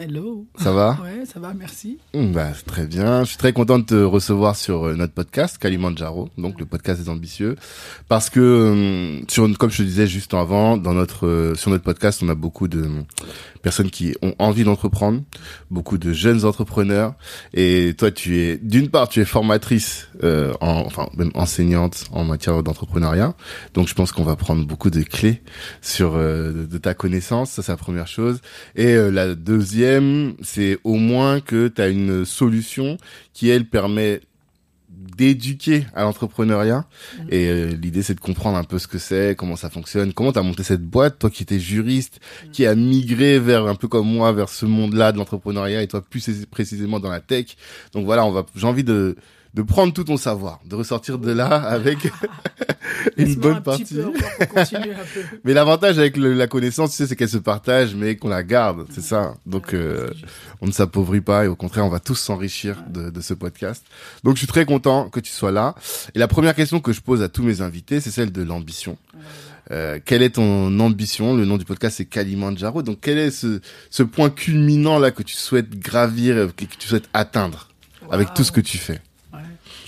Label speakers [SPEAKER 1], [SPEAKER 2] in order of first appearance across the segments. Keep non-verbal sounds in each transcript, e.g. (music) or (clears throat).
[SPEAKER 1] Hello.
[SPEAKER 2] Ça va?
[SPEAKER 1] Ouais, ça va, merci.
[SPEAKER 2] Mmh, Bah, très bien. Je suis très content de te recevoir sur euh, notre podcast, Kalimandjaro, donc le podcast des ambitieux. Parce que, euh, sur, comme je te disais juste avant, dans notre, euh, sur notre podcast, on a beaucoup de personnes qui ont envie d'entreprendre, beaucoup de jeunes entrepreneurs. Et toi, tu es, d'une part, tu es formatrice, euh, en, enfin, même enseignante en matière d'entrepreneuriat. Donc, je pense qu'on va prendre beaucoup de clés sur euh, de, de ta connaissance. Ça, c'est la première chose. Et la deuxième, c'est au moins que tu as une solution qui, elle, permet d'éduquer à l'entrepreneuriat. Et euh, l'idée c'est de comprendre un peu ce que c'est comment ça fonctionne comment tu as monté cette boîte toi qui étais juriste qui a migré vers un peu comme moi vers ce monde-là de l'entrepreneuriat et toi plus précisément dans la tech. Donc voilà on va j'ai envie de de prendre tout ton savoir, de ressortir de là avec une bonne
[SPEAKER 1] un
[SPEAKER 2] partie.
[SPEAKER 1] peu un peu.
[SPEAKER 2] Mais l'avantage avec le- la connaissance, tu sais, c'est qu'elle se partage, mais qu'on la garde, c'est ça. Donc,
[SPEAKER 1] Ouais,
[SPEAKER 2] euh, on ne s'appauvrit pas et au contraire, on va tous s'enrichir de, de ce podcast. Donc, je suis très content que tu sois là. Et la première question que je pose à tous mes invités, c'est celle de l'ambition. Euh, quelle est ton ambition? Le nom du podcast, c'est Kalimandjaro. Donc, quel est ce, ce point culminant là que tu souhaites gravir, que tu souhaites atteindre avec tout ce que tu fais?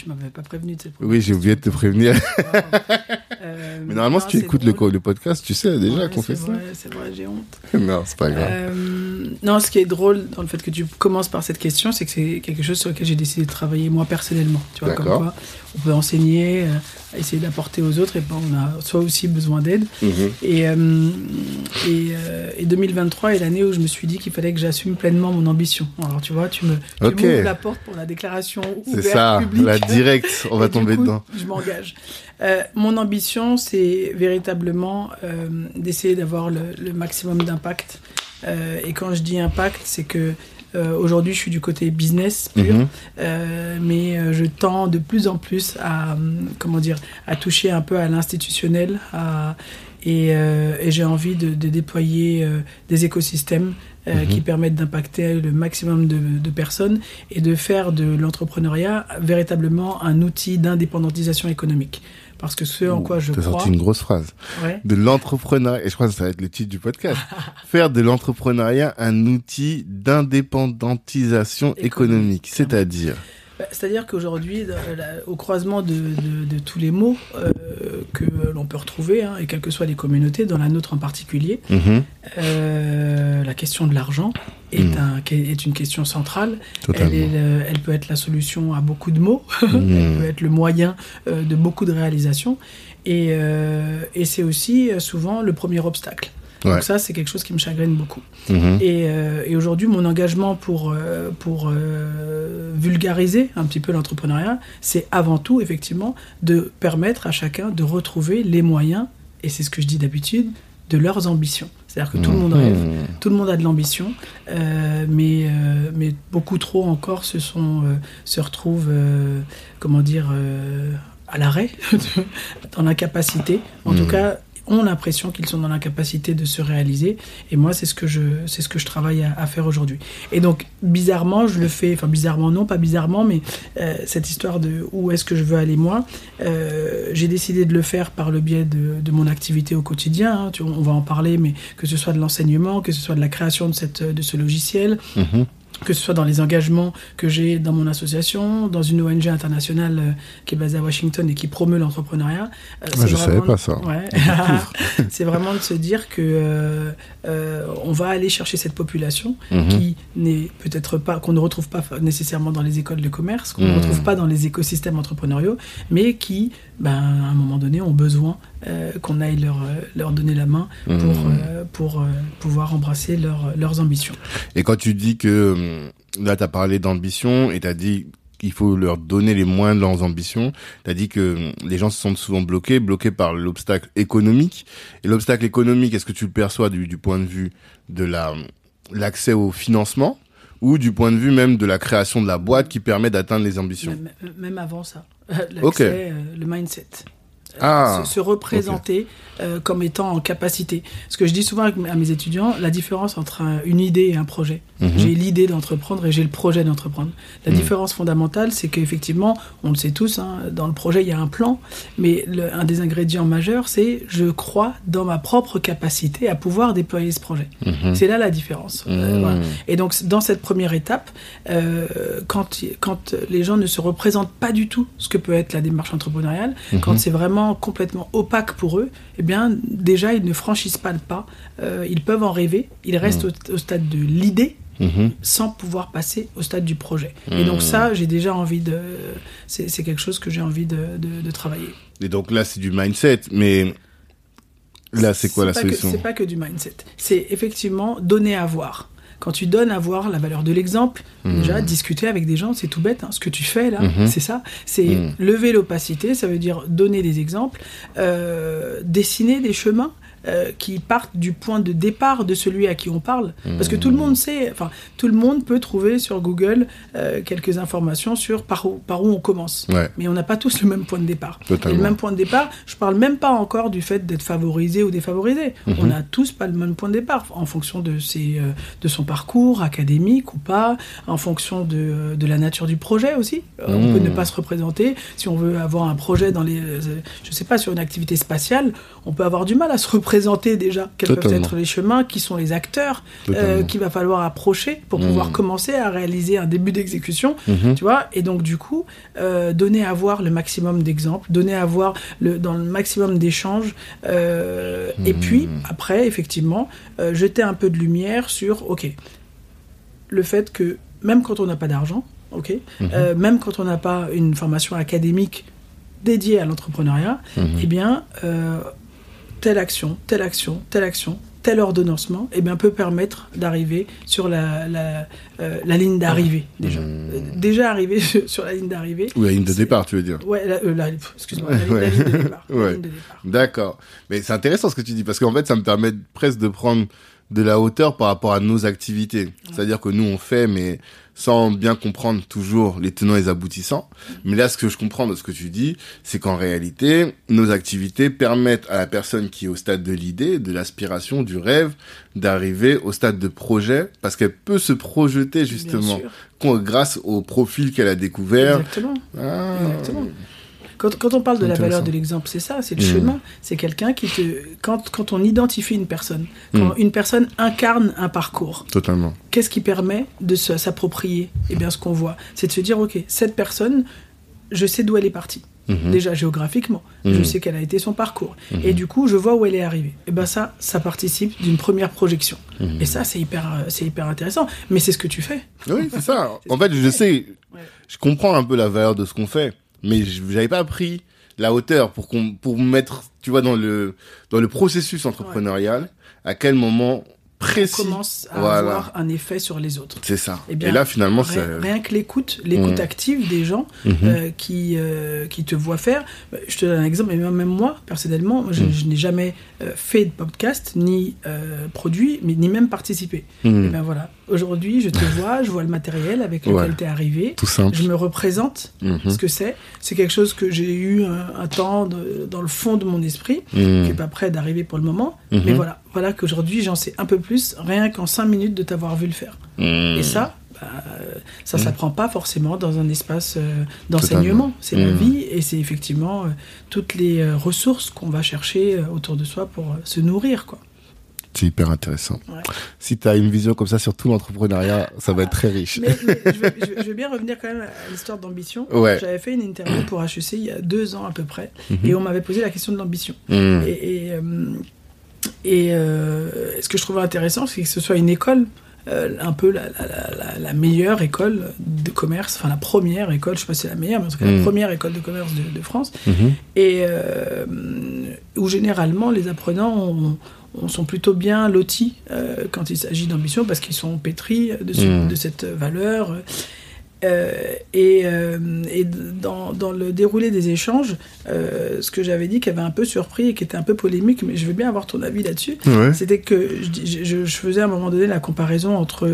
[SPEAKER 1] Tu m'avais pas prévenu de cette
[SPEAKER 2] Oui, j'ai oublié de te prévenir. (laughs)
[SPEAKER 1] Euh,
[SPEAKER 2] Mais normalement,
[SPEAKER 1] non,
[SPEAKER 2] si tu écoutes le, podcast, tu sais déjà
[SPEAKER 1] Ouais,
[SPEAKER 2] qu'on fait ça.
[SPEAKER 1] C'est vrai, j'ai honte. (laughs)
[SPEAKER 2] non, c'est pas grave.
[SPEAKER 1] Euh, non, ce qui est drôle dans le fait que tu commences par cette question, c'est que c'est quelque chose sur lequel j'ai décidé de travailler moi personnellement. Tu vois, comme quoi on peut enseigner, euh, essayer d'apporter aux autres, et ben, on a soit aussi besoin d'aide.
[SPEAKER 2] Mhm.
[SPEAKER 1] Et, euh, et, euh, et 2023 est l'année où je me suis dit qu'il fallait que j'assume pleinement mon ambition. Alors tu vois, tu me tu la porte pour la déclaration
[SPEAKER 2] C'est
[SPEAKER 1] ouverte
[SPEAKER 2] ça,
[SPEAKER 1] publique.
[SPEAKER 2] la direct, on va (laughs) tomber
[SPEAKER 1] coup,
[SPEAKER 2] dedans.
[SPEAKER 1] Je m'engage. Euh, mon ambition, c'est véritablement euh, d'essayer d'avoir le, le maximum d'impact. Euh, et quand je dis impact, c'est que euh, aujourd'hui, je suis du côté business pur,
[SPEAKER 2] Mhm.
[SPEAKER 1] euh, mais euh, je tends de plus en plus à hum, comment dire à toucher un peu à l'institutionnel, et, euh, et j'ai envie de, de déployer euh, des écosystèmes euh,
[SPEAKER 2] Mhm.
[SPEAKER 1] qui permettent d'impacter le maximum de, de personnes et de faire de l'entrepreneuriat véritablement un outil d'indépendantisation économique. Parce que ce en quoi je
[SPEAKER 2] T'as
[SPEAKER 1] crois,
[SPEAKER 2] sorti une grosse phrase.
[SPEAKER 1] ouais,
[SPEAKER 2] De l'entrepreneuriat, et je crois que ça va être le titre du podcast. (laughs) Faire de l'entrepreneuriat un outil d'indépendantisation économique.
[SPEAKER 1] Économique.
[SPEAKER 2] C'est-à-dire,
[SPEAKER 1] C'est-à-dire qu'aujourd'hui, la- au croisement de, de- de tous les mots euh, que l'on peut retrouver, hein, et quelles que soient les communautés, dans la nôtre en particulier,
[SPEAKER 2] Mhm,
[SPEAKER 1] euh, la question de l'argent est,
[SPEAKER 2] Mm.
[SPEAKER 1] un- est une question centrale. Elle, est peut être la solution à beaucoup de mots, (laughs) elle
[SPEAKER 2] Mhm.
[SPEAKER 1] peut être le moyen euh, de beaucoup de réalisations, et, euh, et c'est aussi euh, souvent le premier obstacle.
[SPEAKER 2] Ouais.
[SPEAKER 1] Donc ça, c'est quelque chose qui me chagrine beaucoup.
[SPEAKER 2] Mhm.
[SPEAKER 1] Et, euh, et aujourd'hui, mon engagement pour, euh, pour euh, vulgariser un petit peu l'entrepreneuriat, c'est avant tout, effectivement, de permettre à chacun de retrouver les moyens, et c'est ce que je dis d'habitude, de leurs ambitions. C'est-à-dire que tout le monde
[SPEAKER 2] Mhm.
[SPEAKER 1] rêve, tout le monde a de l'ambition, euh, mais, euh, mais beaucoup trop encore se, sont, euh, se retrouvent, comment dire, à l'arrêt, (laughs) dans l'incapacité. En
[SPEAKER 2] Mhm.
[SPEAKER 1] tout cas, ont l'impression qu'ils sont dans l'incapacité de se réaliser. Et moi, c'est ce que je, c'est ce que je travaille à, faire aujourd'hui. Et donc, bizarrement, je le fais, enfin bizarrement non, pas bizarrement, mais euh, cette histoire de où est-ce que je veux aller moi, euh, j'ai décidé de le faire par le biais de, mon activité au quotidien. Hein. on va en parler, mais que ce soit de l'enseignement, que ce soit de la création de, cette, de ce logiciel. Mm-hmm que ce soit dans les engagements que j'ai dans mon association, dans une ONG internationale euh, qui est basée à Washington et qui promeut l'entrepreneuriat.
[SPEAKER 2] Euh, je ne savais pas ça. (laughs)
[SPEAKER 1] c'est vraiment de se dire que euh, on va aller chercher cette population mhm. qui n'est peut-être pas, qu'on ne retrouve pas nécessairement dans les écoles de commerce, qu'on ne mhm. retrouve pas dans les écosystèmes entrepreneuriaux, mais qui, ben, à un moment donné, ont besoin qu'on aille leur, leur donner la main pour, mhm. pour pouvoir embrasser leurs ambitions.
[SPEAKER 2] Et quand tu dis que euh, là, tu as parlé d'ambition et tu as dit qu'il faut leur donner les moyens de leurs ambitions. Tu as dit que euh, les gens se sentent souvent bloqués, bloqués par l'obstacle économique. Et l'obstacle économique, est-ce que tu le perçois du, point de vue de la l'accès au financement ou du point de vue même de la création de la boîte qui permet d'atteindre les ambitions?
[SPEAKER 1] Même, avant ça, (laughs) l'accès, euh, le mindset. Ah, se, représenter euh, comme étant en capacité. Ce que je dis souvent à mes étudiants, la différence entre une idée et un projet. Mhm. J'ai l'idée d'entreprendre et j'ai le projet d'entreprendre. La mhm. différence fondamentale, c'est qu'effectivement, on le sait tous, hein, dans le projet, il y a un plan, mais un des ingrédients majeurs, c'est je crois dans ma propre capacité à pouvoir déployer ce projet. Mhm. C'est là la différence. Euh, et donc, dans cette première étape, euh, quand, quand les gens ne se représentent pas du tout ce que peut être la démarche entrepreneuriale, quand c'est vraiment complètement opaque pour eux, eh bien, déjà, ils ne franchissent pas le pas. Euh, ils peuvent en rêver. Ils restent mmh. au, stade de l'idée, mmh. sans pouvoir passer au stade du projet. Et donc mmh. ça, j'ai déjà envie de... C'est quelque chose que j'ai envie de, de, travailler.
[SPEAKER 2] Et donc là, c'est du mindset, mais là, c'est quoi la solution?
[SPEAKER 1] C'est pas que du mindset. C'est effectivement donner à voir quand tu donnes à voir la valeur de l'exemple, mmh. déjà discuter avec des gens, c'est tout bête. Hein. Ce que tu fais là, mmh. c'est ça. C'est mmh. lever l'opacité, ça veut dire donner des exemples, euh, dessiner des chemins euh, qui partent du point de départ de celui à qui on parle. Parce que tout le monde sait, enfin, tout le monde peut trouver sur Google euh, quelques informations sur par où, par où on commence. Mais on n'a pas tous le même point de départ. Et le même point de départ, je parle même pas encore du fait d'être favorisé ou défavorisé. Mhm. On n'a tous pas le même point de départ en fonction de, ses, euh, de son parcours académique ou pas, en fonction de, de la nature du projet aussi. On peut ne mhm. pas se représenter. Si on veut avoir un projet dans les, je sais pas, sur une activité spatiale, on peut avoir du mal à se représenter présenter déjà quels peuvent être les chemins, qui sont les acteurs euh, qu'il va falloir approcher pour pouvoir mmh. commencer à réaliser un début d'exécution, mmh. tu vois. Et donc du coup, euh, donner à voir le maximum d'exemples, donner à voir le, dans le maximum d'échanges, euh, et mmh. puis après, effectivement, jeter un peu de lumière sur, ok, le fait que même quand on n'a pas d'argent, ok, même quand on n'a pas une formation académique dédiée à l'entrepreneuriat, eh bien, telle action, telle action, telle action, tel ordonnancement, eh bien, peut permettre d'arriver sur la, la, euh, la ligne d'arrivée, déjà. Mmh. Euh, déjà arrivé (laughs) sur la ligne d'arrivée.
[SPEAKER 2] Ou la ligne de départ, tu veux dire
[SPEAKER 1] Ouais, euh, excuse-moi, la, ligne de départ.
[SPEAKER 2] D'accord. Mais c'est intéressant ce que tu dis, parce qu'en fait, ça me permet presque de prendre de la hauteur par rapport à nos activités. C'est-à-dire que nous, on fait, mais sans bien comprendre toujours les tenants et les aboutissants. Mais là, ce que je comprends de ce que tu dis, c'est qu'en réalité, nos activités permettent à la personne qui est au stade de l'idée, de l'aspiration, du rêve, d'arriver au stade de projet, parce qu'elle peut se projeter justement grâce au profil qu'elle a découvert.
[SPEAKER 1] Exactement. Ah. Exactement. Quand, on parle de la valeur de l'exemple, c'est ça, c'est le mmh. chemin. C'est quelqu'un qui te. Quand, quand on identifie une personne, quand mmh. une personne incarne un parcours.
[SPEAKER 2] Totalement.
[SPEAKER 1] Qu'est-ce qui permet de s'approprier Eh bien, ce qu'on voit, c'est de se dire ok, cette personne, je sais d'où elle est partie. Mmh. Déjà géographiquement, je sais quel a été son parcours. Et du coup, je vois où elle est arrivée. Et bien ça, ça participe d'une première projection. Et ça, c'est hyper, c'est hyper intéressant. Mais c'est ce que tu fais.
[SPEAKER 2] Oui, c'est ça. (laughs) en fait, je sais, je comprends un peu la valeur de ce qu'on fait mais j'avais pas pris la hauteur pour qu'on pour mettre tu vois dans le dans le processus entrepreneurial à quel moment précis
[SPEAKER 1] on commence à avoir un effet sur les autres.
[SPEAKER 2] C'est ça. Et, bien, là finalement
[SPEAKER 1] rien, rien que l'écoute, l'écoute mmh. active des gens mmh. euh, qui euh, qui te voient faire. Je te donne un exemple, mais même moi personnellement, je, mmh. n'ai jamais fait de podcast ni produit, mais ni même participé. Et bien voilà, Aujourd'hui, je te (laughs) vois, je vois le matériel avec lequel
[SPEAKER 2] Ouais.
[SPEAKER 1] tu es arrivé.
[SPEAKER 2] Tout simple.
[SPEAKER 1] Je me représente
[SPEAKER 2] Mhm.
[SPEAKER 1] ce que c'est. C'est quelque chose que j'ai eu un, un temps de- dans le fond de mon esprit, qui
[SPEAKER 2] Mhm.
[SPEAKER 1] n'est pas prêt d'arriver pour le moment.
[SPEAKER 2] Mhm.
[SPEAKER 1] Mais voilà, voilà qu'aujourd'hui, j'en sais un peu plus, rien qu'en cinq minutes de t'avoir vu le faire.
[SPEAKER 2] Mhm.
[SPEAKER 1] Et ça, bah, ça
[SPEAKER 2] Mhm.
[SPEAKER 1] s'apprend pas forcément dans un espace euh, d'enseignement. C'est la
[SPEAKER 2] Mhm.
[SPEAKER 1] vie et c'est effectivement euh, toutes les euh, ressources qu'on va chercher autour de soi pour se nourrir. Quoi.
[SPEAKER 2] C'est hyper intéressant.
[SPEAKER 1] Ouais.
[SPEAKER 2] Si tu as une vision comme ça sur tout l'entrepreneuriat, ça va être très riche.
[SPEAKER 1] Mais, mais je, veux, (laughs) je bien revenir quand même à l'histoire d'ambition.
[SPEAKER 2] Ouais.
[SPEAKER 1] J'avais fait une interview pour HEC il y a deux ans à peu près
[SPEAKER 2] Mhm.
[SPEAKER 1] et on m'avait posé la question de l'ambition.
[SPEAKER 2] Mhm.
[SPEAKER 1] Et, et, et, ce que je trouvais intéressant, c'est que ce soit une école, euh, un peu la, la- la- la- la meilleure école de commerce, enfin la première école, je sais pas si c'est la meilleure, mais en tout cas
[SPEAKER 2] Mm.
[SPEAKER 1] la première école de commerce de, de France,
[SPEAKER 2] Mhm.
[SPEAKER 1] et euh, où généralement les apprenants ont- ont- sont plutôt bien lotis euh, quand il s'agit d'ambition parce qu'ils sont pétris de, ce-
[SPEAKER 2] Mm.
[SPEAKER 1] de cette valeur. Euh, et euh, et dans, dans le déroulé des échanges, euh, ce que j'avais dit qui avait un peu surpris et qui était un peu polémique, mais je veux bien avoir ton avis là-dessus,
[SPEAKER 2] Ouais.
[SPEAKER 1] c'était que je, dis- je- je faisais à un moment donné la comparaison entre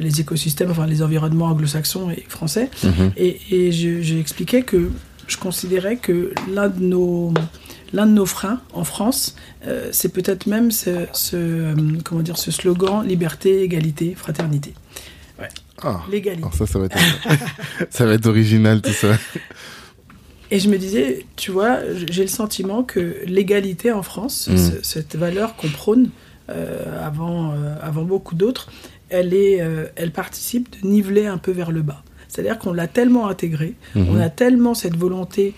[SPEAKER 1] les écosystèmes, enfin les environnements anglo-saxons et français,
[SPEAKER 2] Mhm.
[SPEAKER 1] et, et je- j'ai expliqué que je considérais que l'un de nos l'un de nos freins en France, euh, c'est peut-être même ce, ce, comment dire ce slogan liberté, égalité, fraternité,
[SPEAKER 2] Ah.
[SPEAKER 1] l'égalité.
[SPEAKER 2] Alors ça, ça va être, (laughs) ça va être original tout ça.
[SPEAKER 1] Et je me disais, tu vois, j'ai le sentiment que l'égalité en France,
[SPEAKER 2] Mm.
[SPEAKER 1] ce- cette valeur qu'on prône euh, avant, euh, avant beaucoup d'autres, elle, est, euh, elle participe de niveler un peu vers le bas. C'est-à-dire qu'on l'a tellement intégrée,
[SPEAKER 2] Mhm.
[SPEAKER 1] on a tellement cette volonté,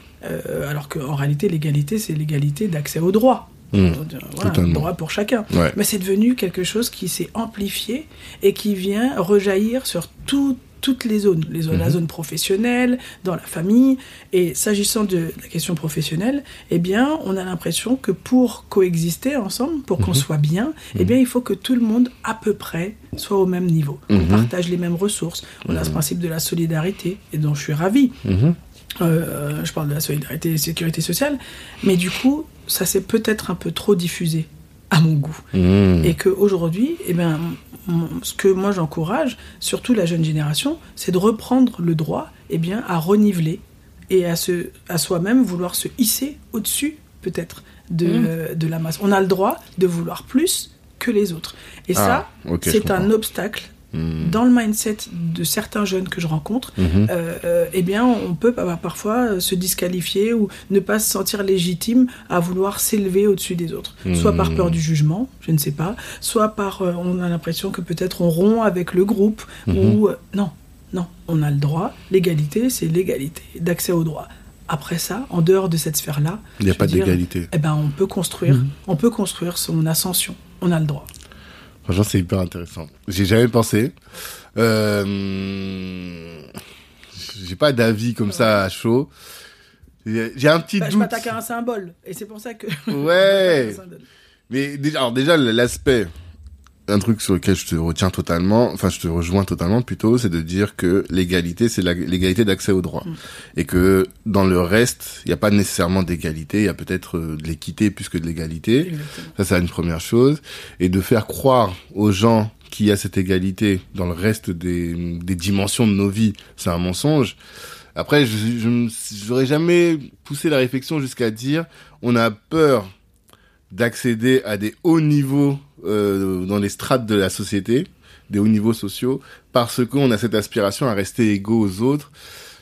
[SPEAKER 1] alors qu'en réalité, l'égalité, c'est l'égalité d'accès au droit.
[SPEAKER 2] Mhm.
[SPEAKER 1] Euh, Voilà, droit pour chacun.
[SPEAKER 2] Ouais.
[SPEAKER 1] Mais c'est devenu quelque chose qui s'est amplifié et qui vient rejaillir sur tout- toutes les zones. Les zones La
[SPEAKER 2] Mhm.
[SPEAKER 1] zone professionnelle, dans la famille. Et s'agissant de la question professionnelle, eh bien, on a l'impression que pour coexister ensemble, pour qu'on
[SPEAKER 2] Mhm.
[SPEAKER 1] soit bien, eh bien, il faut que tout le monde, à peu près, soit au même niveau. On
[SPEAKER 2] Mhm.
[SPEAKER 1] partage les mêmes ressources. On a ce principe de la solidarité, et dont je suis ravie.
[SPEAKER 2] Mhm.
[SPEAKER 1] Euh, je parle de la solidarité et de sécurité sociale. Mais du coup, ça s'est peut-être un peu trop diffusé, à mon goût.
[SPEAKER 2] Mhm.
[SPEAKER 1] Et qu'aujourd'hui, eh ben, ce que moi j'encourage, surtout la jeune génération, c'est de reprendre le droit eh bien, à reniveler et à, se, à soi-même vouloir se hisser au-dessus, peut-être, de, de la masse. On a le droit de vouloir plus que les autres. Et ça,
[SPEAKER 2] Ah, je
[SPEAKER 1] c'est un obstacle
[SPEAKER 2] Mhm.
[SPEAKER 1] dans le mindset de certains jeunes que je rencontre,
[SPEAKER 2] Mhm.
[SPEAKER 1] euh, euh, eh bien, on peut bah, parfois euh, se disqualifier ou ne pas se sentir légitime à vouloir s'élever au-dessus des autres. Soit par peur du jugement, je ne sais pas, soit par euh, on a l'impression que peut-être on rompt avec le groupe ou non, non, on a le droit. L'égalité, c'est l'égalité d'accès au droit. Après ça, en dehors de cette sphère-là,
[SPEAKER 2] Il n'y a pas d'égalité.
[SPEAKER 1] Eh ben, on peut construire, on peut construire son ascension. On a le droit.
[SPEAKER 2] Franchement, c'est hyper intéressant. J'ai jamais pensé. Euh... J'ai pas d'avis comme ça à chaud. J'ai un petit
[SPEAKER 1] Bah, je
[SPEAKER 2] doute.
[SPEAKER 1] m'attaque à un symbole, et c'est pour ça que.
[SPEAKER 2] Ouais. (laughs)
[SPEAKER 1] Je.
[SPEAKER 2] Mais déjà, alors déjà l'aspect, un truc sur lequel je te retiens totalement, enfin je te rejoins totalement plutôt, c'est de dire que l'égalité, c'est l'égalité d'accès au droit.
[SPEAKER 1] Mm.
[SPEAKER 2] Et que dans le reste, il n'y a pas nécessairement d'égalité, il y a peut-être euh, de l'équité plus que de l'égalité. Ça, c'est une première chose. Et de faire croire aux gens qu'il y a cette égalité dans le reste des, des dimensions de nos vies, c'est un mensonge. Après, je j'aurais jamais poussé la réflexion jusqu'à dire on a peur d'accéder à des hauts niveaux euh, dans les strates de la société, des hauts niveaux sociaux, parce qu'on a cette aspiration à rester égaux aux autres.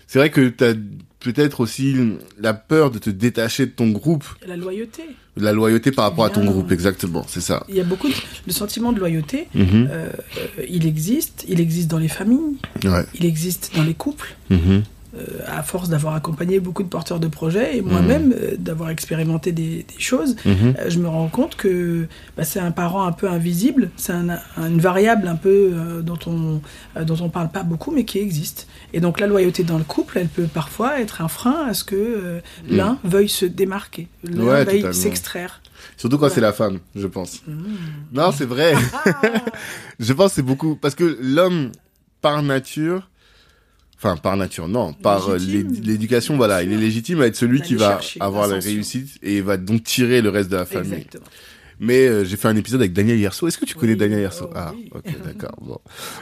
[SPEAKER 2] C'est vrai que tu as peut-être aussi la peur de te détacher de ton groupe,
[SPEAKER 1] La loyauté.
[SPEAKER 2] la loyauté par rapport à ton groupe, exactement, c'est ça.
[SPEAKER 1] Il y a beaucoup de, le sentiment de loyauté.
[SPEAKER 2] Mhm.
[SPEAKER 1] euh, euh, il existe. Il existe dans les familles.
[SPEAKER 2] Ouais.
[SPEAKER 1] Il existe dans les couples.
[SPEAKER 2] Mhm.
[SPEAKER 1] À force d'avoir accompagné beaucoup de porteurs de projets et moi-même euh, d'avoir expérimenté des, des choses,
[SPEAKER 2] Mhm.
[SPEAKER 1] euh, je me rends compte que bah, c'est un parent un peu invisible, c'est un- un- une variable un peu euh, dont on euh, dont on parle pas beaucoup mais qui existe. Et donc la loyauté dans le couple, elle peut parfois être un frein à ce que euh,
[SPEAKER 2] Mm.
[SPEAKER 1] l'un veuille se démarquer, l'un
[SPEAKER 2] Ouais,
[SPEAKER 1] veuille s'extraire.
[SPEAKER 2] Surtout quand
[SPEAKER 1] Ouais.
[SPEAKER 2] c'est la femme, je pense.
[SPEAKER 1] Mm.
[SPEAKER 2] Non, c'est vrai. (laughs) (laughs) Je pense que c'est beaucoup parce que l'homme par nature enfin par nature non, par euh, l'éducation voilà, il est légitime à être celui qui va
[SPEAKER 1] chercher
[SPEAKER 2] avoir la réussite et va donc tirer le reste de la famille.
[SPEAKER 1] Exactement.
[SPEAKER 2] Mais euh, j'ai fait un épisode avec Daniel Yerso. Est-ce que tu connais
[SPEAKER 1] Oui,
[SPEAKER 2] Daniel Yerso
[SPEAKER 1] oh,
[SPEAKER 2] Ah,
[SPEAKER 1] oui.
[SPEAKER 2] ok, d'accord. Bon.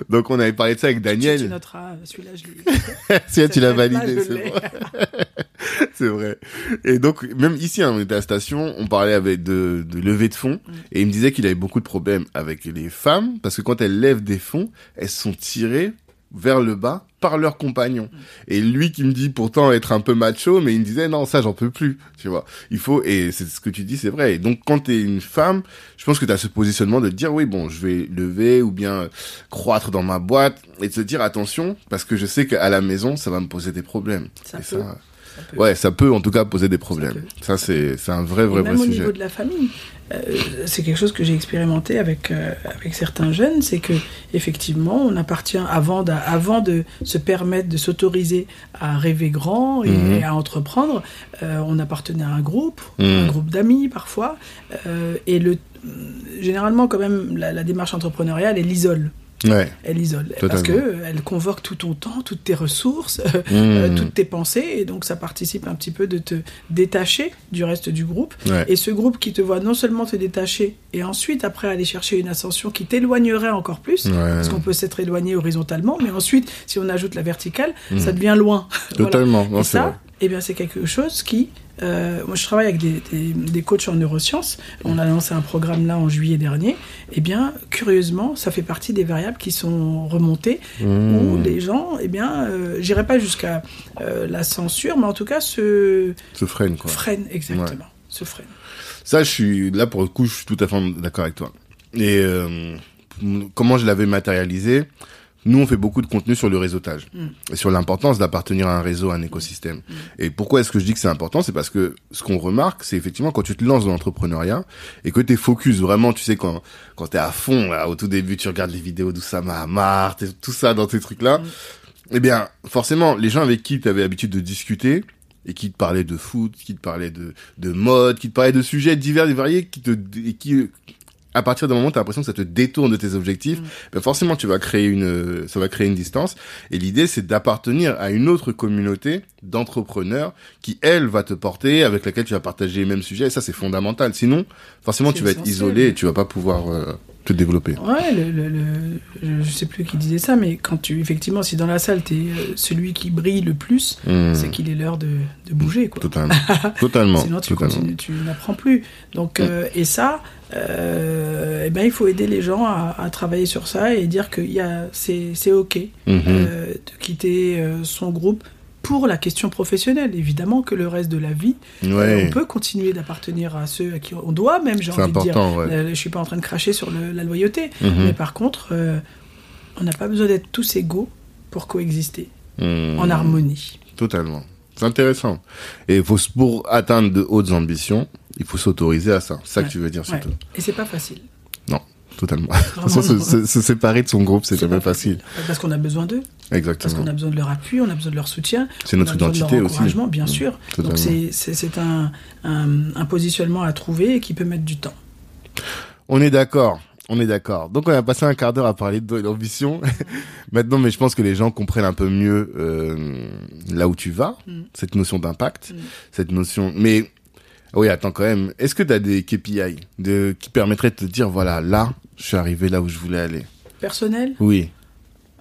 [SPEAKER 2] Donc on avait parlé de ça avec
[SPEAKER 1] Tu,
[SPEAKER 2] Daniel.
[SPEAKER 1] tu noteras, celui-là, je l'ai.
[SPEAKER 2] Si (laughs) tu l'as validé, c'est bon. (laughs) c'est vrai. Et donc, même ici, hein, on était à la station, on parlait avec de, de levée de fonds,
[SPEAKER 1] Mm.
[SPEAKER 2] et il me disait qu'il avait beaucoup de problèmes avec les femmes, parce que quand elles lèvent des fonds, elles sont tirées vers le bas par leurs compagnons. Et lui qui me dit pourtant être un peu macho, mais il me disait non, ça j'en peux plus, tu vois. Il faut, et c'est ce que tu dis, c'est vrai. Et donc quand t'es une femme, je pense que t'as ce positionnement de dire oui, bon, je vais lever ou bien croître dans ma boîte, et de se dire attention, parce que je sais qu'à la maison, ça va me poser des problèmes.
[SPEAKER 1] Ça
[SPEAKER 2] Et
[SPEAKER 1] peut.
[SPEAKER 2] Ça
[SPEAKER 1] peut.
[SPEAKER 2] Ouais, ça peut en tout cas poser des problèmes.
[SPEAKER 1] peut.
[SPEAKER 2] Ça, c'est un vrai,
[SPEAKER 1] Et
[SPEAKER 2] vrai,
[SPEAKER 1] même
[SPEAKER 2] vrai
[SPEAKER 1] au
[SPEAKER 2] sujet.
[SPEAKER 1] niveau de la famille, euh, c'est quelque chose que j'ai expérimenté avec, euh, avec certains jeunes, c'est que effectivement, on appartient avant, avant de se permettre de s'autoriser à rêver grand et,
[SPEAKER 2] Mhm.
[SPEAKER 1] et à entreprendre, euh, on appartenait à un groupe,
[SPEAKER 2] Mhm.
[SPEAKER 1] un groupe d'amis parfois, et le, généralement quand même la, la démarche entrepreneuriale, elle isole.
[SPEAKER 2] Ouais.
[SPEAKER 1] Elle isole. Parce
[SPEAKER 2] Totalement.
[SPEAKER 1] que elle convoque tout ton temps, toutes tes ressources, (laughs) euh, toutes tes pensées, et donc ça participe un petit peu de te détacher du reste du groupe.
[SPEAKER 2] Ouais.
[SPEAKER 1] Et ce groupe qui te voit non seulement te détacher, et ensuite après aller chercher une ascension qui t'éloignerait encore plus,
[SPEAKER 2] Ouais.
[SPEAKER 1] parce qu'on peut s'être éloigné horizontalement, mais ensuite, si on ajoute la verticale,
[SPEAKER 2] Mhm.
[SPEAKER 1] ça devient loin. (laughs)
[SPEAKER 2] Totalement. Non,
[SPEAKER 1] Et ça, eh bien, c'est quelque chose qui. Euh, moi, je travaille avec des, des, des coachs en neurosciences. On a lancé un programme là en juillet dernier. Eh bien, curieusement, ça fait partie des variables qui sont remontées où les gens, eh bien, euh, j'irai pas jusqu'à euh, la censure, mais en tout cas se
[SPEAKER 2] Se freine, quoi.
[SPEAKER 1] freinent exactement. Se freinent.
[SPEAKER 2] Ça, je suis là pour le coup, je suis tout à fait d'accord avec toi. Et euh, comment je l'avais matérialisé? Nous, on fait beaucoup de contenu sur le réseautage
[SPEAKER 1] Mm.
[SPEAKER 2] et sur l'importance d'appartenir à un réseau, à un écosystème. Et pourquoi est-ce que je dis que c'est important? C'est parce que ce qu'on remarque, c'est effectivement quand tu te lances dans l'entrepreneuriat et que t'es focus vraiment, tu sais quand quand t'es à fond là, au tout début, tu regardes les vidéos d'Oussama Hamar, t'es- tout ça dans tes trucs là.
[SPEAKER 1] Mm.
[SPEAKER 2] Eh bien, forcément, les gens avec qui tu avais l'habitude de discuter et qui te parlaient de foot, qui te parlaient de, de mode, qui te parlaient de sujets divers et variés, qui te, et qui, à partir d'un moment, tu as l'impression que ça te détourne de tes objectifs,
[SPEAKER 1] Mm.
[SPEAKER 2] ben forcément, tu vas créer une, ça va créer une distance. Et l'idée, c'est d'appartenir à une autre communauté d'entrepreneurs qui, elle, va te porter, avec laquelle tu vas partager les mêmes sujets. Et ça, c'est fondamental. Sinon, forcément, tu vas être isolé et tu vas pas pouvoir euh, te développer.
[SPEAKER 1] Ouais, le, le, le- je- sais plus qui disait ça, mais quand tu, effectivement, si dans la salle, tu es celui qui brille le plus,
[SPEAKER 2] Hmm.
[SPEAKER 1] c'est qu'il est l'heure de, de bouger, quoi.
[SPEAKER 2] Totalement. (laughs) Totalement.
[SPEAKER 1] Sinon, tu
[SPEAKER 2] Totalement.
[SPEAKER 1] continues, tu n'apprends plus. Donc,
[SPEAKER 2] Mm.
[SPEAKER 1] euh, et ça, euh, eh ben, il faut aider les gens à, à travailler sur ça et dire que c'est OK
[SPEAKER 2] Mhm.
[SPEAKER 1] euh, de quitter euh, son groupe pour la question professionnelle. Évidemment que le reste de la vie, euh, on peut continuer d'appartenir à ceux à qui on doit, même, j'ai envie de dire.
[SPEAKER 2] important, ouais.
[SPEAKER 1] Euh, je suis pas en train de cracher sur le- la loyauté,
[SPEAKER 2] Mhm.
[SPEAKER 1] mais par contre, euh, on n'a pas besoin d'être tous égaux pour coexister en harmonie.
[SPEAKER 2] Totalement. C'est intéressant. Et faut, pour atteindre de hautes ambitions, il faut s'autoriser à ça. C'est ça
[SPEAKER 1] Ouais.
[SPEAKER 2] que tu veux dire surtout.
[SPEAKER 1] Et c'est pas facile.
[SPEAKER 2] Totalement. De toute
[SPEAKER 1] Vraiment,
[SPEAKER 2] façon, se, se- séparer de son groupe, c'est jamais facile.
[SPEAKER 1] Parce qu'on a besoin d'eux, parce
[SPEAKER 2] Exactement.
[SPEAKER 1] qu'on a besoin de leur appui, on a besoin de leur soutien,
[SPEAKER 2] C'est notre identité aussi.
[SPEAKER 1] encouragement, bien
[SPEAKER 2] Mm.
[SPEAKER 1] sûr.
[SPEAKER 2] Totalement.
[SPEAKER 1] Donc c'est- un, un, un positionnement à trouver et qui peut mettre du temps.
[SPEAKER 2] On est d'accord. On est d'accord. Donc on a passé un quart d'heure à parler de l'ambition. (laughs) Maintenant, mais je pense que les gens comprennent un peu mieux euh, là où tu vas,
[SPEAKER 1] Mm.
[SPEAKER 2] cette notion d'impact,
[SPEAKER 1] Mm.
[SPEAKER 2] cette notion. Mais oui, attends quand même. Est-ce que tu as des KPI de qui permettraient de te dire voilà, là, je suis arrivé là où je voulais aller.
[SPEAKER 1] Personnel,
[SPEAKER 2] Oui.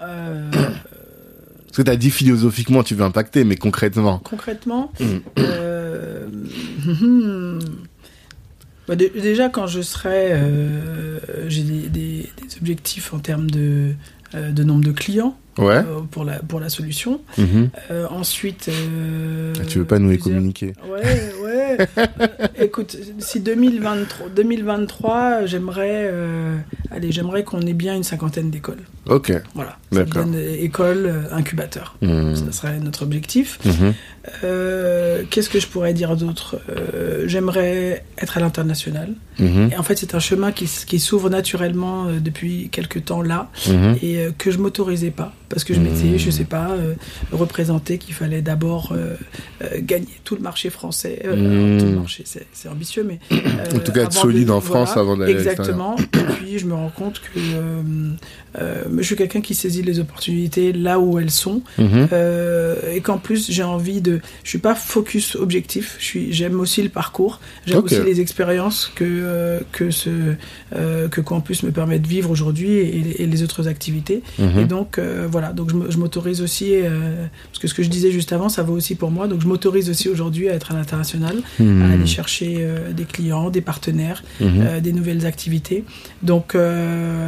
[SPEAKER 1] euh,
[SPEAKER 2] Parce que tu as dit philosophiquement tu veux impacter, mais concrètement.
[SPEAKER 1] concrètement,
[SPEAKER 2] Mm.
[SPEAKER 1] euh, bah, dé- déjà quand je serai, euh, j'ai des, des- des objectifs en termes de, de nombre de clients
[SPEAKER 2] Ouais.
[SPEAKER 1] euh, pour, la, pour la solution.
[SPEAKER 2] Mhm.
[SPEAKER 1] Euh, ensuite, euh,
[SPEAKER 2] Ah, tu veux pas nous les communiquer
[SPEAKER 1] Ouais, ouais. (laughs) Euh, écoute, si 2023, 2023 j'aimerais, allez, j'aimerais qu'on ait bien une cinquantaine d'écoles.
[SPEAKER 2] Ok.
[SPEAKER 1] Voilà.
[SPEAKER 2] D'accord.
[SPEAKER 1] donne école, euh, incubateur.
[SPEAKER 2] Mhm.
[SPEAKER 1] Ça serait notre objectif.
[SPEAKER 2] Mhm.
[SPEAKER 1] Euh, Qu'est-ce que je pourrais dire d'autre? Euh, J'aimerais être à l'international.
[SPEAKER 2] Mhm.
[SPEAKER 1] Et en fait, c'est un chemin qui, s'ouvre naturellement euh, depuis quelques temps là
[SPEAKER 2] Mhm.
[SPEAKER 1] et euh, que je m'autorisais pas parce que je m'étais, je sais pas, représenté qu'il fallait d'abord gagner tout le marché français, tout le marché, c'est ambitieux, mais
[SPEAKER 2] En tout cas, être solide
[SPEAKER 1] de-
[SPEAKER 2] en France avant d'aller à
[SPEAKER 1] Exactement. Et puis je me rends compte que euh, je suis quelqu'un qui saisit les opportunités là où elles sont,
[SPEAKER 2] Mhm.
[SPEAKER 1] euh, et qu'en plus j'ai envie de. Je suis pas focus objectif. Je suis. J'aime aussi le parcours. J'aime aussi les expériences que euh, que ce que Campus me permet de vivre aujourd'hui et, et les autres activités.
[SPEAKER 2] Mhm.
[SPEAKER 1] Et donc voilà. Donc je m'autorise aussi parce que ce que je disais juste avant, ça vaut aussi pour moi. Donc je m'autorise aussi aujourd'hui à être à l'international, à
[SPEAKER 2] Mhm.
[SPEAKER 1] aller chercher des clients, des partenaires, des nouvelles activités. Donc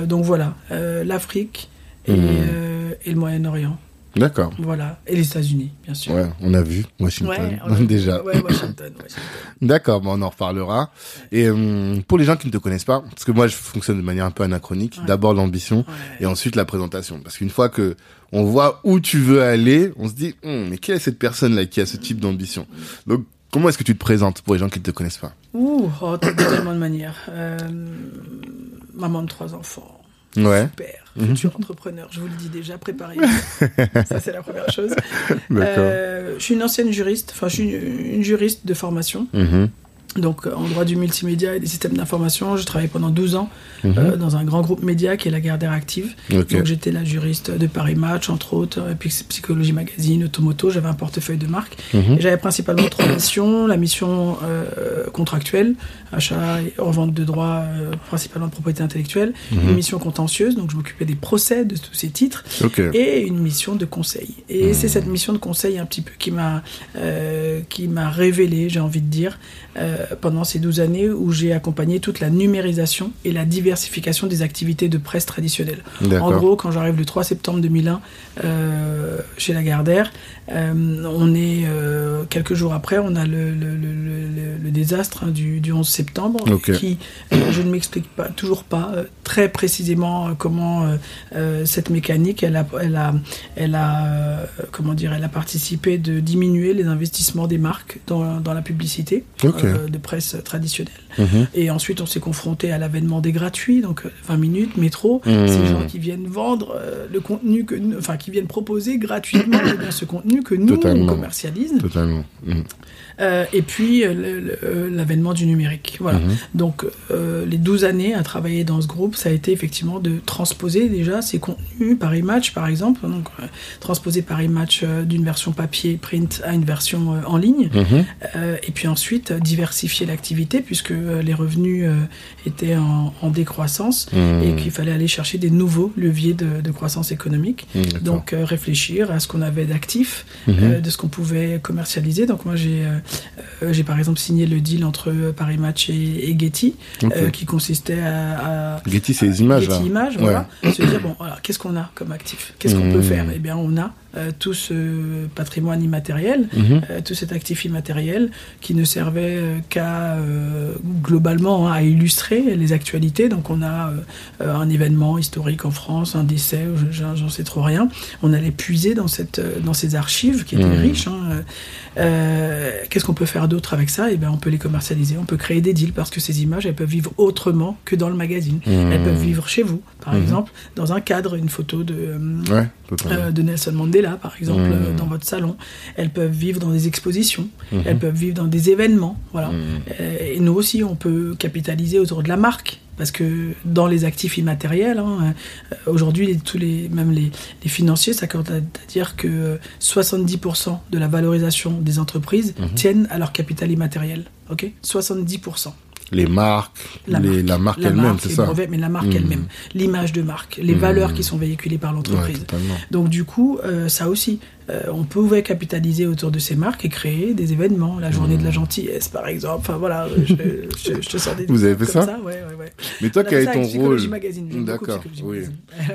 [SPEAKER 1] donc voilà. Euh, L'Afrique et,
[SPEAKER 2] Mhm.
[SPEAKER 1] euh, et le Moyen-Orient.
[SPEAKER 2] D'accord.
[SPEAKER 1] Voilà. Et les États-Unis, bien sûr.
[SPEAKER 2] Ouais, on a vu Washington
[SPEAKER 1] Ouais, a- (laughs)
[SPEAKER 2] déjà.
[SPEAKER 1] Ouais, Washington, Washington.
[SPEAKER 2] D'accord, on en reparlera. Et hum, pour les gens qui ne te connaissent pas, parce que moi je fonctionne de manière un peu anachronique,
[SPEAKER 1] Ouais.
[SPEAKER 2] d'abord l'ambition et ensuite la présentation. Parce qu'une fois que on voit où tu veux aller, on se dit, Hum, mais quelle est cette personne là qui a ce type d'ambition? Donc comment est-ce que tu te présentes pour les gens qui ne te connaissent pas?
[SPEAKER 1] Ouh, oh, de tellement de manières. Euh, maman de trois enfants.
[SPEAKER 2] Ouais.
[SPEAKER 1] Super.
[SPEAKER 2] Mhm.
[SPEAKER 1] Futur entrepreneur, je vous le dis déjà, préparez (laughs) Ça, c'est la première chose. Euh, je suis une ancienne juriste, enfin, je suis une, une juriste de formation.
[SPEAKER 2] Mhm.
[SPEAKER 1] Donc, euh, en droit du multimédia et des systèmes d'information, j'ai travaillé pendant 12 ans
[SPEAKER 2] Mhm.
[SPEAKER 1] euh, dans un grand groupe média qui est la Gardère Active. Donc, j'étais la juriste de Paris Match, entre autres, et puis Psychologie Magazine, Automoto. J'avais un portefeuille de marques.
[SPEAKER 2] Mhm.
[SPEAKER 1] Et J'avais principalement trois missions. La mission euh, contractuelle, achat et revente de droits, euh, principalement de propriété intellectuelle.
[SPEAKER 2] Mhm.
[SPEAKER 1] Une mission contentieuse, donc je m'occupais des procès de tous ces titres. Et une mission de conseil. Et
[SPEAKER 2] Mhm.
[SPEAKER 1] c'est cette mission de conseil un petit peu qui m'a qui m'a révélé, j'ai envie de dire, euh, pendant ces 12 années où j'ai accompagné toute la numérisation et la diversification des activités de presse traditionnelles. En gros, quand j'arrive le 3 septembre 2001 euh, chez Lagardère, on est euh, quelques jours après, on a le, le, le, le- le désastre hein, du, du 11 septembre qui, euh, je ne m'explique pas toujours pas euh, très précisément euh, comment euh, euh, cette mécanique, elle a, elle a, elle a, euh, comment dire, elle a participé de diminuer les investissements des marques dans, dans la publicité euh, de presse traditionnelle.
[SPEAKER 2] Mhm.
[SPEAKER 1] Et ensuite, on s'est confronté à l'avènement des gratuits, donc euh, 20 minutes, métro,
[SPEAKER 2] Mmh.
[SPEAKER 1] ces gens qui viennent vendre euh, le contenu que, enfin, qui viennent proposer gratuitement (coughs) eh bien, ce contenu que nous
[SPEAKER 2] Totalement.
[SPEAKER 1] on commercialise.
[SPEAKER 2] Totalement. Mhm.
[SPEAKER 1] Euh, et puis euh, euh, l'avènement du numérique. Voilà.
[SPEAKER 2] Mhm.
[SPEAKER 1] Donc euh, les 12 années à travailler dans ce groupe, ça a été effectivement de transposer déjà ces contenus Paris Match par exemple, donc transposer Paris Match d'une version papier print à une version en ligne. Euh, et puis ensuite diversifier l'activité puisque les revenus étaient en, en décroissance et qu'il fallait aller chercher des nouveaux leviers de, de croissance économique. Donc réfléchir à ce qu'on avait d'actifs,
[SPEAKER 2] Mhm.
[SPEAKER 1] euh, de ce qu'on pouvait commercialiser. Donc moi j'ai euh, euh, j'ai par exemple signé le deal entre Paris Match et, et Getty qui consistait à, à
[SPEAKER 2] Getty, c'est les images là.
[SPEAKER 1] Getty Images, voilà. Se dire, bon, voilà, qu'est-ce qu'on a comme actif? Qu'est-ce qu'on
[SPEAKER 2] Mmh.
[SPEAKER 1] peut faire? Eh bien, on a euh, tout ce patrimoine immatériel,
[SPEAKER 2] Mhm.
[SPEAKER 1] euh, tout cet actif immatériel qui ne servait euh, qu'à, globalement, hein, à illustrer les actualités. Donc, on a un événement historique en France, un décès, je- j'en sais trop rien. On allait puiser dans, cette, dans ces archives qui étaient
[SPEAKER 2] Mmh.
[SPEAKER 1] riches. hein, Qu'est-ce qu'on peut faire d'autre avec ça? Eh bien, on peut les commercialiser, on peut créer des deals parce que ces images, elles peuvent vivre autrement que dans le magazine.
[SPEAKER 2] Mmh.
[SPEAKER 1] Elles peuvent vivre chez vous, par
[SPEAKER 2] Mhm.
[SPEAKER 1] exemple, dans un cadre, une photo de,
[SPEAKER 2] Ouais, totalement.
[SPEAKER 1] euh, de Nelson Mandela, par exemple, euh, dans votre salon. Elles peuvent vivre dans des expositions,
[SPEAKER 2] Mhm.
[SPEAKER 1] elles peuvent vivre dans des événements. Voilà.
[SPEAKER 2] Mhm.
[SPEAKER 1] Euh, Et nous aussi, on peut capitaliser autour de la marque. Parce que dans les actifs immatériels, hein, euh, aujourd'hui, tous les, même les, les financiers s'accordent à, à dire que euh, 70% de la valorisation des entreprises
[SPEAKER 2] Mhm.
[SPEAKER 1] tiennent à leur capital immatériel. Ok? 70%.
[SPEAKER 2] Les marques,
[SPEAKER 1] La
[SPEAKER 2] les-
[SPEAKER 1] marque,
[SPEAKER 2] la marque elle-même, c'est ça.
[SPEAKER 1] brevets, mais la marque
[SPEAKER 2] Mhm.
[SPEAKER 1] elle-même, l'image de marque, les valeurs qui sont véhiculées par
[SPEAKER 2] Ouais,
[SPEAKER 1] l'entreprise.
[SPEAKER 2] totalement.
[SPEAKER 1] Donc du coup, euh, ça aussi, euh, on pouvait capitaliser autour de ces marques et créer des événements, la journée de la gentillesse par exemple. Enfin voilà, euh, je, (laughs) je- je te sors des
[SPEAKER 2] Vous avez fait
[SPEAKER 1] comme
[SPEAKER 2] ça
[SPEAKER 1] Ouais, ouais, ouais.
[SPEAKER 2] Mais toi,
[SPEAKER 1] On
[SPEAKER 2] quel est
[SPEAKER 1] ça
[SPEAKER 2] ton rôle D'accord, oui.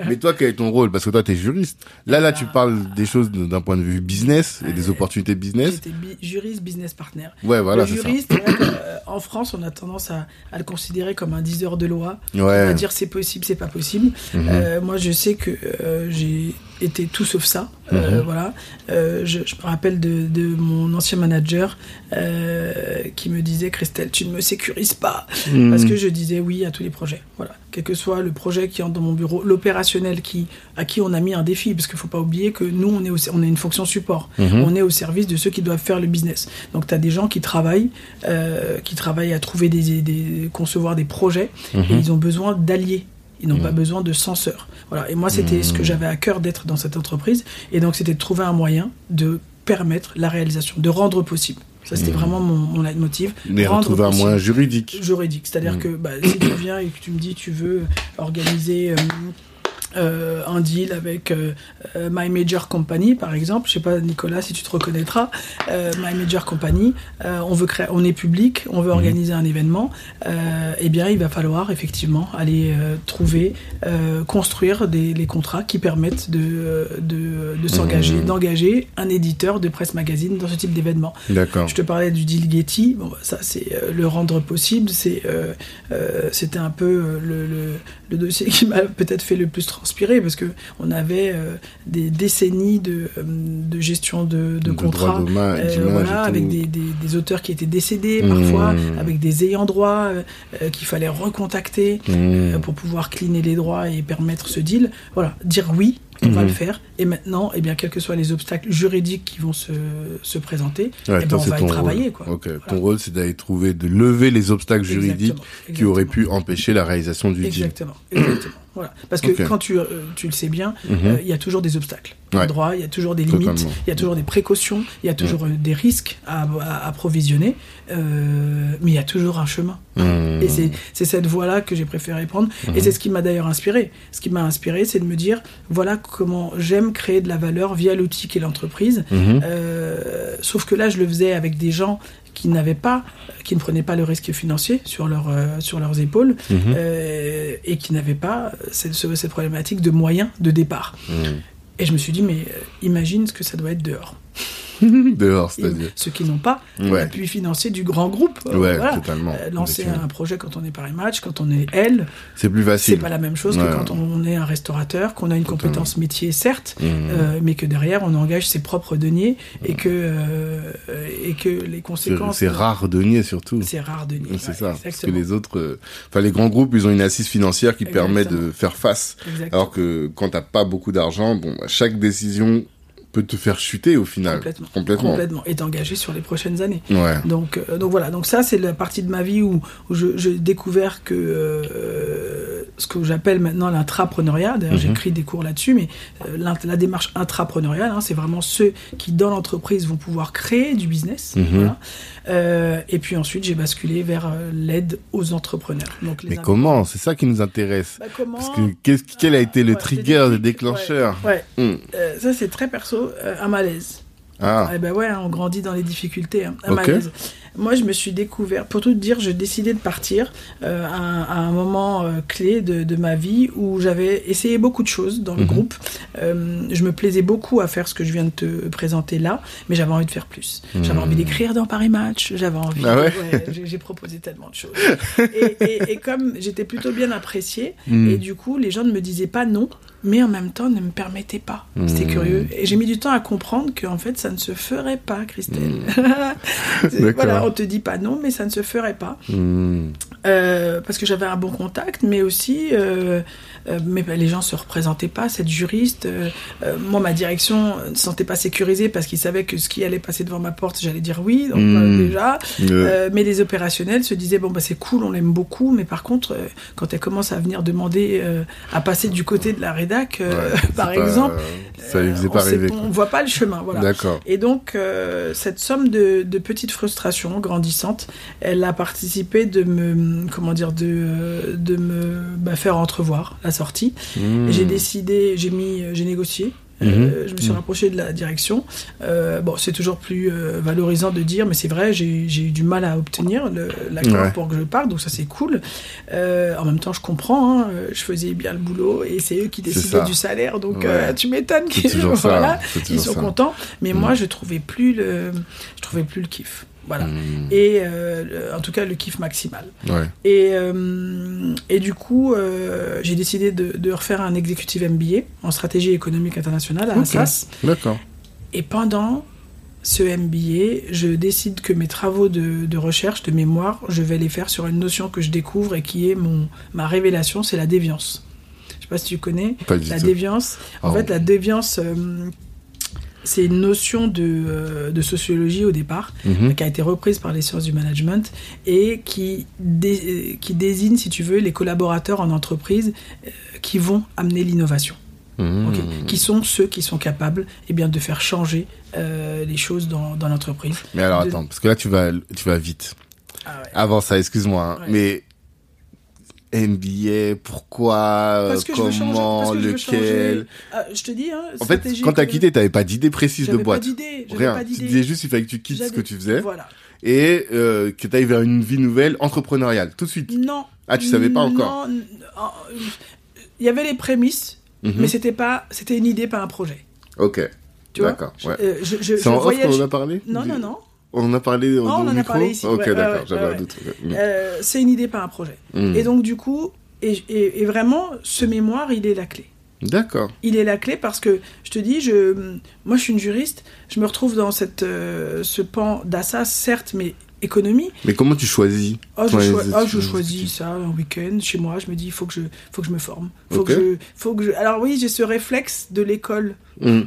[SPEAKER 2] Mais toi, quel est ton rôle Parce que toi, tu es juriste. Là, là, tu parles des choses d'un point de vue business et des opportunités business.
[SPEAKER 1] J'étais bi- juriste, business partner.
[SPEAKER 2] Ouais, voilà,
[SPEAKER 1] le
[SPEAKER 2] ça.
[SPEAKER 1] juriste, vrai euh, en France, on a tendance à, à le considérer comme un diseur de loi. On
[SPEAKER 2] Ouais.
[SPEAKER 1] va dire c'est possible, c'est pas possible.
[SPEAKER 2] Mhm.
[SPEAKER 1] Euh, moi, je sais que j'ai était tout sauf ça. Euh, voilà. Euh, je, je me rappelle de, de mon ancien manager euh, qui me disait Christelle, tu ne me sécurises pas
[SPEAKER 2] Mhm.
[SPEAKER 1] parce que je disais oui à tous les projets. Voilà. Quel que soit le projet qui entre dans mon bureau, l'opérationnel qui à qui on a mis un défi, parce qu'il faut pas oublier que nous on est au- on est une fonction support.
[SPEAKER 2] Mhm.
[SPEAKER 1] On est au service de ceux qui doivent faire le business. Donc tu as des gens qui travaillent, qui travaillent à trouver des, des concevoir des projets
[SPEAKER 2] Mhm.
[SPEAKER 1] et ils ont besoin d'alliés. Ils n'ont pas besoin de censeurs. Voilà. Et moi, c'était ce que j'avais à cœur d'être dans cette entreprise. Et donc, c'était de trouver un moyen de permettre la réalisation, de rendre possible. Ça, c'était vraiment mon, mon leitmotiv.
[SPEAKER 2] Mais retrouver un moyen juridique.
[SPEAKER 1] juridique. C'est-à-dire que bah, si tu viens et que tu me dis tu veux organiser euh, euh, un deal avec euh, euh, My Major Company, par exemple, je sais pas Nicolas si tu te reconnaîtras, euh, My Major Company, on veut créer, on est public, on veut organiser un événement, eh bien il va falloir effectivement aller trouver, construire des, les contrats qui permettent de, de, de s'engager, d'engager un éditeur de presse magazine dans ce type d'événement.
[SPEAKER 2] D'accord.
[SPEAKER 1] Je te parlais du deal Getty. Bon, bah, ça, c'est le rendre possible. C'est, c'était un peu le, le, le dossier qui m'a peut-être fait le plus transpirer parce que on avait euh, des décennies de, euh, de gestion de, de
[SPEAKER 2] De
[SPEAKER 1] contrats. euh, voilà, avec des, des, des auteurs qui étaient décédés
[SPEAKER 2] Mmh.
[SPEAKER 1] parfois, avec des ayants droit euh, qu'il fallait recontacter
[SPEAKER 2] Mmh.
[SPEAKER 1] euh, pour pouvoir cleaner les droits et permettre ce deal. Voilà, dire oui, on va
[SPEAKER 2] Mhm.
[SPEAKER 1] le faire. Et maintenant, eh bien, quels que soient les obstacles juridiques qui vont se, se présenter,
[SPEAKER 2] Ouais,
[SPEAKER 1] eh ben, on va travailler.
[SPEAKER 2] rôle.
[SPEAKER 1] Quoi.
[SPEAKER 2] Ok.
[SPEAKER 1] Voilà.
[SPEAKER 2] Ton rôle, c'est d'aller trouver, de lever les obstacles juridiques
[SPEAKER 1] Exactement,
[SPEAKER 2] qui auraient pu empêcher la réalisation du deal.
[SPEAKER 1] Exactement. Voilà. Parce que quand tu, euh, tu le sais bien,
[SPEAKER 2] Mhm.
[SPEAKER 1] euh, il y a toujours des obstacles.
[SPEAKER 2] Ouais.
[SPEAKER 1] Droit, il y a toujours des limites, il y a toujours des précautions, il y a toujours euh, des risques à, à, à provisionner, euh, mais il y a toujours un chemin.
[SPEAKER 2] Mmh.
[SPEAKER 1] Et c'est- cette voie-là que j'ai préféré prendre. Et c'est ce qui m'a d'ailleurs inspiré. Ce qui m'a inspiré, c'est de me dire, voilà comment j'aime créer de la valeur via l'outil qu'est l'entreprise.
[SPEAKER 2] Mhm.
[SPEAKER 1] Euh, sauf que là, je le faisais avec des gens qui n'avaient pas, qui ne prenaient pas le risque financier sur, leur, euh, sur leurs épaules
[SPEAKER 2] Mhm.
[SPEAKER 1] euh, et qui n'avaient pas cette, ce- cette problématique de moyens de départ.
[SPEAKER 2] Mmh.
[SPEAKER 1] Et je me suis dit, mais euh, imagine ce que ça doit être dehors. (laughs)
[SPEAKER 2] Dehors, c'est-à-dire.
[SPEAKER 1] Ceux qui n'ont pas
[SPEAKER 2] Ouais.
[SPEAKER 1] l'appui financier du grand groupe. euh,
[SPEAKER 2] Ouais,
[SPEAKER 1] voilà.
[SPEAKER 2] totalement.
[SPEAKER 1] Euh, lancer un projet quand on est Paris Match, quand on est elle,
[SPEAKER 2] C'est plus
[SPEAKER 1] c'est
[SPEAKER 2] facile.
[SPEAKER 1] pas la même chose
[SPEAKER 2] Ouais.
[SPEAKER 1] que quand on est un restaurateur, qu'on a une
[SPEAKER 2] Totalement.
[SPEAKER 1] compétence métier, certes,
[SPEAKER 2] Mmh.
[SPEAKER 1] euh, mais que derrière on engage ses propres deniers et que, euh, et que les
[SPEAKER 2] C'est
[SPEAKER 1] conséquences.
[SPEAKER 2] c'est rare de nier surtout.
[SPEAKER 1] C'est rare deniers.
[SPEAKER 2] C'est ça. Parce que les autres, enfin les grands groupes, ils ont une assise financière qui permet de faire face.
[SPEAKER 1] Exactement.
[SPEAKER 2] Alors que quand t'as pas beaucoup d'argent, bon, bah, chaque décision peut te faire chuter au final.
[SPEAKER 1] Complètement.
[SPEAKER 2] Complètement.
[SPEAKER 1] Complètement. Et d'engager sur les prochaines années.
[SPEAKER 2] Ouais.
[SPEAKER 1] Donc, euh, donc voilà, donc ça c'est la partie de ma vie où, où j'ai découvert que euh, ce que j'appelle maintenant l'intrapreneuriat, d'ailleurs
[SPEAKER 2] Mhm.
[SPEAKER 1] j'écris des cours là-dessus, mais euh, la démarche intrapreneuriale, hein, c'est vraiment ceux qui dans l'entreprise vont pouvoir créer du business.
[SPEAKER 2] Mhm.
[SPEAKER 1] voilà. Et puis ensuite j'ai basculé vers l'aide aux entrepreneurs. Donc, les
[SPEAKER 2] Mais comment? C'est ça qui nous intéresse.
[SPEAKER 1] Bah, comment
[SPEAKER 2] Parce que quel a été le
[SPEAKER 1] Ouais,
[SPEAKER 2] trigger, le déclencheur?
[SPEAKER 1] Ouais.
[SPEAKER 2] Hmm.
[SPEAKER 1] Ça c'est très perso, un malaise.
[SPEAKER 2] Ah,
[SPEAKER 1] Eh ben ouais, hein, on grandit dans les difficultés. hein. Un malaise. Moi, je me suis découvert, pour tout te dire, j'ai décidé de partir euh, à, un, à un moment euh, clé de, de ma vie où j'avais essayé beaucoup de choses dans le
[SPEAKER 2] Mhm.
[SPEAKER 1] groupe. Euh, je me plaisais beaucoup à faire ce que je viens de te présenter là, mais j'avais envie de faire plus. J'avais
[SPEAKER 2] Mhm.
[SPEAKER 1] envie d'écrire dans Paris Match, j'avais envie.
[SPEAKER 2] Ah ouais
[SPEAKER 1] j'ai- j'ai proposé tellement de choses. Et, et- et comme j'étais plutôt bien appréciée, (laughs)
[SPEAKER 2] Hmm.
[SPEAKER 1] et du coup, les gens ne me disaient pas non, mais en même temps ne me permettaient pas. C'était
[SPEAKER 2] Hmm.
[SPEAKER 1] curieux. Et j'ai mis du temps à comprendre qu'en fait, ça ne se ferait pas, Christelle. (laughs)
[SPEAKER 2] D'accord.
[SPEAKER 1] voilà, on te dit pas non, mais ça ne se ferait pas.
[SPEAKER 2] Hmm.
[SPEAKER 1] Euh, parce que j'avais un bon contact, mais aussi, euh, mais ben, les gens se représentaient pas, cette juriste. euh, euh, moi, ma direction ne se sentait pas sécurisée parce qu'ils savaient que ce qui allait passer devant ma porte, j'allais dire oui, donc
[SPEAKER 2] Hmm.
[SPEAKER 1] euh, déjà.
[SPEAKER 2] Euh,
[SPEAKER 1] Euh, mais les opérationnels se disaient bon bah c'est cool, on l'aime beaucoup, mais par contre euh, quand elle commence à venir demander euh, à passer du côté de la rédac, euh,
[SPEAKER 2] ouais, (laughs)
[SPEAKER 1] par
[SPEAKER 2] c'est pas-
[SPEAKER 1] exemple,
[SPEAKER 2] ça lui faisait
[SPEAKER 1] euh,
[SPEAKER 2] pas rêver.
[SPEAKER 1] on voit pas le chemin, voilà.
[SPEAKER 2] D'accord.
[SPEAKER 1] Et donc, euh, cette somme de, de petites frustrations grandissantes, elle a participé de me, comment dire, de, de me bah, faire entrevoir la sortie.
[SPEAKER 2] Hmm.
[SPEAKER 1] J'ai décidé, j'ai mis, j'ai négocié. Euh,
[SPEAKER 2] Mhm.
[SPEAKER 1] je me suis
[SPEAKER 2] Mhm.
[SPEAKER 1] rapproché de la direction. Euh, bon, c'est toujours plus euh, valorisant de dire, mais c'est vrai, j'ai eu du mal à obtenir l'accord
[SPEAKER 2] Ouais.
[SPEAKER 1] pour que je parte, donc ça c'est cool. Euh, en même temps, je comprends, hein, je faisais bien le boulot et c'est eux qui décidaient du salaire, donc
[SPEAKER 2] Ouais.
[SPEAKER 1] euh, tu m'étonnes qu'ils (laughs) voilà, ils sont
[SPEAKER 2] ça.
[SPEAKER 1] contents. Mais moi, je trouvais plus le, je trouvais plus le kiff. Voilà.
[SPEAKER 2] Hmm.
[SPEAKER 1] Et euh, en tout cas, le kiff maximal.
[SPEAKER 2] Ouais.
[SPEAKER 1] Et, euh, et du coup, euh, j'ai décidé de, de refaire un executive MBA en stratégie économique internationale à
[SPEAKER 2] Ok.
[SPEAKER 1] Assas.
[SPEAKER 2] D'accord.
[SPEAKER 1] Et pendant ce MBA, je décide que mes travaux de, de recherche, de mémoire, je vais les faire sur une notion que je découvre et qui est mon, ma révélation, c'est la déviance. Je sais pas si tu connais.
[SPEAKER 2] Pas du
[SPEAKER 1] La
[SPEAKER 2] tout.
[SPEAKER 1] déviance. En
[SPEAKER 2] Oh.
[SPEAKER 1] fait, la déviance, c'est une notion de, euh, de sociologie au départ,
[SPEAKER 2] Mhm.
[SPEAKER 1] qui a été reprise par les sciences du management et qui, dé- euh, qui désigne, si tu veux, les collaborateurs en entreprise euh, qui vont amener l'innovation.
[SPEAKER 2] Mhm.
[SPEAKER 1] Qui sont ceux qui sont capables eh bien, de faire changer euh, les choses dans, dans l'entreprise.
[SPEAKER 2] Mais alors
[SPEAKER 1] De-
[SPEAKER 2] attends, parce que là tu vas, tu vas vite.
[SPEAKER 1] Ah ouais.
[SPEAKER 2] Avant ça, excuse-moi, hein,
[SPEAKER 1] Ouais.
[SPEAKER 2] mais MBA, pourquoi, euh,
[SPEAKER 1] que
[SPEAKER 2] comment,
[SPEAKER 1] que
[SPEAKER 2] lequel.
[SPEAKER 1] Ah, je te dis, hein,
[SPEAKER 2] En fait, quand t'as
[SPEAKER 1] économique.
[SPEAKER 2] quitté, t'avais pas d'idée précise de boîte.
[SPEAKER 1] pas d'idée.
[SPEAKER 2] Rien.
[SPEAKER 1] pas
[SPEAKER 2] Tu disais juste il fallait que tu quittes ce que tu faisais
[SPEAKER 1] Voilà.
[SPEAKER 2] et euh, que t'ailles vers une vie nouvelle entrepreneuriale tout de suite.
[SPEAKER 1] Non.
[SPEAKER 2] Ah, tu savais pas encore
[SPEAKER 1] Non. euh, Il y avait les prémices,
[SPEAKER 2] Mhm.
[SPEAKER 1] mais c'était pas, c'était une idée, pas un projet.
[SPEAKER 2] Ok.
[SPEAKER 1] Tu vois?
[SPEAKER 2] D'accord. Ouais.
[SPEAKER 1] euh, je, je,
[SPEAKER 2] en off
[SPEAKER 1] voyais-
[SPEAKER 2] qu'on en a parlé?
[SPEAKER 1] Non, non, non.
[SPEAKER 2] On en a parlé au
[SPEAKER 1] Oh, on en a parlé ici,
[SPEAKER 2] Ok,
[SPEAKER 1] ouais,
[SPEAKER 2] d'accord,
[SPEAKER 1] ouais,
[SPEAKER 2] j'avais un doute. Mm.
[SPEAKER 1] Euh, c'est une idée, pas un projet.
[SPEAKER 2] Mm.
[SPEAKER 1] Et donc, du coup, et, et- et vraiment, ce mémoire, il est la clé.
[SPEAKER 2] D'accord.
[SPEAKER 1] Il est la clé parce que, je te dis, je, moi, je suis une juriste, je me retrouve dans cette, euh, ce pan d'Assas, certes, mais économie.
[SPEAKER 2] Mais comment tu choisis
[SPEAKER 1] Oh, je, choi- oh, je choisis ça un week-end chez moi. Je me dis, il faut que je, faut que je me forme. Faut
[SPEAKER 2] Ok.
[SPEAKER 1] que je, faut que je... Alors oui, j'ai ce réflexe de l'école.
[SPEAKER 2] Mm.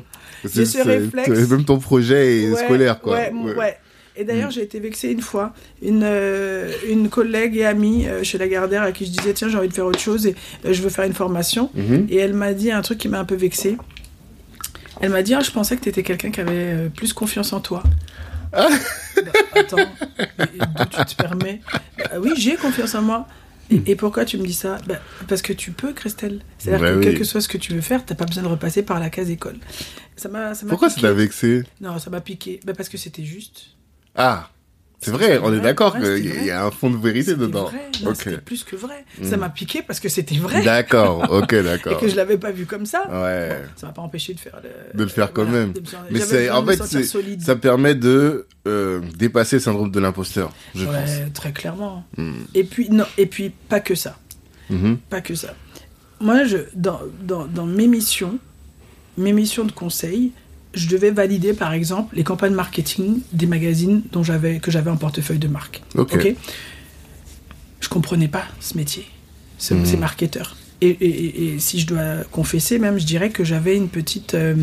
[SPEAKER 1] J'ai ce
[SPEAKER 2] c'est-
[SPEAKER 1] réflexe.
[SPEAKER 2] Même ton projet est
[SPEAKER 1] Ouais,
[SPEAKER 2] scolaire, quoi.
[SPEAKER 1] Ouais,
[SPEAKER 2] Ouais.
[SPEAKER 1] ouais. Et d'ailleurs,
[SPEAKER 2] Mm.
[SPEAKER 1] j'ai été vexée une fois. Une, euh, une collègue et amie euh, chez Lagardère à qui je disais, tiens, j'ai envie de faire autre chose et euh, je veux faire une formation.
[SPEAKER 2] Mhm.
[SPEAKER 1] Et elle m'a dit un truc qui m'a un peu vexée. Elle m'a dit, ah, je pensais que tu étais quelqu'un qui avait euh, plus confiance en toi.
[SPEAKER 2] Ah.
[SPEAKER 1] Bah, attends, d'où tu te permets? Bah, Oui, j'ai confiance en moi. Et, et pourquoi tu me dis ça? Bah, Parce que tu peux, Christelle. C'est-à-dire
[SPEAKER 2] Bah
[SPEAKER 1] que
[SPEAKER 2] oui.
[SPEAKER 1] quel que soit ce que tu veux faire, t'as pas besoin de repasser par la case école. Ça m'a, ça m'a
[SPEAKER 2] Pourquoi ça t'a vexé
[SPEAKER 1] Non, ça m'a piqué. Bah, parce que c'était juste.
[SPEAKER 2] Ah, c'est vrai, on est d'accord qu'il y a un fond de vérité dedans.
[SPEAKER 1] vrai. Non,
[SPEAKER 2] Ok.
[SPEAKER 1] c'était plus que vrai.
[SPEAKER 2] Mm.
[SPEAKER 1] Ça m'a piqué parce que c'était vrai.
[SPEAKER 2] D'accord, (laughs) ok,
[SPEAKER 1] Et
[SPEAKER 2] d'accord.
[SPEAKER 1] que je l'avais pas vu comme ça.
[SPEAKER 2] Ouais.
[SPEAKER 1] Ça m'a pas empêché de faire le...
[SPEAKER 2] De le faire quand même.
[SPEAKER 1] me
[SPEAKER 2] Mais c'est, en fait, ça permet de euh, dépasser le syndrome de l'imposteur, je
[SPEAKER 1] ouais,
[SPEAKER 2] pense.
[SPEAKER 1] très clairement.
[SPEAKER 2] Mm.
[SPEAKER 1] Et puis, non, et puis, pas que ça.
[SPEAKER 2] Mhm.
[SPEAKER 1] Pas que ça. Moi, je, dans, dans, dans mes missions, mes missions de conseil, je devais valider, par exemple, les campagnes marketing des magazines dont j'avais, que j'avais en portefeuille de marque.
[SPEAKER 2] Ok.
[SPEAKER 1] Ok? Je comprenais pas ce métier, ce, ces marketeurs. Et, et- et- et si je dois confesser, même, je dirais que j'avais une petite euh,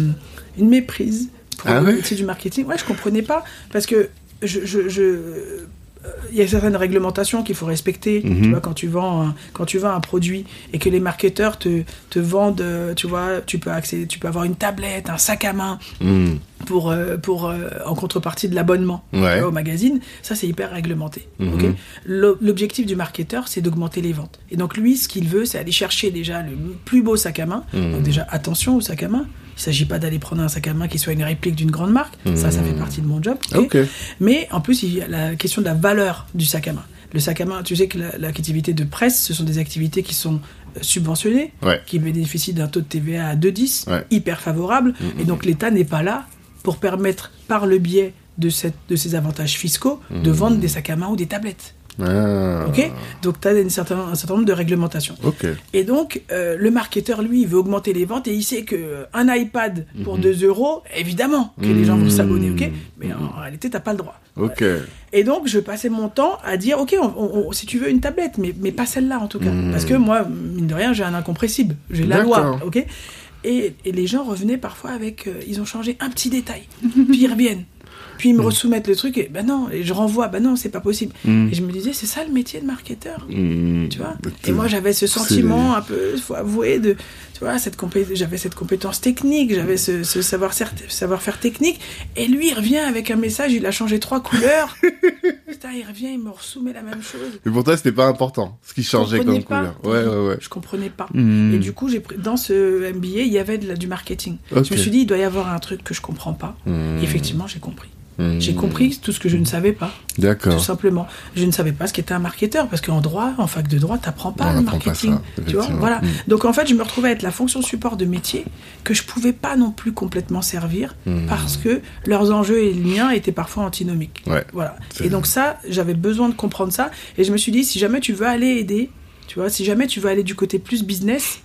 [SPEAKER 1] une méprise pour
[SPEAKER 2] Ah
[SPEAKER 1] le
[SPEAKER 2] ouais?
[SPEAKER 1] métier du marketing. Ouais, je comprenais pas parce que je, je, je- il y a certaines réglementations qu'il faut respecter.
[SPEAKER 2] Mhm.
[SPEAKER 1] Tu vois, quand tu vends un, quand tu vends un produit et que les marketeurs te, te vendent, euh, tu vois, tu peux accéder, tu peux avoir une tablette, un sac à main
[SPEAKER 2] Mm.
[SPEAKER 1] pour, euh, pour euh, en contrepartie de l'abonnement
[SPEAKER 2] Ouais.
[SPEAKER 1] au magazine. Ça, c'est hyper réglementé.
[SPEAKER 2] Mhm.
[SPEAKER 1] L'objectif du marketeur, c'est d'augmenter les ventes. Et donc lui, ce qu'il veut, c'est aller chercher déjà le plus beau sac à main.
[SPEAKER 2] Mhm.
[SPEAKER 1] Donc déjà, attention au sac à main. Il s'agit pas d'aller prendre un sac à main qui soit une réplique d'une grande marque. Ça, ça fait
[SPEAKER 2] Mhm.
[SPEAKER 1] partie de mon job. Mais en plus, il y a la question de la valeur du sac à main. Le sac à main, tu sais que la- l'activité de presse, ce sont des activités qui sont euh, subventionnées,
[SPEAKER 2] Ouais.
[SPEAKER 1] qui bénéficient d'un taux de TVA à 2,10,
[SPEAKER 2] Ouais.
[SPEAKER 1] hyper favorable.
[SPEAKER 2] Mhm.
[SPEAKER 1] Et donc l'État n'est pas là pour permettre, par le biais de, cette, de ces avantages fiscaux, de vendre des sacs à main ou des tablettes.
[SPEAKER 2] Ah.
[SPEAKER 1] Ok Donc tu as un certain, un certain nombre de réglementations.
[SPEAKER 2] Ok.
[SPEAKER 1] Et donc, euh, le marketeur, lui, il veut augmenter les ventes et il sait que euh, un iPad pour
[SPEAKER 2] Mhm.
[SPEAKER 1] 2 euros, évidemment que les gens vont
[SPEAKER 2] Mhm.
[SPEAKER 1] s'abonner, ok Mais en,
[SPEAKER 2] Mhm.
[SPEAKER 1] en réalité, t'as pas le droit.
[SPEAKER 2] Ok.
[SPEAKER 1] Et donc, je passais mon temps à dire, ok, on- on- on- si tu veux une tablette, mais, mais pas celle-là en tout cas.
[SPEAKER 2] Mhm.
[SPEAKER 1] Parce que moi, mine de rien, j'ai un incompressible. J'ai la loi, ok et, et les gens revenaient parfois avec, euh, ils ont changé un petit détail. (laughs) Puis ils reviennent. Puis ils me resoumettent le truc et ben non, et je renvoie, ben non, c'est pas possible.
[SPEAKER 2] Mm.
[SPEAKER 1] Et je me disais, c'est ça le métier de marketeur.
[SPEAKER 2] Mm.
[SPEAKER 1] Tu vois Et moi, j'avais ce sentiment un peu, faut avouer, de, tu vois, cette j'avais cette compétence technique, j'avais ce, ce savoir, savoir faire technique. Et lui, il revient avec un message, il a changé trois couleurs. (laughs) Putain, il revient, il me resoumet la même chose.
[SPEAKER 2] Mais pour toi, c'était pas important, ce qui changeait comme
[SPEAKER 1] pas.
[SPEAKER 2] couleur. Ouais, ouais, ouais.
[SPEAKER 1] Je comprenais pas.
[SPEAKER 2] Mm.
[SPEAKER 1] Et du coup, j'ai pris, dans ce MBA, il y avait de la- du marketing. Je me suis dit, il doit y avoir un truc que je comprends pas. Et effectivement, j'ai compris. J'ai compris tout ce que je ne savais pas. Tout
[SPEAKER 2] D'accord.
[SPEAKER 1] simplement. Je ne savais pas ce qu'était un marketeur, parce qu'en droit, en fac de droit, t'apprends pas
[SPEAKER 2] On
[SPEAKER 1] le
[SPEAKER 2] pas
[SPEAKER 1] marketing.
[SPEAKER 2] ça,
[SPEAKER 1] tu vois, voilà.
[SPEAKER 2] Mm.
[SPEAKER 1] Donc en fait, je me retrouvais à être la fonction support de métier que je pouvais pas non plus complètement servir,
[SPEAKER 2] Mm.
[SPEAKER 1] parce que leurs enjeux et le mien étaient parfois antinomiques.
[SPEAKER 2] Ouais.
[SPEAKER 1] Voilà. Et donc ça, j'avais besoin de comprendre ça, et je me suis dit, si jamais tu veux aller aider, tu vois, si jamais tu veux aller du côté plus business,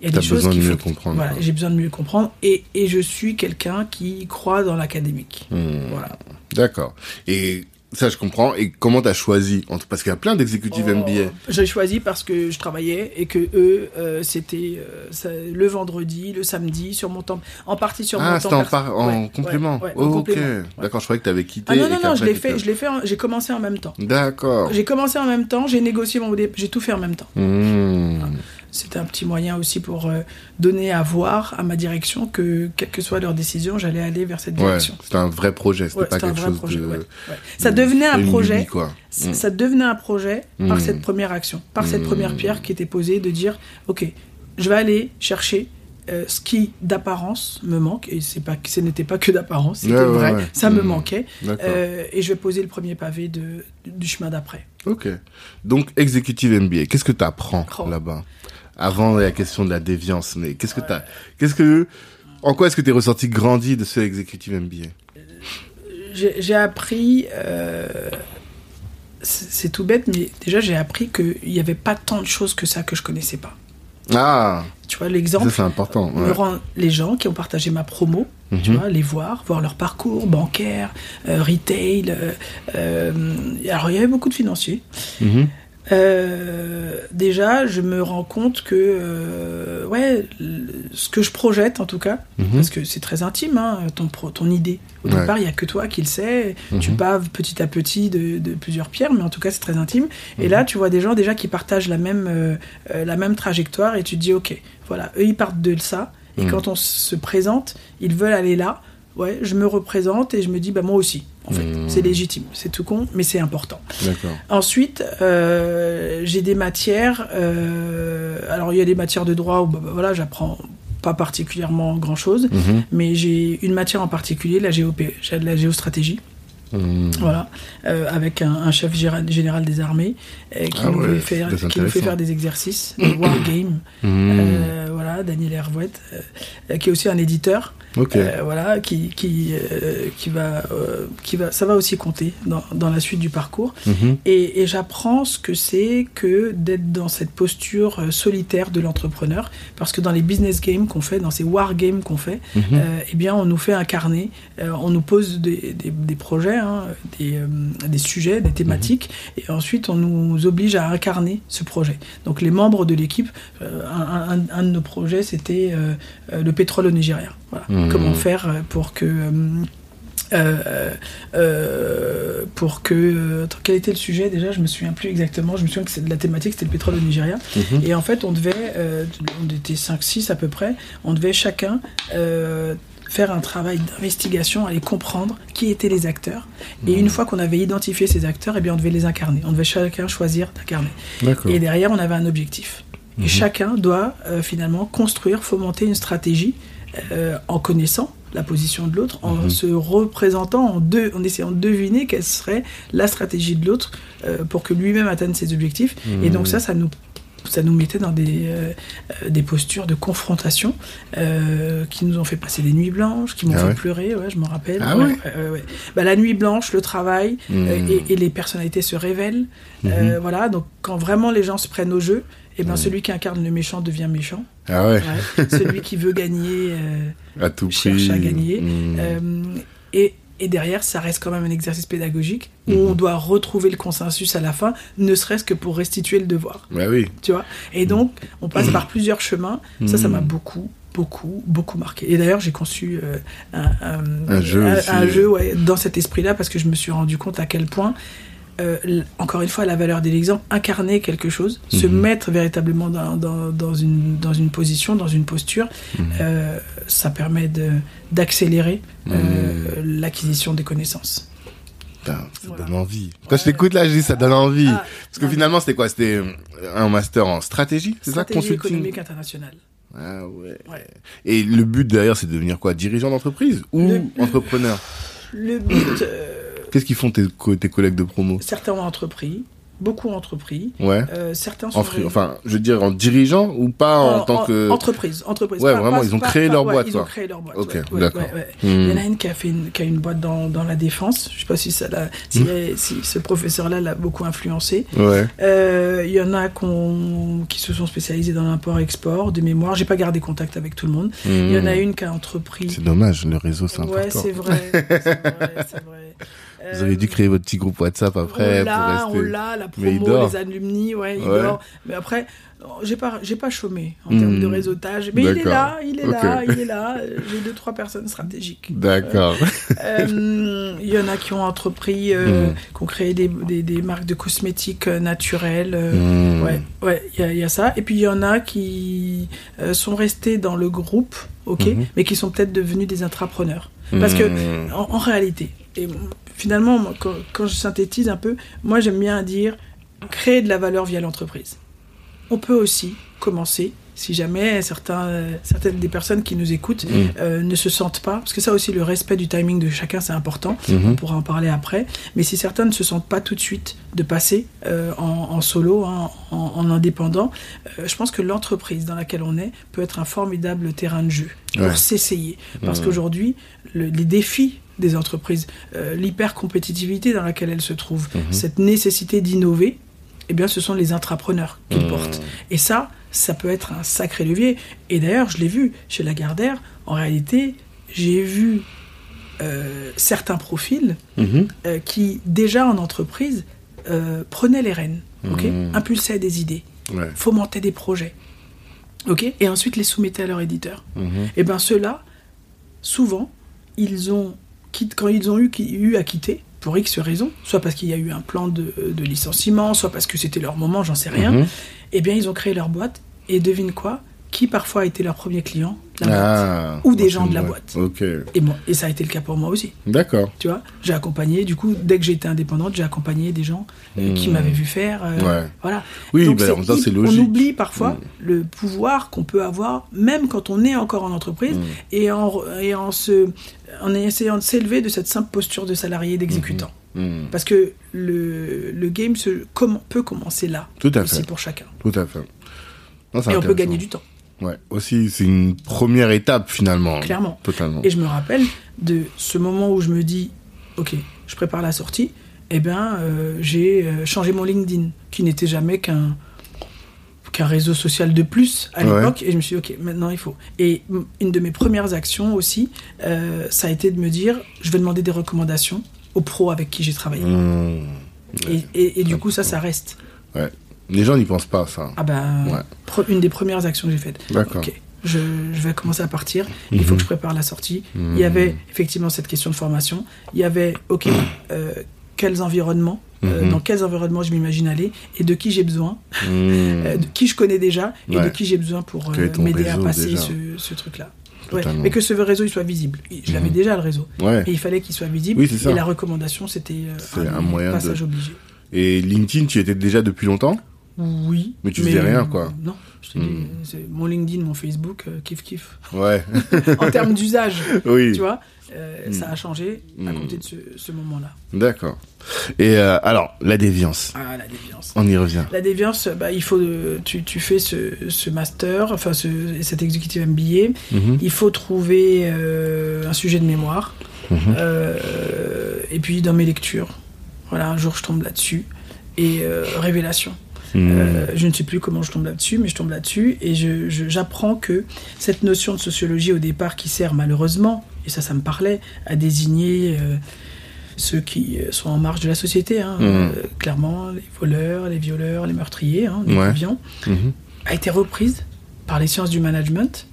[SPEAKER 1] il y a des choses
[SPEAKER 2] besoin de
[SPEAKER 1] qu'il
[SPEAKER 2] mieux
[SPEAKER 1] faut-
[SPEAKER 2] comprendre,
[SPEAKER 1] Voilà, j'ai besoin de mieux comprendre, et, et je suis quelqu'un qui croit dans l'académique.
[SPEAKER 2] Hmm.
[SPEAKER 1] Voilà.
[SPEAKER 2] D'accord. Et ça, je comprends. Et comment t'as choisi entre... Parce qu'il y a plein d'exécutifs
[SPEAKER 1] Oh,
[SPEAKER 2] MBA.
[SPEAKER 1] J'ai choisi parce que je travaillais et que eux, euh, c'était euh, le vendredi, le samedi, sur mon temps, en partie sur mon
[SPEAKER 2] Ah,
[SPEAKER 1] temps.
[SPEAKER 2] c'était en, complément.
[SPEAKER 1] ouais, ouais, en
[SPEAKER 2] ok. D'accord, je croyais que t'avais quitté.
[SPEAKER 1] Ah non, non, non, je l'ai fait, je l'ai fait, j'ai commencé en même temps.
[SPEAKER 2] D'accord.
[SPEAKER 1] J'ai commencé en même temps, j'ai négocié mon j'ai tout fait en même temps.
[SPEAKER 2] Hmm.
[SPEAKER 1] C'était un petit moyen aussi pour euh, donner à voir à ma direction que, quelle que soit leur décision, j'allais aller vers cette
[SPEAKER 2] Ouais,
[SPEAKER 1] direction.
[SPEAKER 2] c'était un vrai projet. C'était
[SPEAKER 1] Ouais,
[SPEAKER 2] pas quelque
[SPEAKER 1] vrai
[SPEAKER 2] chose
[SPEAKER 1] projet.
[SPEAKER 2] de...
[SPEAKER 1] ouais. Ça devenait un projet.
[SPEAKER 2] quoi. Mm.
[SPEAKER 1] ça devenait un projet par
[SPEAKER 2] Mm.
[SPEAKER 1] cette première action, par cette
[SPEAKER 2] Mm.
[SPEAKER 1] première pierre qui était posée de dire ok, je vais aller chercher euh, ce qui d'apparence me manque et c'est pas ce n'était pas que d'apparence, c'était
[SPEAKER 2] Ouais,
[SPEAKER 1] vrai,
[SPEAKER 2] ouais.
[SPEAKER 1] ça me manquait euh, et je vais poser le premier pavé de, du chemin d'après.
[SPEAKER 2] Ok. Donc, executive MBA, qu'est-ce que tu apprends
[SPEAKER 1] Oh.
[SPEAKER 2] là-bas? Avant la question de la déviance, mais qu'est-ce que t'as Qu'est-ce que en quoi est-ce que tu es ressorti grandi de ce executive MBA
[SPEAKER 1] J'ai appris, euh, c'est tout bête, mais déjà j'ai appris qu'il n'y avait pas tant de choses que ça que je connaissais pas.
[SPEAKER 2] Ah,
[SPEAKER 1] Tu vois
[SPEAKER 2] ça
[SPEAKER 1] l'exemple
[SPEAKER 2] c'est important. ouais.
[SPEAKER 1] les gens qui ont partagé ma promo, tu
[SPEAKER 2] Mhm.
[SPEAKER 1] vois, les voir, voir leur parcours bancaire, euh, retail. euh, alors il y avait beaucoup de financiers.
[SPEAKER 2] Mhm.
[SPEAKER 1] Euh, déjà, je me rends compte que, euh, ouais, ce que je projette en tout cas,
[SPEAKER 2] Mhm.
[SPEAKER 1] parce que c'est très intime, hein, ton, ton idée. Au
[SPEAKER 2] Ouais.
[SPEAKER 1] départ, il n'y a que toi qui le sais. Tu
[SPEAKER 2] Mhm.
[SPEAKER 1] paves petit à petit de, de plusieurs pierres, mais en tout cas, c'est très intime. Et
[SPEAKER 2] Mhm.
[SPEAKER 1] là, tu vois des gens déjà qui partagent la même, euh, la même trajectoire et tu te dis, ok, voilà, eux, ils partent de ça. Et
[SPEAKER 2] Mhm.
[SPEAKER 1] quand on se présente, ils veulent aller là. Ouais, je me représente et je me dis, bah moi aussi, en fait.
[SPEAKER 2] Mhm.
[SPEAKER 1] C'est légitime, c'est tout con, mais c'est important. Ensuite, euh, j'ai des matières. euh, alors, il y a des matières de droit où bah, bah, voilà, j'apprends pas particulièrement grand chose,
[SPEAKER 2] Mhm.
[SPEAKER 1] mais j'ai une matière en particulier, la, j'ai de la géostratégie,
[SPEAKER 2] Mhm.
[SPEAKER 1] voilà, euh, avec un, un chef général des armées euh, qui,
[SPEAKER 2] Ah
[SPEAKER 1] nous
[SPEAKER 2] ouais,
[SPEAKER 1] fait faire,
[SPEAKER 2] c'est
[SPEAKER 1] qui nous fait faire des exercices, des (coughs) wargames.
[SPEAKER 2] Mhm.
[SPEAKER 1] Euh, voilà, Daniel Hervouet, euh, qui est aussi un éditeur, voilà, qui, qui, qui, va, qui va, ça va aussi compter dans, dans la suite du parcours.
[SPEAKER 2] Mhm.
[SPEAKER 1] Et, et j'apprends ce que c'est que d'être dans cette posture solitaire de l'entrepreneur, parce que dans les business games qu'on fait, dans ces war games qu'on fait, eh bien, on nous fait incarner, on nous pose des, des- des projets, hein, des, euh, des sujets, des thématiques, et ensuite on nous oblige à incarner ce projet. Donc les membres de l'équipe, euh, un, un- un de nos projets, c'était euh, le pétrole au Nigeria. Voilà.
[SPEAKER 2] Mhm.
[SPEAKER 1] Comment faire pour que euh, euh, euh, pour que. euh, quel était le sujet déjà? Je me souviens plus exactement. Je me souviens que c'est de la thématique, c'était le pétrole au Nigeria.
[SPEAKER 2] Mhm.
[SPEAKER 1] Et en fait, on devait. on était 5-6 à peu près. On devait chacun. Faire un travail d'investigation, aller comprendre qui étaient les acteurs. Et une fois qu'on avait identifié ces acteurs, eh bien, on devait les incarner. On devait chacun choisir d'incarner. Et derrière, on avait un objectif. Et
[SPEAKER 2] Mhm.
[SPEAKER 1] chacun doit euh, finalement construire, fomenter une stratégie euh, en connaissant la position de l'autre, en
[SPEAKER 2] Mhm.
[SPEAKER 1] se représentant, en, deux, en essayant de deviner quelle serait la stratégie de l'autre euh, pour que lui-même atteigne ses objectifs. Et
[SPEAKER 2] Mhm.
[SPEAKER 1] donc ça, ça nous ça nous mettait dans des, euh, des postures de confrontation euh, qui nous ont fait passer des nuits blanches, qui m'ont
[SPEAKER 2] Ah
[SPEAKER 1] fait
[SPEAKER 2] ouais
[SPEAKER 1] pleurer, ouais, je me rappelle.
[SPEAKER 2] Ah
[SPEAKER 1] Ouais,
[SPEAKER 2] ouais.
[SPEAKER 1] Bah, la nuit blanche, le travail,
[SPEAKER 2] Mhm.
[SPEAKER 1] euh, et, et les personnalités se révèlent. Euh, voilà, donc quand vraiment les gens se prennent au jeu, et ben
[SPEAKER 2] Mhm.
[SPEAKER 1] celui qui incarne le méchant devient méchant.
[SPEAKER 2] Ah ouais.
[SPEAKER 1] Celui qui veut gagner (laughs)
[SPEAKER 2] À tout prix.
[SPEAKER 1] cherche à gagner. Et, et derrière, ça reste quand même un exercice pédagogique où
[SPEAKER 2] Mhm.
[SPEAKER 1] on doit retrouver le consensus à la fin, ne serait-ce que pour restituer le devoir.
[SPEAKER 2] Bah oui.
[SPEAKER 1] Tu vois? Et donc, on passe par plusieurs chemins. Ça, ça m'a
[SPEAKER 2] Mhm.
[SPEAKER 1] beaucoup, beaucoup, beaucoup marqué. Et d'ailleurs, j'ai conçu euh, un, un-
[SPEAKER 2] Un jeu
[SPEAKER 1] un-
[SPEAKER 2] aussi.
[SPEAKER 1] un jeu, ouais, dans cet esprit-là parce que je me suis rendu compte à quel point. Euh, encore une fois, la valeur de l'exemple, incarner quelque chose, se
[SPEAKER 2] Mhm.
[SPEAKER 1] mettre véritablement dans, dans, dans une, dans une position, dans une posture,
[SPEAKER 2] Mhm.
[SPEAKER 1] euh, ça permet d'accélérer euh,
[SPEAKER 2] Mhm.
[SPEAKER 1] l'acquisition des connaissances.
[SPEAKER 2] Putain, ça
[SPEAKER 1] Voilà.
[SPEAKER 2] donne envie. Quand je t'écoute là, je dis ça donne envie.
[SPEAKER 1] Ah,
[SPEAKER 2] Parce que
[SPEAKER 1] non,
[SPEAKER 2] finalement, c'était quoi? C'était un master en stratégie, c'est ça,
[SPEAKER 1] Stratégie économique internationale.
[SPEAKER 2] Ah ouais.
[SPEAKER 1] Ouais.
[SPEAKER 2] Et le but derrière, c'est de devenir quoi? Dirigeant d'entreprise ou
[SPEAKER 1] Le-
[SPEAKER 2] entrepreneur?
[SPEAKER 1] Le but,
[SPEAKER 2] Qu'est-ce qu'ils font tes, co- tes collègues de promo?
[SPEAKER 1] Certains ont entrepris, beaucoup ont entrepris,
[SPEAKER 2] Ouais.
[SPEAKER 1] euh, certains sont
[SPEAKER 2] En free- enfin, je veux dire en dirigeant ou pas en, tant que.
[SPEAKER 1] entreprise, entreprise.
[SPEAKER 2] Ouais, vraiment, ils ont créé leur boîte,
[SPEAKER 1] Ils ont créé leur boîte.
[SPEAKER 2] Ok,
[SPEAKER 1] ouais, ouais,
[SPEAKER 2] d'accord.
[SPEAKER 1] ouais, ouais.
[SPEAKER 2] Hmm.
[SPEAKER 1] Il y en a une qui a fait une, qui a une boîte dans, dans la défense. Je sais pas si ça
[SPEAKER 2] Hmm.
[SPEAKER 1] si ce professeur-là l'a beaucoup influencé.
[SPEAKER 2] Ouais.
[SPEAKER 1] Euh, Il y en a qu'on- qui se sont spécialisés dans l'import-export de mémoire. J'ai pas gardé contact avec tout le monde. Il y en a une qui a entrepris.
[SPEAKER 2] Hmm. C'est dommage, le réseau, c'est
[SPEAKER 1] Ouais,
[SPEAKER 2] important.
[SPEAKER 1] c'est vrai. C'est vrai, c'est vrai. (laughs)
[SPEAKER 2] Vous avez dû créer votre petit groupe WhatsApp après
[SPEAKER 1] on l'a, on l'a, la promo, les alumni, ouais, il
[SPEAKER 2] Ouais.
[SPEAKER 1] dort. Mais après, j'ai pas, j'ai pas chômé en
[SPEAKER 2] Hmm.
[SPEAKER 1] termes de réseautage. Mais il est là, il est là, il est là. Euh, J'ai deux, trois personnes stratégiques.
[SPEAKER 2] D'accord.
[SPEAKER 1] Euh, Il y en a qui ont entrepris, euh,
[SPEAKER 2] Hmm.
[SPEAKER 1] qui ont créé des, des, des marques de cosmétiques euh, naturelles. euh,
[SPEAKER 2] Hmm.
[SPEAKER 1] Ouais, ouais, il y, a- il y a ça. Et puis il y en a qui euh, sont restés dans le groupe, ok,
[SPEAKER 2] Mhm.
[SPEAKER 1] mais qui sont peut-être devenus des intrapreneurs. Parce que
[SPEAKER 2] Hmm.
[SPEAKER 1] en, en réalité, et finalement, moi, quand, quand je synthétise un peu, moi j'aime bien dire créer de la valeur via l'entreprise. On peut aussi commencer, si jamais certains, certaines des personnes qui nous écoutent
[SPEAKER 2] Mm.
[SPEAKER 1] euh, ne se sentent pas, parce que ça aussi, le respect du timing de chacun, c'est important.
[SPEAKER 2] Mhm.
[SPEAKER 1] On pourra en parler après. Mais si certains ne se sentent pas tout de suite de passer euh, en, en solo, hein, en, en indépendant, euh, je pense que l'entreprise dans laquelle on est peut être un formidable terrain de jeu pour
[SPEAKER 2] Ouais.
[SPEAKER 1] s'essayer. Parce
[SPEAKER 2] Ouais.
[SPEAKER 1] qu'aujourd'hui, le- les défis des entreprises, euh, l'hyper-compétitivité dans laquelle elles se trouvent,
[SPEAKER 2] Mhm.
[SPEAKER 1] cette nécessité d'innover, eh bien, ce sont les intrapreneurs qui
[SPEAKER 2] Mhm.
[SPEAKER 1] portent. Et ça, ça peut être un sacré levier. Et d'ailleurs, je l'ai vu chez Lagardère. En réalité, j'ai vu euh, certains profils
[SPEAKER 2] Mhm.
[SPEAKER 1] euh, qui, déjà en entreprise, prenaient les rênes, ok
[SPEAKER 2] Mhm.
[SPEAKER 1] impulsaient des idées,
[SPEAKER 2] Ouais.
[SPEAKER 1] fomentaient des projets, ok et ensuite les soumettaient à leur éditeur.
[SPEAKER 2] Mhm.
[SPEAKER 1] Et bien ceux-là, souvent, ils ont, quand ils ont eu, qui- eu à quitter, pour X raisons, soit parce qu'il y a eu un plan de, de licenciement, soit parce que c'était leur moment, j'en sais rien,
[SPEAKER 2] Mhm.
[SPEAKER 1] eh bien ils ont créé leur boîte, et devine quoi Qui parfois a été leur premier client La boîte.
[SPEAKER 2] Ah,
[SPEAKER 1] Ou des gens de la boîte. Et, moi, et ça a été le cas pour moi aussi.
[SPEAKER 2] D'accord.
[SPEAKER 1] Tu vois, j'ai accompagné, du coup, dès que j'étais indépendante, j'ai accompagné des gens euh, qui
[SPEAKER 2] Hmm.
[SPEAKER 1] m'avaient vu faire. euh,
[SPEAKER 2] Ouais.
[SPEAKER 1] Voilà.
[SPEAKER 2] Oui,
[SPEAKER 1] Donc, c'est
[SPEAKER 2] en même temps, c'est
[SPEAKER 1] hy-
[SPEAKER 2] logique.
[SPEAKER 1] On oublie parfois
[SPEAKER 2] Hmm.
[SPEAKER 1] le pouvoir qu'on peut avoir, même quand on est encore en entreprise,
[SPEAKER 2] Hmm.
[SPEAKER 1] et, en, et en, se, en essayant de s'élever de cette simple posture de salarié d'exécutant. Parce que le, le game se, peut commencer là,
[SPEAKER 2] Tout à
[SPEAKER 1] aussi
[SPEAKER 2] fait.
[SPEAKER 1] pour chacun.
[SPEAKER 2] Tout à fait. Non,
[SPEAKER 1] Et on peut gagner du temps,
[SPEAKER 2] Ouais. Aussi, c'est une première étape finalement.
[SPEAKER 1] clairement.
[SPEAKER 2] Totalement.
[SPEAKER 1] Et je me rappelle de ce moment où je me dis, ok, je prépare la sortie, eh bien, euh, j'ai euh, changé mon LinkedIn, qui n'était jamais qu'un qu'un réseau social de plus à
[SPEAKER 2] Ouais.
[SPEAKER 1] l'époque, et je me suis dit, ok, maintenant il faut. Et une de mes premières actions aussi, euh, ça a été de me dire, je vais demander des recommandations aux pros avec qui j'ai travaillé. Et, et- et du coup, ça, ça reste.
[SPEAKER 2] Ouais. Les gens n'y pensent pas, ça.
[SPEAKER 1] Ah ben,
[SPEAKER 2] Ouais.
[SPEAKER 1] une des premières actions que j'ai faites.
[SPEAKER 2] D'accord.
[SPEAKER 1] Ok, je, je vais commencer à partir. Il faut
[SPEAKER 2] Mhm.
[SPEAKER 1] que je prépare la sortie.
[SPEAKER 2] Mhm.
[SPEAKER 1] Il y avait effectivement cette question de formation. Il y avait, ok, euh, quels environnements, euh,
[SPEAKER 2] Mhm.
[SPEAKER 1] dans quels environnements je m'imagine aller et de qui j'ai besoin,
[SPEAKER 2] Mhm. (laughs)
[SPEAKER 1] euh, de qui je connais déjà et
[SPEAKER 2] Ouais.
[SPEAKER 1] de qui j'ai besoin pour m'aider à passer
[SPEAKER 2] déjà
[SPEAKER 1] ce, ce truc-là. Ouais, mais que ce réseau il soit visible. Je l'avais
[SPEAKER 2] Mhm.
[SPEAKER 1] déjà le réseau.
[SPEAKER 2] Ouais.
[SPEAKER 1] Et il fallait qu'il soit visible.
[SPEAKER 2] Oui.
[SPEAKER 1] Et la recommandation, c'était
[SPEAKER 2] C'est un moyen
[SPEAKER 1] passage
[SPEAKER 2] de-
[SPEAKER 1] obligé.
[SPEAKER 2] Et LinkedIn, tu y étais déjà depuis longtemps?
[SPEAKER 1] Oui.
[SPEAKER 2] Mais tu faisais rien, quoi.
[SPEAKER 1] Non. Je te dis,
[SPEAKER 2] Hmm.
[SPEAKER 1] c'est mon LinkedIn, mon Facebook, euh, kiff kiff.
[SPEAKER 2] Ouais. (laughs)
[SPEAKER 1] en termes d'usage, (laughs)
[SPEAKER 2] oui.
[SPEAKER 1] tu vois, euh,
[SPEAKER 2] Hmm.
[SPEAKER 1] ça a changé à
[SPEAKER 2] Hmm.
[SPEAKER 1] compter de ce, ce moment-là.
[SPEAKER 2] D'accord. Et euh, alors, la déviance.
[SPEAKER 1] Ah, la déviance.
[SPEAKER 2] On y revient.
[SPEAKER 1] La déviance, bah, il faut, euh, tu, tu fais ce, ce master, enfin ce, cet executive MBA.
[SPEAKER 2] Mhm.
[SPEAKER 1] Il faut trouver un sujet de mémoire.
[SPEAKER 2] Mhm.
[SPEAKER 1] Et puis dans mes lectures, voilà, un jour je tombe là-dessus et révélation.
[SPEAKER 2] Mhm.
[SPEAKER 1] Euh, je ne sais plus comment je tombe là-dessus, mais je tombe là-dessus et j'apprends que cette notion de sociologie au départ qui sert malheureusement, et ça ça me parlait, à désigner euh, ceux qui euh, sont en marge de la société, hein, euh, clairement les voleurs, les violeurs, les meurtriers, hein, les
[SPEAKER 2] Ouais. Mhm.
[SPEAKER 1] a été reprise par les sciences du management.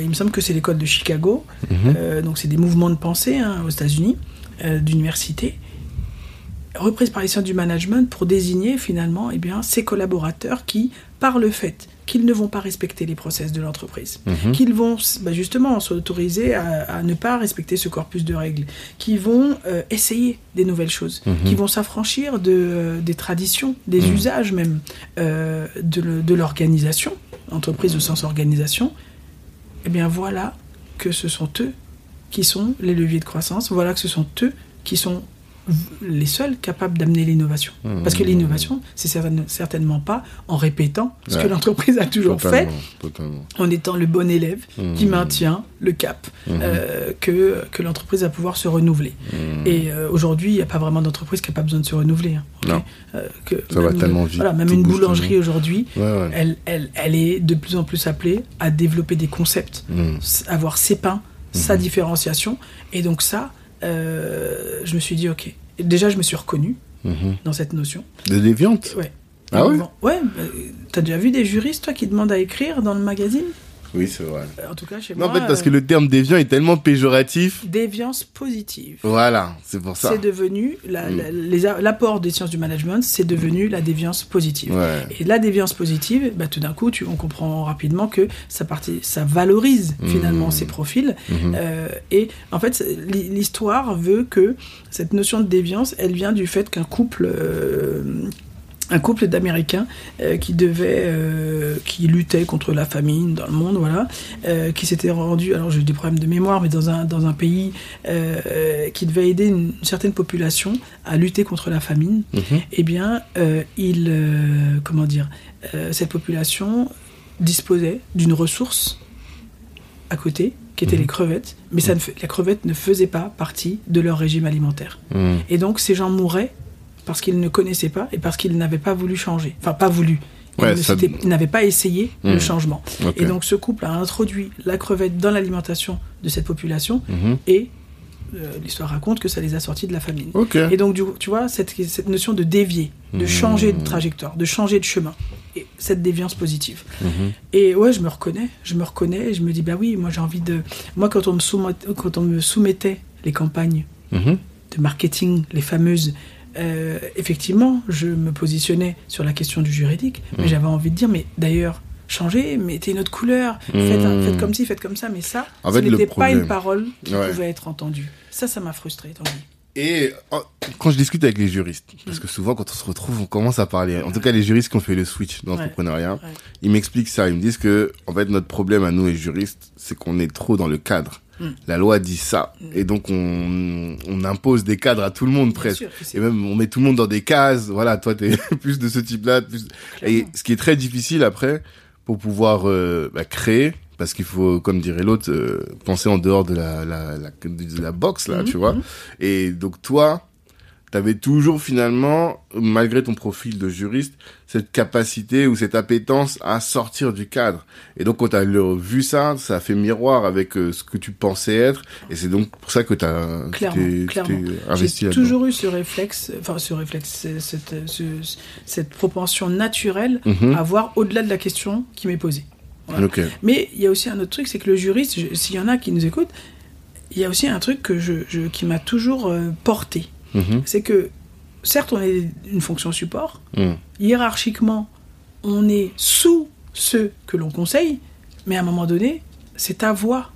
[SPEAKER 1] Il me semble que c'est l'école de Chicago,
[SPEAKER 2] Mhm.
[SPEAKER 1] donc c'est des mouvements de pensée hein, aux États-Unis, d'université, reprise par les sciences du management pour désigner finalement eh bien, ces collaborateurs qui, par le fait qu'ils ne vont pas respecter les process de l'entreprise,
[SPEAKER 2] Mhm.
[SPEAKER 1] qu'ils vont bah, justement s'autoriser à, à ne pas respecter ce corpus de règles, qui vont euh, essayer des nouvelles choses,
[SPEAKER 2] Mhm.
[SPEAKER 1] qui vont s'affranchir de, euh, des traditions, des
[SPEAKER 2] Mhm.
[SPEAKER 1] usages même euh, de, l'organisation, entreprise au sens organisation, eh bien voilà que ce sont eux qui sont les leviers de croissance. Voilà que ce sont eux qui sont les seuls capables d'amener l'innovation.
[SPEAKER 2] Mmh.
[SPEAKER 1] Parce que l'innovation, c'est certain- certainement pas en répétant ce que l'entreprise a toujours fait,
[SPEAKER 2] Totalement,
[SPEAKER 1] en étant le bon élève qui
[SPEAKER 2] Mmh.
[SPEAKER 1] maintient le cap
[SPEAKER 2] Mmh.
[SPEAKER 1] euh, que, que l'entreprise va pouvoir se renouveler. Et euh, aujourd'hui, il n'y a pas vraiment d'entreprise qui n'a pas besoin de se renouveler. hein,
[SPEAKER 2] Non.
[SPEAKER 1] Euh, que
[SPEAKER 2] Ça va tellement vite,
[SPEAKER 1] Voilà, même une boulangerie aujourd'hui,
[SPEAKER 2] Ouais, ouais.
[SPEAKER 1] elle, elle, elle est de plus en plus appelée à développer des concepts, avoir ses pains, sa différenciation. Et donc ça, euh, je me suis dit, ok. Déjà, je me suis reconnu
[SPEAKER 2] Mhm.
[SPEAKER 1] dans cette notion.
[SPEAKER 2] De déviante
[SPEAKER 1] Ouais.
[SPEAKER 2] Ah ouais
[SPEAKER 1] Ouais, bah, t'as déjà vu des juristes, toi, qui demandent à écrire dans le magazine?
[SPEAKER 2] Oui, c'est vrai.
[SPEAKER 1] Euh, En tout cas, chez
[SPEAKER 2] Non, en
[SPEAKER 1] moi.
[SPEAKER 2] fait, parce que le terme déviant est tellement péjoratif.
[SPEAKER 1] Déviance positive.
[SPEAKER 2] Voilà, c'est pour ça.
[SPEAKER 1] C'est devenu, la-
[SPEAKER 2] Mm.
[SPEAKER 1] la- l'apport des sciences du management, c'est devenu la déviance positive.
[SPEAKER 2] Ouais.
[SPEAKER 1] Et la déviance positive, bah, tout d'un coup, tu, on comprend rapidement que ça, partie, ça valorise finalement
[SPEAKER 2] Mm.
[SPEAKER 1] ces profils.
[SPEAKER 2] Mhm.
[SPEAKER 1] Euh, et en fait, l'histoire veut que cette notion de déviance, elle vient du fait qu'un couple, euh, un couple d'Américains euh, qui devait, euh, qui luttait contre la famine dans le monde, voilà, euh, qui s'était rendu, alors j'ai des problèmes de mémoire, mais dans un dans un pays qui devait aider une, certaine population à lutter contre la famine.
[SPEAKER 2] Mhm.
[SPEAKER 1] Eh bien, il, comment dire, cette population disposait d'une ressource à côté, qui était
[SPEAKER 2] Mhm.
[SPEAKER 1] les crevettes, mais ça ne fait- la crevette ne faisait pas partie de leur régime alimentaire.
[SPEAKER 2] Mhm.
[SPEAKER 1] Et donc, ces gens mouraient parce qu'ils ne connaissaient pas et parce qu'ils n'avaient pas voulu changer. Enfin, pas voulu. Ils
[SPEAKER 2] Ouais, ça-
[SPEAKER 1] n'avaient pas essayé le
[SPEAKER 2] Mhm.
[SPEAKER 1] changement. Et donc, ce couple a introduit la crevette dans l'alimentation de cette population
[SPEAKER 2] Mhm.
[SPEAKER 1] et euh, l'histoire raconte que ça les a sortis de la famine. Et donc, du tu vois, cette, cette notion de dévier, de
[SPEAKER 2] Mhm.
[SPEAKER 1] changer de trajectoire, de changer de chemin, et cette déviance positive.
[SPEAKER 2] Mhm.
[SPEAKER 1] Et ouais, je me reconnais, je me reconnais, et je me dis, bah oui, moi j'ai envie de. Moi, quand on me, soumet- quand on me soumettait les campagnes
[SPEAKER 2] Mhm.
[SPEAKER 1] de marketing, les fameuses, euh, effectivement, je me positionnais sur la question du juridique, mais
[SPEAKER 2] Mhm.
[SPEAKER 1] j'avais envie de dire, mais d'ailleurs, changez, mettez une autre couleur, faites, un- faites comme ci, faites comme ça, mais ça,
[SPEAKER 2] En
[SPEAKER 1] ce n'était pas une parole qui
[SPEAKER 2] Ouais.
[SPEAKER 1] pouvait être entendue. Ça, ça m'a frustré.
[SPEAKER 2] Et oh, quand je discute avec les juristes, parce que souvent quand on se retrouve, on commence à parler. En tout cas, les juristes qui ont fait le switch dans l'entrepreneuriat,
[SPEAKER 1] Ouais.
[SPEAKER 2] ils m'expliquent ça. Ils me disent que, en fait, notre problème à nous les juristes, c'est qu'on est trop dans le cadre.
[SPEAKER 1] Mm.
[SPEAKER 2] La loi dit ça, et donc on, on impose des cadres à tout le monde presque.
[SPEAKER 1] sûr
[SPEAKER 2] Et même on met tout le monde dans des cases. Voilà, toi t'es (laughs) plus de ce type-là. Plus... Et ce qui est très difficile après pour pouvoir euh, bah, créer, parce qu'il faut, comme dirait l'autre, euh, penser en dehors de la, la, la, de la box là,
[SPEAKER 1] Mhm,
[SPEAKER 2] tu vois.
[SPEAKER 1] mhm.
[SPEAKER 2] Et donc toi, t'avais toujours finalement, malgré ton profil de juriste, cette capacité ou cette appétence à sortir du cadre. Et donc quand t'as le- vu ça, ça a fait miroir avec euh, ce que tu pensais être, et c'est donc pour ça que tu
[SPEAKER 1] Clairement,
[SPEAKER 2] tu
[SPEAKER 1] clairement.
[SPEAKER 2] t'es investi
[SPEAKER 1] J'ai toujours eu ce réflexe, enfin ce réflexe, cette, ce- cette propension naturelle
[SPEAKER 2] Mhm.
[SPEAKER 1] à voir au-delà de la question qui m'est posée. Voilà. Mais il y a aussi un autre truc, c'est que le juriste, s'il y en a qui nous écoutent, il y a aussi un truc que je, je- qui m'a toujours euh, porté.
[SPEAKER 2] Mhm.
[SPEAKER 1] C'est que, certes, on est une fonction support,
[SPEAKER 2] Mhm.
[SPEAKER 1] hiérarchiquement, on est sous ceux que l'on conseille, mais à un moment donné, c'est ta voix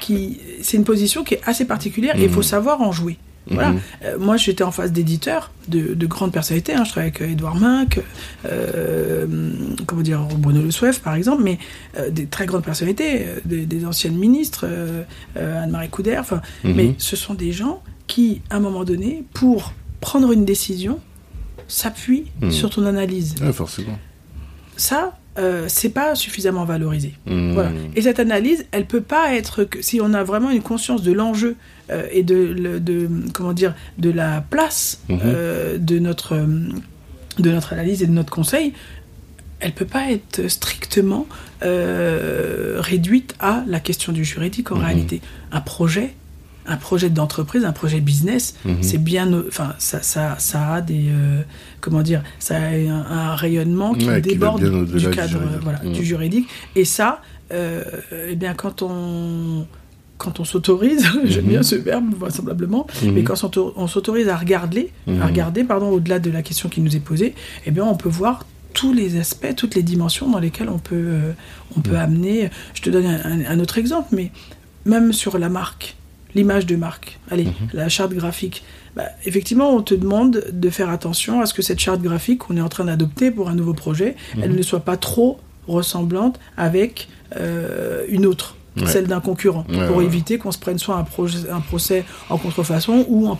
[SPEAKER 1] qui. C'est une position qui est assez particulière et il faut savoir en jouer. Voilà.
[SPEAKER 2] Mhm.
[SPEAKER 1] Euh, moi, j'étais en face d'éditeurs de, de grandes personnalités. hein. Je travaillais avec Edouard Minck, euh, comment dire, Bruno Le Souef, par exemple, mais euh, des très grandes personnalités, euh, des, des anciennes ministres, euh, euh, Anne-Marie Couder. Mais ce sont des gens qui, à un moment donné, pour prendre une décision, s'appuient
[SPEAKER 2] Mhm.
[SPEAKER 1] sur ton analyse.
[SPEAKER 2] Ouais, forcément.
[SPEAKER 1] Ça, euh, c'est pas suffisamment valorisé. Voilà. Et cette analyse, elle peut pas être que si on a vraiment une conscience de l'enjeu euh, et de, le- de comment dire de la place
[SPEAKER 2] Mhm.
[SPEAKER 1] euh, de notre euh, de notre analyse et de notre conseil, elle peut pas être strictement euh, réduite à la question du juridique en réalité. Un projet, un projet d'entreprise, un projet business,
[SPEAKER 2] Mhm.
[SPEAKER 1] c'est bien, enfin ça, ça, ça a des euh, comment dire, ça a un, un rayonnement qui
[SPEAKER 2] Ouais,
[SPEAKER 1] déborde du
[SPEAKER 2] du
[SPEAKER 1] cadre,
[SPEAKER 2] juridique.
[SPEAKER 1] voilà, du juridique. Et ça, euh, eh bien, quand on, quand on s'autorise, (laughs) j'aime
[SPEAKER 2] Mhm.
[SPEAKER 1] bien ce verbe, vraisemblablement,
[SPEAKER 2] Mhm.
[SPEAKER 1] mais quand on s'auto- on s'autorise à regarder, à regarder, pardon, au-delà de la question qui nous est posée, eh bien, on peut voir tous les aspects, toutes les dimensions dans lesquelles on peut, euh, on peut amener. Je te donne un, un- un autre exemple, mais même sur la marque, l'image de marque, allez,
[SPEAKER 2] Mhm.
[SPEAKER 1] la charte graphique. Bah, effectivement, on te demande de faire attention à ce que cette charte graphique qu'on est en train d'adopter pour un nouveau projet, elle
[SPEAKER 2] Mhm.
[SPEAKER 1] ne soit pas trop ressemblante avec euh, une autre. celle d'un concurrent,
[SPEAKER 2] Ouais,
[SPEAKER 1] pour
[SPEAKER 2] ouais.
[SPEAKER 1] éviter qu'on se prenne soit un, un procès en contrefaçon ou en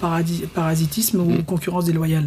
[SPEAKER 1] parasitisme ou concurrence déloyale.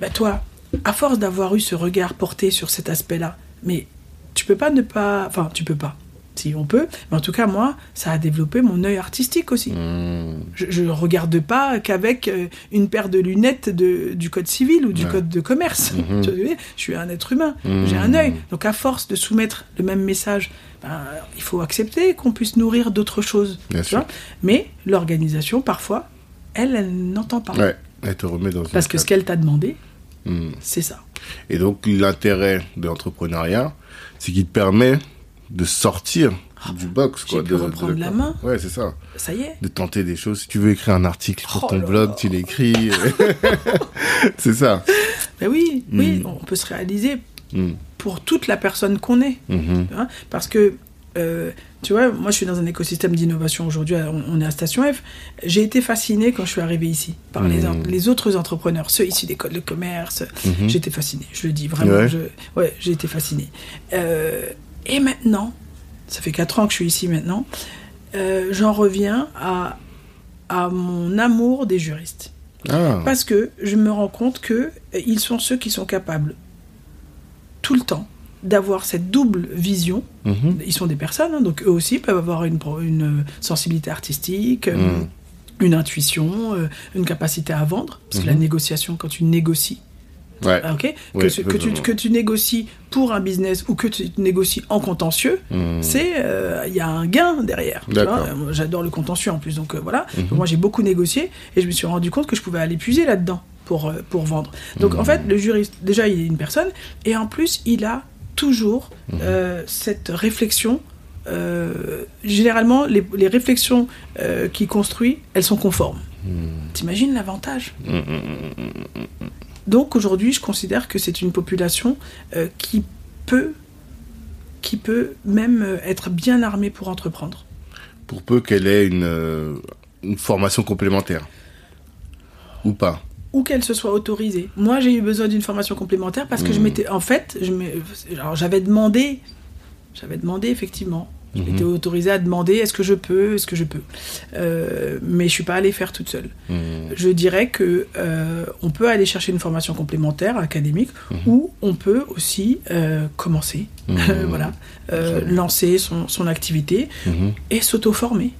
[SPEAKER 1] Ben toi, à force d'avoir eu ce regard porté sur cet aspect-là, mais tu peux pas ne pas. Enfin, tu peux pas. Si on peut, mais en tout cas, moi, ça a développé mon œil artistique aussi.
[SPEAKER 2] Mmh.
[SPEAKER 1] Je, je regarde pas qu'avec euh, une paire de lunettes de, du code civil ou du
[SPEAKER 2] Ouais.
[SPEAKER 1] code de commerce. (laughs) Vois, je suis un être humain,
[SPEAKER 2] Mhm.
[SPEAKER 1] j'ai un œil. Donc à force de soumettre le même message, ben, il faut accepter qu'on puisse nourrir d'autres choses.
[SPEAKER 2] Bien
[SPEAKER 1] tu
[SPEAKER 2] sûr.
[SPEAKER 1] vois. Mais l'organisation, parfois, elle, elle n'entend pas.
[SPEAKER 2] Ouais, elle te remet dans
[SPEAKER 1] Parce que ce qu'elle t'a demandé,
[SPEAKER 2] Mmh.
[SPEAKER 1] c'est ça.
[SPEAKER 2] Et donc, l'intérêt de l'entrepreneuriat, c'est qu'il te permet de sortir du box. Quoi, de,
[SPEAKER 1] reprendre
[SPEAKER 2] de-
[SPEAKER 1] la main.
[SPEAKER 2] Ouais, c'est ça.
[SPEAKER 1] Ça y est.
[SPEAKER 2] De tenter des choses. Si tu veux écrire un article pour
[SPEAKER 1] Oh
[SPEAKER 2] ton blog, tu l'écris. (laughs) c'est ça.
[SPEAKER 1] Ben oui, oui,
[SPEAKER 2] Mhm.
[SPEAKER 1] on peut se réaliser
[SPEAKER 2] Mmh.
[SPEAKER 1] pour toute la personne qu'on est.
[SPEAKER 2] Mhm.
[SPEAKER 1] Hein, parce que, euh, tu vois, moi je suis dans un écosystème d'innovation aujourd'hui, on, on est à Station F. J'ai été fasciné quand je suis arrivé ici par les, en- les autres entrepreneurs, ceux issus d'écoles de commerce.
[SPEAKER 2] Mhm.
[SPEAKER 1] J'ai été fasciné, je le dis vraiment.
[SPEAKER 2] Ouais,
[SPEAKER 1] j'ai été fasciné. Euh, et maintenant, ça fait 4 ans que je suis ici maintenant, euh, j'en reviens à, à mon amour des juristes.
[SPEAKER 2] Ah.
[SPEAKER 1] Parce que je me rends compte que euh, ils sont ceux qui sont capables tout le temps d'avoir cette double vision.
[SPEAKER 2] Mhm.
[SPEAKER 1] Ils sont des personnes, hein, donc eux aussi peuvent avoir une, euh, sensibilité artistique,
[SPEAKER 2] Mm.
[SPEAKER 1] une intuition, une capacité à vendre. Parce que la
[SPEAKER 2] Mhm.
[SPEAKER 1] négociation, quand tu négocies,
[SPEAKER 2] Ouais.
[SPEAKER 1] que, tu,
[SPEAKER 2] totalement.
[SPEAKER 1] que tu négocies pour un business ou que tu négocies en contentieux,
[SPEAKER 2] Mmh.
[SPEAKER 1] c'est euh, il y a un gain derrière. Euh, J'adore le contentieux en plus, donc euh, voilà. Donc, moi j'ai beaucoup négocié et je me suis rendu compte que je pouvais aller puiser là-dedans pour, euh, pour vendre. Donc
[SPEAKER 2] Mhm.
[SPEAKER 1] en fait, le juriste, déjà il est une personne et en plus il a toujours euh, cette réflexion. euh, généralement, les, les réflexions euh, qu'il construit, elles sont conformes. T'imagines l'avantage? Donc aujourd'hui, je considère que c'est une population euh, qui peut, qui peut même euh, être bien armée pour entreprendre.
[SPEAKER 2] Pour peu qu'elle ait une, euh, une formation complémentaire. Ou pas.
[SPEAKER 1] Ou qu'elle se soit autorisée. Moi, j'ai eu besoin d'une formation complémentaire parce que je
[SPEAKER 2] Mhm.
[SPEAKER 1] m'étais, en fait, j'avais demandé, j'avais demandé effectivement. Je
[SPEAKER 2] Mhm.
[SPEAKER 1] m'étais autorisée à demander est-ce que je peux, est-ce que je peux. Euh, mais je suis pas allée faire toute seule.
[SPEAKER 2] Mmh.
[SPEAKER 1] Je dirais que euh, on peut aller chercher une formation complémentaire académique
[SPEAKER 2] Mhm.
[SPEAKER 1] ou on peut aussi euh, commencer,
[SPEAKER 2] Mhm. (laughs)
[SPEAKER 1] voilà, euh, lancer son, son activité
[SPEAKER 2] Mhm.
[SPEAKER 1] et s'auto-former.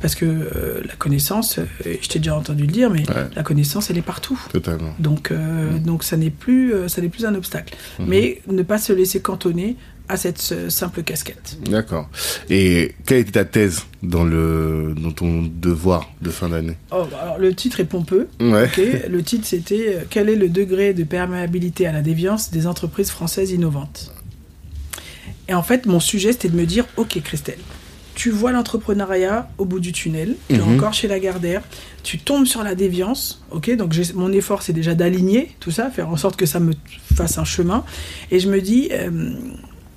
[SPEAKER 1] Parce que la connaissance, je t'ai déjà entendu le dire, mais
[SPEAKER 2] Ouais.
[SPEAKER 1] la connaissance, elle est partout.
[SPEAKER 2] Totalement.
[SPEAKER 1] Donc, donc ça n'est plus, ça n'est plus un obstacle.
[SPEAKER 2] Mhm.
[SPEAKER 1] Mais ne pas se laisser cantonner à cette euh, simple casquette.
[SPEAKER 2] D'accord. Et quelle était ta thèse dans, le, dans ton devoir de fin d'année?
[SPEAKER 1] Oh, bah, alors, le titre est pompeux.
[SPEAKER 2] Ouais.
[SPEAKER 1] le titre, c'était euh, Quel est le degré de perméabilité à la déviance des entreprises françaises innovantes? Et en fait, mon sujet, c'était de me dire Ok, Christelle, tu vois l'entrepreneuriat au bout du tunnel, tu es
[SPEAKER 2] Mhm.
[SPEAKER 1] encore chez Lagardère, tu tombes sur la déviance, ok Donc mon effort, c'est déjà d'aligner tout ça, faire en sorte que ça me fasse un chemin. Et je me dis euh,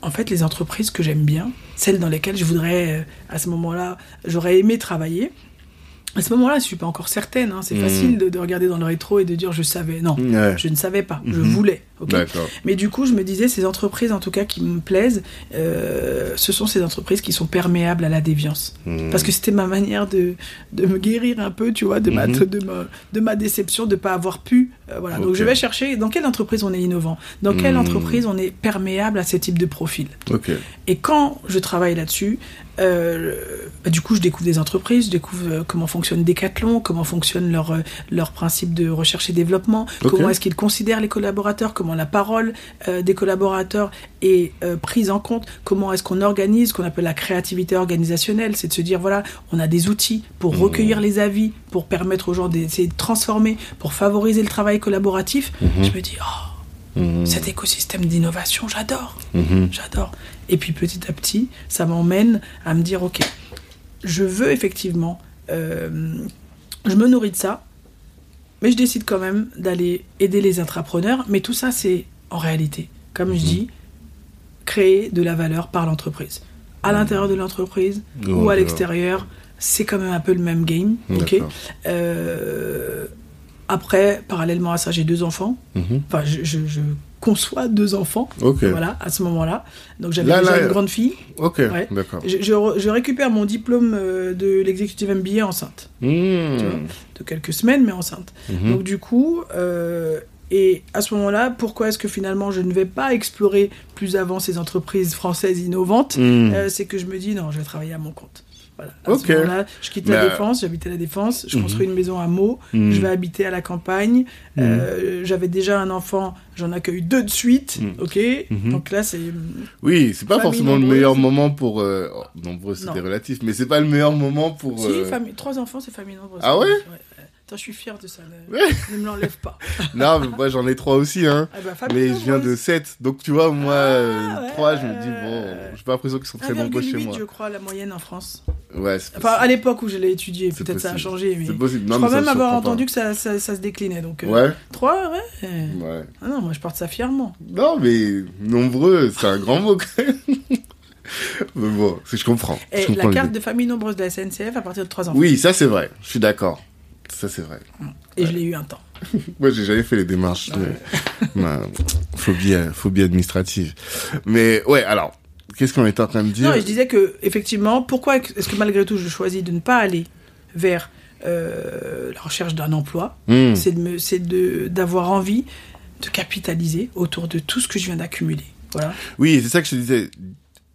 [SPEAKER 1] En fait, les entreprises que j'aime bien, celles dans lesquelles je voudrais, euh, à ce moment-là, j'aurais aimé travailler. À ce moment-là, je suis pas encore certaine. hein. C'est
[SPEAKER 2] Mhm.
[SPEAKER 1] facile de, de regarder dans le rétro et de dire je savais. Non,
[SPEAKER 2] Ouais.
[SPEAKER 1] je ne savais pas. Je
[SPEAKER 2] Mhm.
[SPEAKER 1] voulais. Mais du coup, je me disais, ces entreprises, en tout cas, qui me plaisent, euh, ce sont ces entreprises qui sont perméables à la déviance.
[SPEAKER 2] Mmh.
[SPEAKER 1] Parce que c'était ma manière de, de me guérir un peu, tu vois, de, ma,
[SPEAKER 2] Mhm.
[SPEAKER 1] de, ma, de ma déception de ne pas avoir pu. euh, voilà. Donc je vais chercher dans quelle entreprise on est innovant, dans quelle
[SPEAKER 2] Mhm.
[SPEAKER 1] entreprise on est perméable à ce type de profil? Et quand je travaille là-dessus, euh, bah, du coup, je découvre des entreprises, je découvre euh, comment fonctionne Decathlon, comment fonctionne leur, euh, leur principe de recherche et développement, comment est-ce qu'ils considèrent les collaborateurs, comment la parole des collaborateurs est prise en compte, comment est-ce qu'on organise ce qu'on appelle la créativité organisationnelle, c'est de se dire, voilà, on a des outils pour
[SPEAKER 2] Mhm.
[SPEAKER 1] recueillir les avis, pour permettre aux gens d'essayer de transformer, pour favoriser le travail collaboratif.
[SPEAKER 2] Mhm.
[SPEAKER 1] Je me dis, oh,
[SPEAKER 2] Mmh.
[SPEAKER 1] cet écosystème d'innovation, j'adore. J'adore. Et puis petit à petit, ça m'emmène à me dire, ok, je veux effectivement, euh, je me nourris de ça, mais je décide quand même d'aller aider les intrapreneurs. Mais tout ça, c'est en réalité, comme je dis, créer de la valeur par l'entreprise. À l'intérieur de l'entreprise ou à l'extérieur, c'est quand même un peu le même game. ok. Euh, après, parallèlement à ça, j'ai deux enfants.
[SPEAKER 2] Mhm.
[SPEAKER 1] Enfin, je, je- je conçois deux enfants. Voilà, à ce moment-là. Donc j'avais déjà
[SPEAKER 2] là,
[SPEAKER 1] une grande fille.
[SPEAKER 2] Ok,
[SPEAKER 1] Ouais.
[SPEAKER 2] d'accord.
[SPEAKER 1] Je, je re- je récupère mon diplôme euh, de l'executive MBA enceinte.
[SPEAKER 2] Hmm.
[SPEAKER 1] tu vois, de quelques semaines, mais enceinte.
[SPEAKER 2] Mhm.
[SPEAKER 1] Donc du coup, euh, et à ce moment-là, pourquoi est-ce que finalement je ne vais pas explorer plus avant ces entreprises françaises innovantes?
[SPEAKER 2] Hmm.
[SPEAKER 1] Euh, C'est que je me dis non, je vais travailler à mon compte. Voilà. À
[SPEAKER 2] Ok.
[SPEAKER 1] ce moment-là, je quitte la
[SPEAKER 2] Mais-
[SPEAKER 1] défense, j'habite à la défense, je
[SPEAKER 2] Mhm.
[SPEAKER 1] construis une maison à Meaux,
[SPEAKER 2] Hmm.
[SPEAKER 1] je vais habiter à la campagne.
[SPEAKER 2] Mhm.
[SPEAKER 1] Euh, J'avais déjà un enfant, j'en accueille deux de suite,
[SPEAKER 2] Mhm.
[SPEAKER 1] ok.
[SPEAKER 2] Mhm.
[SPEAKER 1] Donc là, c'est
[SPEAKER 2] Oui, c'est pas forcément le meilleur moment pour. Euh... oh, nombreux, c'était relatif, mais c'est pas le meilleur moment pour.
[SPEAKER 1] si
[SPEAKER 2] euh,
[SPEAKER 1] famille, trois enfants, c'est famille nombreuse.
[SPEAKER 2] Ah ouais
[SPEAKER 1] Attends, je suis fier de ça. Ne, (laughs) ne me l'enlève pas. (laughs)
[SPEAKER 2] Non, mais moi j'en ai trois aussi, hein.
[SPEAKER 1] Ah bah,
[SPEAKER 2] Mais je viens de. 7, donc tu vois, moi,
[SPEAKER 1] Ah,
[SPEAKER 2] euh,
[SPEAKER 1] ouais,
[SPEAKER 2] 3, je me dis, bon, j'ai pas l'impression qu'ils sont très nombreux chez
[SPEAKER 1] 1,8,
[SPEAKER 2] moi.
[SPEAKER 1] je crois, la moyenne en France.
[SPEAKER 2] Ouais, c'est
[SPEAKER 1] Enfin, à l'époque où je l'ai étudié, peut-être ça a changé, mais
[SPEAKER 2] C'est possible.
[SPEAKER 1] je
[SPEAKER 2] Non,
[SPEAKER 1] crois
[SPEAKER 2] mais ça
[SPEAKER 1] même
[SPEAKER 2] me
[SPEAKER 1] avoir entendu
[SPEAKER 2] pas.
[SPEAKER 1] que ça, ça, ça se déclinait. Donc, euh,
[SPEAKER 2] Ouais,
[SPEAKER 1] 3, ouais.
[SPEAKER 2] ouais.
[SPEAKER 1] Ah non, moi je porte ça fièrement.
[SPEAKER 2] Non, mais nombreux, c'est un grand mot quand même. mais bon, je comprends. je
[SPEAKER 1] Et la
[SPEAKER 2] comprends
[SPEAKER 1] carte
[SPEAKER 2] l'idée.
[SPEAKER 1] de famille nombreuse de la SNCF à partir de 3 enfants.
[SPEAKER 2] Oui, ça c'est vrai, je suis d'accord. Ça c'est vrai.
[SPEAKER 1] Et je l'ai eu un temps. (laughs)
[SPEAKER 2] Moi, j'ai jamais fait les démarches. mais- (laughs) ma phobie, euh, phobie administrative. Mais ouais, alors, qu'est-ce qu'on était en train de dire
[SPEAKER 1] Non, je disais que, effectivement, pourquoi est-ce que malgré tout je choisis de ne pas aller vers euh, la recherche d'un emploi
[SPEAKER 2] Hmm.
[SPEAKER 1] C'est d'avoir envie de capitaliser autour de tout ce que je viens d'accumuler. Voilà.
[SPEAKER 2] Oui, c'est ça que je te disais.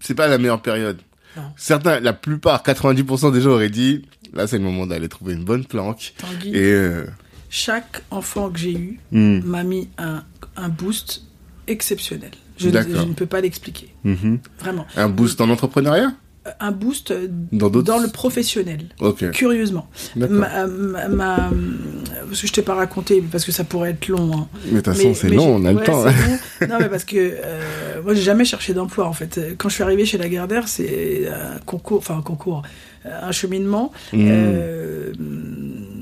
[SPEAKER 2] C'est pas la meilleure période.
[SPEAKER 1] Non.
[SPEAKER 2] Certains, la plupart, 90% des gens auraient dit, là, c'est le moment d'aller trouver une bonne planque.
[SPEAKER 1] Tanguy,
[SPEAKER 2] Et, euh,
[SPEAKER 1] chaque enfant que j'ai eu
[SPEAKER 2] hmm,
[SPEAKER 1] m'a mis un, un boost exceptionnel. Je ne,
[SPEAKER 2] D'accord.
[SPEAKER 1] je ne peux pas l'expliquer.
[SPEAKER 2] mhm.
[SPEAKER 1] Vraiment.
[SPEAKER 2] un boost en entrepreneuriat?
[SPEAKER 1] Un boost
[SPEAKER 2] Dans
[SPEAKER 1] le professionnel.
[SPEAKER 2] Ok.
[SPEAKER 1] Curieusement.
[SPEAKER 2] D'accord.
[SPEAKER 1] Ma, ma- ma- parce que je t'ai pas raconté, parce que ça pourrait être long. hein.
[SPEAKER 2] Mais de toute façon, c'est long, on a le temps. (laughs)
[SPEAKER 1] Non, mais parce que euh, moi, j'ai jamais cherché d'emploi en fait. Quand je suis arrivée chez Lagardère, c'est un concours, enfin un concours, euh, un cheminement.
[SPEAKER 2] Hmm.
[SPEAKER 1] euh,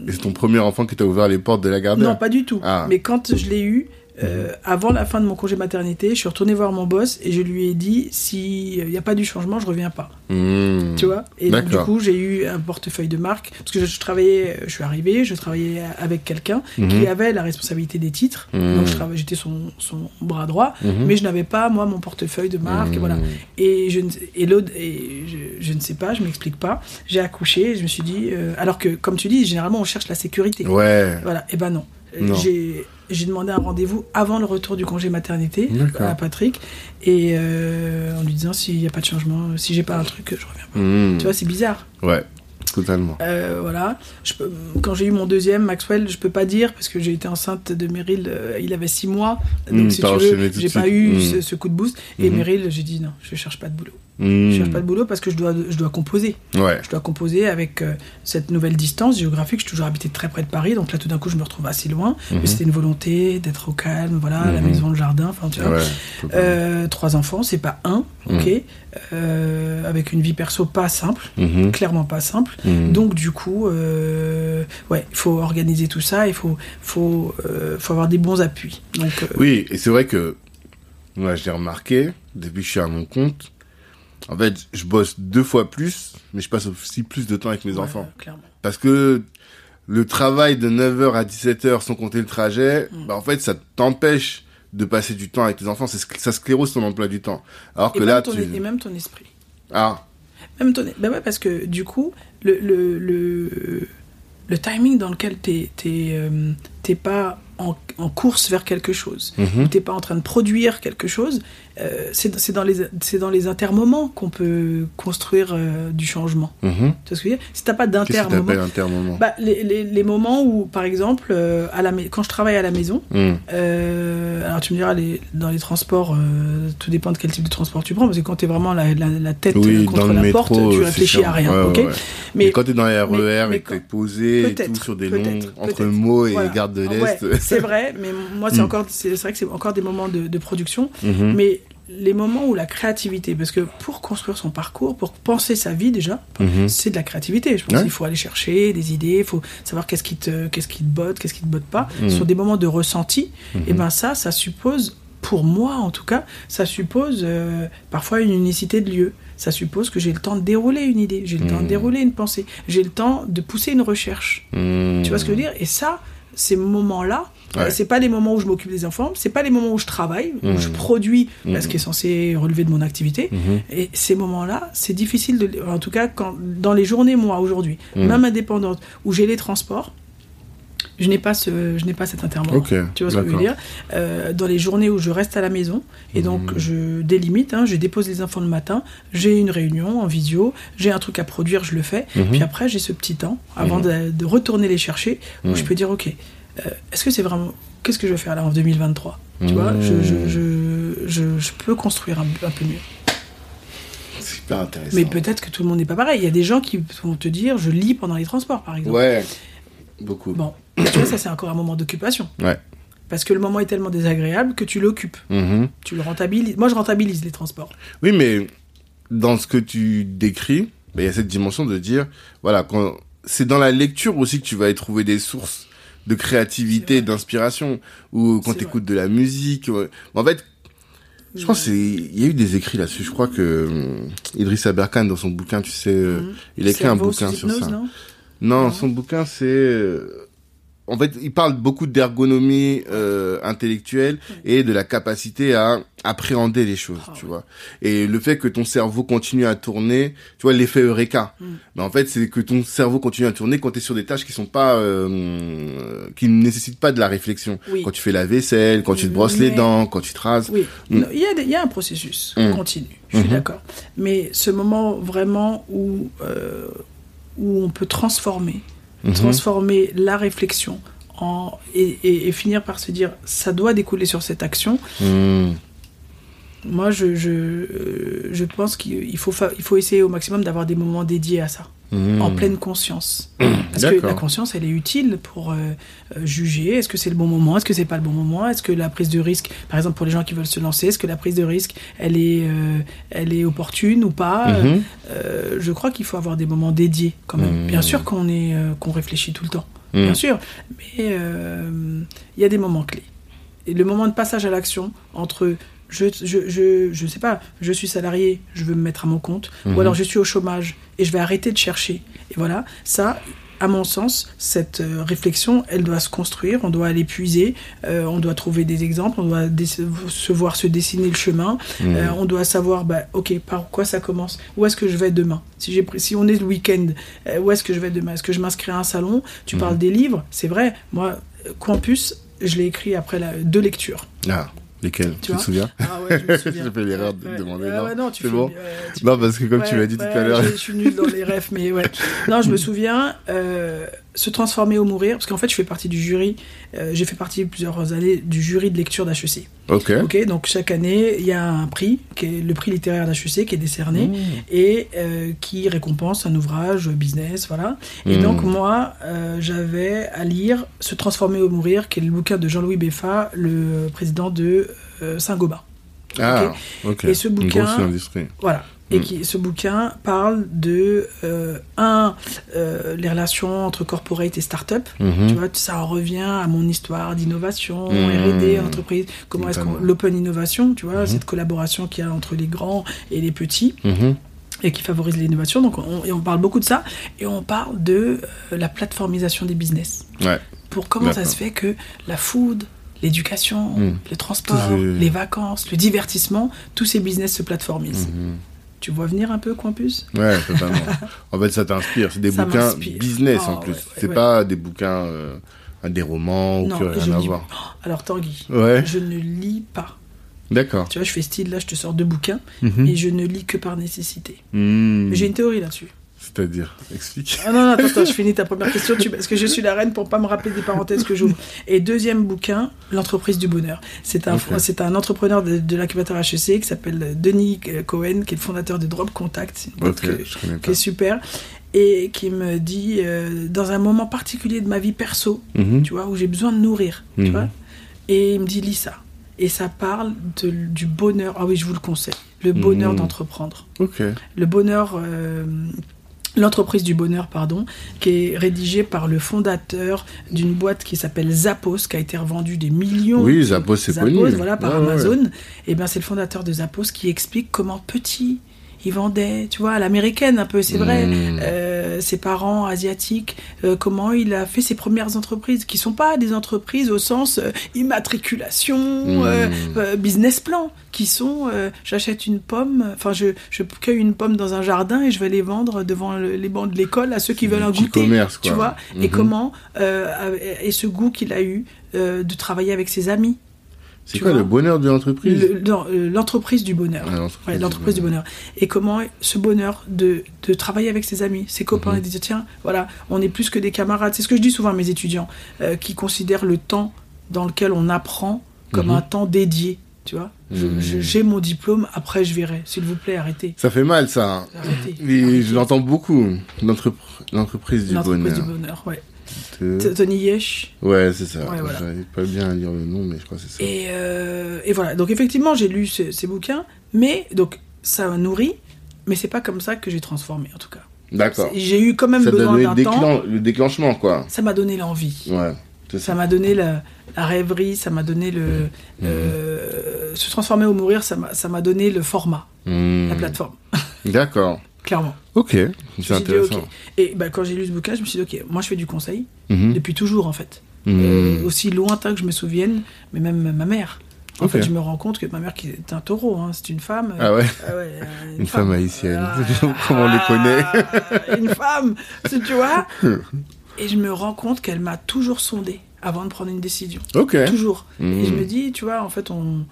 [SPEAKER 2] Et c'est ton premier enfant qui t'a ouvert les portes de la garde
[SPEAKER 1] non, pas du tout.
[SPEAKER 2] Ah.
[SPEAKER 1] Mais quand je l'ai eu, euh, avant la fin de mon congé maternité, je suis retournée voir mon boss et je lui ai dit s'il n'y a pas du changement, je reviens pas.
[SPEAKER 2] Hmm.
[SPEAKER 1] Tu vois? Et donc, du coup, j'ai eu un portefeuille de marque. Parce que je, je travaillais, je suis arrivée, je travaillais avec quelqu'un
[SPEAKER 2] Mhm.
[SPEAKER 1] qui avait la responsabilité des titres.
[SPEAKER 2] Mhm.
[SPEAKER 1] Donc, j'étais son, son bras droit.
[SPEAKER 2] Mhm.
[SPEAKER 1] Mais je n'avais pas, moi, mon portefeuille de marque. et
[SPEAKER 2] Hmm.
[SPEAKER 1] Voilà. Et, je, ne- et, l'autre- et je, je ne sais pas, je m'explique pas. J'ai accouché et je me suis dit. euh, alors que, comme tu dis, généralement, on cherche la sécurité.
[SPEAKER 2] Ouais.
[SPEAKER 1] Voilà, et ben non.
[SPEAKER 2] Non.
[SPEAKER 1] J'ai j'ai demandé un rendez-vous avant le retour du congé maternité à Patrick et euh, en lui disant s'il n'y a pas de changement, si j'ai pas un truc, je reviens pas.
[SPEAKER 2] Hmm.
[SPEAKER 1] Tu vois, c'est bizarre.
[SPEAKER 2] Ouais, totalement.
[SPEAKER 1] Euh, voilà. Je peux- quand j'ai eu mon deuxième, Maxwell, je peux pas dire parce que j'ai été enceinte de Meryl, euh, il avait six mois. Donc
[SPEAKER 2] Mm,
[SPEAKER 1] si tu veux, j'ai pas eu
[SPEAKER 2] Mm.
[SPEAKER 1] ce, ce coup de boost. Et. Meryl, j'ai dit non, je cherche pas de boulot.
[SPEAKER 2] Hmm.
[SPEAKER 1] Je cherche pas de boulot parce que je dois, je dois composer.
[SPEAKER 2] Ouais.
[SPEAKER 1] Je dois composer avec euh, cette nouvelle distance géographique. J'ai toujours habité très près de Paris, donc là tout d'un coup je me retrouve assez loin.
[SPEAKER 2] Mhm.
[SPEAKER 1] Mais c'était une volonté d'être au calme, voilà, la
[SPEAKER 2] Mhm.
[SPEAKER 1] maison, le jardin, enfin tu vois.
[SPEAKER 2] Ouais. totalement.
[SPEAKER 1] Euh, trois enfants, c'est pas un, ok.
[SPEAKER 2] Mhm.
[SPEAKER 1] Euh, avec une vie perso pas simple,
[SPEAKER 2] Mhm.
[SPEAKER 1] clairement pas simple.
[SPEAKER 2] Mhm.
[SPEAKER 1] Donc du coup, ouais, il faut organiser tout ça, il faut, faut, faut avoir des bons appuis. Donc
[SPEAKER 2] Oui, et c'est vrai que moi, j'ai remarqué, depuis que je suis à mon compte, en fait, je bosse deux fois plus, mais je passe aussi plus de temps avec mes
[SPEAKER 1] ouais,
[SPEAKER 2] enfants.
[SPEAKER 1] clairement.
[SPEAKER 2] Parce que le travail de 9h à 17h sans compter le trajet,
[SPEAKER 1] Mm.
[SPEAKER 2] bah, en fait, ça t'empêche de passer du temps avec tes enfants. Ça sclérose ton emploi du temps. Alors
[SPEAKER 1] Et,
[SPEAKER 2] que
[SPEAKER 1] même
[SPEAKER 2] là,
[SPEAKER 1] ton,
[SPEAKER 2] tu...
[SPEAKER 1] et même ton esprit.
[SPEAKER 2] Ah,
[SPEAKER 1] Même ton... Ben ouais, parce que du coup, le, le, le, le timing dans lequel t'es euh, pas en, en course vers quelque chose,
[SPEAKER 2] mhm.
[SPEAKER 1] t'es pas en train de produire quelque chose, euh, c'est c'est dans, les- c'est dans les intermoments qu'on peut construire euh, du changement.
[SPEAKER 2] Mhm.
[SPEAKER 1] Tu vois ce que je veux dire? Si t'as pas
[SPEAKER 2] Qu'est-ce que
[SPEAKER 1] d'intermoment... Bah, les, les, les moments où, par exemple, euh, à la, quand je travaille à la maison,
[SPEAKER 2] Hmm.
[SPEAKER 1] euh, alors tu me diras, les, dans les transports, tout dépend de quel type de transport tu prends, parce que quand t'es vraiment la, la, la tête
[SPEAKER 2] Oui,
[SPEAKER 1] contre la
[SPEAKER 2] métro,
[SPEAKER 1] porte, tu réfléchis à rien,
[SPEAKER 2] Ouais,
[SPEAKER 1] ok?
[SPEAKER 2] ouais. Mais,
[SPEAKER 1] Mais
[SPEAKER 2] quand t'es dans les RER
[SPEAKER 1] mais
[SPEAKER 2] et que t'es posé et tout sur des longs, entre. Meaux et
[SPEAKER 1] Voilà.
[SPEAKER 2] Gare de
[SPEAKER 1] Ouais,
[SPEAKER 2] l'Est.
[SPEAKER 1] c'est vrai, mais moi c'est
[SPEAKER 2] Mm.
[SPEAKER 1] encore, c'est c'est vrai que c'est encore des moments de, de production,
[SPEAKER 2] Mhm.
[SPEAKER 1] mais les moments où la créativité, parce que pour construire son parcours, pour penser sa vie déjà,
[SPEAKER 2] Mhm.
[SPEAKER 1] c'est de la créativité. Je pense
[SPEAKER 2] Ouais.
[SPEAKER 1] qu'il faut aller chercher des idées, il faut savoir qu'est-ce qui te, qu'est-ce qui te botte, qu'est-ce qui te botte pas.
[SPEAKER 2] Mhm.
[SPEAKER 1] Sur des moments de ressenti,
[SPEAKER 2] Mhm.
[SPEAKER 1] et ben ça, ça suppose, pour moi en tout cas, ça suppose euh, parfois une unicité de lieu. Ça suppose que j'ai le temps de dérouler une idée, j'ai le temps de
[SPEAKER 2] Mhm.
[SPEAKER 1] dérouler une pensée, j'ai le temps de pousser une recherche.
[SPEAKER 2] Hmm.
[SPEAKER 1] Tu vois ce que je veux dire? Et ça, ces moments-là,
[SPEAKER 2] Ouais.
[SPEAKER 1] C'est pas les moments où je m'occupe des enfants, c'est pas les moments où je travaille, où je produis
[SPEAKER 2] Mhm.
[SPEAKER 1] ce qui est censé relever de mon activité.
[SPEAKER 2] Mhm.
[SPEAKER 1] Et ces moments-là, c'est difficile de, en tout cas, quand, dans les journées, moi, aujourd'hui, même indépendante, où j'ai les transports, je n'ai pas ce, je n'ai pas cet intervalle. Tu vois ce que je veux dire? Euh, Dans les journées où je reste à la maison, et donc je délimite, hein, je dépose les enfants le matin, j'ai une réunion en visio, j'ai un truc à produire, je le fais, puis après j'ai ce petit temps avant de, de retourner les chercher, où je peux dire, ok, euh, est-ce que c'est vraiment, qu'est-ce que je vais faire là en 2023 Tu vois, je, je, je, je, je peux construire un, un peu mieux.
[SPEAKER 2] C'est hyper intéressant.
[SPEAKER 1] Mais peut-être que tout le monde n'est pas pareil. Il y a des gens qui vont te dire, je lis pendant les transports, par exemple.
[SPEAKER 2] Ouais, beaucoup.
[SPEAKER 1] Bon, tu vois, ça c'est encore un moment d'occupation.
[SPEAKER 2] Ouais.
[SPEAKER 1] Parce que le moment est tellement désagréable que tu l'occupes.
[SPEAKER 2] Mhm.
[SPEAKER 1] Tu le rentabilises. Moi, je rentabilise les transports.
[SPEAKER 2] Oui, mais dans ce que tu décris, ben, il y a cette dimension de dire, voilà, quand c'est dans la lecture aussi que tu vas y trouver des sources de créativité, d'inspiration, ou quand
[SPEAKER 1] C'est
[SPEAKER 2] tu écoutes de la musique. En fait, je pense qu'il y a eu des écrits là-dessus. Je crois que hum, Idriss Aberkan, dans son bouquin, tu sais, euh,
[SPEAKER 1] Mhm.
[SPEAKER 2] il a écrit un bouquin sur
[SPEAKER 1] hypnose,
[SPEAKER 2] ça.
[SPEAKER 1] non?
[SPEAKER 2] Non,
[SPEAKER 1] Non.
[SPEAKER 2] son bouquin, c'est... En fait, il parle beaucoup d'ergonomie euh, intellectuelle et de la capacité à appréhender les choses,
[SPEAKER 1] Ah
[SPEAKER 2] tu vois. Et le fait que ton cerveau continue à tourner, tu vois, l'effet Eureka.
[SPEAKER 1] Mm.
[SPEAKER 2] Mais en fait, c'est que ton cerveau continue à tourner quand tu es sur des tâches qui sont pas... euh, qui ne nécessitent pas de la réflexion.
[SPEAKER 1] Oui.
[SPEAKER 2] Quand tu fais la vaisselle, quand tu te brosses les dents, quand tu te rases.
[SPEAKER 1] Oui,
[SPEAKER 2] Mm.
[SPEAKER 1] Il y, a des- il y a un processus
[SPEAKER 2] Mm.
[SPEAKER 1] continu, je suis
[SPEAKER 2] Mhm.
[SPEAKER 1] d'accord. Mais ce moment vraiment où, euh, où on peut transformer,
[SPEAKER 2] Mhm.
[SPEAKER 1] transformer la réflexion en, et, et- et finir par se dire ça doit découler sur cette action,
[SPEAKER 2] Mm.
[SPEAKER 1] Moi je, je, euh, je pense qu'il faut, fa- il faut essayer au maximum d'avoir des moments dédiés à ça,
[SPEAKER 2] Mm.
[SPEAKER 1] en pleine conscience. Parce que la conscience, elle est utile pour euh, euh, juger est-ce que c'est le bon moment, est-ce que c'est pas le bon moment, est-ce que la prise de risque, par exemple pour les gens qui veulent se lancer, est-ce que la prise de risque, elle est, euh, elle est opportune ou pas? Euh, Je crois qu'il faut avoir des moments dédiés quand même. Bien sûr qu'on est, qu'on réfléchit tout le temps, bien sûr, mais il y a des moments clés. Et le moment de passage à l'action entre je, je, je, je sais pas, je suis salarié, je veux me mettre à mon compte,
[SPEAKER 2] Mhm.
[SPEAKER 1] ou alors je suis au chômage et je vais arrêter de chercher. Et voilà, ça, à mon sens, cette euh, réflexion, elle doit se construire, on doit aller puiser, euh, on doit trouver des exemples, on doit se voir se dessiner le chemin,
[SPEAKER 2] Mm.
[SPEAKER 1] euh, on doit savoir, bah, ok, par quoi ça commence, où est-ce que je vais demain? Si, si on est le week-end, euh, où est-ce que je vais demain? Est-ce que je m'inscris à un salon? Tu
[SPEAKER 2] Mhm.
[SPEAKER 1] parles des livres, c'est vrai, moi, Campus, je l'ai écrit après la, deux lectures.
[SPEAKER 2] Ah, lesquels Tu,
[SPEAKER 1] Tu
[SPEAKER 2] te souviens
[SPEAKER 1] Ah ouais, je me (laughs) souviens.
[SPEAKER 2] J'ai fait l'erreur de
[SPEAKER 1] Ouais,
[SPEAKER 2] demander,
[SPEAKER 1] ouais,
[SPEAKER 2] non,
[SPEAKER 1] ouais, non, tu fais-
[SPEAKER 2] bon
[SPEAKER 1] tu
[SPEAKER 2] Non, parce que comme tu l'as dit tout à l'heure...
[SPEAKER 1] Je, suis nulle dans les refs, mais ouais. (laughs) Non, je me souviens, euh, se transformer ou mourir, parce qu'en fait, je fais partie du jury, euh, j'ai fait partie plusieurs années du jury de lecture d'HEC.
[SPEAKER 2] Ok.
[SPEAKER 1] Ok, donc chaque année, il y a un prix, qui est le prix littéraire d'HEC, qui est décerné,
[SPEAKER 2] Mmh.
[SPEAKER 1] et euh, qui récompense un ouvrage business, voilà. Et
[SPEAKER 2] Mmh.
[SPEAKER 1] donc, moi, euh, j'avais à lire Se transformer ou mourir, qui est le bouquin de Jean-Louis Beffa, le président de Saint-Gobain.
[SPEAKER 2] Ah, ok.
[SPEAKER 1] Et ce
[SPEAKER 2] Une
[SPEAKER 1] bouquin-
[SPEAKER 2] grosse industrie.
[SPEAKER 1] Voilà. Et
[SPEAKER 2] Mm.
[SPEAKER 1] qui, ce bouquin parle de, euh, un, euh, les relations entre corporate et start-up.
[SPEAKER 2] Mhm.
[SPEAKER 1] Tu vois, ça en revient à mon histoire d'innovation,
[SPEAKER 2] Mm.
[SPEAKER 1] R&D, entreprise. Comment est-ce qu'on l'open innovation, tu vois,
[SPEAKER 2] Mhm.
[SPEAKER 1] cette collaboration qu'il y a entre les grands et les petits
[SPEAKER 2] Mhm.
[SPEAKER 1] et qui favorise l'innovation. Donc, on, et on parle beaucoup de ça et on parle de euh, la plateformisation des business.
[SPEAKER 2] Ouais.
[SPEAKER 1] Pour comment ça se fait que la food, l'éducation,
[SPEAKER 2] Mm.
[SPEAKER 1] le transport, les vacances, le divertissement, tous ces business se plateformisent. Tu vois venir un peu, Campus?
[SPEAKER 2] Ouais, totalement. (laughs) en fait, ça t'inspire. C'est des
[SPEAKER 1] Ça
[SPEAKER 2] bouquins business en
[SPEAKER 1] Oh,
[SPEAKER 2] plus.
[SPEAKER 1] ouais,
[SPEAKER 2] c'est
[SPEAKER 1] ouais.
[SPEAKER 2] pas des bouquins, euh, des romans ou
[SPEAKER 1] Non,
[SPEAKER 2] rien à
[SPEAKER 1] lis-
[SPEAKER 2] voir.
[SPEAKER 1] Alors Tanguy,
[SPEAKER 2] Ouais,
[SPEAKER 1] je ne lis pas.
[SPEAKER 2] d'accord.
[SPEAKER 1] Tu vois, je fais style, là, je te sors deux bouquins,
[SPEAKER 2] Mhm.
[SPEAKER 1] et je ne lis que par nécessité. Mais J'ai une théorie là-dessus.
[SPEAKER 2] C'est-à-dire, explique.
[SPEAKER 1] Ah non, non, attends, attends, je finis ta première question, tu- parce que je suis la reine pour pas me rappeler des parenthèses que j'ouvre. Et deuxième bouquin, L'entreprise du bonheur. C'est un,
[SPEAKER 2] Ok.
[SPEAKER 1] c'est un entrepreneur de, de l'incubateur HEC qui s'appelle Denis euh, Cohen, qui est le fondateur de Drop Contact. C'est une boîte
[SPEAKER 2] Ok,
[SPEAKER 1] que-
[SPEAKER 2] je connais
[SPEAKER 1] qui est super. Et qui me dit, euh, dans un moment particulier de ma vie perso,
[SPEAKER 2] Mhm.
[SPEAKER 1] tu vois, où j'ai besoin de nourrir, tu
[SPEAKER 2] Mhm.
[SPEAKER 1] vois. Et il me dit, lis ça. Et ça parle de- du bonheur. Ah oui, je vous le conseille. Le bonheur
[SPEAKER 2] Mhm.
[SPEAKER 1] d'entreprendre.
[SPEAKER 2] Ok.
[SPEAKER 1] Le bonheur. euh, L'entreprise du bonheur, pardon, qui est rédigée par le fondateur d'une boîte qui s'appelle Zappos, qui a été revendue des millions.
[SPEAKER 2] Oui, Zappos, c'est connu.
[SPEAKER 1] voilà, par
[SPEAKER 2] Ouais, ouais.
[SPEAKER 1] Amazon. Et bien, c'est le fondateur de Zappos qui explique comment petit, il vendait, tu vois, à l'américaine un peu, c'est vrai.
[SPEAKER 2] Mm.
[SPEAKER 1] Euh, ses parents asiatiques, euh, comment il a fait ses premières entreprises, qui sont pas des entreprises au sens euh, immatriculation,
[SPEAKER 2] Mm.
[SPEAKER 1] euh, euh, business plan, qui sont, j'achète une pomme, enfin je, je cueille une pomme dans un jardin et je vais les vendre devant le- les bancs de l'école à ceux qui veulent un goûter.
[SPEAKER 2] commerce, quoi.
[SPEAKER 1] Tu vois Et
[SPEAKER 2] Mhm.
[SPEAKER 1] comment et ce goût qu'il a eu de travailler avec ses amis.
[SPEAKER 2] C'est quoi
[SPEAKER 1] vois
[SPEAKER 2] le bonheur de l'entreprise
[SPEAKER 1] Le- euh, L'entreprise du bonheur.
[SPEAKER 2] Ah, l'entreprise
[SPEAKER 1] Ouais,
[SPEAKER 2] du
[SPEAKER 1] l'entreprise du bonheur. Et comment ce bonheur de, de travailler avec ses amis, ses copains,
[SPEAKER 2] Mhm.
[SPEAKER 1] et de dire tiens, voilà, on est plus que des camarades. C'est ce que je dis souvent à mes étudiants, euh, qui considèrent le temps dans lequel on apprend comme
[SPEAKER 2] Mhm.
[SPEAKER 1] un temps dédié. Tu vois Je-
[SPEAKER 2] Mhm.
[SPEAKER 1] je- J'ai mon diplôme, après je verrai. S'il vous plaît, arrêtez.
[SPEAKER 2] Ça fait mal, ça. hein.
[SPEAKER 1] Arrêtez.
[SPEAKER 2] Et
[SPEAKER 1] Arrêtez.
[SPEAKER 2] je l'entends beaucoup. L'entrepr- L'entreprise du
[SPEAKER 1] L'entreprise
[SPEAKER 2] bonheur.
[SPEAKER 1] du bonheur, ouais.
[SPEAKER 2] De-
[SPEAKER 1] Tony Yesh.
[SPEAKER 2] Ouais, c'est ça.
[SPEAKER 1] Ouais, voilà.
[SPEAKER 2] J'arrive pas bien à dire le nom, mais je crois que c'est ça.
[SPEAKER 1] Et, euh, et voilà. Donc effectivement, j'ai lu ce- ces bouquins, mais donc ça m'a nourri, mais c'est pas comme ça que j'ai transformé en tout cas.
[SPEAKER 2] D'accord.
[SPEAKER 1] J'ai eu quand même
[SPEAKER 2] Ça
[SPEAKER 1] besoin d'un temps.
[SPEAKER 2] déclen- le déclenchement, quoi.
[SPEAKER 1] Ça m'a donné l'envie.
[SPEAKER 2] Ouais,
[SPEAKER 1] Ça m'a donné la, la rêverie, ça m'a donné le.
[SPEAKER 2] Mhm.
[SPEAKER 1] euh, se transformer ou mourir, ça m'a donné le format,
[SPEAKER 2] Hmm.
[SPEAKER 1] la plateforme, (laughs)
[SPEAKER 2] D'accord.
[SPEAKER 1] Clairement.
[SPEAKER 2] Ok, c'est intéressant.
[SPEAKER 1] ok. Et bah, quand j'ai lu ce bouquin, je me suis dit, ok, moi je fais du conseil,
[SPEAKER 2] Mhm.
[SPEAKER 1] depuis toujours en fait.
[SPEAKER 2] Hmm.
[SPEAKER 1] Euh, aussi lointain que je me souvienne, mais même ma mère. En fait, je me rends compte que ma mère, qui est un taureau, hein, c'est une femme.
[SPEAKER 2] Ah ouais
[SPEAKER 1] Ah ouais, (laughs) euh,
[SPEAKER 2] Une femme haïtienne.
[SPEAKER 1] Ah, (laughs)
[SPEAKER 2] Comme on les connaît.
[SPEAKER 1] ah, une femme, tu tu vois. (laughs) Et je me rends compte qu'elle m'a toujours sondé avant de prendre une décision.
[SPEAKER 2] Ok.
[SPEAKER 1] Toujours.
[SPEAKER 2] Mhm.
[SPEAKER 1] Et je me dis, tu vois, en fait, on...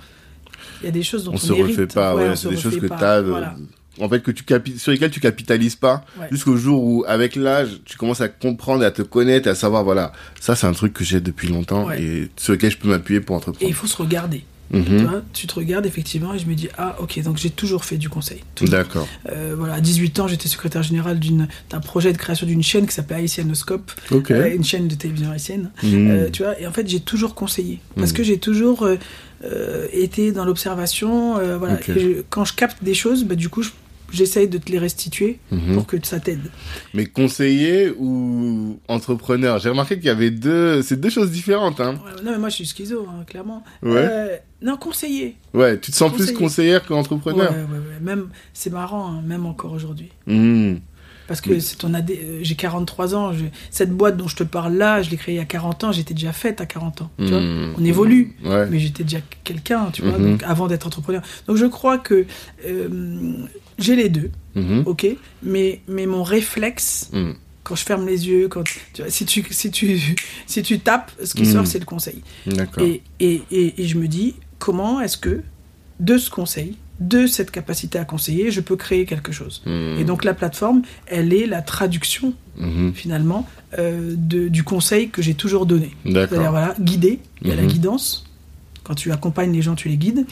[SPEAKER 1] il y a des choses dont on,
[SPEAKER 2] On se
[SPEAKER 1] hérite.
[SPEAKER 2] refait pas, ouais,
[SPEAKER 1] on
[SPEAKER 2] c'est des choses que de-
[SPEAKER 1] Voilà.
[SPEAKER 2] En fait, que tu sur lesquelles tu capitalises pas,
[SPEAKER 1] Ouais.
[SPEAKER 2] jusqu'au jour où, avec l'âge, tu commences à comprendre, et à te connaître, et à savoir, voilà, ça c'est un truc que j'ai depuis longtemps,
[SPEAKER 1] Ouais.
[SPEAKER 2] et sur lequel je peux m'appuyer pour
[SPEAKER 1] Et
[SPEAKER 2] entreprendre.
[SPEAKER 1] il faut se regarder.
[SPEAKER 2] Mhm.
[SPEAKER 1] Tu, vois, tu te regardes effectivement et je me dis, ah ok, donc j'ai toujours fait du conseil.
[SPEAKER 2] D'accord.
[SPEAKER 1] Euh, voilà, à 18 ans, j'étais secrétaire général d'un projet de création d'une chaîne qui s'appelait Haïtianoscope, euh, une chaîne de télévision haïtienne.
[SPEAKER 2] Mhm.
[SPEAKER 1] Euh, tu vois, et en fait, j'ai toujours conseillé. Parce
[SPEAKER 2] Mm.
[SPEAKER 1] que j'ai toujours été dans l'observation. voilà. Et je- quand je capte des choses, bah, du coup, je- j'essaye de te les restituer
[SPEAKER 2] Mhm.
[SPEAKER 1] pour que ça t'aide.
[SPEAKER 2] Mais conseiller ou entrepreneur? J'ai remarqué qu'il y avait deux, c'est deux choses différentes, hein.
[SPEAKER 1] Ouais, non, mais moi, je suis schizo, hein, clairement.
[SPEAKER 2] Ouais.
[SPEAKER 1] Euh, non, conseiller.
[SPEAKER 2] Ouais, tu te sens plus conseillère qu'entrepreneur?
[SPEAKER 1] ouais, ouais. Même, c'est marrant, hein, même encore aujourd'hui.
[SPEAKER 2] Mhm.
[SPEAKER 1] Parce que c'est ton AD, euh, j'ai 43 ans. je- cette boîte dont je te parle là, je l'ai créée il y a 40 ans. J'étais déjà faite à 40 ans. Tu vois
[SPEAKER 2] Mhm.
[SPEAKER 1] On évolue.
[SPEAKER 2] Ouais.
[SPEAKER 1] mais j'étais déjà quelqu'un, tu vois, donc, avant d'être entrepreneur. Donc je crois que euh, j'ai les deux,
[SPEAKER 2] Mhm.
[SPEAKER 1] ok, mais, mais mon réflexe,
[SPEAKER 2] Mhm.
[SPEAKER 1] quand je ferme les yeux, quand tu vois, si, tu, si, tu, (laughs) si tu tapes, ce qui
[SPEAKER 2] Mhm.
[SPEAKER 1] sort, c'est le conseil. Et, et, et, et je me dis, comment est-ce que, de ce conseil, de cette capacité à conseiller, je peux créer quelque chose?
[SPEAKER 2] Mhm.
[SPEAKER 1] Et donc la plateforme, elle est la traduction,
[SPEAKER 2] Mhm.
[SPEAKER 1] finalement, euh, de, du conseil que j'ai toujours donné. C'est-à-dire,
[SPEAKER 2] D'accord.
[SPEAKER 1] voilà, guider, il y a la
[SPEAKER 2] Mhm.
[SPEAKER 1] guidance. Quand tu accompagnes les gens, tu les guides.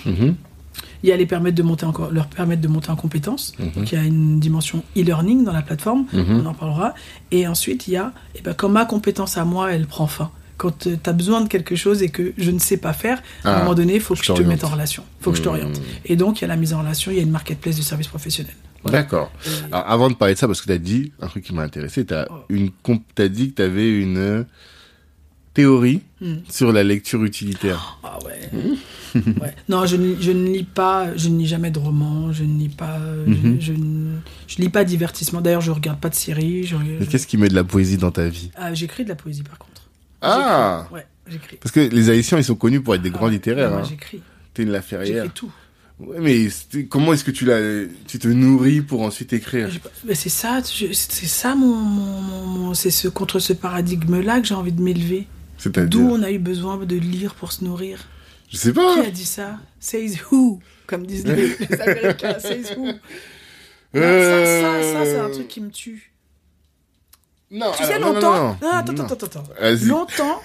[SPEAKER 1] Il y a les permettre de monter encore, leur permettre de monter en compétences. Donc il y a une dimension e-learning dans la plateforme,
[SPEAKER 2] Mhm.
[SPEAKER 1] on en parlera. Et ensuite, il y a, eh ben, quand ma compétence à moi, elle prend fin. Quand tu as besoin de quelque chose et que je ne sais pas faire, à
[SPEAKER 2] Ah,
[SPEAKER 1] un moment donné, il faut que
[SPEAKER 2] je
[SPEAKER 1] te mette en relation. Il faut que je t'oriente.
[SPEAKER 2] Mhm.
[SPEAKER 1] Et donc, il y a la mise en relation, il y a une marketplace de services professionnels. Voilà.
[SPEAKER 2] D'accord.
[SPEAKER 1] Et-
[SPEAKER 2] Alors, avant de parler de ça, parce que tu as dit un truc qui m'a intéressé, tu as,
[SPEAKER 1] Oh.
[SPEAKER 2] une dit que tu avais une théorie
[SPEAKER 1] Hmm.
[SPEAKER 2] sur la lecture utilitaire.
[SPEAKER 1] Ah ouais. ouais. Non, je ne, je ne lis pas, je ne lis jamais de romans, je ne lis pas, je, je ne je lis pas divertissement. D'ailleurs, je regarde pas de séries. je-
[SPEAKER 2] Mais qu'est-ce qui met de la poésie dans ta vie?
[SPEAKER 1] Ah, j'écris de la poésie par contre.
[SPEAKER 2] Ah.
[SPEAKER 1] Ouais, j'écris.
[SPEAKER 2] Parce que les Haïtiens, ils sont connus pour être des
[SPEAKER 1] Ah
[SPEAKER 2] grands
[SPEAKER 1] ouais.
[SPEAKER 2] littéraires. Hein.
[SPEAKER 1] j'écris.
[SPEAKER 2] T'es une Laferrière.
[SPEAKER 1] J'écris tout.
[SPEAKER 2] Ouais, mais comment est-ce que tu, la, tu te nourris pour ensuite écrire?
[SPEAKER 1] C'est ça, c'est ça mon, mon- mon- mon- c'est ce contre ce paradigme-là que j'ai envie de m'élever. D'où on a eu besoin de lire pour se nourrir.
[SPEAKER 2] Je sais
[SPEAKER 1] Qui
[SPEAKER 2] pas.
[SPEAKER 1] a dit ça? Says who? Comme disent les, (laughs) les Américains. Says who? Non, Ça, ça, ça, c'est un truc qui me tue.
[SPEAKER 2] Non,
[SPEAKER 1] Tu sais,
[SPEAKER 2] alors,
[SPEAKER 1] longtemps.
[SPEAKER 2] non, non.
[SPEAKER 1] Non, attends,
[SPEAKER 2] Non.
[SPEAKER 1] attends, attends, attends. Longtemps,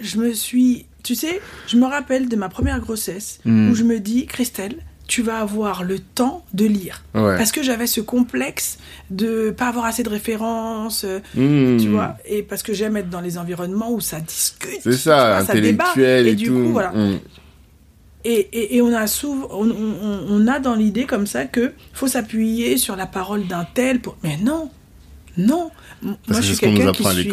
[SPEAKER 1] je me suis. Tu sais, je me rappelle de ma première grossesse
[SPEAKER 2] Hmm.
[SPEAKER 1] où je me dis, Christelle, tu vas avoir le temps de lire.
[SPEAKER 2] Ouais.
[SPEAKER 1] Parce que j'avais ce complexe de pas avoir assez de références, euh,
[SPEAKER 2] Hmm.
[SPEAKER 1] tu vois, et parce que j'aime être dans les environnements où ça discute.
[SPEAKER 2] C'est ça,
[SPEAKER 1] vois, débat.
[SPEAKER 2] intellectuel et,
[SPEAKER 1] Et du
[SPEAKER 2] tout.
[SPEAKER 1] coup, voilà.
[SPEAKER 2] Hmm.
[SPEAKER 1] Et, et, et on a souvent, on, on- on a dans l'idée comme ça que faut s'appuyer sur la parole d'un tel pour. Mais non, non.
[SPEAKER 2] Parce
[SPEAKER 1] Moi,
[SPEAKER 2] que
[SPEAKER 1] je suis quelqu'un qui suis,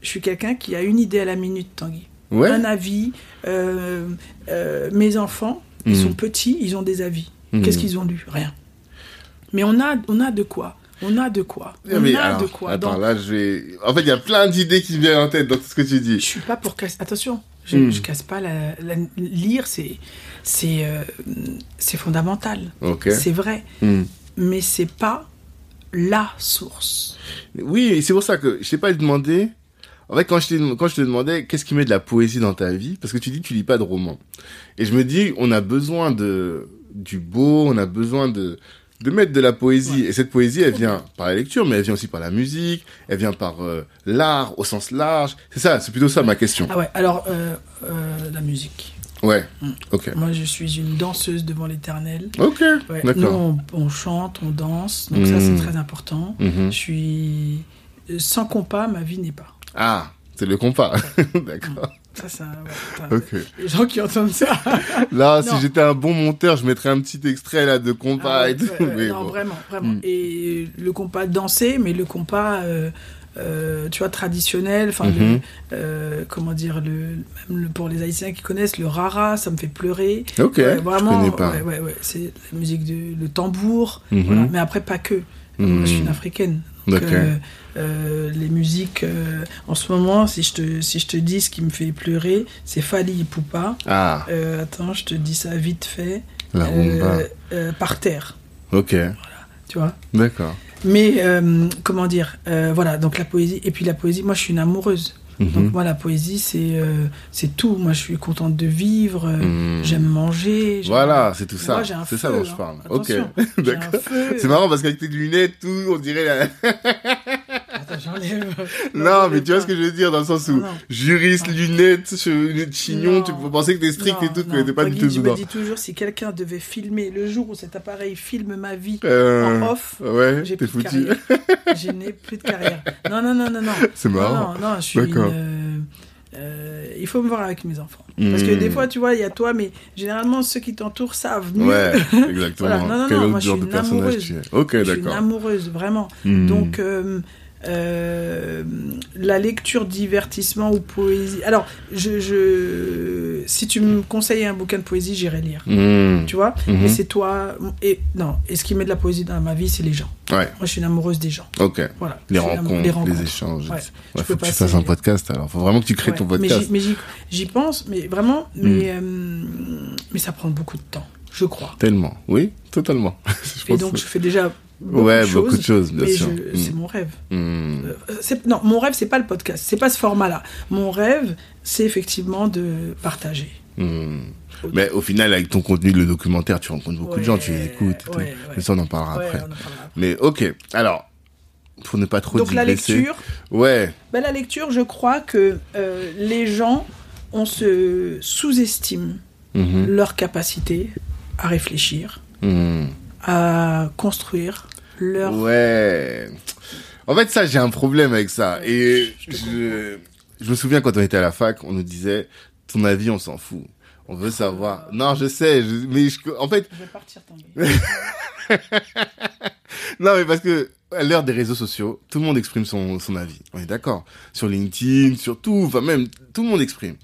[SPEAKER 1] je suis quelqu'un qui a une idée à la minute, Tanguy.
[SPEAKER 2] Ouais.
[SPEAKER 1] Un avis. euh, euh, mes enfants, ils
[SPEAKER 2] Mhm.
[SPEAKER 1] sont petits, ils ont des avis.
[SPEAKER 2] Mhm.
[SPEAKER 1] Qu'est-ce qu'ils ont lu? Rien. Mais on a, on a de quoi. On a de quoi. On
[SPEAKER 2] Mais
[SPEAKER 1] a
[SPEAKER 2] alors,
[SPEAKER 1] de quoi.
[SPEAKER 2] Attends,
[SPEAKER 1] Donc,
[SPEAKER 2] là, je vais. En fait, il y a plein d'idées qui me viennent en tête dans tout ce que tu
[SPEAKER 1] je
[SPEAKER 2] dis.
[SPEAKER 1] suis pas pour casser. Attention, je,
[SPEAKER 2] Hmm.
[SPEAKER 1] je casse pas la. la- Lire, c'est, c'est, euh, c'est fondamental.
[SPEAKER 2] Ok.
[SPEAKER 1] C'est vrai.
[SPEAKER 2] Hmm.
[SPEAKER 1] Mais c'est pas la source.
[SPEAKER 2] Oui, et c'est pour ça que je t'ai pas demandé. En fait, quand je, t'ai- quand je te demandais qu'est-ce qui met de la poésie dans ta vie, parce que tu dis que tu lis pas de romans. Et je me dis, on a besoin de du beau, on a besoin de de mettre de la poésie. Et cette poésie, elle vient par la lecture, mais elle vient aussi par la musique, elle vient par euh, l'art au sens large. C'est ça, c'est plutôt ça ma question.
[SPEAKER 1] Ah ouais, alors, euh, euh, la musique.
[SPEAKER 2] Ouais.
[SPEAKER 1] Hmm.
[SPEAKER 2] Ok.
[SPEAKER 1] Moi, je suis une danseuse devant l'éternel.
[SPEAKER 2] Ok.
[SPEAKER 1] Ouais. Nous,
[SPEAKER 2] D'accord.
[SPEAKER 1] on, on chante, on danse, donc ça, c'est
[SPEAKER 2] Hmm.
[SPEAKER 1] très important.
[SPEAKER 2] Mhm.
[SPEAKER 1] Je suis. Sans compas, ma vie n'est pas.
[SPEAKER 2] Ah, c'est le compas. (laughs) D'accord.
[SPEAKER 1] Ça, ça. ouais, putain,
[SPEAKER 2] Ok.
[SPEAKER 1] Les gens qui entendent ça. (laughs)
[SPEAKER 2] Là,
[SPEAKER 1] Non.
[SPEAKER 2] si j'étais un bon monteur, je mettrais un petit extrait là de compas
[SPEAKER 1] Ah ouais,
[SPEAKER 2] et tout. mais
[SPEAKER 1] non,
[SPEAKER 2] bon.
[SPEAKER 1] vraiment, vraiment.
[SPEAKER 2] Mm.
[SPEAKER 1] Et le compas dansé, mais le compas, euh, euh, tu vois, traditionnel. Enfin,
[SPEAKER 2] Mhm.
[SPEAKER 1] euh, comment dire, le, même le- pour les Haïtiens qui connaissent, le rara, ça me fait pleurer.
[SPEAKER 2] Ok, je
[SPEAKER 1] vraiment,
[SPEAKER 2] connais pas.
[SPEAKER 1] ouais, c'est la musique de le tambour.
[SPEAKER 2] Mhm.
[SPEAKER 1] voilà. Mais après, pas que. Moi, je suis une
[SPEAKER 2] Mhm.
[SPEAKER 1] africaine. Donc, euh, les musiques, euh, en ce moment, si je, te, si je te dis ce qui me fait pleurer, c'est Fali Poupa.
[SPEAKER 2] Ah,
[SPEAKER 1] Euh, attends, je te dis ça vite fait.
[SPEAKER 2] la rumba.
[SPEAKER 1] Euh, euh, par terre,
[SPEAKER 2] Ok,
[SPEAKER 1] tu vois.
[SPEAKER 2] d'accord.
[SPEAKER 1] Mais comment dire Voilà, donc la poésie. Et puis la poésie, moi je suis une amoureuse.
[SPEAKER 2] Mhm.
[SPEAKER 1] Donc moi la poésie, c'est euh, c'est tout. Moi je suis contente de vivre, euh,
[SPEAKER 2] Mhm.
[SPEAKER 1] j'aime manger.
[SPEAKER 2] Voilà, c'est tout ça. C'est ça dont je
[SPEAKER 1] hein.
[SPEAKER 2] parle. Ok,
[SPEAKER 1] Attention, (laughs)
[SPEAKER 2] d'accord. C'est marrant parce qu'avec tes lunettes, tout, on dirait la... (laughs)
[SPEAKER 1] J'enlève.
[SPEAKER 2] Non, mais tu vois ce que je veux dire dans le sens où juriste, lunettes, chignon,
[SPEAKER 1] Non.
[SPEAKER 2] tu peux penser que t'es strict et tout, que
[SPEAKER 1] non.
[SPEAKER 2] t'es pas du tout
[SPEAKER 1] Je me dis toujours, si quelqu'un devait filmer le jour où cet appareil filme ma vie
[SPEAKER 2] Euh,
[SPEAKER 1] en off,
[SPEAKER 2] Ouais,
[SPEAKER 1] j'ai
[SPEAKER 2] t'es
[SPEAKER 1] plus de carrière. (laughs) je n'ai plus de carrière. Non, non, non, non, non. (laughs)
[SPEAKER 2] C'est marrant.
[SPEAKER 1] Non, non, je suis une,
[SPEAKER 2] D'accord.
[SPEAKER 1] euh, euh, il faut me voir avec mes enfants. Parce que
[SPEAKER 2] Hmm.
[SPEAKER 1] des fois, tu vois, il y a toi, mais généralement, ceux qui t'entourent savent mieux.
[SPEAKER 2] Ouais, (laughs) exactement.
[SPEAKER 1] Voilà. Non, non,
[SPEAKER 2] Quel
[SPEAKER 1] non, moi, je suis une amoureuse.
[SPEAKER 2] Ok,
[SPEAKER 1] je suis une
[SPEAKER 2] d'accord.
[SPEAKER 1] amoureuse, vraiment.
[SPEAKER 2] Hmm.
[SPEAKER 1] Donc, euh, euh, la lecture, divertissement ou poésie. Alors, je, je, si tu me conseilles un bouquin de poésie, j'irai lire.
[SPEAKER 2] Hmm.
[SPEAKER 1] Tu vois?
[SPEAKER 2] Mhm.
[SPEAKER 1] Et c'est toi. Et non, et ce qui met de la poésie dans ma vie, c'est les gens.
[SPEAKER 2] Ouais,
[SPEAKER 1] Moi, je suis une amoureuse des gens.
[SPEAKER 2] ok.
[SPEAKER 1] Voilà.
[SPEAKER 2] Les rencontres, les, échanges.
[SPEAKER 1] Ouais.
[SPEAKER 2] Ouais,
[SPEAKER 1] Je
[SPEAKER 2] faut que tu fasses un podcast alors. Faut vraiment que tu crées ton
[SPEAKER 1] Ouais,
[SPEAKER 2] podcast.
[SPEAKER 1] j'y- Mais j'y- pense, mais vraiment, mais, euh, mais ça prend beaucoup de temps, je crois.
[SPEAKER 2] Tellement. Oui, totalement. (laughs)
[SPEAKER 1] Et donc,
[SPEAKER 2] que-
[SPEAKER 1] je fais déjà beaucoup
[SPEAKER 2] ouais,
[SPEAKER 1] de
[SPEAKER 2] beaucoup de choses, bien sûr.
[SPEAKER 1] c'est mon rêve.
[SPEAKER 2] Hmm.
[SPEAKER 1] Euh, c'est- non, mon rêve, c'est pas le podcast, c'est pas ce format-là. Mon rêve, c'est effectivement de partager.
[SPEAKER 2] Hmm. Mais au final, avec ton contenu, le documentaire, tu rencontres beaucoup de gens, tu les écoutes
[SPEAKER 1] ouais, ouais.
[SPEAKER 2] Mais ça, on en parlera après.
[SPEAKER 1] en parlera.
[SPEAKER 2] Mais ok, alors, pour ne pas trop
[SPEAKER 1] Donc la lecture,
[SPEAKER 2] Ouais.
[SPEAKER 1] ben, la lecture, je crois que euh, les gens, on se sous-estime leur capacité à réfléchir. À construire leur
[SPEAKER 2] Ouais. En fait, ça, j'ai un problème avec ça. Et
[SPEAKER 1] je
[SPEAKER 2] je, me souviens quand on était à la fac, on nous disait, ton avis, on s'en fout. On veut savoir. Non, je sais, je- mais je- en fait,
[SPEAKER 1] Je vais partir (laughs)
[SPEAKER 2] non, mais parce que à l'heure des réseaux sociaux, tout le monde exprime son, son avis. On est d'accord. Sur LinkedIn, sur tout, enfin même, tout le monde exprime.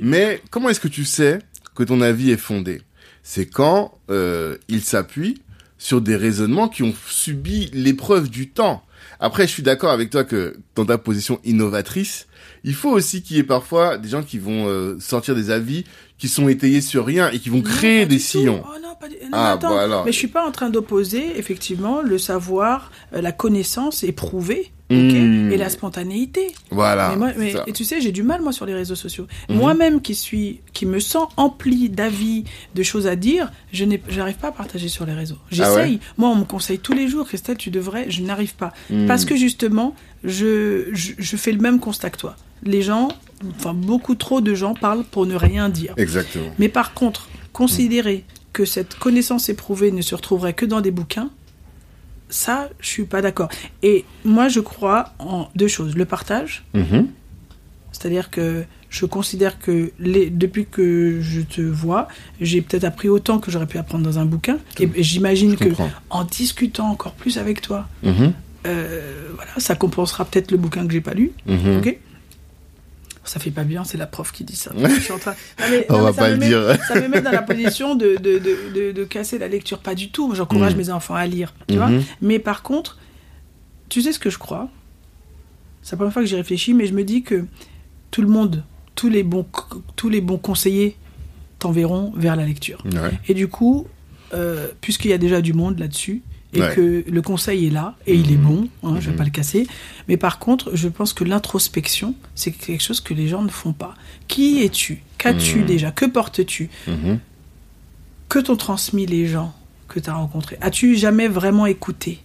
[SPEAKER 2] Mais comment est-ce que tu sais que ton avis est fondé? C'est quand euh, il s'appuie sur des raisonnements qui ont subi l'épreuve du temps. Après, je suis d'accord avec toi que dans ta position innovatrice, il faut aussi qu'il y ait parfois des gens qui vont euh, sortir des avis qui sont étayés sur rien et qui vont créer des sillons.
[SPEAKER 1] Oh non, pas du... non,
[SPEAKER 2] Ah,
[SPEAKER 1] attends.
[SPEAKER 2] bon, alors.
[SPEAKER 1] Mais je suis pas en train d'opposer effectivement le savoir, euh, la connaissance éprouvée,
[SPEAKER 2] Mmh.
[SPEAKER 1] et la spontanéité.
[SPEAKER 2] Voilà.
[SPEAKER 1] mais moi, mais- et tu sais, j'ai du mal moi sur les réseaux sociaux.
[SPEAKER 2] Mhm.
[SPEAKER 1] Moi-même qui suis, qui me sens empli d'avis, de choses à dire, je n'ai, j'arrive pas à partager sur les réseaux.
[SPEAKER 2] Ah
[SPEAKER 1] J'essaye. Moi, on me conseille tous les jours, Christelle, tu devrais. Je n'arrive pas
[SPEAKER 2] Hmm.
[SPEAKER 1] parce que justement, je, je, je fais le même constat que toi. Les gens, enfin beaucoup trop de gens parlent pour ne rien dire.
[SPEAKER 2] Exactement.
[SPEAKER 1] Mais par contre, considérer que cette connaissance éprouvée ne se retrouverait que dans des bouquins, ça, je suis pas d'accord. Et moi, je crois en deux choses. Le partage,
[SPEAKER 2] Mhm.
[SPEAKER 1] c'est-à-dire que je considère que les, depuis que je te vois, j'ai peut-être appris autant que j'aurais pu apprendre dans un bouquin. Et, et j'imagine que en discutant encore plus avec toi,
[SPEAKER 2] Mhm.
[SPEAKER 1] euh, voilà, ça compensera peut-être le bouquin que j'ai pas lu.
[SPEAKER 2] Mhm.
[SPEAKER 1] Ça fait pas bien, c'est la prof qui dit ça. Je suis en train- Non, mais-
[SPEAKER 2] On
[SPEAKER 1] non,
[SPEAKER 2] va
[SPEAKER 1] mais
[SPEAKER 2] pas
[SPEAKER 1] me
[SPEAKER 2] le
[SPEAKER 1] met-
[SPEAKER 2] dire.
[SPEAKER 1] Ça me met dans la (laughs) position de, de, de, casser la lecture. Pas du tout. J'encourage
[SPEAKER 2] Mhm.
[SPEAKER 1] mes enfants à lire. Tu vois
[SPEAKER 2] Mhm.
[SPEAKER 1] mais par contre, tu sais ce que je crois? C'est la première fois que j'y réfléchis, mais je me dis que tout le monde, tous les bons, tous les bons conseillers t'enverront vers la lecture.
[SPEAKER 2] Ouais.
[SPEAKER 1] Et du coup, euh, puisqu'il y a déjà du monde là-dessus, et
[SPEAKER 2] Ouais.
[SPEAKER 1] que le conseil est là, et il est
[SPEAKER 2] Mhm.
[SPEAKER 1] bon, hein, je vais
[SPEAKER 2] Mhm.
[SPEAKER 1] pas le casser, mais par contre, je pense que l'introspection, c'est quelque chose que les gens ne font pas. Qui es-tu? Qu'as-tu
[SPEAKER 2] Mhm.
[SPEAKER 1] déjà? Que portes-tu? Que t'ont transmis les gens que tu as rencontrés? As-tu jamais vraiment écouté?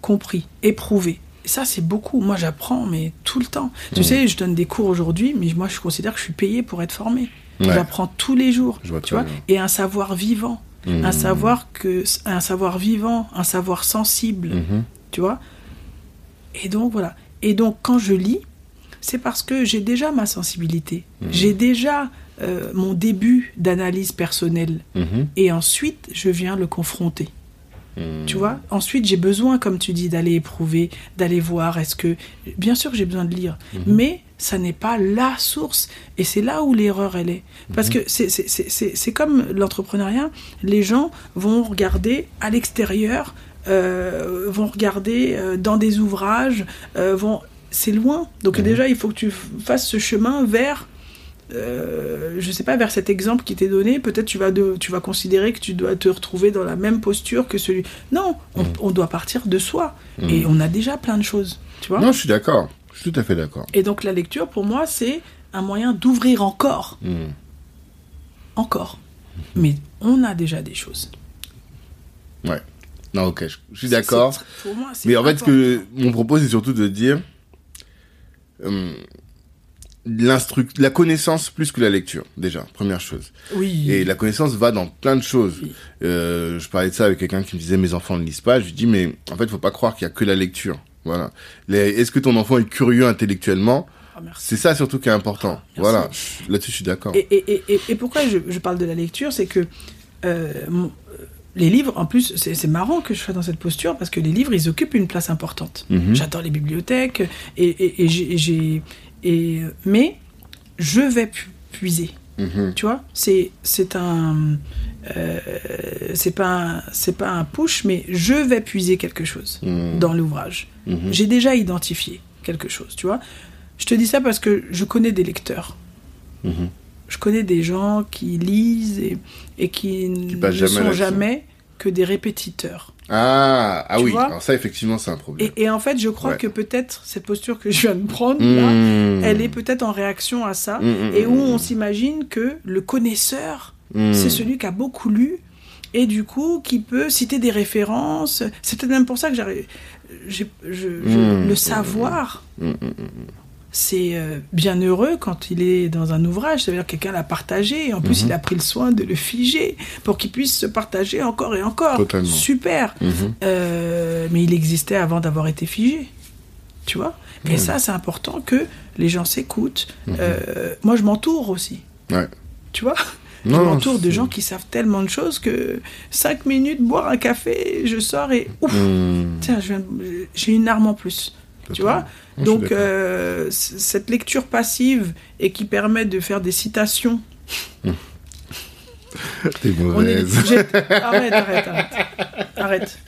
[SPEAKER 1] Compris, éprouvé? Et ça, c'est beaucoup. Moi, j'apprends, mais tout le temps. Tu sais, je donne des cours aujourd'hui, mais moi, je considère que je suis payé pour être formé.
[SPEAKER 2] Ouais.
[SPEAKER 1] J'apprends tous les jours.
[SPEAKER 2] Je vois
[SPEAKER 1] tu vois?
[SPEAKER 2] bien.
[SPEAKER 1] Et un savoir vivant. Un savoir que un savoir vivant, un savoir sensible,
[SPEAKER 2] Mhm.
[SPEAKER 1] tu vois. Et donc voilà. Et donc quand je lis, c'est parce que j'ai déjà ma sensibilité.
[SPEAKER 2] Mhm.
[SPEAKER 1] J'ai déjà euh, mon début d'analyse personnelle. Et ensuite, je viens le confronter. Tu vois? Ensuite, j'ai besoin, comme tu dis, d'aller éprouver, d'aller voir. Est-ce que. Bien sûr que j'ai besoin de lire, mais ça n'est pas la source. Et c'est là où l'erreur, elle est. Parce
[SPEAKER 2] Mhm.
[SPEAKER 1] que c'est- comme l'entrepreneuriat. Les gens vont regarder à l'extérieur, euh, vont regarder euh, dans des ouvrages, euh, vont. C'est loin. Donc,
[SPEAKER 2] Mhm.
[SPEAKER 1] déjà, il faut que tu fasses ce chemin vers. euh, je sais pas, vers cet exemple qui t'est donné, peut-être tu vas, de, tu vas considérer que tu dois te retrouver dans la même posture que celui. Non, on,
[SPEAKER 2] Mhm.
[SPEAKER 1] on doit partir de soi. Et on a déjà plein de choses, tu vois.
[SPEAKER 2] Non, je suis d'accord. Suis tout à fait d'accord.
[SPEAKER 1] Et donc la lecture, pour moi, c'est un moyen d'ouvrir encore,
[SPEAKER 2] Mhm.
[SPEAKER 1] encore. Mais on a déjà des choses.
[SPEAKER 2] Ouais. Non, ok, je, je suis d'accord. Mais en fait, ce que mon propos, c'est surtout de dire euh, l'instruc- la connaissance plus que la lecture, déjà, première chose.
[SPEAKER 1] Oui.
[SPEAKER 2] Et la connaissance va dans plein de choses.
[SPEAKER 1] Oui.
[SPEAKER 2] Euh, je parlais de ça avec quelqu'un qui me disait mes enfants ne lisent pas. Je lui dis mais en fait, faut pas croire qu'il y a que la lecture. Voilà. Est-ce que ton enfant est curieux intellectuellement
[SPEAKER 1] Ah.
[SPEAKER 2] C'est ça surtout qui est important.
[SPEAKER 1] Merci.
[SPEAKER 2] Voilà. Là-dessus, je suis d'accord.
[SPEAKER 1] Et, et, et, et- et pourquoi je, je parle de la lecture C'est que euh, mon- euh, les livres, en plus, c'est marrant que je sois dans cette posture parce que les livres, ils occupent une place importante.
[SPEAKER 2] Mhm.
[SPEAKER 1] J'adore les bibliothèques, et, et, et j'ai- j'ai. et- Mais je vais pu- puiser.
[SPEAKER 2] Mhm.
[SPEAKER 1] Tu vois C'est c'est un. euh, c'est pas, un- c'est pas un push, mais je vais puiser quelque chose
[SPEAKER 2] Mhm.
[SPEAKER 1] dans l'ouvrage.
[SPEAKER 2] Mhm.
[SPEAKER 1] J'ai déjà identifié quelque chose, tu vois. Je te dis ça parce que je connais des lecteurs. Je connais des gens qui lisent et, et qui ne
[SPEAKER 2] jamais
[SPEAKER 1] sont jamais que des répétiteurs.
[SPEAKER 2] Ah, ah oui. Alors ça, effectivement, c'est un problème.
[SPEAKER 1] Et, et en fait, je crois
[SPEAKER 2] Ouais.
[SPEAKER 1] que peut-être cette posture que je viens de prendre, là,
[SPEAKER 2] Mhm.
[SPEAKER 1] elle est peut-être en réaction à ça,
[SPEAKER 2] Mhm,
[SPEAKER 1] et où on s'imagine que le connaisseur, c'est celui qui a beaucoup lu, et du coup, qui peut citer des références. C'est peut-être même pour ça que j'arrive. je- je-. Le savoir. C'est euh, bien heureux quand il est dans un ouvrage. Ça veut dire que quelqu'un l'a partagé, et en plus,
[SPEAKER 2] Mhm.
[SPEAKER 1] il a pris le soin de le figer pour qu'il puisse se partager encore et encore.
[SPEAKER 2] Totalement.
[SPEAKER 1] Super.
[SPEAKER 2] Mhm.
[SPEAKER 1] Euh, mais il existait avant d'avoir été figé. Tu vois? Et
[SPEAKER 2] Ouais.
[SPEAKER 1] ça, c'est important que les gens s'écoutent.
[SPEAKER 2] Mhm.
[SPEAKER 1] Euh, moi, je m'entoure aussi.
[SPEAKER 2] Ouais.
[SPEAKER 1] Tu vois? Je m'entoure de gens qui savent tellement de choses que cinq minutes, boire un café, je sors et ouf,
[SPEAKER 2] Mhm.
[SPEAKER 1] tiens, j'ai une arme en plus. Tu vois
[SPEAKER 2] Non,
[SPEAKER 1] Donc, euh, cette lecture passive et qui permet de faire des citations.
[SPEAKER 2] T'es
[SPEAKER 1] On est-
[SPEAKER 2] mauvaise.
[SPEAKER 1] Arrête, arrête, arrête. Arrête.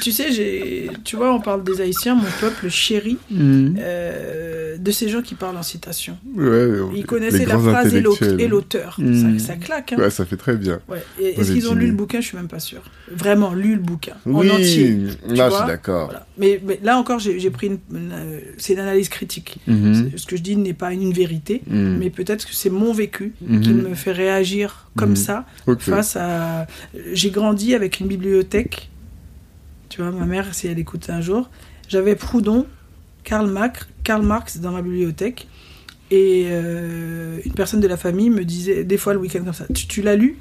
[SPEAKER 1] Tu sais, j'ai, tu vois, on parle des Haïtiens, mon peuple chéri,
[SPEAKER 2] Mhm.
[SPEAKER 1] euh, de ces gens qui parlent en citation.
[SPEAKER 2] Ouais,
[SPEAKER 1] Ils connaissaient la phrase et l'auteur.
[SPEAKER 2] Mm.
[SPEAKER 1] Ça, ça claque. Hein.
[SPEAKER 2] Ouais, ça fait très bien.
[SPEAKER 1] Ouais. Est-ce qu'ils ont lu le bouquin? Je suis même pas sûr. Vraiment, lu le bouquin
[SPEAKER 2] oui,
[SPEAKER 1] en entier.
[SPEAKER 2] là, je suis d'accord.
[SPEAKER 1] Voilà. Mais, mais là encore, j'ai pris une, une, euh, c'est une analyse critique.
[SPEAKER 2] Mhm.
[SPEAKER 1] C'est- Ce que je dis n'est pas une vérité,
[SPEAKER 2] Mhm.
[SPEAKER 1] mais peut-être que c'est mon vécu
[SPEAKER 2] Mhm.
[SPEAKER 1] qui me fait réagir comme
[SPEAKER 2] Mhm.
[SPEAKER 1] ça face à. J'ai grandi avec une bibliothèque. Tu vois, ma mère, si elle écoute un jour, j'avais Proudhon, Karl Marx, Karl Marx dans ma bibliothèque. Et euh, une personne de la famille me disait, des fois le week-end comme ça, tu, tu l'as lu?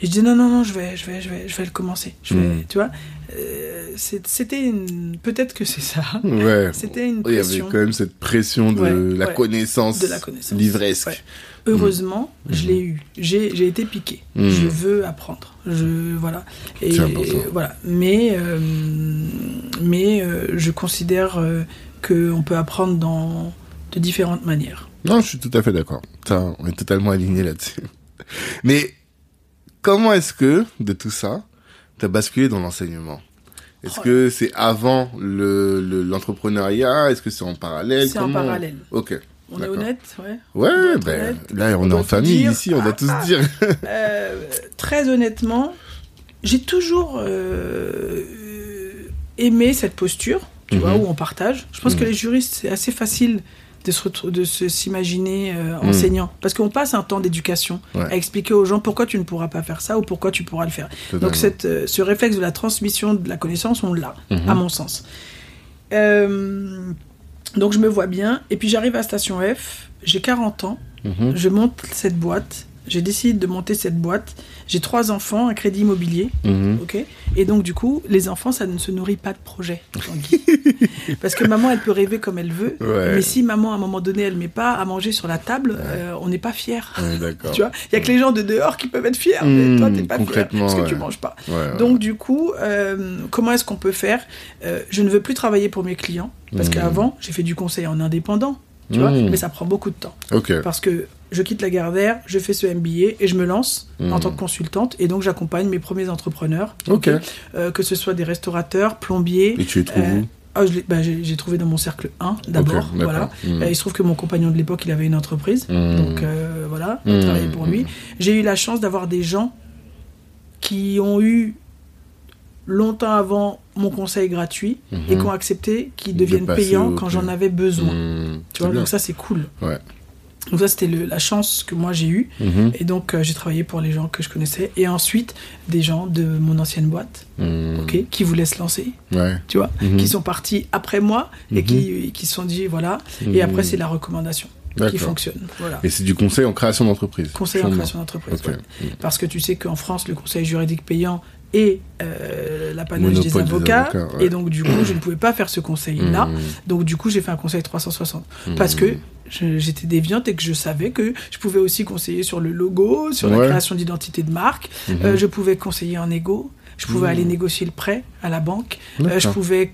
[SPEAKER 1] Et je dis non, non, non, je vais, je vais, je vais, je vais le commencer. Je vais,
[SPEAKER 2] Mhm.
[SPEAKER 1] Tu vois, Euh, c'était une. Peut-être que c'est ça.
[SPEAKER 2] Ouais. (laughs)
[SPEAKER 1] C'était une
[SPEAKER 2] Il y avait
[SPEAKER 1] pression
[SPEAKER 2] quand même cette pression de
[SPEAKER 1] Ouais,
[SPEAKER 2] la
[SPEAKER 1] ouais.
[SPEAKER 2] connaissance,
[SPEAKER 1] de la connaissance.
[SPEAKER 2] livresque.
[SPEAKER 1] Heureusement, je
[SPEAKER 2] Mhm.
[SPEAKER 1] l'ai eu. J'ai été piqué.
[SPEAKER 2] Mhm.
[SPEAKER 1] Je veux apprendre. Je voilà. Et voilà. Mais euh, mais euh, je considère euh, que on peut apprendre dans de différentes manières.
[SPEAKER 2] Non, je suis tout à fait d'accord. On est totalement alignés là-dessus. (laughs) Mais comment est-ce que, de tout ça, tu as basculé dans l'enseignement? Est-ce
[SPEAKER 1] Oh.
[SPEAKER 2] que c'est avant le le- l'entrepreneuriat? Est-ce que c'est en parallèle?
[SPEAKER 1] C'est en parallèle.
[SPEAKER 2] Ok.
[SPEAKER 1] On est honnête, ouais.
[SPEAKER 2] Ouais, ben,
[SPEAKER 1] honnête.
[SPEAKER 2] là, on,
[SPEAKER 1] On
[SPEAKER 2] est en famille
[SPEAKER 1] dire.
[SPEAKER 2] ici, on doit tous
[SPEAKER 1] Ah.
[SPEAKER 2] dire. (laughs)
[SPEAKER 1] Euh, très honnêtement, j'ai toujours euh, aimé cette posture, tu
[SPEAKER 2] Mhm.
[SPEAKER 1] vois, où on partage. Je pense
[SPEAKER 2] Mhm.
[SPEAKER 1] que les juristes, c'est assez facile de se s'imaginer euh,
[SPEAKER 2] Mhm.
[SPEAKER 1] enseignant parce qu'on passe un temps d'éducation
[SPEAKER 2] Ouais.
[SPEAKER 1] à expliquer aux gens pourquoi tu ne pourras pas faire ça ou pourquoi tu pourras le faire.
[SPEAKER 2] Totalement.
[SPEAKER 1] Donc cette, euh, ce réflexe de la transmission de la connaissance, on l'a,
[SPEAKER 2] Mhm.
[SPEAKER 1] à mon sens. Euh, donc je me vois bien. Et puis j'arrive à Station F, j'ai 40 ans,
[SPEAKER 2] Mhm.
[SPEAKER 1] je monte cette boîte. J'ai décidé de monter cette boîte. J'ai trois enfants, un crédit immobilier,
[SPEAKER 2] Mhm.
[SPEAKER 1] ok Et donc, du coup, les enfants, ça ne se nourrit pas de projet. (laughs) Parce que maman, elle peut rêver comme elle veut.
[SPEAKER 2] Ouais.
[SPEAKER 1] Mais si maman, à un moment donné, elle met pas à manger sur la table, euh, on n'est pas fier. Tu vois Il y a que les gens de dehors qui peuvent être fiers,
[SPEAKER 2] Mmh,
[SPEAKER 1] mais toi, t'es pas fier parce que tu
[SPEAKER 2] ouais.
[SPEAKER 1] manges pas. Donc du coup, euh, comment est-ce qu'on peut faire Euh, Je ne veux plus travailler pour mes clients parce
[SPEAKER 2] Mmh.
[SPEAKER 1] qu'avant, j'ai fait du conseil en indépendant, tu vois,
[SPEAKER 2] Mmh.
[SPEAKER 1] mais ça prend beaucoup de temps parce que je quitte la Gardère, je fais ce MBA et je me lance en
[SPEAKER 2] Mmh.
[SPEAKER 1] tant que consultante et donc j'accompagne mes premiers entrepreneurs,
[SPEAKER 2] Ok.
[SPEAKER 1] euh, que ce soit des restaurateurs, plombiers.
[SPEAKER 2] Et tu les trouves
[SPEAKER 1] euh,
[SPEAKER 2] où
[SPEAKER 1] ah, bah, j'ai trouvé dans mon cercle 1 d'abord, voilà.
[SPEAKER 2] Mmh.
[SPEAKER 1] Euh, il se trouve que mon compagnon de l'époque, il avait une entreprise,
[SPEAKER 2] Mmh.
[SPEAKER 1] donc euh, voilà, on travaillait pour lui. J'ai eu la chance d'avoir des gens qui ont eu longtemps avant mon conseil gratuit et
[SPEAKER 2] Mhm.
[SPEAKER 1] qui ont accepté qu'ils deviennent payants
[SPEAKER 2] au
[SPEAKER 1] quand j'en avais besoin. Tu vois,
[SPEAKER 2] bien.
[SPEAKER 1] donc ça c'est cool.
[SPEAKER 2] Ouais.
[SPEAKER 1] Donc ça c'était la chance que moi j'ai eue.
[SPEAKER 2] Mhm.
[SPEAKER 1] Et donc euh, j'ai travaillé pour les gens que je connaissais et ensuite des gens de mon ancienne boîte,
[SPEAKER 2] Mmh.
[SPEAKER 1] ok, qui voulaient se lancer,
[SPEAKER 2] Ouais.
[SPEAKER 1] tu vois,
[SPEAKER 2] Mhm.
[SPEAKER 1] qui sont partis après moi et
[SPEAKER 2] Mhm.
[SPEAKER 1] qui qui se sont dit voilà. Et
[SPEAKER 2] Mhm.
[SPEAKER 1] après c'est la recommandation qui fonctionne. Voilà.
[SPEAKER 2] Et c'est du conseil en création d'entreprise.
[SPEAKER 1] Conseil en création d'entreprise. Ouais. Parce que tu sais qu'en France, le conseil juridique payant est euh, des
[SPEAKER 2] Monopole des
[SPEAKER 1] avocats.
[SPEAKER 2] ouais.
[SPEAKER 1] Et donc, du coup, je ne pouvais pas faire ce conseil-là.
[SPEAKER 2] Mmh.
[SPEAKER 1] Donc, du coup, j'ai fait un conseil 360.
[SPEAKER 2] Mmh.
[SPEAKER 1] Parce que j'étais déviante et que je savais que je pouvais aussi conseiller sur le logo, sur
[SPEAKER 2] Ouais.
[SPEAKER 1] la création d'identité de marque.
[SPEAKER 2] Mhm.
[SPEAKER 1] Euh, je pouvais conseiller en égo. Je pouvais
[SPEAKER 2] Mmh.
[SPEAKER 1] aller négocier le prêt à la banque. Euh, je pouvais